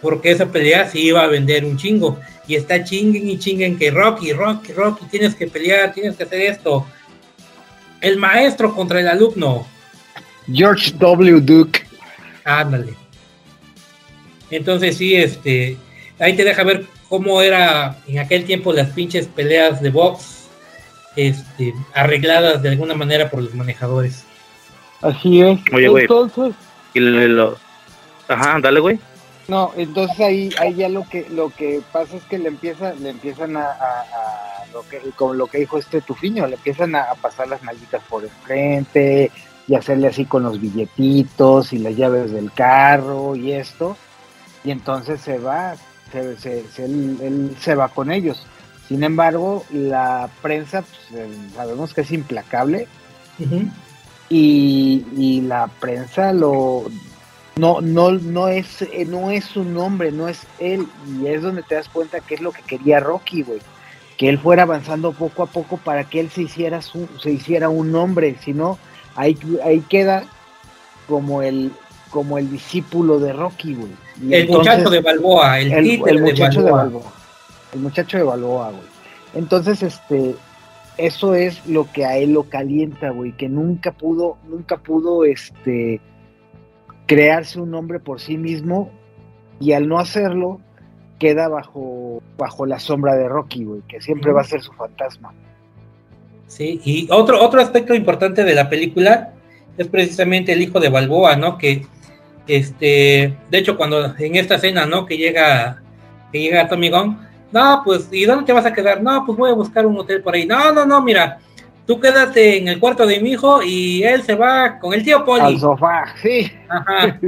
[SPEAKER 8] porque esa pelea sí iba a vender un chingo y está chinguen y chinguen que Rocky, Rocky, Rocky, tienes que pelear, tienes que hacer esto. El maestro contra el alumno.
[SPEAKER 7] George W. Duke.
[SPEAKER 8] Ándale. Entonces sí, este, ahí te deja ver cómo era en aquel tiempo las pinches peleas de box, este, arregladas de alguna manera por los manejadores.
[SPEAKER 7] Así es.
[SPEAKER 9] Oye, güey.
[SPEAKER 7] Entonces,
[SPEAKER 9] y lo, ajá, dale, güey.
[SPEAKER 7] No, entonces ahí, ahí ya lo que lo que pasa es que le empieza, le empiezan a, a, a lo que como lo que dijo este Tufiño, le empiezan a, a pasar las nalguitas por el frente y hacerle así con los billetitos y las llaves del carro y esto, y entonces se va, se, se, se él, él, se va con ellos. Sin embargo, la prensa, pues, sabemos que es implacable, uh -huh. y, y la prensa lo no, no, no es, eh, no es su nombre, no es él, y es donde te das cuenta que es lo que quería Rocky, güey, que él fuera avanzando poco a poco para que él se hiciera su, se hiciera un nombre, si no, ahí, ahí queda como el, como el discípulo de Rocky, güey.
[SPEAKER 8] El entonces, muchacho de Balboa, el,
[SPEAKER 7] el, el muchacho
[SPEAKER 8] de Balboa.
[SPEAKER 7] de Balboa, el muchacho de Balboa, güey. Entonces, este, eso es lo que a él lo calienta, güey, que nunca pudo, nunca pudo, este, crearse un nombre por sí mismo y al no hacerlo queda bajo, bajo la sombra de Rocky, güey, que siempre va a ser su fantasma.
[SPEAKER 8] Sí, y otro, otro aspecto importante de la película es precisamente el hijo de Balboa, ¿no? Que, este, de hecho, cuando en esta escena, ¿no? Que llega, que llega Tommy Gunn, no, pues, ¿y dónde te vas a quedar? No, pues voy a buscar un hotel por ahí. No, no, no, mira, tú quédate en el cuarto de mi hijo y él se va con el tío Poli.
[SPEAKER 7] Al sofá, sí.
[SPEAKER 8] Ajá.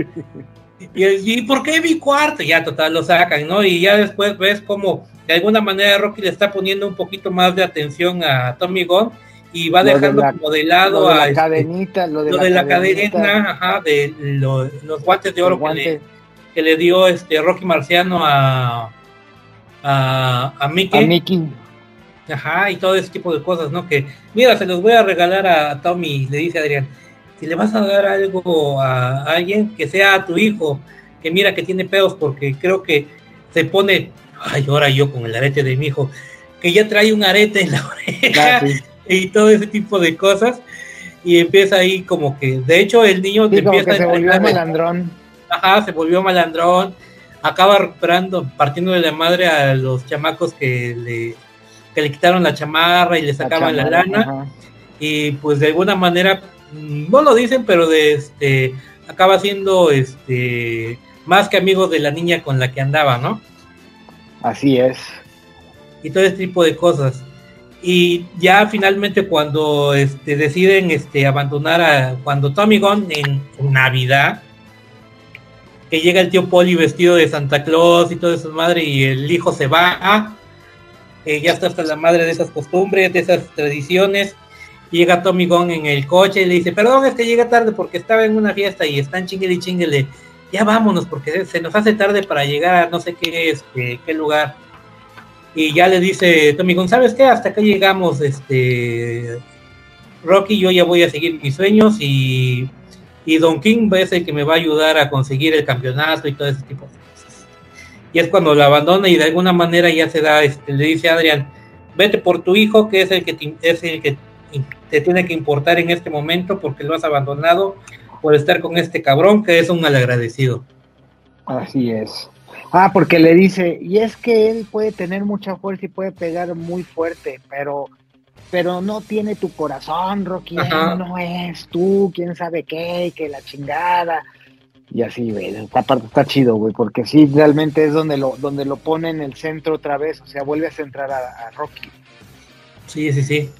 [SPEAKER 8] Y, y, ¿por qué mi cuarto? Ya total lo sacan, ¿no? Y ya después ves como de alguna manera Rocky le está poniendo un poquito más de atención a Tommy Gunn y va
[SPEAKER 7] Lo
[SPEAKER 8] dejando
[SPEAKER 7] de la-
[SPEAKER 8] como de lado
[SPEAKER 7] lo de
[SPEAKER 8] a
[SPEAKER 7] la
[SPEAKER 8] este,
[SPEAKER 7] cadenita, lo de
[SPEAKER 8] lo
[SPEAKER 7] la
[SPEAKER 8] de la
[SPEAKER 7] cadenita.
[SPEAKER 8] cadena, ajá, de lo- los guantes de oro que le, que le dio este Rocky Marciano a a, a Mickey.
[SPEAKER 7] A Mickey.
[SPEAKER 8] Ajá, y todo ese tipo de cosas, ¿no? Que, mira, se los voy a regalar a Tommy, le dice Adrián. Si le vas a dar algo a alguien, que sea a tu hijo, que mira que tiene pedos, porque creo que se pone, ay, ahora yo con el arete de mi hijo, que ya trae un arete en la oreja
[SPEAKER 7] Ah, sí.
[SPEAKER 8] y todo ese tipo de cosas. y empieza ahí como que, de hecho el niño
[SPEAKER 7] Sí, como
[SPEAKER 8] empieza
[SPEAKER 7] que se
[SPEAKER 8] a
[SPEAKER 7] volvió malandrón.
[SPEAKER 8] Ajá, se volvió malandrón, acaba recuperando, partiendo de la madre a los chamacos que le, que le quitaron la chamarra y le sacaban la,
[SPEAKER 7] chamarra,
[SPEAKER 8] lana,
[SPEAKER 7] ajá.
[SPEAKER 8] y pues de alguna manera, mm, no lo dicen, pero de este, acaba siendo este, más que amigo de la niña con la que andaba, ¿no?
[SPEAKER 7] Así es.
[SPEAKER 8] y todo ese tipo de cosas. Y ya finalmente cuando este, deciden este, abandonar a cuando Tommy Gunn en Navidad, llega el tío Poli vestido de Santa Claus y todo eso madre y el hijo se va, eh, ya está hasta la madre de esas costumbres, de esas tradiciones. Llega Tommy Gunn en el coche y le dice, perdón, es que llegué tarde porque estaba en una fiesta y están chinguele y chinguele. Ya vámonos porque se nos hace tarde para llegar a no sé qué, este, qué lugar y ya le dice Tommy Gunn, ¿sabes qué? Hasta acá llegamos, este Rocky, yo ya voy a seguir mis sueños y, y Don King ser el que me va a ayudar a conseguir el campeonato y todo ese tipo de cosas. Y es cuando lo abandona y de alguna manera ya se da, este, le dice a Adrian, vete por tu hijo, que es el que te, es el que te tiene que importar en este momento porque lo has abandonado por estar con este cabrón que es un malagradecido.
[SPEAKER 7] Así es. Ah, porque le dice, y es que él puede tener mucha fuerza y puede pegar muy fuerte, pero pero no tiene tu corazón, Rocky,
[SPEAKER 8] Ajá.
[SPEAKER 7] no es tú, quién sabe qué, que la chingada. Y así, güey, esta parte está chido, güey, porque sí, realmente es donde lo, donde lo pone en el centro otra vez, o sea, vuelve a centrar a, a Rocky.
[SPEAKER 8] Sí, sí, sí.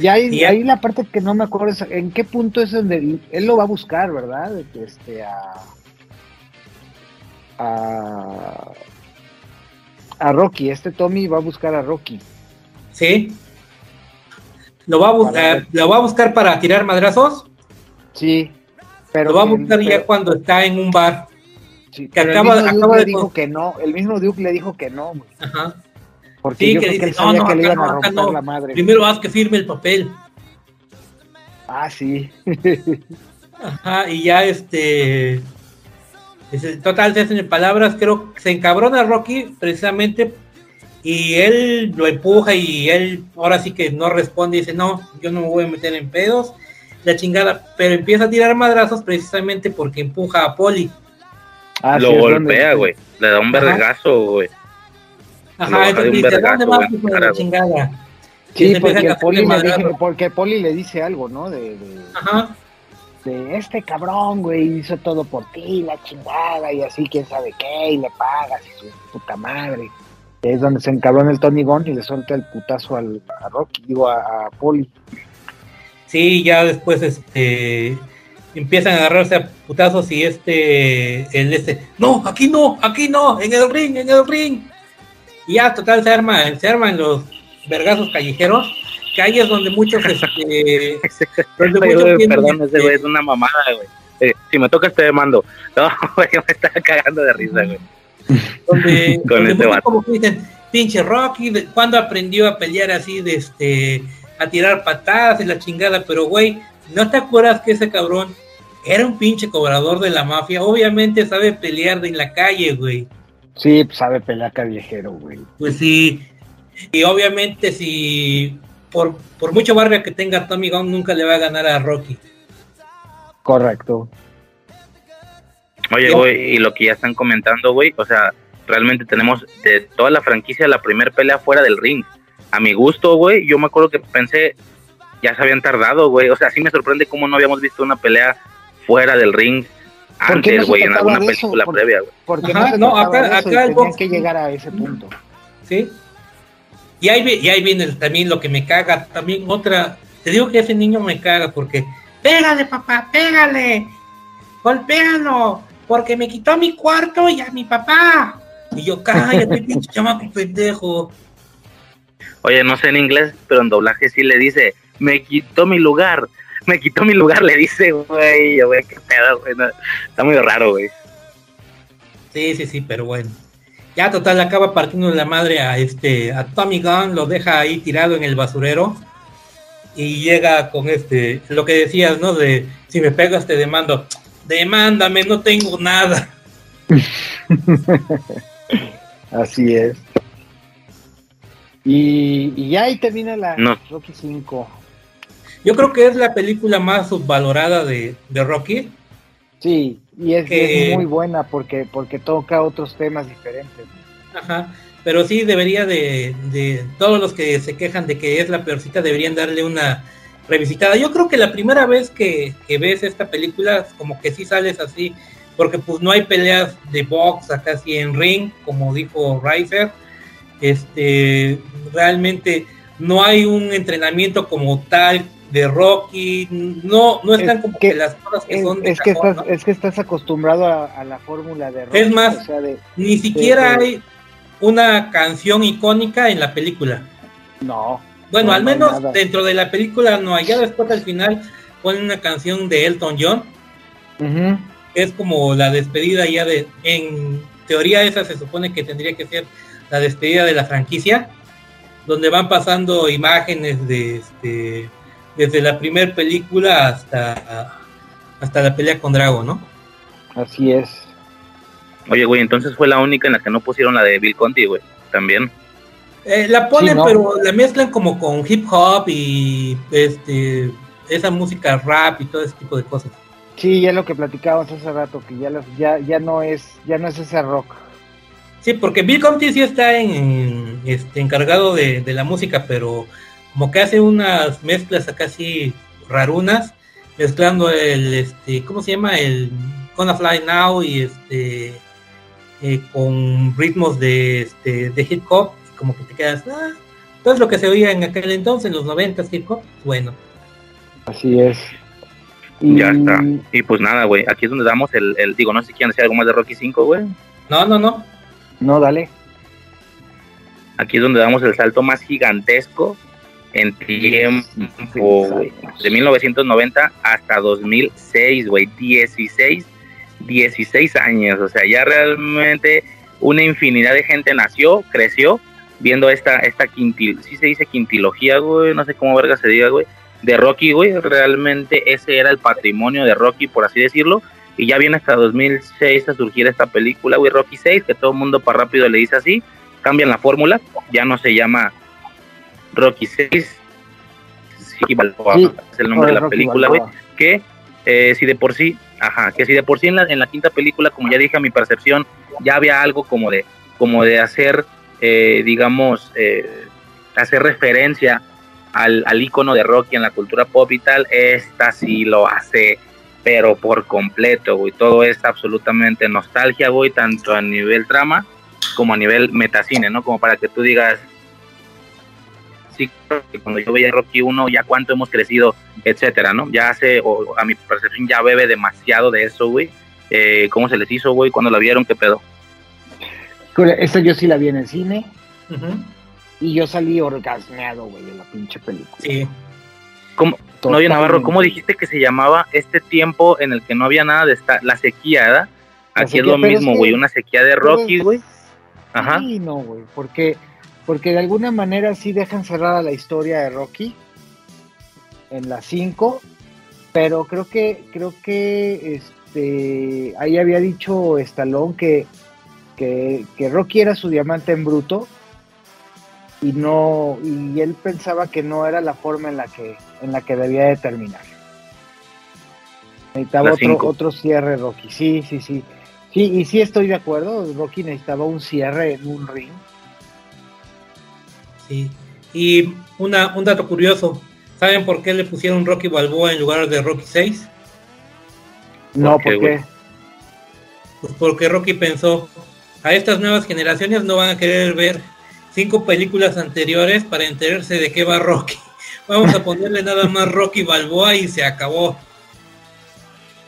[SPEAKER 7] Y ahí,
[SPEAKER 8] Y
[SPEAKER 7] ahí la parte que no me acuerdo es en qué punto es donde él, él lo va a buscar, ¿verdad? Este, a, a, a Rocky, este Tommy va a buscar a Rocky.
[SPEAKER 8] Sí. Lo va a buscar, lo va a buscar para tirar madrazos.
[SPEAKER 7] Sí, pero
[SPEAKER 8] lo va a
[SPEAKER 7] que-
[SPEAKER 8] buscar ya
[SPEAKER 7] pero-
[SPEAKER 8] cuando está en un bar.
[SPEAKER 7] Sí,
[SPEAKER 8] que acaba,
[SPEAKER 7] el mismo Duke
[SPEAKER 8] acaba
[SPEAKER 7] le
[SPEAKER 8] de
[SPEAKER 7] dijo que no, el mismo Duke le dijo que no, güey,
[SPEAKER 8] Ajá.
[SPEAKER 7] porque
[SPEAKER 8] Sí,
[SPEAKER 7] yo
[SPEAKER 8] que
[SPEAKER 7] creo que
[SPEAKER 8] dice,
[SPEAKER 7] él
[SPEAKER 8] no,
[SPEAKER 7] sabía
[SPEAKER 8] no,
[SPEAKER 7] que le iban a
[SPEAKER 8] no, acá
[SPEAKER 7] romper
[SPEAKER 8] no.
[SPEAKER 7] la madre.
[SPEAKER 8] Primero haz que firme el papel.
[SPEAKER 7] Ah, sí.
[SPEAKER 8] Ajá, y ya este. dice, Total, se hacen en palabras, creo que se encabrona Rocky precisamente. Y él lo empuja y él ahora sí que no responde. Dice, no, yo no me voy a meter en pedos. La chingada, pero empieza a tirar madrazos precisamente porque empuja a Poli.
[SPEAKER 7] Ah,
[SPEAKER 9] lo
[SPEAKER 7] sí,
[SPEAKER 9] golpea, güey. Le da un vergazo, güey.
[SPEAKER 8] Ajá, entonces
[SPEAKER 9] un
[SPEAKER 8] dice,
[SPEAKER 9] vergazo,
[SPEAKER 8] ¿dónde vas, hijo de la chingada? Y
[SPEAKER 7] Sí, porque Poli le dije,
[SPEAKER 8] madrazos.
[SPEAKER 7] porque Poli le dice algo, ¿no? De, de,
[SPEAKER 8] Ajá.
[SPEAKER 7] de este cabrón, güey, hizo todo por ti, la chingada, y así, quién sabe qué, y le pagas, y su puta madre. Es donde se encabrona el Tony Gunn y le suelta el putazo al, a Rocky, digo, a, a Poli.
[SPEAKER 8] Sí, ya después este empiezan a agarrarse a putazos y este el este, no, aquí no, aquí no, en el ring, en el ring. Y ya total se arma, se arman los vergazos callejeros, que ahí es donde muchos este donde
[SPEAKER 9] güey, perdón, ese güey es una mamada, güey. Eh, si me toca, te mando. No, güey, me está cagando de risa, güey.
[SPEAKER 8] Donde,
[SPEAKER 9] Con
[SPEAKER 8] donde
[SPEAKER 9] este
[SPEAKER 8] como que dicen, pinche Rocky, ¿de ¿cuándo aprendió a pelear así de este a tirar patadas y la chingada? Pero güey, ¿no te acuerdas que ese cabrón era un pinche cobrador de la mafia? Obviamente sabe pelear de en la calle, güey.
[SPEAKER 7] Sí, sabe pelear callejero, güey.
[SPEAKER 8] Pues sí. Y obviamente si por, por mucho barrio que tenga Tommy Gunn nunca le va a ganar a Rocky.
[SPEAKER 7] Correcto.
[SPEAKER 9] Oye, güey, y lo que ya están comentando, güey, o sea, realmente tenemos de toda la franquicia la primer pelea fuera del ring. A mi gusto, güey, yo me acuerdo que pensé, ya se habían tardado, güey. O sea, sí me sorprende cómo no habíamos visto una pelea fuera del ring
[SPEAKER 7] ¿Por qué no
[SPEAKER 9] antes, güey, en alguna película
[SPEAKER 7] ¿Por-
[SPEAKER 9] previa, güey.
[SPEAKER 7] Porque
[SPEAKER 8] Ajá,
[SPEAKER 7] no,
[SPEAKER 8] acá- acá el
[SPEAKER 7] tenían
[SPEAKER 8] box-
[SPEAKER 7] que llegar a ese punto.
[SPEAKER 8] ¿sí? Y ahí, y ahí viene también lo que me caga, también otra, te digo que ese niño me caga porque, pégale papá, pégale, golpéalo, porque me quitó mi cuarto y a mi papá. Y yo, cállate, pinche chamaco pendejo.
[SPEAKER 9] Oye, no sé en inglés, pero en doblaje sí le dice, me quitó mi lugar, me quitó mi lugar, le dice, güey, yo, güey, qué pedo, güey. no, está muy raro, güey.
[SPEAKER 8] Sí, sí, sí, pero bueno. Ya total acaba partiendo la madre a este a Tommy Gunn, lo deja ahí tirado en el basurero y llega con este lo que decías, ¿no? De si me pegas te demando. Demándame, no tengo nada.
[SPEAKER 7] Así es. Y, y ya ahí termina la
[SPEAKER 9] No.
[SPEAKER 7] Rocky 5.
[SPEAKER 8] Yo creo que es la película más subvalorada de, de Rocky.
[SPEAKER 7] Sí, y es,
[SPEAKER 8] Que-
[SPEAKER 7] es muy buena porque, porque toca otros temas diferentes.
[SPEAKER 8] Ajá. Pero sí debería de, de todos los que se quejan de que es la peorcita deberían darle una revisitada. Yo creo que la primera vez que, que ves esta película como que sí sales así, porque pues no hay peleas de box acá así en ring, como dijo Riser. Este, realmente no hay un entrenamiento como tal de Rocky, no, no están como que, las cosas que
[SPEAKER 7] Es,
[SPEAKER 8] son de
[SPEAKER 7] es que
[SPEAKER 8] cajón,
[SPEAKER 7] estás,
[SPEAKER 8] ¿no?
[SPEAKER 7] es que estás acostumbrado a, a la fórmula de Rocky,
[SPEAKER 8] Es más,
[SPEAKER 7] o sea, de-
[SPEAKER 8] Ni siquiera
[SPEAKER 7] de-
[SPEAKER 8] hay una canción icónica en la película.
[SPEAKER 7] No.
[SPEAKER 8] Bueno,
[SPEAKER 7] no,
[SPEAKER 8] al menos
[SPEAKER 7] nada.
[SPEAKER 8] dentro de la película no hay. Ya después al final ponen una canción de Elton John. Es como la despedida ya de... En teoría esa se supone que tendría que ser la despedida de la franquicia. Donde van pasando imágenes de este desde la primera película hasta hasta la pelea con Drago, ¿no?
[SPEAKER 7] Así es.
[SPEAKER 9] Oye, güey, entonces fue la única en la que no pusieron la de Bill Conti, güey. También.
[SPEAKER 8] Eh, la ponen,
[SPEAKER 7] Sí, ¿no?
[SPEAKER 8] pero la mezclan como con hip hop y este esa música rap y todo ese tipo de cosas.
[SPEAKER 7] Sí, ya lo que platicábamos hace rato, que ya, los- ya, ya no es, ya no es ese rock.
[SPEAKER 8] Sí, porque Bill Conti sí está en, en, este, encargado de, de la música, pero como que hace unas mezclas acá así rarunas, mezclando el, este, ¿cómo se llama? El Gonna Fly Now y este, eh, con ritmos de, este, de hip hop, como que te quedas, ah, todo es lo que se oía en aquel entonces, en los 90 hip hop, bueno.
[SPEAKER 7] Así es.
[SPEAKER 9] Ya está. Y pues nada, güey. Aquí es donde damos el, el- Digo, no sé si quieren decir algo más de Rocky 5, güey.
[SPEAKER 8] No, no, no.
[SPEAKER 7] No, dale.
[SPEAKER 9] Aquí es donde damos el salto más gigantesco en tiempo, güey. De 1990 hasta 2006, güey. 16, 16 años. O sea, ya realmente una infinidad de gente nació, creció, viendo esta, esta quintil, sí se dice quintilogía, güey, no sé cómo verga se diga, güey, de Rocky, güey. Realmente ese era el patrimonio de Rocky, por así decirlo. Y ya viene hasta 2006 a surgir esta película, güey, Rocky 6, que todo el mundo para rápido le dice así. Cambian la fórmula, ya no se llama Rocky 6, sí, Balboa,
[SPEAKER 7] Sí,
[SPEAKER 9] es el nombre de la
[SPEAKER 7] Rocky
[SPEAKER 9] película, güey. Que eh, si de por sí, ajá, que si de por sí en la, en la quinta película, como ya dije a mi percepción, ya había algo como de, como de hacer, eh, digamos, eh, hacer referencia al, al icono de Rocky en la cultura pop y tal, esta sí lo hace, pero por completo, güey. Todo es absolutamente nostalgia, güey, tanto a nivel trama como a nivel metacine, ¿no? Como para que tú digas, sí, cuando yo veía Rocky 1, ya cuánto hemos crecido, etcétera, ¿no? Ya hace, o a mi percepción, ya bebe demasiado de eso, güey. Eh, ¿Cómo se les hizo, güey? cuando la vieron? ¿Qué pedo?
[SPEAKER 7] Esa yo sí la vi en el cine y yo salí orgasmeado, güey, de la pinche película.
[SPEAKER 8] Sí.
[SPEAKER 9] ¿Cómo?
[SPEAKER 7] Totalmente.
[SPEAKER 9] Novio Navarro, ¿cómo dijiste que se llamaba este tiempo en el que no había nada de esta, la sequía, ¿verdad?
[SPEAKER 7] La
[SPEAKER 9] Aquí
[SPEAKER 7] sequía,
[SPEAKER 9] es lo
[SPEAKER 7] es
[SPEAKER 9] mismo,
[SPEAKER 7] que-
[SPEAKER 9] güey, una sequía de Rocky, güey. Ajá.
[SPEAKER 7] Sí, no, güey, porque, porque de alguna manera sí dejan cerrada la historia de Rocky en las 5, pero creo que, creo que este ahí había dicho Stallone que, que, que Rocky era su diamante en bruto y no, y él pensaba que no era la forma en la que, en la que debía de terminar. Necesitaba otro, otro cierre, Rocky. Sí, sí, sí. Sí, y sí estoy de acuerdo. Rocky necesitaba un cierre en un ring.
[SPEAKER 8] Sí. Y una, un dato curioso. ¿Saben por qué le pusieron Rocky Balboa en lugar de Rocky 6?
[SPEAKER 7] No,
[SPEAKER 9] ¿Por qué,
[SPEAKER 7] porque?
[SPEAKER 8] Pues porque Rocky pensó, a estas nuevas generaciones no van a querer ver cinco películas anteriores para enterarse de qué va Rocky. Vamos a ponerle nada más Rocky Balboa y se acabó.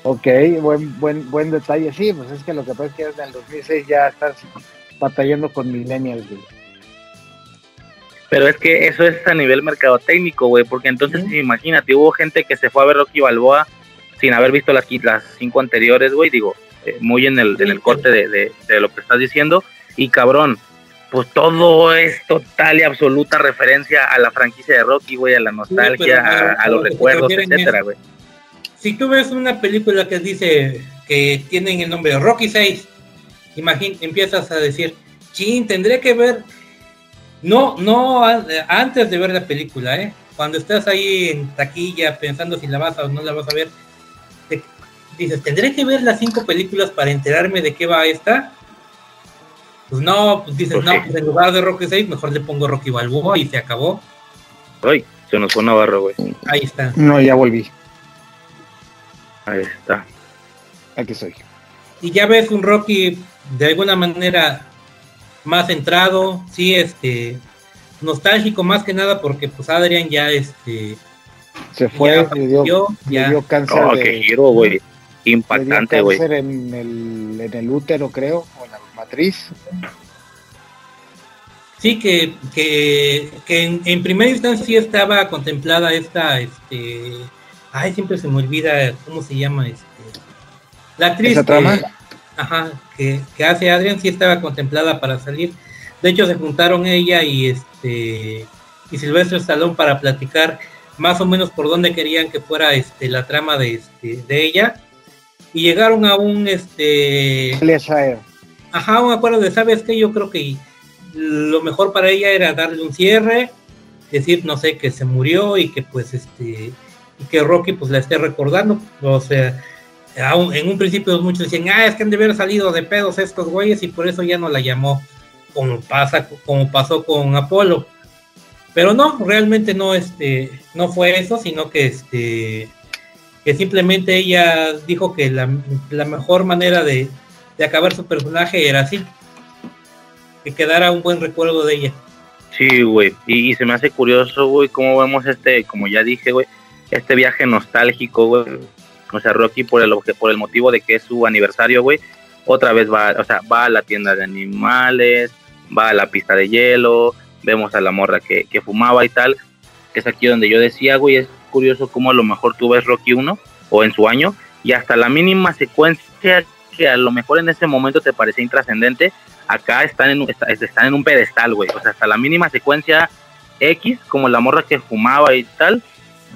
[SPEAKER 7] Ok, buen, buen, buen detalle. Sí, pues es que lo que pasa es que desde el 2006 ya estás batallando con millennials, güey.
[SPEAKER 9] Pero es que eso es a nivel mercadotécnico, güey, porque entonces imagínate, hubo gente que se fue a ver Rocky Balboa sin haber visto las, las cinco anteriores, güey, digo, eh, muy en el, en el corte de, de- de lo que estás diciendo, y cabrón, pues todo es total y absoluta referencia a la franquicia de Rocky, güey, a la nostalgia, a, a los
[SPEAKER 8] pero, ¿te
[SPEAKER 9] recuerdos, etcétera, güey.
[SPEAKER 8] Si tú ves una película que dice que tienen el nombre de Rocky 6, imagín, empiezas a decir, chin, tendré que ver. No, no antes de ver la película, ¿eh? cuando estás ahí en taquilla pensando si la vas a o no la vas a ver, dices, ¿tendré que ver las cinco películas para enterarme de qué va esta? Pues no, pues dices,
[SPEAKER 9] Pues
[SPEAKER 8] no,
[SPEAKER 9] sí.
[SPEAKER 8] pues en lugar de Rocky 6, mejor le pongo Rocky Balboa y se acabó.
[SPEAKER 9] Ay, se nos fue Navarro, güey.
[SPEAKER 8] Ahí está.
[SPEAKER 7] No, ya volví.
[SPEAKER 9] Ahí está.
[SPEAKER 7] Aquí estoy.
[SPEAKER 8] y ya ves un Rocky de alguna manera más centrado, sí, este, nostálgico más que nada porque pues Adrian ya este
[SPEAKER 7] Se fue,
[SPEAKER 8] Ya
[SPEAKER 7] le dio, le dio cáncer
[SPEAKER 9] Oh,
[SPEAKER 7] de-
[SPEAKER 9] qué giro, güey. Impactante, güey.
[SPEAKER 7] en el, en el útero, creo, o en la matriz.
[SPEAKER 8] sí que, que, que en, en primera instancia sí estaba contemplada esta este ay siempre se me olvida cómo se llama este la actriz
[SPEAKER 7] ¿Esa trama?
[SPEAKER 8] que, ajá, que, que hace Adrian sí estaba contemplada para salir de hecho se juntaron ella y este y Silvestre Stallone para platicar más o menos por dónde querían que fuera este la trama de este de ella y llegaron a un este. Ajá, un acuerdo de, ¿sabes qué? Yo creo que lo mejor para ella era darle un cierre, decir, no sé, que se murió y que pues este, y que Rocky pues la esté recordando. O sea, aún- en un principio muchos decían, ah, es que han de haber salido de pedos estos güeyes y por eso ya no la llamó, como pasa, como pasó con Apolo. Pero no, realmente no, este, no fue eso, sino que este, que simplemente ella dijo que la, la mejor manera de, de acabar su personaje era así, que quedara un buen recuerdo de ella.
[SPEAKER 9] Sí, güey. Y, se me hace curioso, güey, cómo vemos este, como ya dije, güey, este viaje nostálgico, güey. O sea, Rocky por el por el motivo de que es su aniversario, güey, otra vez va, o sea, va a la tienda de animales, va a la pista de hielo, vemos a la morra que, que fumaba y tal. Que es aquí donde yo decía, güey, es curioso cómo a lo mejor tú ves Rocky 1 o en su año y hasta la mínima secuencia que a lo mejor en ese momento te parecía intrascendente, acá están en, están en un pedestal, güey. O sea, hasta la mínima secuencia X, como la morra que fumaba y tal,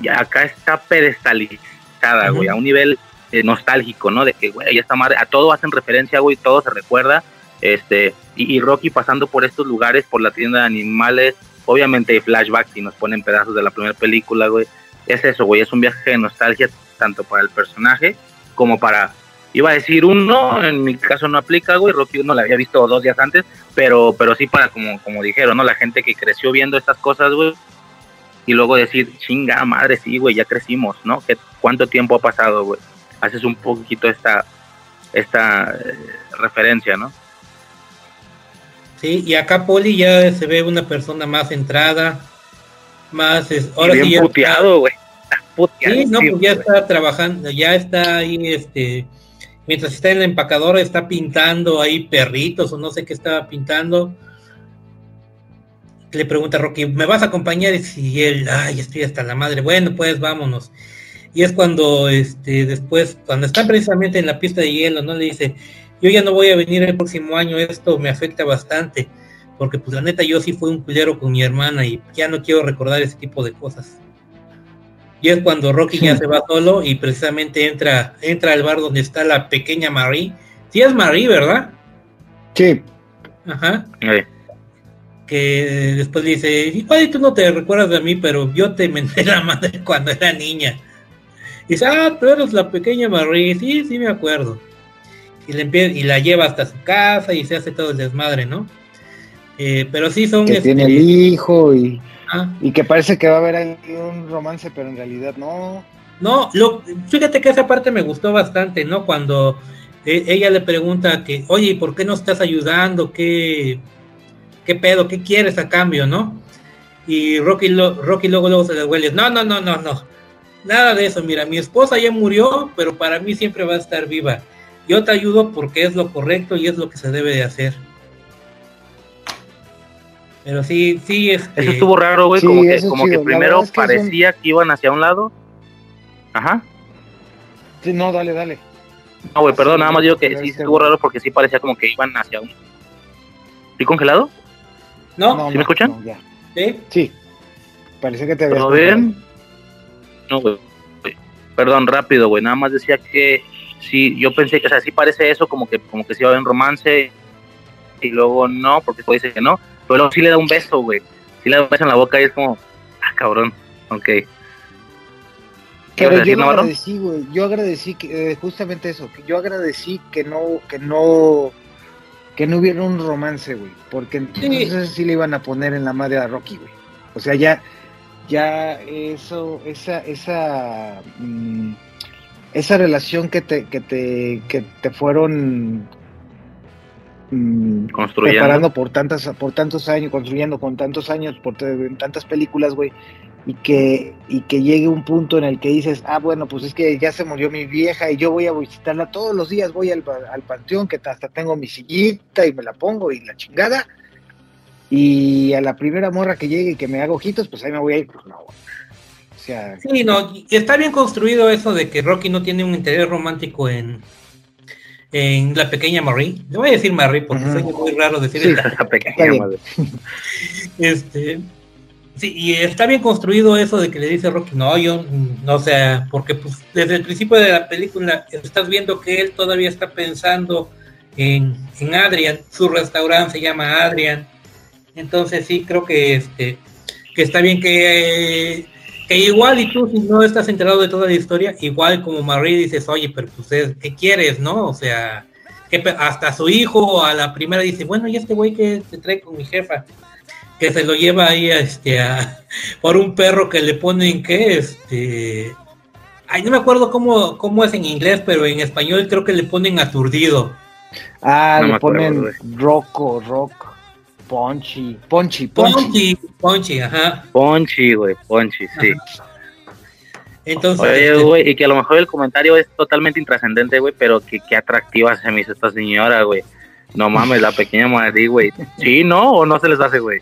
[SPEAKER 9] ya acá está pedestalizada, güey, a un nivel eh, nostálgico, ¿no? De que, güey, esta madre, a todo hacen referencia, güey, todo se recuerda. Este, y, y Rocky pasando por estos lugares, por la tienda de animales, obviamente hay flashbacks y nos ponen pedazos de la primera película, güey. Es eso, güey, es un viaje de nostalgia tanto para el personaje como para iba a decir uno, en mi caso no aplica, güey, Rocky uno la había visto dos días antes, pero, pero sí para como, como dijeron, ¿no? La gente que creció viendo estas cosas, güey, y luego decir, chinga madre, sí, güey, ya crecimos, ¿no? ¿Qué, ¿Cuánto tiempo ha pasado, güey? Haces un poquito esta, esta eh, referencia, ¿no?
[SPEAKER 8] Sí, y acá Poli ya se ve una persona más centrada, más, es- ahora
[SPEAKER 9] bien
[SPEAKER 8] sí ya
[SPEAKER 9] puteado, güey. Está
[SPEAKER 8] Sí, no, pues ya está trabajando, ya está ahí, este, mientras está en la empacadora, está pintando ahí perritos o no sé qué estaba pintando. Le pregunta a Rocky, ¿me vas a acompañar? Y él, ay, estoy hasta la madre, bueno, pues vámonos. Y es cuando, este, después, cuando están precisamente en la pista de hielo, ¿no? Le dice, yo ya no voy a venir el próximo año, esto me afecta bastante, porque pues la neta yo sí fui un culero con mi hermana y ya no quiero recordar ese tipo de cosas. Y es cuando Rocky ya se va solo y precisamente entra, entra al bar donde está la pequeña Marie. Sí es Marie, ¿verdad?
[SPEAKER 7] Sí.
[SPEAKER 8] Ajá. Que después le dice, ay, tú no te recuerdas de mí, pero yo te menté la madre cuando era niña. Y dice, ah, tú eres la pequeña Marie. Sí, sí me acuerdo. Y, le y la lleva hasta su casa y se hace todo el desmadre, ¿no? Eh, pero sí son...
[SPEAKER 7] Que
[SPEAKER 8] este,
[SPEAKER 7] tiene el hijo y,
[SPEAKER 8] ah,
[SPEAKER 7] y que parece que va a haber ahí un romance, pero en realidad no.
[SPEAKER 8] No, lo, fíjate que esa parte me gustó bastante, ¿no? Cuando eh, ella le pregunta que, oye, ¿y por qué no estás ayudando? ¿Qué, qué pedo? ¿Qué quieres a cambio, no? Y Rocky, lo, Rocky luego, luego se le huele, no, no, no, no, no. Nada de eso, mira, mi esposa ya murió, pero para mí siempre va a estar viva. Yo te ayudo porque es lo correcto y es lo que se debe de hacer. Pero sí, sí, este...
[SPEAKER 9] Eso estuvo raro, güey,
[SPEAKER 7] Sí,
[SPEAKER 9] como que, como que primero
[SPEAKER 7] verdad es que es un-
[SPEAKER 9] parecía que iban hacia un lado. Ajá.
[SPEAKER 7] Sí, no, dale, dale.
[SPEAKER 9] No, güey, perdón,
[SPEAKER 7] Sí,
[SPEAKER 9] nada más digo que sí estuvo raro porque sí parecía como que iban hacia un... ¿Sí congelado?
[SPEAKER 8] ¿No?
[SPEAKER 7] No,
[SPEAKER 9] ¿Sí
[SPEAKER 7] no,
[SPEAKER 9] me escuchan?
[SPEAKER 7] no, ya.
[SPEAKER 8] ¿Sí?
[SPEAKER 7] Sí. Parece que te
[SPEAKER 9] ¿Todo
[SPEAKER 7] congelado.
[SPEAKER 9] bien? No, güey. Perdón, rápido, güey. Nada más decía que sí, yo pensé que, o sea, sí parece eso, como que, como que sí va a haber un romance y luego no, porque después dice que no, pero luego sí le da un beso, güey. Sí le da un beso en la boca y es como, ah, cabrón. Ok.
[SPEAKER 7] Pero yo agradecí, güey. Yo agradecí que, eh, justamente eso. Que yo agradecí que no, que no, que no hubiera un romance, güey. Porque entonces sí. le iban a poner en la madre a Rocky, güey. O sea, ya, ya eso, esa, esa, mmm, esa relación que te, que te, que te fueron mmm, preparando por tantas, por tantos años, construyendo con tantos años, por en tantas películas, güey y que, y que llegue un punto en el que dices, ah, bueno, pues es que ya se murió mi vieja y yo voy a visitarla todos los días, voy al, al panteón, que hasta tengo mi sillita y me la pongo y la chingada. Y a la primera morra que llegue y que me haga ojitos, pues ahí me voy a ir, pues no. O sea,
[SPEAKER 8] sí, no, y está bien construido eso de que Rocky no tiene un interés romántico en, en la pequeña Marie. Le voy a decir Marie porque soy muy raro decir
[SPEAKER 9] sí, la pequeña Marie.
[SPEAKER 8] este, Sí, y está bien construido eso de que le dice Rocky, no, yo, no sé, porque pues desde el principio de la película estás viendo que él todavía está pensando en, en Adrian, su restaurante se llama Adrian, entonces sí creo que este que está bien que, que igual y tú si no estás enterado de toda la historia, igual como Marie dices, oye, pero pues ¿qué quieres, no? O sea, que hasta su hijo a la primera dice, bueno, ¿y este güey que te trae con mi jefa? que se lo lleva ahí a, este a, por un perro que le ponen que este ay no me acuerdo cómo, cómo es en inglés pero en español creo que le ponen aturdido
[SPEAKER 7] ah no le ponen acuerdo, Rocco Rock Ponchi Ponchi
[SPEAKER 8] Ponchi Ponchi ajá
[SPEAKER 9] Ponchi güey Ponchi sí
[SPEAKER 8] ajá. Entonces,
[SPEAKER 9] Oye, güey, y que a lo mejor el comentario es totalmente intrascendente, güey, pero que qué atractiva se me hizo esta señora, güey. No mames, la pequeña Madrid, güey. ¿Sí, no? ¿O no se les hace, güey?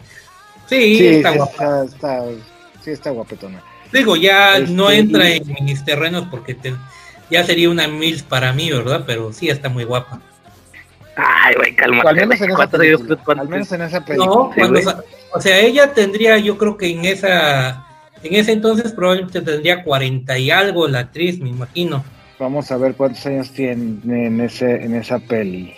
[SPEAKER 8] Sí,
[SPEAKER 7] sí,
[SPEAKER 8] está,
[SPEAKER 7] sí,
[SPEAKER 8] guapa.
[SPEAKER 7] está, está, sí, está guapetona.
[SPEAKER 8] Digo, ya
[SPEAKER 7] Este,
[SPEAKER 8] no entra en mis terrenos porque te- ya sería una mil para mí, ¿verdad? Pero sí está muy guapa.
[SPEAKER 9] Ay, güey, cálmate.
[SPEAKER 7] Al menos en esa
[SPEAKER 9] ¿Cuántos
[SPEAKER 7] película.
[SPEAKER 9] años- cuántos-
[SPEAKER 7] Al menos en esa película.
[SPEAKER 8] No, cuando o sea, ella tendría, yo creo que en esa, en ese entonces probablemente tendría 40 y algo la actriz, me imagino.
[SPEAKER 7] Vamos a ver cuántos años tiene en, ese, en esa peli.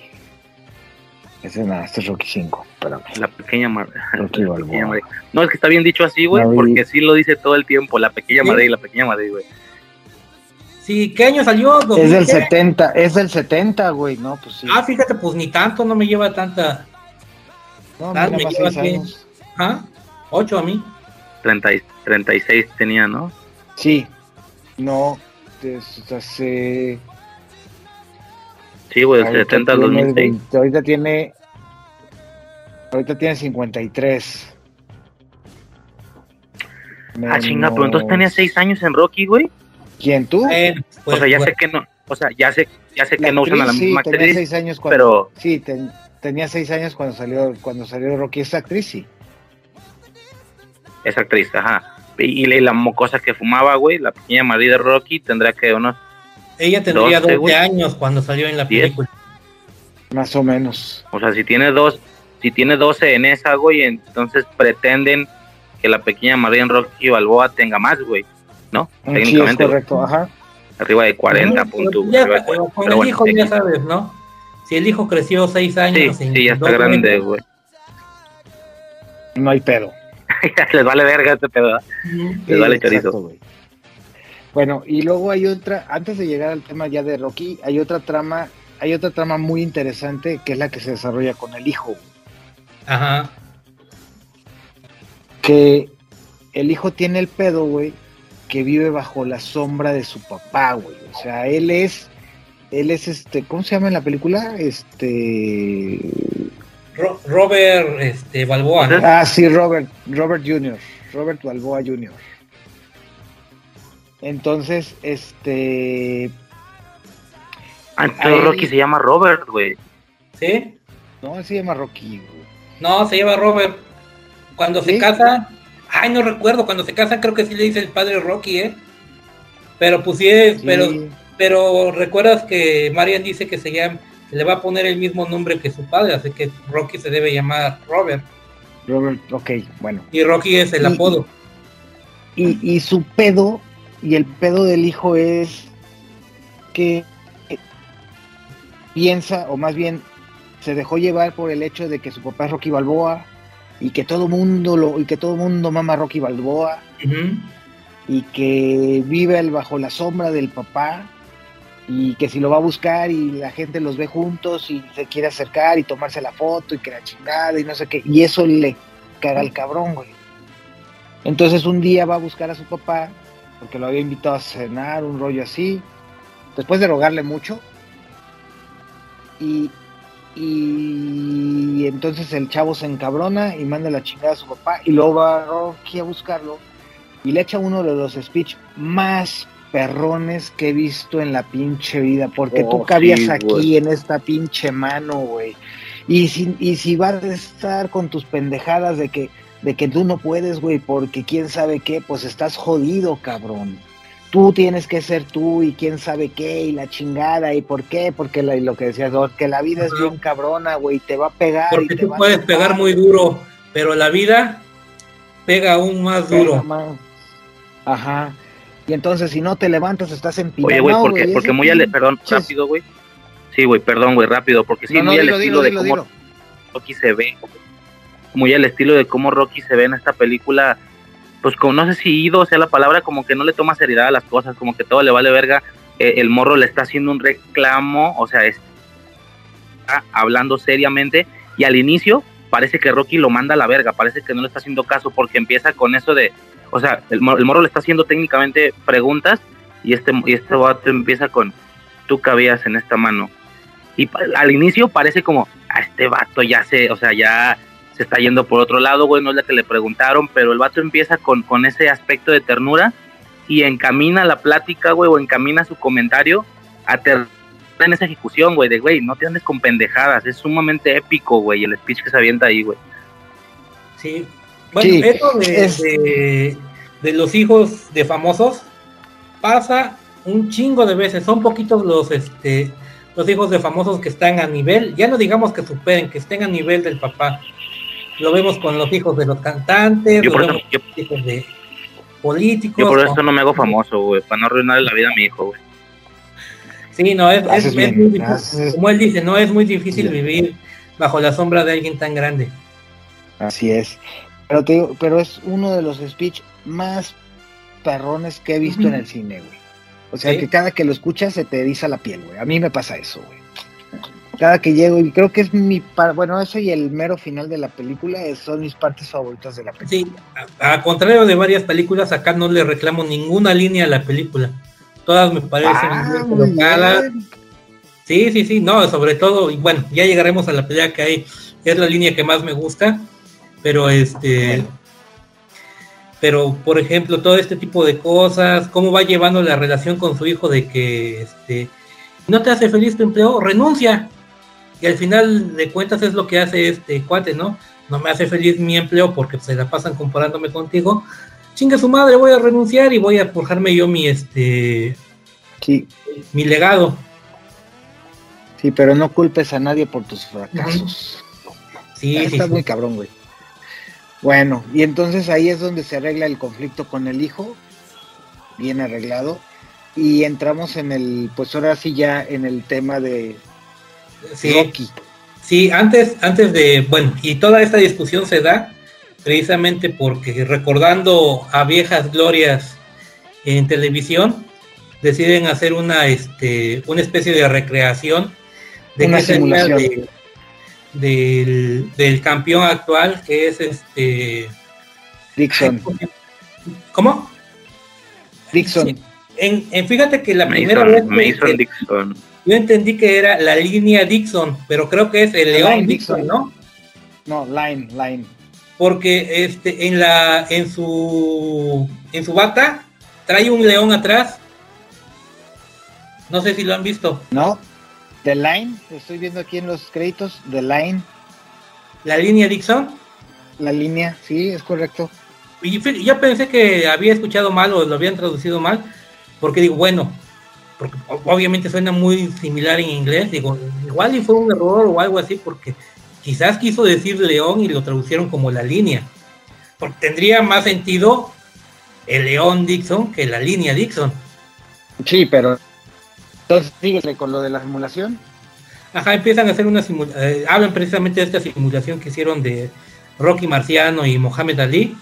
[SPEAKER 7] Ese nada, este es Rocky 5. Espérame.
[SPEAKER 9] La pequeña.
[SPEAKER 7] Rocky Balboa.
[SPEAKER 9] No, es que está bien dicho así, güey, porque sí lo dice todo el tiempo, la pequeña
[SPEAKER 8] Sí.
[SPEAKER 9] Madrid, la pequeña Madrid, güey.
[SPEAKER 8] Sí, ¿qué año salió?
[SPEAKER 7] Es
[SPEAKER 8] ¿2000
[SPEAKER 7] del
[SPEAKER 8] qué?
[SPEAKER 7] 70, es del 70, güey. No, pues sí.
[SPEAKER 8] Ah, fíjate, pues ni tanto, no me lleva tanta.
[SPEAKER 7] no,
[SPEAKER 8] ah,
[SPEAKER 7] mira,
[SPEAKER 8] me lleva
[SPEAKER 7] seis
[SPEAKER 8] que-
[SPEAKER 7] años.
[SPEAKER 8] ¿Ah? ¿Ocho a mí?
[SPEAKER 9] 30 y- 36 tenía, ¿no?
[SPEAKER 7] Sí. No, desde hace.
[SPEAKER 9] Sí, güey, del
[SPEAKER 7] ahorita
[SPEAKER 9] 70 al
[SPEAKER 7] tiene
[SPEAKER 9] 2006.
[SPEAKER 7] 20, ahorita tiene. Ahorita tiene 53.
[SPEAKER 9] Ah, chinga, pero entonces
[SPEAKER 7] Menos-
[SPEAKER 9] tenía 6 años en Rocky, güey.
[SPEAKER 7] ¿Quién tú?
[SPEAKER 8] Eh, pues,
[SPEAKER 9] o sea, ya
[SPEAKER 8] pues,
[SPEAKER 9] sé que no, o sea, ya sé, ya sé
[SPEAKER 7] La
[SPEAKER 9] que no usan a la
[SPEAKER 7] sí,
[SPEAKER 9] misma
[SPEAKER 7] tenía
[SPEAKER 9] actriz,
[SPEAKER 7] seis años cuando,
[SPEAKER 9] pero
[SPEAKER 7] sí, ten- tenía seis años cuando salió cuando salió Rocky esa actriz, sí.
[SPEAKER 9] esa actriz, ajá. Y, y la mocosa que fumaba, güey, la pequeña Madrid de Rocky, tendrá que unos
[SPEAKER 8] ella tendría
[SPEAKER 9] 12,
[SPEAKER 8] 12
[SPEAKER 9] güey.
[SPEAKER 8] años cuando salió en la película.
[SPEAKER 7] Más o menos.
[SPEAKER 9] O sea, si tiene dos, si tiene 12 en esa, güey, entonces pretenden que la pequeña María en Rocky Balboa tenga más, güey, ¿no?
[SPEAKER 7] Sí, es
[SPEAKER 9] Técnicamente, güey.
[SPEAKER 7] correcto, ajá.
[SPEAKER 9] arriba de 40
[SPEAKER 8] Ujú,
[SPEAKER 9] puntos.
[SPEAKER 8] ya,
[SPEAKER 9] arriba de 40,
[SPEAKER 8] con
[SPEAKER 9] pero
[SPEAKER 8] el
[SPEAKER 9] bueno,
[SPEAKER 8] hijo ya sabes, ¿no? Si el hijo creció 6
[SPEAKER 9] sí,
[SPEAKER 8] años. en
[SPEAKER 9] sí, ya está grande, güey.
[SPEAKER 7] No hay pedo.
[SPEAKER 9] Les vale verga este pedo, ¿verdad?
[SPEAKER 8] ujú.
[SPEAKER 9] Les vale
[SPEAKER 7] exacto,
[SPEAKER 9] chorizo.
[SPEAKER 7] güey. Bueno, y luego hay otra, antes de llegar al tema ya de Rocky, hay otra trama, hay otra trama muy interesante que es la que se desarrolla con el hijo.
[SPEAKER 8] Ajá.
[SPEAKER 7] Que el hijo tiene el pedo, güey, que vive bajo la sombra de su papá, güey. O sea, él es, él es este, ¿cómo se llama en la película? Este,
[SPEAKER 8] Ro- Robert este, Balboa, ¿no?
[SPEAKER 7] Ah, sí, Robert, Robert Jr., Robert Balboa Jr. Entonces, este,
[SPEAKER 9] Ah, entonces Rocky se llama Robert, güey.
[SPEAKER 8] ¿Sí?
[SPEAKER 7] no, él se llama Rocky, güey.
[SPEAKER 8] No, se lleva Robert. Cuando se casa, ay, no recuerdo, cuando se casa creo que sí le dice el padre Rocky, ¿eh? Pero pues sí, es-
[SPEAKER 7] Sí.
[SPEAKER 8] pero, pero recuerdas que Marian dice que se llama, se le va a poner el mismo nombre que su padre, así que Rocky se debe llamar Robert.
[SPEAKER 7] Robert, ok, bueno.
[SPEAKER 8] Y Rocky es el
[SPEAKER 7] Y-
[SPEAKER 8] apodo.
[SPEAKER 7] Y, y su pedo, y el pedo del hijo es que piensa, o más bien se dejó llevar por el hecho de que su papá es Rocky Balboa y que todo mundo lo, y que todo mundo mama Rocky Balboa. Y que vive bajo la sombra del papá y que si lo va a buscar y la gente los ve juntos y se quiere acercar y tomarse la foto y que la chingada y no sé qué, y eso le caga al cabrón, güey. Entonces un día va a buscar a su papá, porque lo había invitado a cenar, un rollo así, después de rogarle mucho, y, y entonces el chavo se encabrona y manda la chingada a su papá, y luego va Rocky a buscarlo, y le echa uno de los speech más perrones que he visto en la pinche vida, porque tú
[SPEAKER 9] Oh,
[SPEAKER 7] cabías
[SPEAKER 9] sí,
[SPEAKER 7] aquí en esta pinche mano, güey. Y si, y si vas a estar con tus pendejadas de que, de que tú no puedes, güey, porque quién sabe qué, pues estás jodido, cabrón. Tú tienes que ser tú y quién sabe qué, y la chingada, y por qué, porque la- y lo que decías, que la vida es bien cabrona, güey, te va a pegar.
[SPEAKER 8] Porque
[SPEAKER 7] y te
[SPEAKER 8] tú
[SPEAKER 7] va a
[SPEAKER 8] puedes
[SPEAKER 7] tocar,
[SPEAKER 8] pegar muy duro, pero la vida pega aún más
[SPEAKER 7] pega
[SPEAKER 8] duro.
[SPEAKER 7] más. Ajá. Y entonces si no te levantas estás empinado,
[SPEAKER 9] Oye, güey, porque, porque muy al,
[SPEAKER 7] pinche-
[SPEAKER 9] perdón, rápido, güey. Sí, güey, perdón, güey, rápido, porque sí,
[SPEAKER 7] No, no,
[SPEAKER 9] muy al estilo
[SPEAKER 7] dilo,
[SPEAKER 9] de
[SPEAKER 7] dilo,
[SPEAKER 9] cómo
[SPEAKER 7] dilo.
[SPEAKER 9] Rocky se ve, muy al estilo de cómo Rocky se ve en esta película, pues como no sé si ido sea la palabra, como que no le toma seriedad a las cosas, como que todo le vale verga, eh, el morro le está haciendo un reclamo, o sea, está hablando seriamente, y al inicio parece que Rocky lo manda a la verga, parece que no le está haciendo caso, porque empieza con eso de, o sea, el, el morro le está haciendo técnicamente preguntas, y este, y este vato empieza con, tú cabías en esta mano. Y al inicio parece como, a este vato ya se, o sea, ya se está yendo por otro lado, güey, no es la que le preguntaron, pero el vato empieza con, con ese aspecto de ternura y encamina la plática, güey, o encamina su comentario a ter- en esa ejecución, güey, de, güey, no te andes con pendejadas, es sumamente épico, güey, el speech que se avienta ahí, güey.
[SPEAKER 8] Sí. Bueno,
[SPEAKER 7] Sí,
[SPEAKER 8] eso de,
[SPEAKER 7] es-
[SPEAKER 8] de- de los hijos de famosos pasa un chingo de veces. Son poquitos los este los hijos de famosos que están a nivel, ya no digamos que superen, que estén a nivel del papá. Lo vemos con los hijos de los cantantes,
[SPEAKER 9] Yo
[SPEAKER 8] lo
[SPEAKER 9] por eso,
[SPEAKER 8] vemos
[SPEAKER 9] yo,
[SPEAKER 8] con los hijos de políticos.
[SPEAKER 9] yo por
[SPEAKER 8] con-
[SPEAKER 9] eso no me hago famoso, güey, para no arruinarle la vida a mi hijo, güey.
[SPEAKER 8] Sí, no, es, es-
[SPEAKER 7] Haces
[SPEAKER 8] es
[SPEAKER 7] bien,
[SPEAKER 8] muy difícil.
[SPEAKER 7] haces-
[SPEAKER 8] Como él dice, no es muy difícil
[SPEAKER 7] Bien.
[SPEAKER 8] vivir bajo la sombra de alguien tan grande.
[SPEAKER 7] Así es. Pero te digo, pero es uno de los speech más perrones que he visto en el cine, güey. O sea
[SPEAKER 8] Sí.
[SPEAKER 7] que cada que lo escuchas se te eriza la piel, güey. A mí me pasa eso, güey. Cada que llego, y creo que es mi par, bueno, eso y el mero final de la película es- son mis partes favoritas de la película.
[SPEAKER 8] Sí, a, a contrario de varias películas, acá no le reclamo ninguna línea a la película. Todas me parecen
[SPEAKER 7] Ah, muy
[SPEAKER 8] colocadas. Sí, sí, sí, no, sobre todo, y bueno, ya llegaremos a la pelea que hay, es la línea que más me gusta, pero este, pero por ejemplo, todo este tipo de cosas, cómo va llevando la relación con su hijo de que, este, no te hace feliz tu empleo, renuncia, y al final de cuentas es lo que hace este cuate, ¿no? No me hace feliz mi empleo porque se la pasan comparándome contigo, chinga su madre, voy a renunciar y voy a forjarme yo mi, este,
[SPEAKER 7] Sí,
[SPEAKER 8] mi legado.
[SPEAKER 7] sí, pero no culpes a nadie por tus fracasos.
[SPEAKER 8] Sí, sí,
[SPEAKER 7] Está
[SPEAKER 8] sí.
[SPEAKER 7] muy cabrón, güey. Bueno, y entonces ahí es donde se arregla el conflicto con el hijo, bien arreglado, y entramos en el, pues ahora sí ya en el tema de
[SPEAKER 8] Sí.
[SPEAKER 7] Rocky.
[SPEAKER 8] Sí, antes, antes de, bueno, y toda esta discusión se da precisamente porque recordando a viejas glorias en televisión, deciden hacer una, este, una especie de recreación de
[SPEAKER 7] Una simulación.
[SPEAKER 8] de- del, del campeón actual que es este
[SPEAKER 7] Dixon.
[SPEAKER 8] ¿cómo?
[SPEAKER 7] Dixon.
[SPEAKER 8] En, en- fíjate que la primera vez
[SPEAKER 9] Mason, Dixon.
[SPEAKER 8] Yo entendí que era la línea Dixon, pero creo que es el León Dixon,
[SPEAKER 7] Dixon.
[SPEAKER 8] ¿no?
[SPEAKER 7] No, Line, Line.
[SPEAKER 8] porque este en la en su en su bata trae un león atrás. No sé si lo han visto.
[SPEAKER 7] No, The Line, estoy viendo aquí en los créditos, The Line,
[SPEAKER 8] La línea Dixon.
[SPEAKER 7] la línea, sí, es correcto.
[SPEAKER 8] Y yo pensé que había escuchado mal o lo habían traducido mal, porque digo, bueno, porque obviamente suena muy similar en inglés, digo, igual y fue un error o algo así, porque quizás quiso decir león y lo traducieron como la línea, porque tendría más sentido el león Dixon que la línea Dixon.
[SPEAKER 7] Sí, pero entonces síguele con lo de la simulación.
[SPEAKER 8] Ajá, empiezan a hacer una simulación, hablan precisamente de esta simulación que hicieron de Rocky Marciano y Mohamed Ali.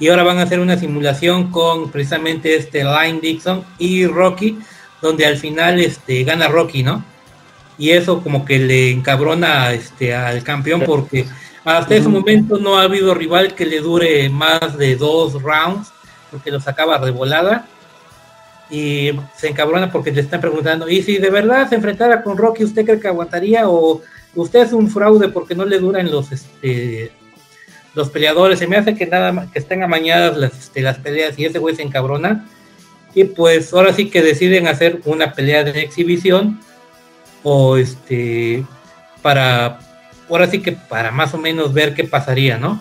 [SPEAKER 8] Y ahora van a hacer una simulación con precisamente este Line Dixon y Rocky, donde al final este gana Rocky, ¿no? Y eso como que le encabrona este al campeón porque hasta ese momento no ha habido rival que le dure más de dos rounds, porque los acaba revolada. Y se encabrona porque le están preguntando, ¿y si de verdad se enfrentara con Rocky, usted cree que aguantaría? ¿O usted es un fraude porque no le duran los este los peleadores? Se me hace que nada más que estén amañadas las, este, las peleas y ese güey se encabrona. Y pues ahora sí que deciden hacer una pelea de exhibición o este para ahora sí que para más o menos ver qué pasaría, ¿no?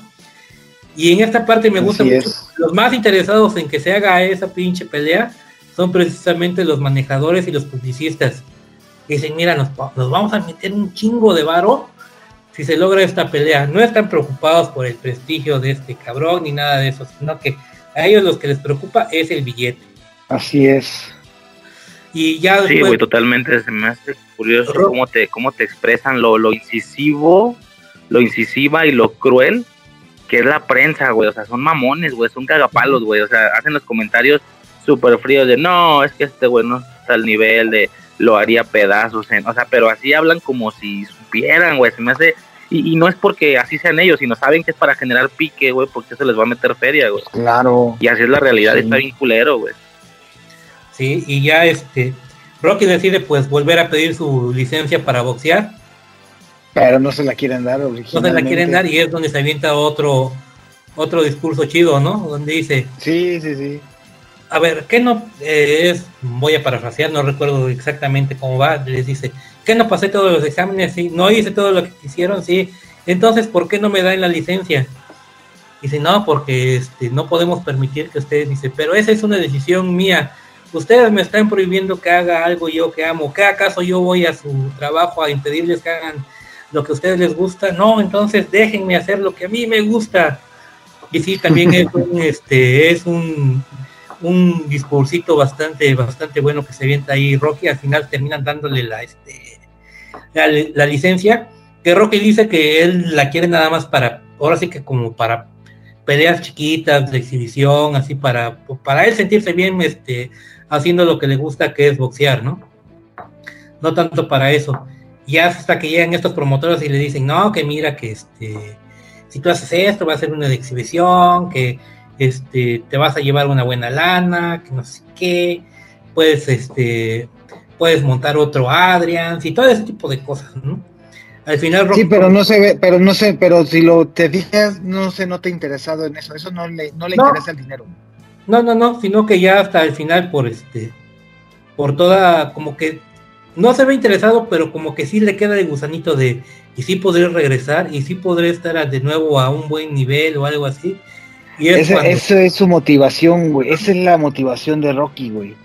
[SPEAKER 8] Y en esta parte me gusta mucho, los más interesados en que se haga esa pinche pelea son precisamente los manejadores y los publicistas. Dicen, mira, nos, nos vamos a meter un chingo de varo si se logra esta pelea. No están preocupados por el prestigio de este cabrón ni nada de eso, sino que a ellos los que les preocupa es el billete.
[SPEAKER 7] Así es.
[SPEAKER 8] Y ya
[SPEAKER 9] Sí, güey, totalmente. Se me hace curioso cómo te, cómo te expresan lo, lo incisivo, lo incisiva y lo cruel que es la prensa, güey. O sea, son mamones, güey. Son cagapalos, güey. O sea, hacen los comentarios súper fríos de no, es que este güey no está al nivel de lo haría pedazos. En, o sea, pero así hablan como si supieran, güey. Se me hace. Y, y, no es porque así sean ellos, sino saben que es para generar pique, güey, porque eso les va a meter feria, güey.
[SPEAKER 7] Claro.
[SPEAKER 9] Y así es la realidad, sí. está bien culero, güey.
[SPEAKER 8] Sí, y ya este. Rocky decide pues volver a pedir su licencia para boxear.
[SPEAKER 7] Pero no se la quieren dar
[SPEAKER 8] No se la quieren dar y es donde se avienta otro otro discurso chido, ¿no? Donde dice...
[SPEAKER 7] Sí, sí, sí.
[SPEAKER 8] A ver, ¿qué no eh, es? Voy a parafrasear, no recuerdo exactamente cómo va. Les dice, ¿qué no pasé todos los exámenes? Sí, no hice todo lo que quisieron, sí. Entonces, ¿por qué no me dan la licencia? Dice, no, porque este, no podemos permitir que ustedes, dice, pero esa es una decisión mía. Ustedes me están prohibiendo que haga algo yo que amo. ¿Qué acaso yo voy a su trabajo a impedirles que hagan lo que a ustedes les gusta? No, entonces déjenme hacer lo que a mí me gusta. Y sí, también es un, este, es un, un discursito bastante, bastante bueno que se avienta ahí Rocky. Al final terminan dándole la, este, la, licencia. Que Rocky dice que él la quiere nada más para, ahora sí que como para peleas chiquitas de exhibición, así para, para él sentirse bien, este, haciendo lo que le gusta, que es boxear, ¿no? No tanto para eso. Y hasta que llegan estos promotores y le dicen, no, que mira que este, si tú haces esto, va a ser una de exhibición, que este, te vas a llevar una buena lana, que no sé qué, puedes, este, puedes montar otro Adrian, y todo ese tipo de cosas, ¿no? Al final
[SPEAKER 7] Rocky, Sí, pero no se ve, pero no sé, pero si lo te fijas, no se nota interesado en eso, eso no le, no le no. interesa el dinero.
[SPEAKER 8] No, no, no, sino que ya hasta el final por este, por toda, como que no se ve interesado, pero como que sí le queda el gusanito de, y sí podré regresar, y sí podré estar de nuevo a un buen nivel o algo así.
[SPEAKER 7] Y es Ese, cuando... Eso es su motivación, güey, esa es la motivación de Rocky, güey.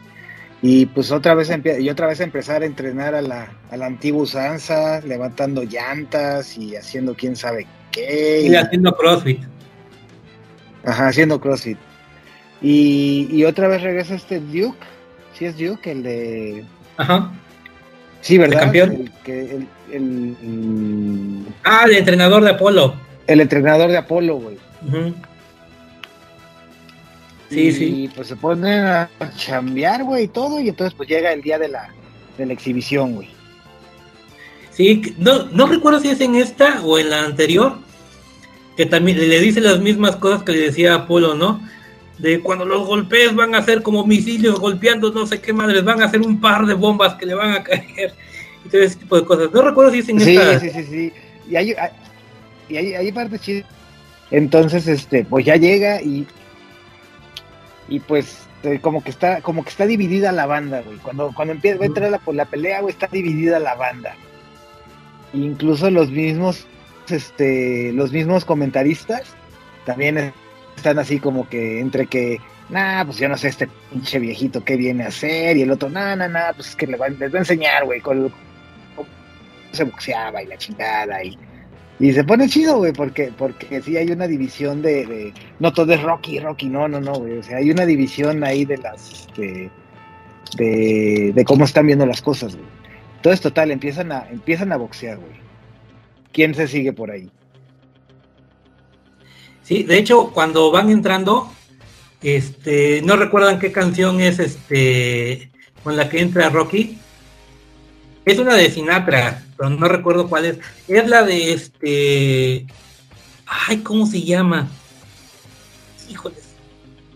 [SPEAKER 7] Y pues otra vez y otra vez empezar a entrenar a la, a la antigua usanza, levantando llantas y haciendo quién sabe qué.
[SPEAKER 8] Y haciendo CrossFit.
[SPEAKER 7] Ajá, haciendo CrossFit. Y, y otra vez regresa este Duke, si ¿Sí es Duke, el de...
[SPEAKER 8] Ajá.
[SPEAKER 7] Sí, ¿verdad?
[SPEAKER 8] ¿El campeón?
[SPEAKER 7] El, que, el, el, el,
[SPEAKER 8] Ah, el entrenador de Apolo.
[SPEAKER 7] El entrenador de Apolo, güey.
[SPEAKER 8] Uh -huh. Sí,
[SPEAKER 7] y,
[SPEAKER 8] sí.
[SPEAKER 7] pues se ponen a chambear, güey, y todo, y entonces pues llega el día de la, de la exhibición, güey.
[SPEAKER 8] Sí, no, no recuerdo si es en esta o en la anterior, que también le dice las mismas cosas que le decía Apolo, ¿no? De cuando los golpes van a ser como misiles golpeando no sé qué madres, van a hacer un par de bombas que le van a caer, y todo ese tipo de cosas. No recuerdo si es en
[SPEAKER 7] sí,
[SPEAKER 8] esta.
[SPEAKER 7] Sí, sí, sí, y hay, hay, y hay, hay partes chidas. Entonces, este, pues ya llega y y pues eh, como que está como que está dividida la banda, güey. Cuando cuando empieza a entrar la, pues, la pelea, güey, está dividida la banda. Incluso los mismos este los mismos comentaristas también están así como que entre que nah, pues yo no sé este pinche viejito qué viene a hacer y el otro, nah, nah, nah, pues es que les va, les va a enseñar, güey, con cómo se boxeaba y la chingada y y se pone chido, güey, porque, porque sí hay una división de, No todo es Rocky, Rocky, no, no, no, güey. O sea, hay una división ahí de las. De, de, de cómo están viendo las cosas, güey. Entonces, total, empiezan a, empiezan a boxear, güey. ¿Quién se sigue por ahí?
[SPEAKER 8] Sí, de hecho, cuando van entrando, este, no recuerdan qué canción es este con la que entra Rocky. Es una de Sinatra, pero no recuerdo cuál es. Es la de este. Ay, ¿cómo se llama? Híjoles.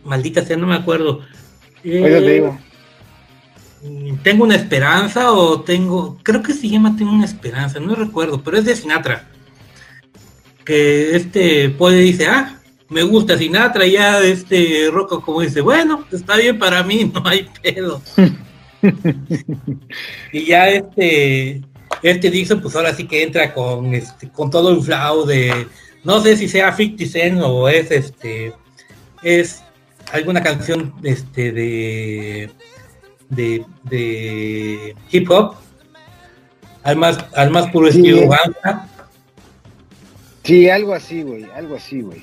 [SPEAKER 8] Maldita sea, no me acuerdo. Eh, tengo una esperanza o tengo. Creo que se llama Tengo una esperanza, no recuerdo, pero es de Sinatra. Que este puede dice, ah, me gusta Sinatra, y ya este Rocco como dice, bueno, está bien para mí, no hay pedo. y ya este, este Dixon, pues ahora sí que entra con este, con todo el flow de, no sé si sea 50 Cent o es este, es alguna canción este de, de, de hip hop, al más, al más puro estilo banda.
[SPEAKER 7] Sí, algo así, güey, algo así, güey.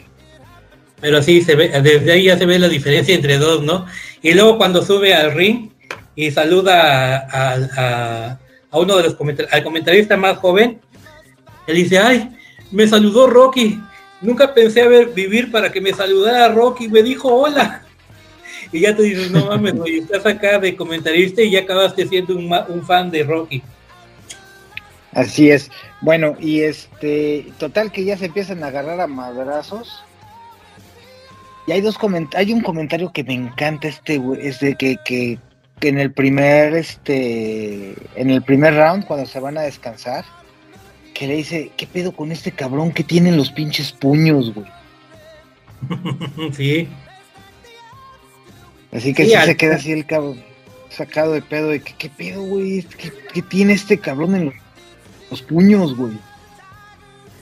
[SPEAKER 8] Pero sí, se ve, desde ahí ya se ve la diferencia entre dos, ¿no? Y luego cuando sube al ring, y saluda a, uno de los comentarios, al comentarista más joven. Él dice, ay, me saludó Rocky. Nunca pensé a ver, vivir para que me saludara Rocky. Me dijo hola. Y ya te dices, no mames, güey, estás acá de comentarista y ya acabaste siendo un, fan de Rocky.
[SPEAKER 7] Así es. Bueno, y este, total que ya se empiezan a agarrar a madrazos. Y hay dos hay un comentario que me encanta este, es de que, que que en el primer este en el primer round cuando se van a descansar que le dice qué pedo con este cabrón que tiene los pinches puños güey
[SPEAKER 8] sí.
[SPEAKER 7] Así que sí, se queda así el cabrón sacado de pedo de que qué pedo güey ¿Qué, tiene este cabrón en los, puños güey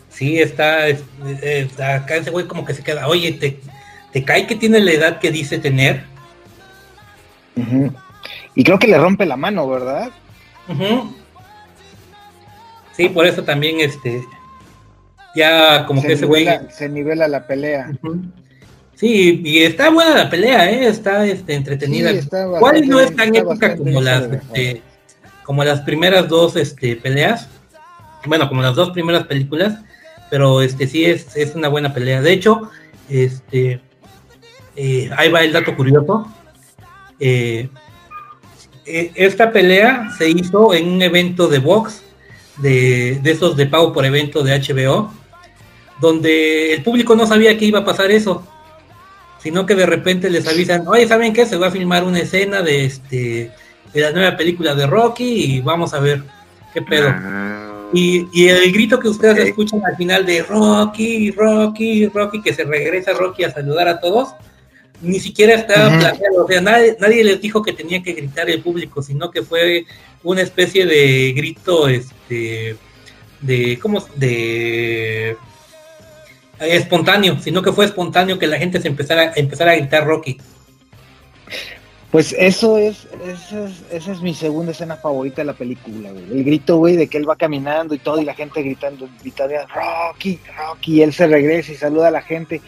[SPEAKER 8] sí está, está, acá ese güey como que se queda oye te, te cae que tiene la edad que dice tener
[SPEAKER 7] y creo que le rompe la mano, ¿verdad?
[SPEAKER 8] Sí, por eso también este ya como que ese güey
[SPEAKER 7] se nivela la pelea.
[SPEAKER 8] Sí, y está buena la pelea, ¿eh? está este, entretenida. ¿Cuál no es tan época como las este, como las primeras dos este, peleas? Bueno, como las dos primeras películas, pero este sí es, es una buena pelea. De hecho, este eh, ahí va el dato curioso. Eh, esta pelea se hizo en un evento de box, de, esos de pago por evento de HBO, donde el público no sabía que iba a pasar eso, sino que de repente les avisan, oye, ¿saben qué? Se va a filmar una escena de este de la nueva película de Rocky y vamos a ver qué pedo. Ah. Y, y, el grito que ustedes escuchan al final de Rocky, Rocky, Rocky, que se regresa Rocky a saludar a todos, ni siquiera estaba planeado, o sea, nadie, nadie, les dijo que tenía que gritar el público, sino que fue una especie de grito, este, de, ¿cómo? De eh, espontáneo, sino que fue espontáneo que la gente se empezara, empezara a gritar Rocky.
[SPEAKER 7] Pues eso es, esa es, mi segunda escena favorita de la película, güey. El grito, güey, de que él va caminando y todo, y la gente gritando, gritaría Rocky, Rocky, y él se regresa y saluda a la gente.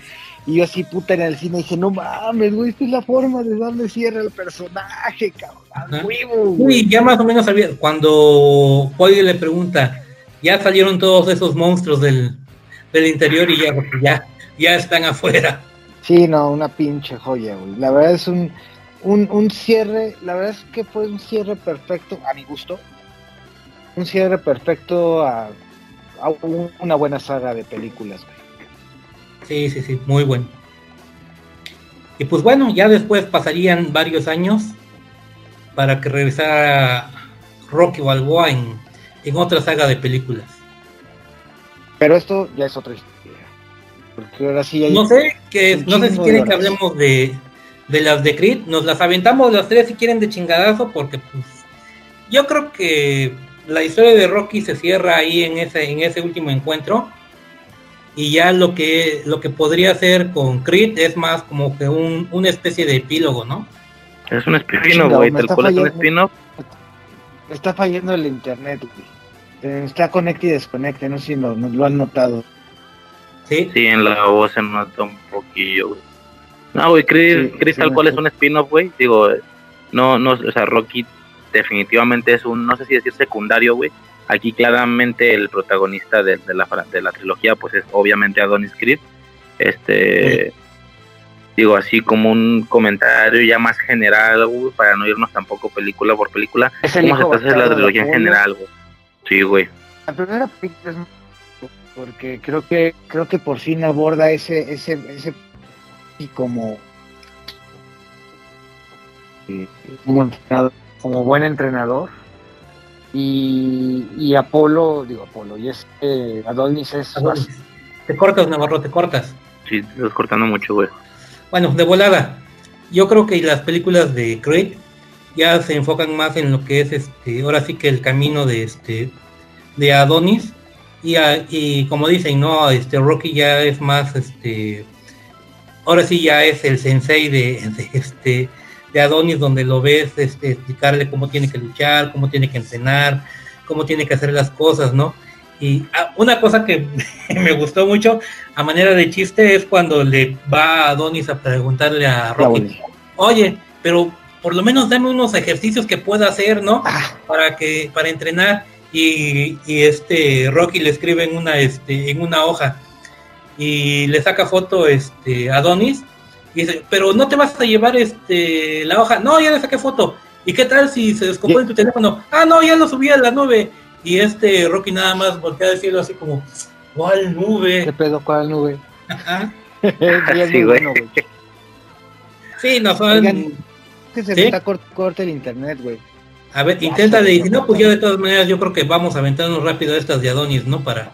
[SPEAKER 7] Y yo así puta en el cine dije, no mames, güey, esta es la forma de darle cierre al personaje, cabrón.
[SPEAKER 8] Uy, ya más o menos sabía, cuando Polly le pregunta, ya salieron todos esos monstruos del, interior y ya, ya, ya están afuera.
[SPEAKER 7] Sí, no, una pinche joya, güey. La verdad es un, un, un cierre, la verdad es que fue un cierre perfecto, a mi gusto. Un cierre perfecto a, a una buena saga de películas, güey.
[SPEAKER 8] Sí, sí, sí, muy bueno. Y pues bueno, ya después pasarían varios años para que regresara Rocky Balboa en, en otra saga de películas.
[SPEAKER 7] Pero esto ya es otra historia. Porque ahora sí hay
[SPEAKER 8] no sé, que, no sé si quieren que hablemos de, de las de Creed. Nos las aventamos las tres si quieren de chingadazo, porque pues yo creo que la historia de Rocky se cierra ahí en ese, en ese último encuentro y ya lo que lo que podría hacer con Creed es más como que un, una especie de epílogo, ¿no?
[SPEAKER 9] Es un spin güey, tal cual es un spin-off.
[SPEAKER 7] Está fallando el internet, güey. Eh, está conecta y desconecta, no sé si lo, lo han notado.
[SPEAKER 8] Sí.
[SPEAKER 9] Sí, en la voz se nota un poquillo, güey. No, güey, Creed, tal cual es un spin-off, güey. Digo, no, no, o sea, Rocky definitivamente es un, no sé si decir secundario, güey Aquí claramente el protagonista de, la, de la trilogía pues es obviamente Adonis Creed Este, digo así como un comentario ya más general, güey, para no irnos tampoco película por película.
[SPEAKER 7] Es el
[SPEAKER 9] ¿Cómo se la trilogía en general, güey? Sí, güey.
[SPEAKER 7] La primera película es muy- porque creo que creo que por fin aborda ese ese ese y como como entrenador, como buen entrenador y, y Apolo digo Apolo y es eh, Adonis es
[SPEAKER 8] Adonis. Te cortas, Navarro, te cortas.
[SPEAKER 9] Sí, estás cortando mucho, güey.
[SPEAKER 8] Bueno, de volada. Yo creo que las películas de Creed ya se enfocan más en lo que es este, ahora sí que el camino de este de Adonis y, a- y como dicen, no, este Rocky ya es más este ahora sí ya es el sensei de, de, este de Adonis donde lo ves este explicarle cómo tiene que luchar, cómo tiene que entrenar, cómo tiene que hacer las cosas, ¿no? Y ah, una cosa que me gustó mucho a manera de chiste es cuando le va a Adonis a preguntarle a Rocky, oye, pero por lo menos dame unos ejercicios que pueda hacer, ¿no? Para que, para entrenar. Y, y este Rocky le escribe en una, este, en una hoja y le saca foto este Adonis y dice, pero no te vas a llevar este la hoja, no, ya le saqué foto. ¿Y qué tal si se descompone tu teléfono? Ah, no, ya lo subí a la nube. Y este Rocky nada más voltea al cielo así como, ¿cuál nube?
[SPEAKER 7] ¿Qué pedo cuál nube?
[SPEAKER 8] Ajá.
[SPEAKER 9] Sí,
[SPEAKER 7] bueno, güey.
[SPEAKER 8] Sí, no son.
[SPEAKER 7] Oigan, que se
[SPEAKER 8] ¿Sí?
[SPEAKER 7] me está cort- corto el internet, güey.
[SPEAKER 8] A ver, inténtale, y si no, pues ya de todas maneras yo creo que vamos a aventarnos rápido estas de Adonis, ¿no? Para,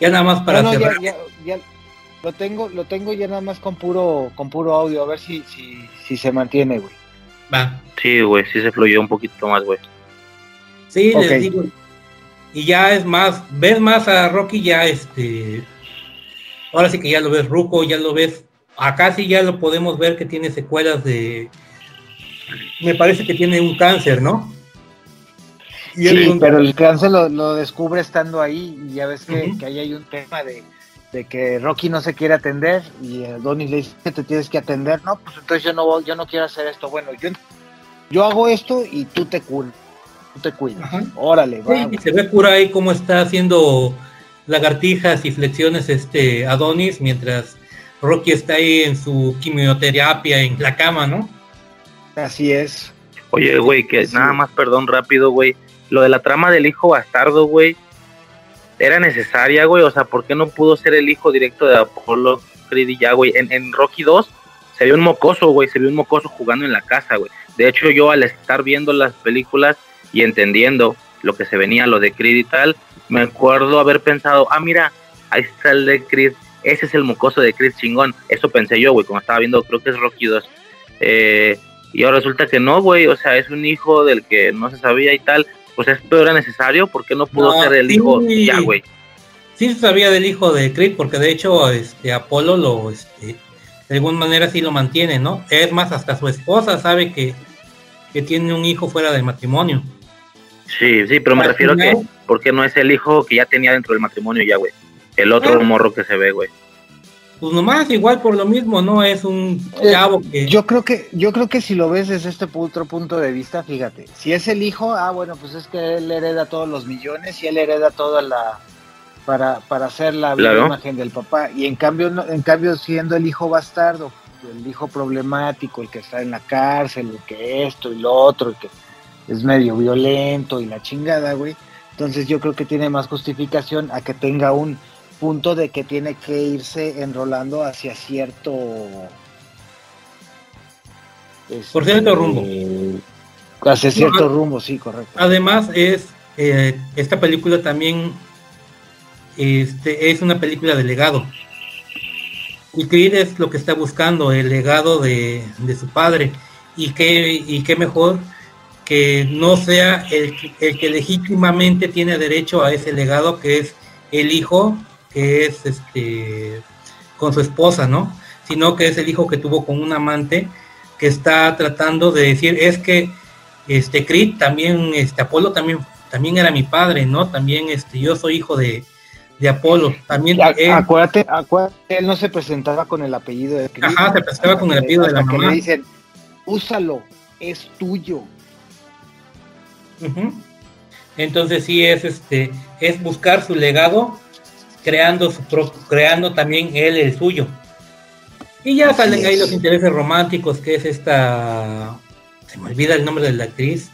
[SPEAKER 8] ya nada más para
[SPEAKER 7] no, no, ya,
[SPEAKER 8] cerrar.
[SPEAKER 7] ya, ya lo tengo, lo tengo ya nada más con puro, con puro audio, a ver si, si, si se mantiene, güey.
[SPEAKER 8] Va.
[SPEAKER 9] Sí, güey, sí se fluyó un poquito más, güey.
[SPEAKER 8] Sí, les digo. Y ya es más, ves más a Rocky ya este. Ahora sí que ya lo ves Ruco, ya lo ves. Acá sí ya lo podemos ver que tiene secuelas de. Me parece que tiene un cáncer, ¿no? Y
[SPEAKER 7] Sí, pero el cáncer lo, lo descubre estando ahí y ya ves que, que ahí hay un tema de, de que Rocky no se quiere atender y eh, Donnie le dice que te tienes que atender, no, pues entonces yo no voy- yo no quiero hacer esto, bueno, yo, yo hago esto y tú te cuidas, tú te cuidas, órale, va,
[SPEAKER 8] Sí, y se ve pura ahí cómo está haciendo lagartijas y flexiones este Adonis mientras Rocky está ahí en su quimioterapia en la cama, ¿no?
[SPEAKER 7] así es.
[SPEAKER 9] Oye, güey, que nada más, perdón, rápido, güey. Lo de la trama del hijo bastardo, güey, era necesaria, güey. O sea, ¿por qué no pudo ser el hijo directo de Apolo Creed y ya, güey? En, Rocky 2 se vio un mocoso, güey. Se vio un mocoso jugando en la casa, güey. De hecho, yo al estar viendo las películas y entendiendo lo que se venía, lo de Creed y tal, me acuerdo haber pensado, ah, mira, ahí está el de Creed. Ese es el mocoso de Creed chingón. Eso pensé yo, güey, cuando estaba viendo, creo que es Rocky 2. Eh, y ahora resulta que no, güey, o sea, es un hijo del que no se sabía y tal. Pues esto era necesario, ¿por qué no pudo
[SPEAKER 8] No,
[SPEAKER 9] ser el
[SPEAKER 8] sí.
[SPEAKER 9] hijo ya, güey?
[SPEAKER 8] Sí se sabía del hijo de Creed, porque de hecho este Apolo lo este, de alguna manera sí lo mantiene, ¿no? Es más, hasta su esposa sabe que, que tiene un hijo fuera del matrimonio.
[SPEAKER 9] Sí, sí, pero me
[SPEAKER 8] Al
[SPEAKER 9] refiero a que,
[SPEAKER 8] final-
[SPEAKER 9] ¿por qué no es el hijo que ya tenía dentro del matrimonio ya, güey? El otro
[SPEAKER 8] Ah.
[SPEAKER 9] morro que se ve, güey.
[SPEAKER 8] Pues nomás igual por lo mismo, ¿no? Es un
[SPEAKER 7] Eh,
[SPEAKER 8] chavo que...
[SPEAKER 7] Yo creo que, yo creo que si lo ves desde este otro punto de vista, fíjate, si es el hijo, ah bueno, pues es que él hereda todos los millones y él hereda toda la para, para hacer la
[SPEAKER 9] Claro.
[SPEAKER 7] imagen del papá. Y en cambio, no- en cambio, siendo el hijo bastardo, el hijo problemático, el que está en la cárcel, el que esto y lo otro, el que es medio violento y la chingada, güey. Entonces yo creo que tiene más justificación a que tenga un punto de que tiene que irse enrolando hacia cierto
[SPEAKER 8] Por cierto rumbo.
[SPEAKER 7] Hacia cierto
[SPEAKER 8] No,
[SPEAKER 7] rumbo, sí, correcto.
[SPEAKER 8] Además es eh, esta película también este, es una película de legado. Y Creed es lo que está buscando, el legado de, de su padre. Y qué, y qué mejor que no sea el, el que legítimamente tiene derecho a ese legado, que es el hijo, que es este con su esposa, ¿no? Sino que es el hijo que tuvo con un amante que está tratando de decir, es que este Creed también, este Apolo también, también era mi padre, ¿no? También este, yo soy hijo de, de Apolo. También
[SPEAKER 7] A-
[SPEAKER 8] él-
[SPEAKER 7] acuérdate, acuérdate, él no se presentaba con el apellido de Cristo.
[SPEAKER 8] Ajá, se presentaba con el apellido de la
[SPEAKER 7] que
[SPEAKER 8] mamá.
[SPEAKER 7] le dicen, úsalo, es tuyo.
[SPEAKER 8] Entonces sí es este, es buscar su legado, creando su propio, creando también él el suyo. Y ya salen ahí los intereses románticos, que es esta. Se me olvida el nombre de la actriz.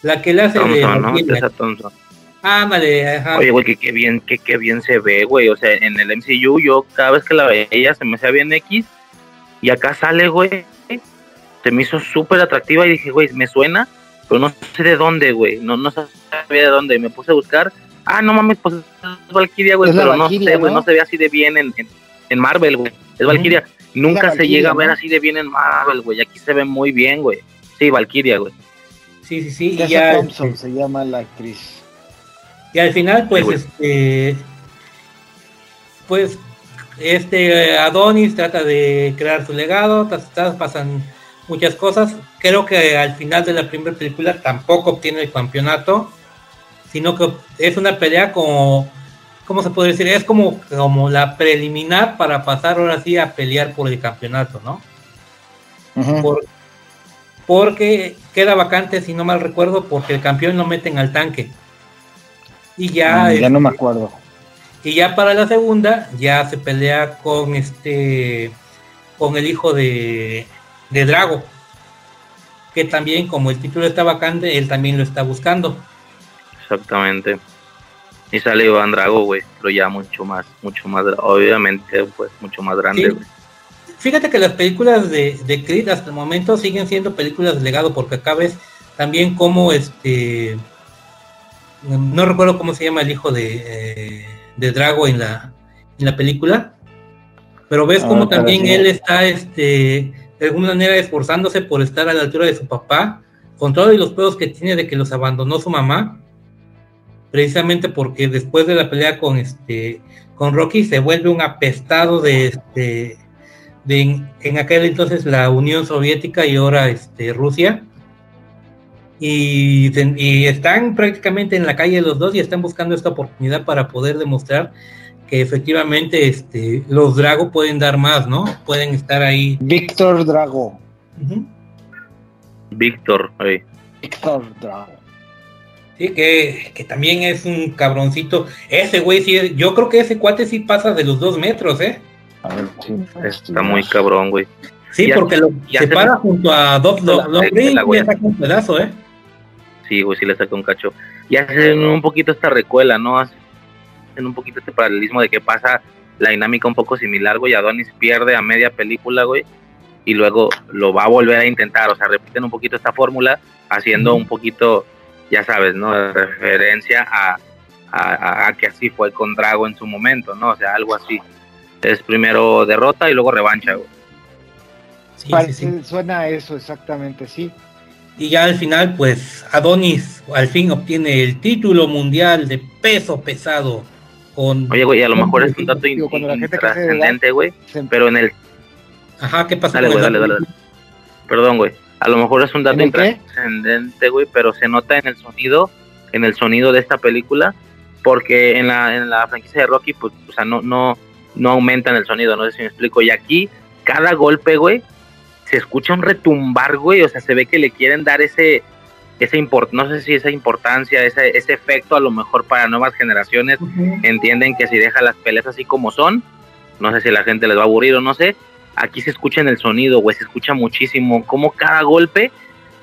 [SPEAKER 8] La que le hace de.
[SPEAKER 9] Thompson, ¿no?
[SPEAKER 8] Valkyria.
[SPEAKER 9] Tessa Thompson.
[SPEAKER 8] Ándale, ajá.
[SPEAKER 9] Oye, güey, que qué bien, que qué bien se ve, güey. O sea, en el MCU yo cada vez que la veía se me hacía bien X. Y acá sale, güey. Se me hizo súper atractiva y dije, güey, me suena, pero no sé de dónde, güey. No, no sabía de dónde. Y me puse a buscar. Ah, no mames, pues es Valkyria, güey. Pero no
[SPEAKER 7] Valkyria,
[SPEAKER 9] sé, güey.
[SPEAKER 7] ¿no?
[SPEAKER 9] No se ve así de bien en, en, en Marvel, güey. Es Valkyria. Nunca se
[SPEAKER 7] Valkyria,
[SPEAKER 9] llega a ver
[SPEAKER 7] ¿no?
[SPEAKER 9] así de bien en Marvel, güey. Aquí se ve muy bien, güey. Sí, Valkyria, güey.
[SPEAKER 8] Sí, sí, sí. Y ya,
[SPEAKER 7] Thompson se llama la actriz.
[SPEAKER 8] y al final, pues,
[SPEAKER 9] Sí,
[SPEAKER 8] este. Pues, este Adonis trata de crear su legado. pasan muchas cosas. Creo que al final de la primera película tampoco obtiene el campeonato. Sino que es una pelea como. ¿Cómo se puede decir? Es como, como la preliminar para pasar ahora sí a pelear por el campeonato, ¿no? Por- porque queda vacante, si no mal recuerdo, porque el campeón lo meten al tanque. Y ya,
[SPEAKER 7] Mm, ya no
[SPEAKER 8] este,
[SPEAKER 7] me acuerdo.
[SPEAKER 8] y ya para la segunda, ya se pelea con este, con el hijo de, de Drago. Que también, como el título está vacante, él también lo está buscando.
[SPEAKER 9] Exactamente. Y sale Iván Drago, güey, pero ya mucho más, mucho más, obviamente, pues, mucho más grande,
[SPEAKER 8] Sí.
[SPEAKER 9] güey.
[SPEAKER 8] Fíjate que las películas de, de Creed hasta el momento siguen siendo películas de legado, porque acá ves también como este. No recuerdo cómo se llama el hijo de, eh, de Drago en la, en la película. Pero ves
[SPEAKER 7] Ah,
[SPEAKER 8] como
[SPEAKER 7] pero
[SPEAKER 8] también
[SPEAKER 7] sí.
[SPEAKER 8] él está este, de alguna manera esforzándose por estar a la altura de su papá, con todos los pedos que tiene de que los abandonó su mamá. Precisamente porque después de la pelea con este con Rocky se vuelve un apestado de este de en, en aquel entonces la Unión Soviética y ahora este Rusia y, y están prácticamente en la calle los dos y están buscando esta oportunidad para poder demostrar que efectivamente este los Drago pueden dar más, ¿no? Pueden estar ahí.
[SPEAKER 7] Víctor Drago.
[SPEAKER 8] Ujú.
[SPEAKER 9] Víctor, güey.
[SPEAKER 7] Víctor Drago.
[SPEAKER 8] Sí, que, que también es un cabroncito. Ese güey sí, es- yo creo que ese cuate sí pasa de los dos metros, ¿eh?
[SPEAKER 7] A ver, sí.
[SPEAKER 9] Está muy cabrón, güey.
[SPEAKER 8] Sí,
[SPEAKER 9] Ya-
[SPEAKER 8] porque lo,
[SPEAKER 9] ya
[SPEAKER 8] se
[SPEAKER 9] se-
[SPEAKER 8] para junto a Doc
[SPEAKER 9] güey.
[SPEAKER 8] y le saca un pedazo, ¿eh?
[SPEAKER 9] Sí, güey, sí le saca un cacho. Y hacen un poquito esta recuela, ¿no? Hacen un poquito este paralelismo de que pasa la dinámica un poco similar, güey. Adonis pierde a media película, güey, y luego lo va a volver a intentar. O sea, repiten un poquito esta fórmula, haciendo un poquito, ya sabes, ¿no? De referencia a, a, a- a que así fue con Drago en su momento, ¿no? O sea, algo así. Es primero derrota y luego revancha, güey.
[SPEAKER 8] Sí,
[SPEAKER 7] Parece-
[SPEAKER 8] sí, sí.
[SPEAKER 7] Suena a eso exactamente, sí.
[SPEAKER 8] Y ya al final, pues Adonis al fin obtiene el título mundial de peso pesado. Con...
[SPEAKER 9] Oye, güey, a lo mejor es un dato in-
[SPEAKER 7] Digo, cuando la gente que hace
[SPEAKER 9] intrascendente, güey, pero en el
[SPEAKER 8] Ajá, ¿qué pasó
[SPEAKER 9] Dale,
[SPEAKER 8] con
[SPEAKER 9] güey,
[SPEAKER 8] el
[SPEAKER 9] dale,
[SPEAKER 8] dato?
[SPEAKER 9] dale, dale. Perdón, güey. A lo mejor es un dato intrascendente, güey, pero se nota en el sonido, en el sonido de esta película, porque en la, en la franquicia de Rocky, pues, o sea, no, no, no aumentan el sonido, no sé si me explico. Y aquí, cada golpe, güey, se escucha un retumbar, güey, o sea, se ve que le quieren dar ese, ese import, no sé si esa importancia, ese, ese efecto a lo mejor para nuevas generaciones, entienden que si deja las peleas así como son, no sé si la gente les va a aburrir o no sé, aquí se escucha en el sonido, güey, se escucha muchísimo, como cada golpe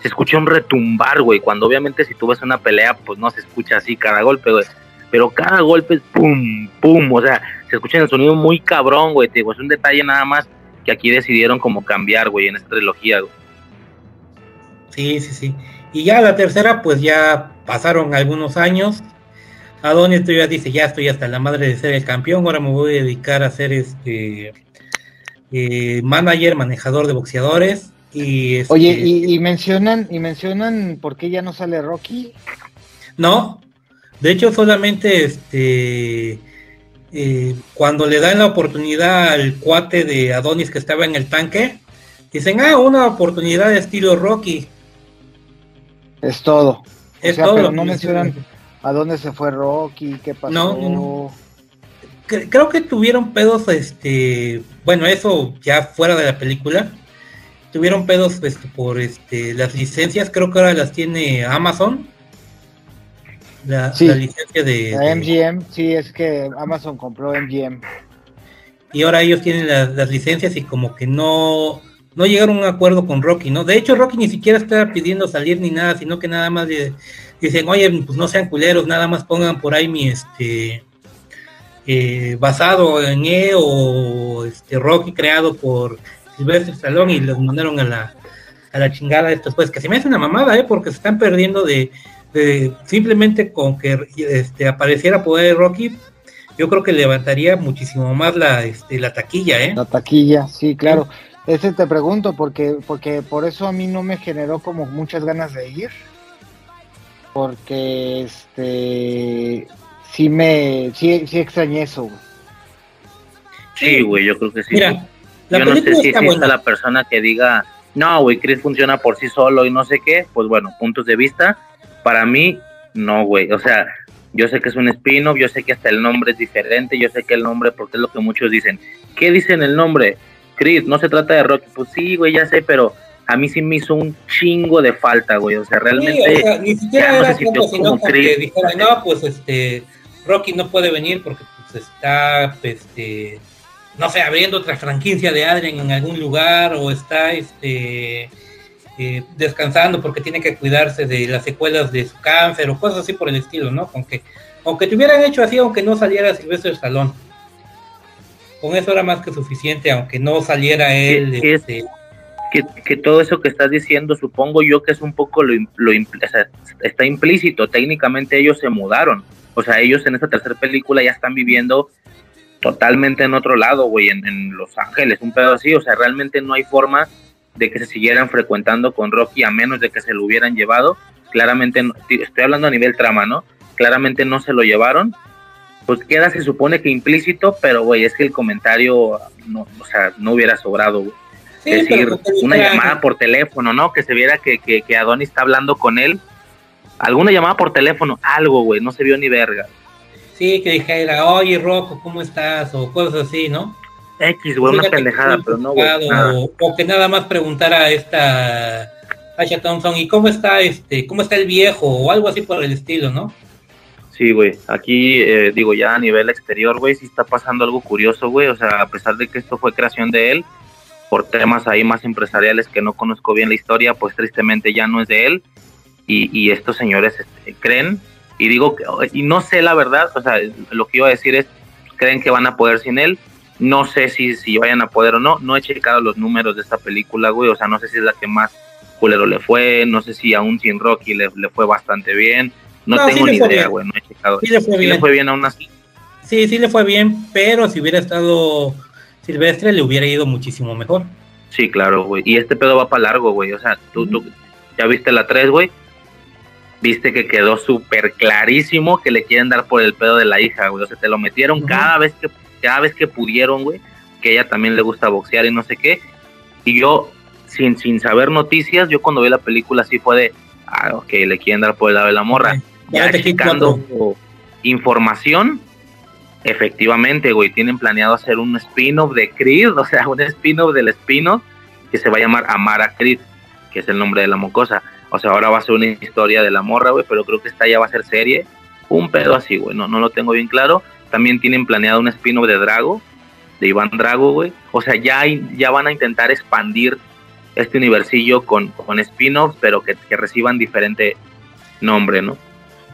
[SPEAKER 9] se escucha un retumbar, güey, cuando obviamente si tú ves una pelea, pues no se escucha así cada golpe, güey, pero cada golpe es pum, pum, o sea, se escucha en el sonido muy cabrón, güey, te digo, es un detalle nada más que aquí decidieron como cambiar, güey, en esta trilogía, güey.
[SPEAKER 8] Sí, sí, sí. Y ya la tercera, pues ya pasaron algunos años. Adonis ya dice, ya estoy hasta la madre de ser el campeón, ahora me voy a dedicar a ser este eh, manager, manejador de boxeadores. Y este,
[SPEAKER 7] Oye, y, y mencionan, y mencionan por qué ya no sale Rocky.
[SPEAKER 8] No, de hecho solamente este eh, cuando le dan la oportunidad al cuate de Adonis que estaba en el tanque, dicen, ah, una oportunidad de estilo Rocky.
[SPEAKER 7] Es todo.
[SPEAKER 8] Es
[SPEAKER 7] o sea,
[SPEAKER 8] todo
[SPEAKER 7] pero no mencionan
[SPEAKER 8] mencionan.
[SPEAKER 7] a dónde se fue Rocky, qué pasó.
[SPEAKER 8] No, no, Creo que tuvieron pedos, este, bueno, eso ya fuera de la película. Tuvieron pedos este, por este, las licencias, creo que ahora las tiene Amazon. La,
[SPEAKER 7] Sí.
[SPEAKER 8] la licencia de,
[SPEAKER 7] La
[SPEAKER 8] de-
[SPEAKER 7] MGM, sí, es que Amazon compró MGM.
[SPEAKER 8] y ahora ellos tienen las, las licencias y como que no, no llegaron a un acuerdo con Rocky, ¿no? De hecho, Rocky ni siquiera está pidiendo salir ni nada, sino que nada más le dicen, oye, pues no sean culeros, nada más pongan por ahí mi, este, eh, basado en E o este Rocky creado por Sylvester Stallone y los mandaron a la, a la chingada estos, pues que se me hace una mamada, ¿eh? Porque se están perdiendo de, de simplemente con que este, apareciera poder Rocky, yo creo que levantaría muchísimo más la, este, la taquilla, ¿eh?
[SPEAKER 7] La taquilla, sí, claro. Ese te pregunto porque porque por eso a mí no me generó como muchas ganas de ir. Porque este sí me sí, sí extrañé eso. Güey.
[SPEAKER 9] Sí, güey, yo creo que sí.
[SPEAKER 8] Mira, la
[SPEAKER 9] yo no sé si
[SPEAKER 8] está
[SPEAKER 9] exista
[SPEAKER 8] buena.
[SPEAKER 9] la persona que diga, no, güey, Chris funciona por sí solo y no sé qué. Pues bueno, puntos de vista. Para mí, no, güey. O sea, yo sé que es un spin-off, yo sé que hasta el nombre es diferente, yo sé que el nombre, porque es lo que muchos dicen. ¿Qué dicen el nombre? Chris, no se trata de Rocky. Pues sí, güey, ya sé, pero a mí sí me hizo un chingo de falta, güey. O sea, realmente.
[SPEAKER 8] Sí, o sea, ni siquiera
[SPEAKER 9] ya no
[SPEAKER 8] era
[SPEAKER 9] sintió
[SPEAKER 8] tanto, sino
[SPEAKER 9] como Chris.
[SPEAKER 8] dijera, no, pues este, Rocky no puede venir porque pues está, este, no sé, abriendo otra franquicia de Adrian en algún lugar o está, este, eh, descansando porque tiene que cuidarse de las secuelas de su cáncer o cosas así por el estilo, ¿no? Aunque, aunque te hubieran hecho así, aunque no saliera Silvestre Salón. Con eso era más que suficiente, aunque no saliera él.
[SPEAKER 9] Que-
[SPEAKER 8] este,
[SPEAKER 9] que, que todo eso que estás diciendo, supongo yo que es un poco lo, lo impl- o sea, está implícito. Técnicamente ellos se mudaron. O sea, ellos en esta tercera película ya están viviendo totalmente en otro lado, güey, en, en Los Ángeles, un pedo así. O sea, realmente no hay forma de que se siguieran frecuentando con Rocky a menos de que se lo hubieran llevado. Claramente, no- estoy hablando a nivel trama, ¿no? Claramente no se lo llevaron. Pues queda, se supone que implícito, pero, güey, es que el comentario, no, o sea, no hubiera sobrado, güey
[SPEAKER 8] Sí,
[SPEAKER 9] es decir,
[SPEAKER 8] porque
[SPEAKER 9] una llamada por teléfono, ¿no? Que se viera que, que, que Adonis está hablando con él. Alguna llamada por teléfono, algo, güey, no se vio ni verga.
[SPEAKER 8] Sí, que dijera, oye Rocco, ¿cómo estás? O cosas así, ¿no?
[SPEAKER 9] X, güey, una pendejada, pero no, güey.
[SPEAKER 8] o que nada más preguntara a esta Asha Thompson, ¿y cómo está este, cómo está el viejo? O algo así por el estilo, ¿no?
[SPEAKER 9] Sí, güey, aquí, eh, digo, ya a nivel exterior, güey, sí está pasando algo curioso, güey. O sea, a pesar de que esto fue creación de él, por temas ahí más empresariales que no conozco bien la historia, pues tristemente ya no es de él. Y, y estos señores este, creen, y digo, que- y no sé la verdad, o sea, lo que iba a decir es, creen que van a poder sin él. No sé si, si vayan a poder o no. No he checado los números de esta película, güey. O sea, no sé si es la que más culero le fue. No sé si aún sin Rocky le, le fue bastante bien. No, tengo ni idea, güey. No he checado.
[SPEAKER 8] Sí le fue
[SPEAKER 9] Sí
[SPEAKER 8] bien.
[SPEAKER 9] le fue bien aún así.
[SPEAKER 8] Sí, sí le fue bien, pero si hubiera estado Silvestre le hubiera ido muchísimo mejor.
[SPEAKER 9] Sí, claro, güey. Y este pedo va para largo, güey. O sea, tú, tú ya viste la 3, güey. Viste que quedó súper clarísimo que le quieren dar por el pedo de la hija, güey. O sea, te lo metieron cada vez que cada vez que pudieron, güey. Que ella también le gusta boxear y no sé qué. Y yo, sin, sin saber noticias, yo cuando vi la película sí fue de, ah, ok, le quieren dar por el lado de la morra. Ya
[SPEAKER 8] Karate Kid
[SPEAKER 9] checando información, efectivamente, güey, tienen planeado hacer un spin-off de Creed, o sea, un spin-off del spin-off que se va a llamar Amara Creed, que es el nombre de la mocosa. O sea, ahora va a ser una historia de la morra, güey, pero creo que esta ya va a ser serie. Un pedo así, güey, no, no lo tengo bien claro. También tienen planeado un spin-off de Drago, de Iván Drago, güey. O sea, ya, hay- ya van a intentar expandir este universillo con, con spin-offs, pero que, que reciban diferente nombre, ¿no?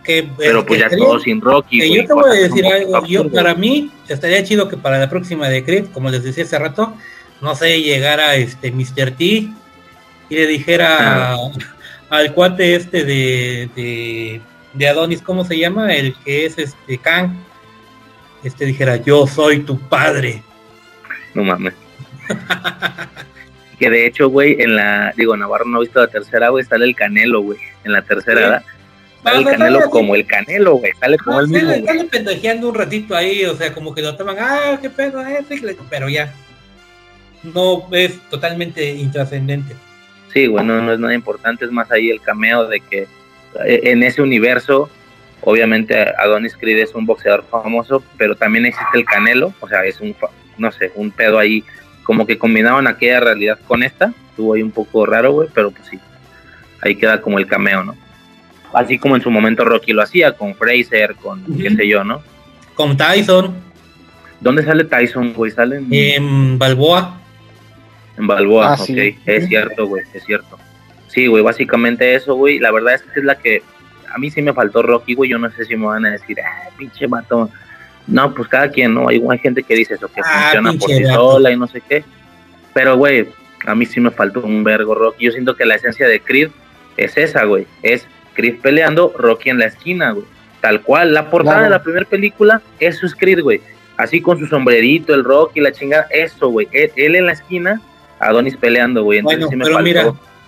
[SPEAKER 8] Que,
[SPEAKER 9] Pero pues
[SPEAKER 8] que
[SPEAKER 9] ya todo sin Rocky,
[SPEAKER 8] que
[SPEAKER 9] güey.
[SPEAKER 8] yo te voy a decir algo, yo para mí estaría chido que para la próxima de Creed, como les decía hace rato, no sé, llegara este Mr. T y le dijera al cuate este de, de, de Adonis, ¿cómo se llama? El que es este Kang, este dijera, yo soy tu padre.
[SPEAKER 9] No mames. que de hecho, güey, en la, digo, Navarro no ha visto la tercera, güey, sale el Canelo, güey, en la tercera. Sale el
[SPEAKER 8] Ah,
[SPEAKER 9] Canelo
[SPEAKER 8] sale
[SPEAKER 9] como el Canelo, güey, sale como el
[SPEAKER 8] Sí,
[SPEAKER 9] mismo,
[SPEAKER 8] le
[SPEAKER 9] güey.
[SPEAKER 8] sale pendejeando un ratito ahí, o sea, como que lo toman, ah, qué pedo, eh, pero ya. No es totalmente intrascendente.
[SPEAKER 9] Sí, güey, no, es nada importante, es más ahí el cameo de que eh, en ese universo, obviamente Adonis Creed es un boxeador famoso, pero también existe el Canelo, o sea, es un, no sé, un pedo ahí, como que combinaban aquella realidad con esta, estuvo ahí un poco raro, güey, pero pues sí, ahí queda como el cameo, ¿no? Así como en su momento Rocky lo hacía, con Fraser, con qué sé yo, ¿no?
[SPEAKER 8] Con Tyson.
[SPEAKER 9] ¿Dónde sale Tyson, güey? Sale en,
[SPEAKER 8] En Balboa.
[SPEAKER 9] En Balboa,
[SPEAKER 7] Ah,
[SPEAKER 9] ok.
[SPEAKER 7] sí.
[SPEAKER 9] Es cierto, güey, es cierto. Sí, güey, básicamente eso, güey. La verdad es que es la que. A mí sí me faltó Rocky, güey. Yo no sé si me van a decir, ah, pinche vato. No, pues cada quien, ¿no? Hay, hay gente que dice eso, que
[SPEAKER 8] Ah,
[SPEAKER 9] funciona por sí sola y no sé qué. Pero, güey, a mí sí me faltó un vergo Rocky. Yo siento que la esencia de Creed es esa, güey. Es Creed peleando, Rocky en la esquina, güey. Tal cual, la portada
[SPEAKER 7] Claro.
[SPEAKER 9] de la primera película, eso es Creed, güey. Así con su sombrerito, el Rocky, la chingada, eso, güey. Él, él en la esquina, Adonis peleando, güey. Entonces
[SPEAKER 8] Bueno,
[SPEAKER 9] sí me
[SPEAKER 8] pero
[SPEAKER 9] faltó.
[SPEAKER 8] mira,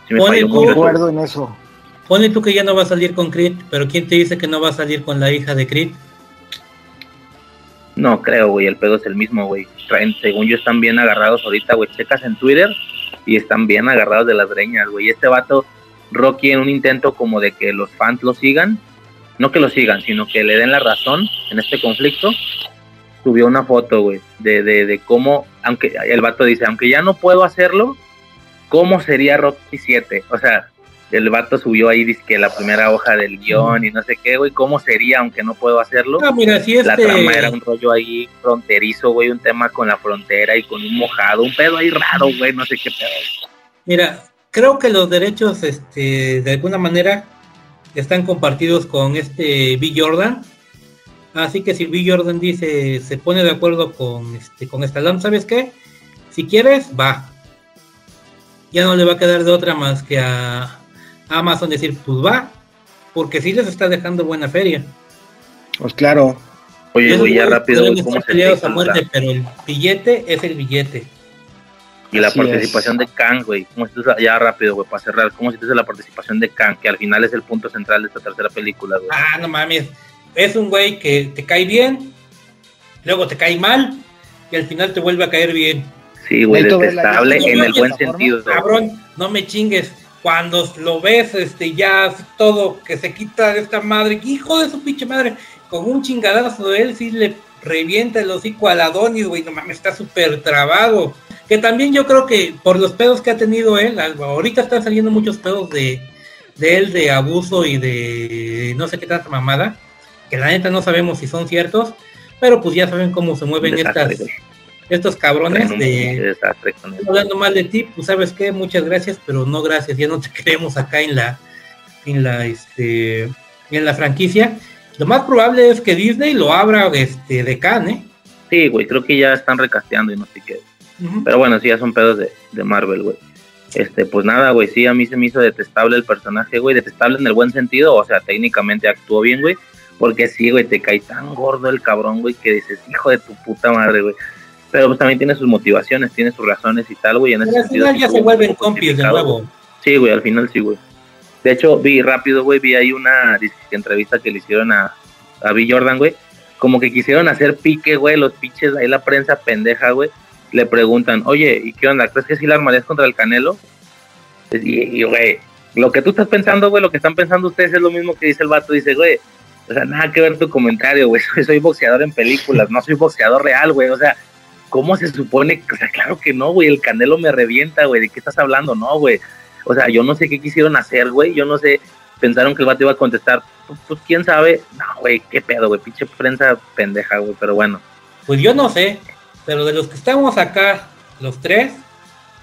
[SPEAKER 9] sí me
[SPEAKER 8] pone
[SPEAKER 9] falló
[SPEAKER 8] tú-
[SPEAKER 7] acuerdo en eso.
[SPEAKER 8] Pone tú que ya no va a salir con Creed, pero ¿quién te dice que no va a salir con la hija de Creed?
[SPEAKER 9] No creo, güey, el pedo es el mismo, güey. Según yo, están bien agarrados ahorita, güey. Checas en Twitter y están bien agarrados de las greñas, güey. Este vato, Rocky, en un intento como de que los fans lo sigan, no que lo sigan, sino que le den la razón en este conflicto, subió una foto, güey, de, de, de cómo, aunque el vato dice, aunque ya no puedo hacerlo, ¿cómo sería Rocky 7? O sea, el vato subió ahí, dice que la primera hoja del guion y no sé qué, güey, ¿cómo sería aunque no puedo hacerlo?
[SPEAKER 8] Ah, mira, si
[SPEAKER 9] La
[SPEAKER 8] este...
[SPEAKER 9] trama era un rollo ahí fronterizo, güey, un tema con la frontera y con un mojado, un pedo ahí raro, güey, no sé qué pedo.
[SPEAKER 8] Mira, creo que los derechos, este, de alguna manera, están compartidos con este B. Jordan. Así que si B. Jordan dice, se pone de acuerdo con este, con Stallone, ¿sabes qué? Si quieres, va. Ya no le va a quedar de otra más que a Amazon decir, pues va, porque sí les está dejando buena feria.
[SPEAKER 7] Pues claro.
[SPEAKER 9] Oye, güey, ya rápido, ¿cómo se
[SPEAKER 8] a muerte, pero el billete es el billete.
[SPEAKER 9] Y la
[SPEAKER 7] Así
[SPEAKER 9] participación de Kang, güey, ¿cómo se titula? ya rápido, güey, para cerrar, ¿cómo se titula la participación de Kang? Que al final es el punto central de esta tercera película, güey.
[SPEAKER 8] Ah, no mames. Es un güey que te cae bien, luego te cae mal, y al final te vuelve a caer bien.
[SPEAKER 9] Sí, güey, detestable en el buen sentido.
[SPEAKER 8] Cabrón, no me chingues. Cuando lo ves, este, ya así todo que se quita de esta madre, hijo de su pinche madre, con un chingadazo de él, sí le revienta el hocico al Adonis, güey, no mames, está súper trabado. Que también yo creo que por los pedos que ha tenido él, ahorita están saliendo muchos pedos de, de él de abuso y de no sé qué tanta mamada, que la neta no sabemos si son ciertos, pero pues ya saben cómo se mueven
[SPEAKER 9] Desastre,
[SPEAKER 8] estas, estos cabrones de hablando mal de ti, pues sabes qué, muchas gracias, pero no gracias, ya no te queremos acá en la, en la, este, en la franquicia. Lo más probable es que Disney lo abra, este, de can, ¿eh?
[SPEAKER 9] Sí, güey, creo que ya están recasteando y no sé qué. Pero bueno, sí, ya son pedos de, de Marvel, güey. Este, pues nada, güey, sí, a mí se me hizo detestable el personaje, güey, detestable en el buen sentido, o sea, técnicamente actuó bien, güey, porque sí, güey, te cae tan gordo el cabrón, güey, que dices, hijo de tu puta madre, güey. Pero pues también tiene sus motivaciones, tiene sus razones y tal, güey, en ese
[SPEAKER 8] Pero al
[SPEAKER 9] sentido.
[SPEAKER 8] final ya se vuelven compis de nuevo.
[SPEAKER 9] Sí, güey, al final sí, güey. De hecho, vi rápido, güey, vi ahí una entrevista que le hicieron a, a B. Jordan, güey. Como que quisieron hacer pique, güey, los pinches, ahí la prensa pendeja, güey. Le preguntan, oye, ¿y qué onda? ¿Crees que sí la armarías contra el Canelo? Y, y, güey, lo que tú estás pensando, güey, lo que están pensando ustedes es lo mismo que dice el vato. Dice, güey, o sea, nada que ver tu comentario, güey. Soy, soy boxeador en películas, no soy boxeador real, güey. O sea, ¿cómo se supone? O sea, claro que no, güey. El Canelo me revienta, güey. ¿De qué estás hablando? No, güey. O sea, yo no sé qué quisieron hacer, güey. Yo no sé. Pensaron que el vato iba a contestar. Pues, pues, quién sabe. No, güey, qué pedo, güey. Pinche prensa pendeja, güey. Pero bueno.
[SPEAKER 8] Pues yo no sé, pero de los que estamos acá, los tres,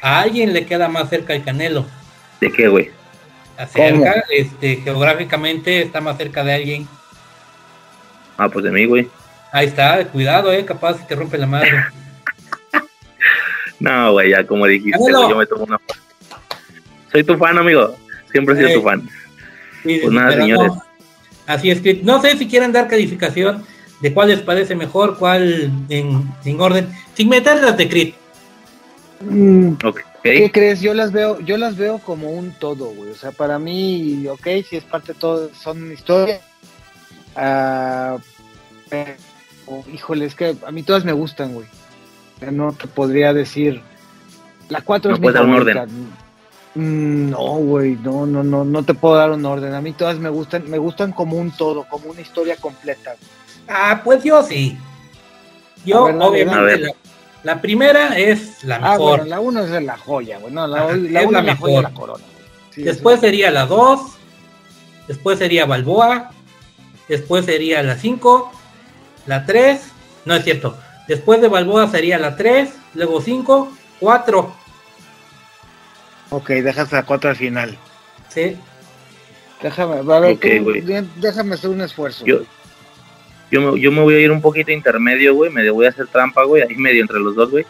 [SPEAKER 8] a alguien le queda más cerca el Canelo.
[SPEAKER 9] ¿De qué, güey?
[SPEAKER 8] Cerca, este, geográficamente está más cerca de alguien.
[SPEAKER 9] Ah, pues de mí, güey.
[SPEAKER 8] Ahí está, cuidado, eh, capaz si te rompe la madre.
[SPEAKER 9] No, güey, ya como dijiste, güey, yo me tomo una foto. Soy tu fan, amigo. Siempre he sido
[SPEAKER 8] Eh,
[SPEAKER 9] tu fan.
[SPEAKER 8] Sí,
[SPEAKER 9] Pues nada, señores.
[SPEAKER 8] no, así es que no sé si quieren dar calificación de cuál les parece mejor, cuál en, en orden, sin meter las de Creed.
[SPEAKER 7] Mm,
[SPEAKER 9] Ok.
[SPEAKER 7] ¿Qué crees? Yo las veo, yo las veo como un todo, güey. O sea, para mí, ok, si es parte de todo, son historias. Ah, pero, híjole, es que a mí todas me gustan, güey. No te podría decir. La 4
[SPEAKER 9] No
[SPEAKER 7] es mi
[SPEAKER 9] dar un
[SPEAKER 7] favorita. Mm, No, güey, no, no, no, no te puedo dar un orden. A mí todas me gustan, me gustan como un todo, como una historia completa.
[SPEAKER 8] Ah, pues yo sí. Yo,
[SPEAKER 7] ver,
[SPEAKER 8] obviamente. La, la primera es la
[SPEAKER 7] Ah,
[SPEAKER 8] mejor.
[SPEAKER 7] bueno, la 1 es la joya, güey. No, la,
[SPEAKER 8] Ajá,
[SPEAKER 7] la
[SPEAKER 8] es
[SPEAKER 7] 1
[SPEAKER 8] la
[SPEAKER 7] es la joya de la corona. Sí,
[SPEAKER 8] después sería la 2, después sería Balboa, después sería la 5, la 3, no es cierto, Después de Balboa sería la 3, luego 5, 4.
[SPEAKER 7] Ok, dejas la 4 al final.
[SPEAKER 8] Sí.
[SPEAKER 7] Déjame, a ver,
[SPEAKER 9] Ok,
[SPEAKER 7] tú, déjame hacer un esfuerzo.
[SPEAKER 9] Yo, yo, me, yo me voy a ir un poquito intermedio, güey. Me voy a hacer trampa, güey. Ahí medio entre los dos, güey.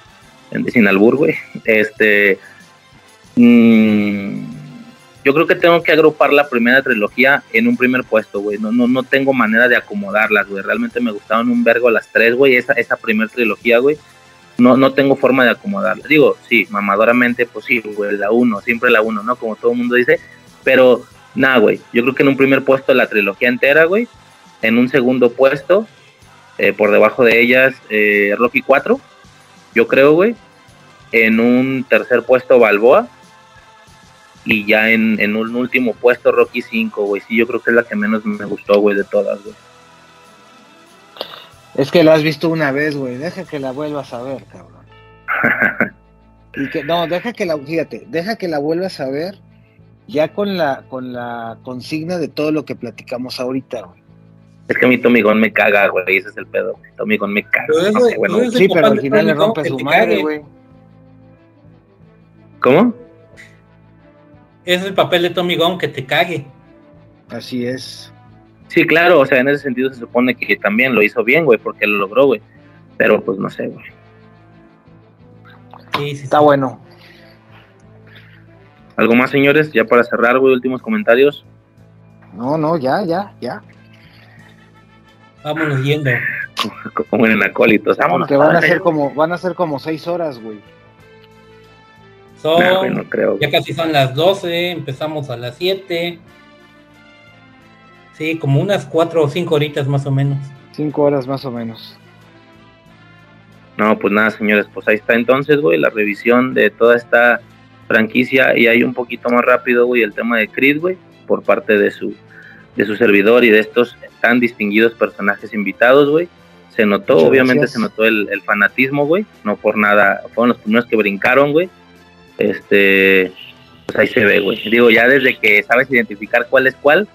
[SPEAKER 9] en- Sin albur, güey. Este. mm, yo creo que tengo que agrupar la primera trilogía en un primer puesto, güey. No, no, no tengo manera de acomodarlas, güey. Realmente me gustaban un vergo las tres, güey. Esa, esa primera trilogía, güey. No, no tengo forma de acomodarlas. Digo, sí, mamadoramente, pues sí, güey. La uno, siempre la uno, ¿no? Como todo el mundo dice. Pero, nada, güey. Yo creo que en un primer puesto la trilogía entera, güey. En un segundo puesto, eh, por debajo de ellas, eh, Rocky 4. Yo creo, güey. En un tercer puesto, Balboa. Y ya en, en un último puesto, Rocky 5, güey. Sí, yo creo que es la que menos me gustó, güey, de todas, güey.
[SPEAKER 7] Es que la has visto una vez, güey. Deja que la vuelvas a ver, cabrón. Y que, no, deja que la, fíjate, deja que la vuelvas a ver ya con la, con la consigna de todo lo que platicamos ahorita, güey.
[SPEAKER 9] Es que a mí Tommy Gunn me caga, güey. Ese es el pedo. güey. Tommy Gunn me caga.
[SPEAKER 8] Pero eso-
[SPEAKER 9] No sé, bueno,
[SPEAKER 8] pero eso-
[SPEAKER 7] Sí, pero al final le rompe su madre, güey.
[SPEAKER 9] ¿Cómo?
[SPEAKER 8] Es el papel de Tommy Gunn que te cague.
[SPEAKER 7] Así es.
[SPEAKER 9] Sí, claro, o sea, en ese sentido se supone que también lo hizo bien, güey, porque lo logró, güey. Pero pues no sé, güey.
[SPEAKER 8] Sí, sí,
[SPEAKER 7] Está bueno.
[SPEAKER 9] ¿Algo más, señores? Ya para cerrar, güey, últimos comentarios.
[SPEAKER 7] No, no, ya, ya, ya.
[SPEAKER 8] Vámonos yendo.
[SPEAKER 9] Como en acólitos, vámonos.
[SPEAKER 7] Porque van a ser como, van a ser como seis horas, güey.
[SPEAKER 8] Son,
[SPEAKER 9] nah, güey, no creo.
[SPEAKER 8] ya casi son las 12, empezamos a las 7. Sí, como unas 4 o 5 horitas más o menos.
[SPEAKER 7] Cinco horas más o menos.
[SPEAKER 9] No, pues nada, señores, pues ahí está entonces, güey, la revisión de toda esta franquicia y hay un poquito más rápido, güey, el tema de Creed, güey, por parte de su de su servidor y de estos tan distinguidos personajes invitados, güey. Se notó,
[SPEAKER 7] Muchas
[SPEAKER 9] obviamente
[SPEAKER 7] gracias.
[SPEAKER 9] se notó el, el fanatismo, güey, no por nada, fueron los primeros que brincaron, güey. Este, pues ahí se ve, güey. Digo, ya desde que sabes identificar cuál es cuál,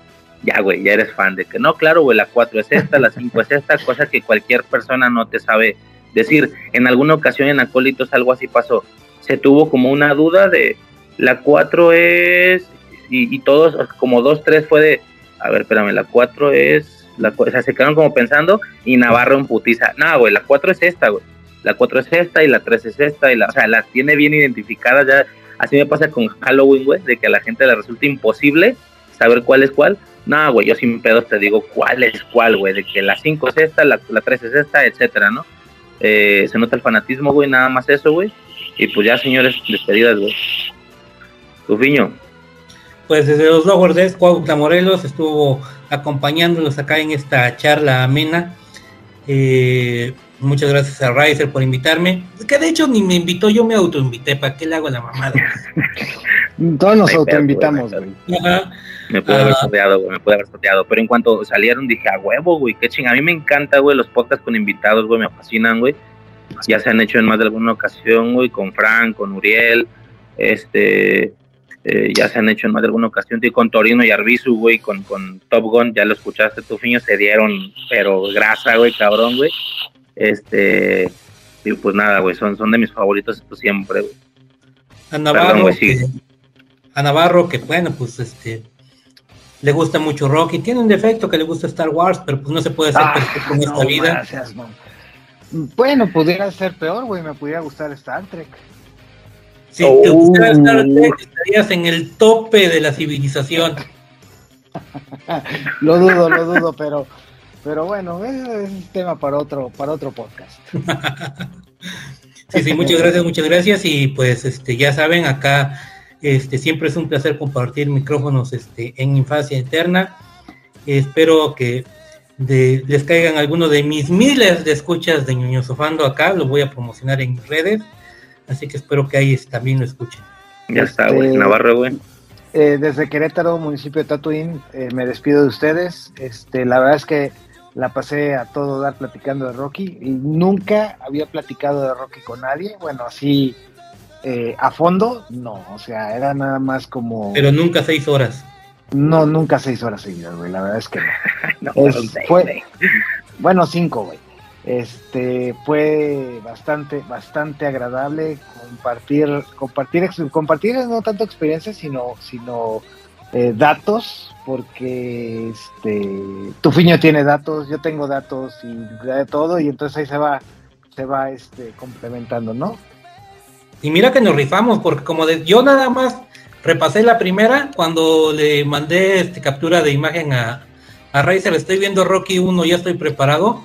[SPEAKER 9] ya, güey, ya eres fan de que no, claro, güey, la 4 es esta, la 5 es esta, cosa que cualquier persona no te sabe decir. En alguna ocasión en Acólitos algo así pasó. Se tuvo como una duda de la 4 es, y, todos, como 2, 3 fue de, a ver, espérame, la 4 es, o sea, se quedaron como pensando y Navarro en putiza, no, güey, la 4 es esta, güey. La 4 es esta y la 3 es esta, y la, o sea, las tiene bien identificadas ya. Así me pasa con Halloween, güey, de que a la gente le resulta imposible saber cuál es cuál. No, güey, yo sin pedos te digo cuál es cuál, güey, de que la 5 es esta, la, la 3 es esta, etcétera, ¿no? Eh, se nota el fanatismo, güey, nada más eso, güey. Y pues ya, señores, despedidas, güey. Tufiño,
[SPEAKER 8] Pues desde los Lower Decks, Cuautla Morelos estuvo acompañándolos acá en esta charla amena. Eh, muchas gracias a Riser por invitarme. Que de hecho ni me invitó, yo me autoinvité. ¿Para qué le hago la mamada?
[SPEAKER 7] Todos nos autoinvitamos,
[SPEAKER 9] güey, me puede haber
[SPEAKER 8] Ah.
[SPEAKER 9] sorteado, güey, me puede haber sorteado. Pero en cuanto salieron, dije, a huevo, güey, qué ching. A mí me encanta, güey, los podcasts con invitados, güey, me fascinan, güey. Ya se han hecho en más de alguna ocasión, güey, con Frank, con Uriel, este, eh, ya se han hecho en más de alguna ocasión, y con Torino y Arbizu, güey, con, con Top Gun, ya lo escuchaste, tu fiño, se dieron, pero grasa, güey, cabrón, güey. Este, y pues nada, güey, son, son de mis favoritos estos siempre, güey.
[SPEAKER 8] A Navarro,
[SPEAKER 9] Perdón, güey,
[SPEAKER 8] que, a Navarro, que bueno, pues este le gusta mucho Rocky. Tiene un defecto que le gusta Star Wars, pero pues no se puede hacer
[SPEAKER 7] Ah,
[SPEAKER 8] perfecto en esta vida.
[SPEAKER 7] gracias, man. Bueno, pudiera ser peor, güey. Me pudiera gustar Star Trek.
[SPEAKER 8] Si te gustara Star Trek, estarías en el tope de la civilización.
[SPEAKER 7] Lo dudo, lo dudo, pero, pero bueno, es un tema para otro, para otro podcast.
[SPEAKER 8] Sí, sí, muchas gracias, muchas gracias. Y pues este, ya saben, acá este, siempre es un placer compartir micrófonos este, en Infancia Eterna. Espero que de- les caigan algunos de mis miles de escuchas de Ñuño Sofando acá, lo voy a promocionar en mis redes. Así que espero que ahí también lo escuchen.
[SPEAKER 9] Ya está, güey,
[SPEAKER 7] Este,
[SPEAKER 9] Navarro, güey.
[SPEAKER 7] Eh, desde Querétaro, municipio de Tatuín, eh, me despido de ustedes. Este, la verdad es que la pasé a todo dar platicando de Rocky y nunca había platicado de Rocky con nadie. Bueno, así eh, a fondo, no. O sea, era nada más como.
[SPEAKER 8] Pero nunca seis horas.
[SPEAKER 7] No, nunca seis horas seguidas, güey. La verdad es que no.
[SPEAKER 9] No,
[SPEAKER 7] Es- fue-. Bueno, cinco, güey. Este fue bastante, bastante agradable compartir, compartir, compartir no tanto experiencias, sino, sino eh, datos, porque este Tufiño tiene datos, yo tengo datos y de todo, y entonces ahí se va, se va este complementando, ¿no?
[SPEAKER 8] Y mira que nos rifamos, porque como de, yo nada más repasé la primera cuando le mandé este captura de imagen a, a Razer, estoy viendo Rocky 1, ya estoy preparado.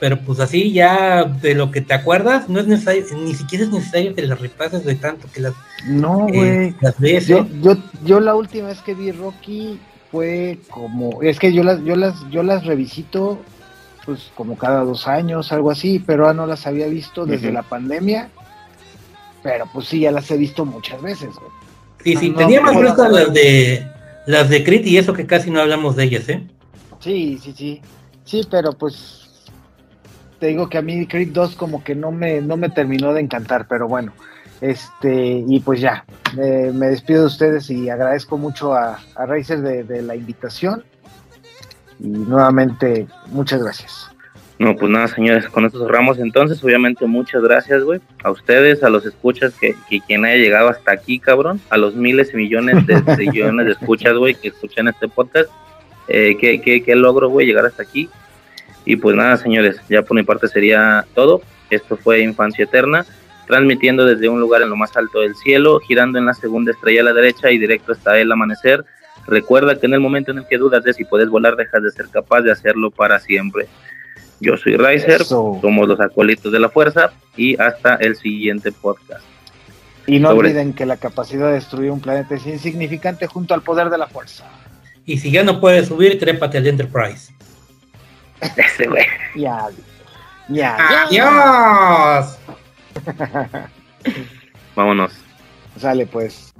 [SPEAKER 8] Pero pues así ya de lo que te acuerdas, no es necesario, ni siquiera es necesario que las repases de tanto que las,
[SPEAKER 7] no,
[SPEAKER 8] eh,
[SPEAKER 7] güey. yo, ¿eh? yo, yo, la última vez que vi Rocky fue como, es que yo las, yo las, yo las revisito pues como cada dos años, algo así, pero no las había visto desde la pandemia. Pero pues sí, ya las he visto muchas veces, güey.
[SPEAKER 8] Sí, sí, tenía más frescas las de las de Crit y eso que casi no hablamos de ellas, ¿eh?
[SPEAKER 7] Sí, sí, sí. Sí, pero pues te digo que a mí Creed 2 como que no me, no me terminó de encantar, pero bueno, este, y pues ya, me despido de ustedes y agradezco mucho a, a Racer de, la invitación. Y nuevamente, muchas gracias.
[SPEAKER 9] No, pues nada, señores, con esto cerramos entonces. Obviamente, muchas gracias, güey. A ustedes, a los escuchas, que, quien haya llegado hasta aquí, cabrón. A los miles y millones de, millones de escuchas, güey, que escuchan este podcast. Eh, ¿qué, qué, qué logro, güey, llegar hasta aquí? Y pues nada, señores, ya por mi parte sería todo. Esto fue Infancia Eterna, transmitiendo desde un lugar en lo más alto del cielo, girando en la segunda estrella a la derecha y directo hasta el amanecer. Recuerda que en el momento en el que dudas de si puedes volar, dejas de ser capaz de hacerlo para siempre. Yo soy Riser, somos los acolitos de la fuerza y hasta el siguiente podcast.
[SPEAKER 7] Y no olviden que la capacidad de destruir un planeta es insignificante junto al poder de la fuerza.
[SPEAKER 8] Y si ya no puedes subir, trépate al Enterprise.
[SPEAKER 9] Ese güey.
[SPEAKER 7] Ya. Ya.
[SPEAKER 8] Adiós.
[SPEAKER 9] Vámonos.
[SPEAKER 7] Sale pues.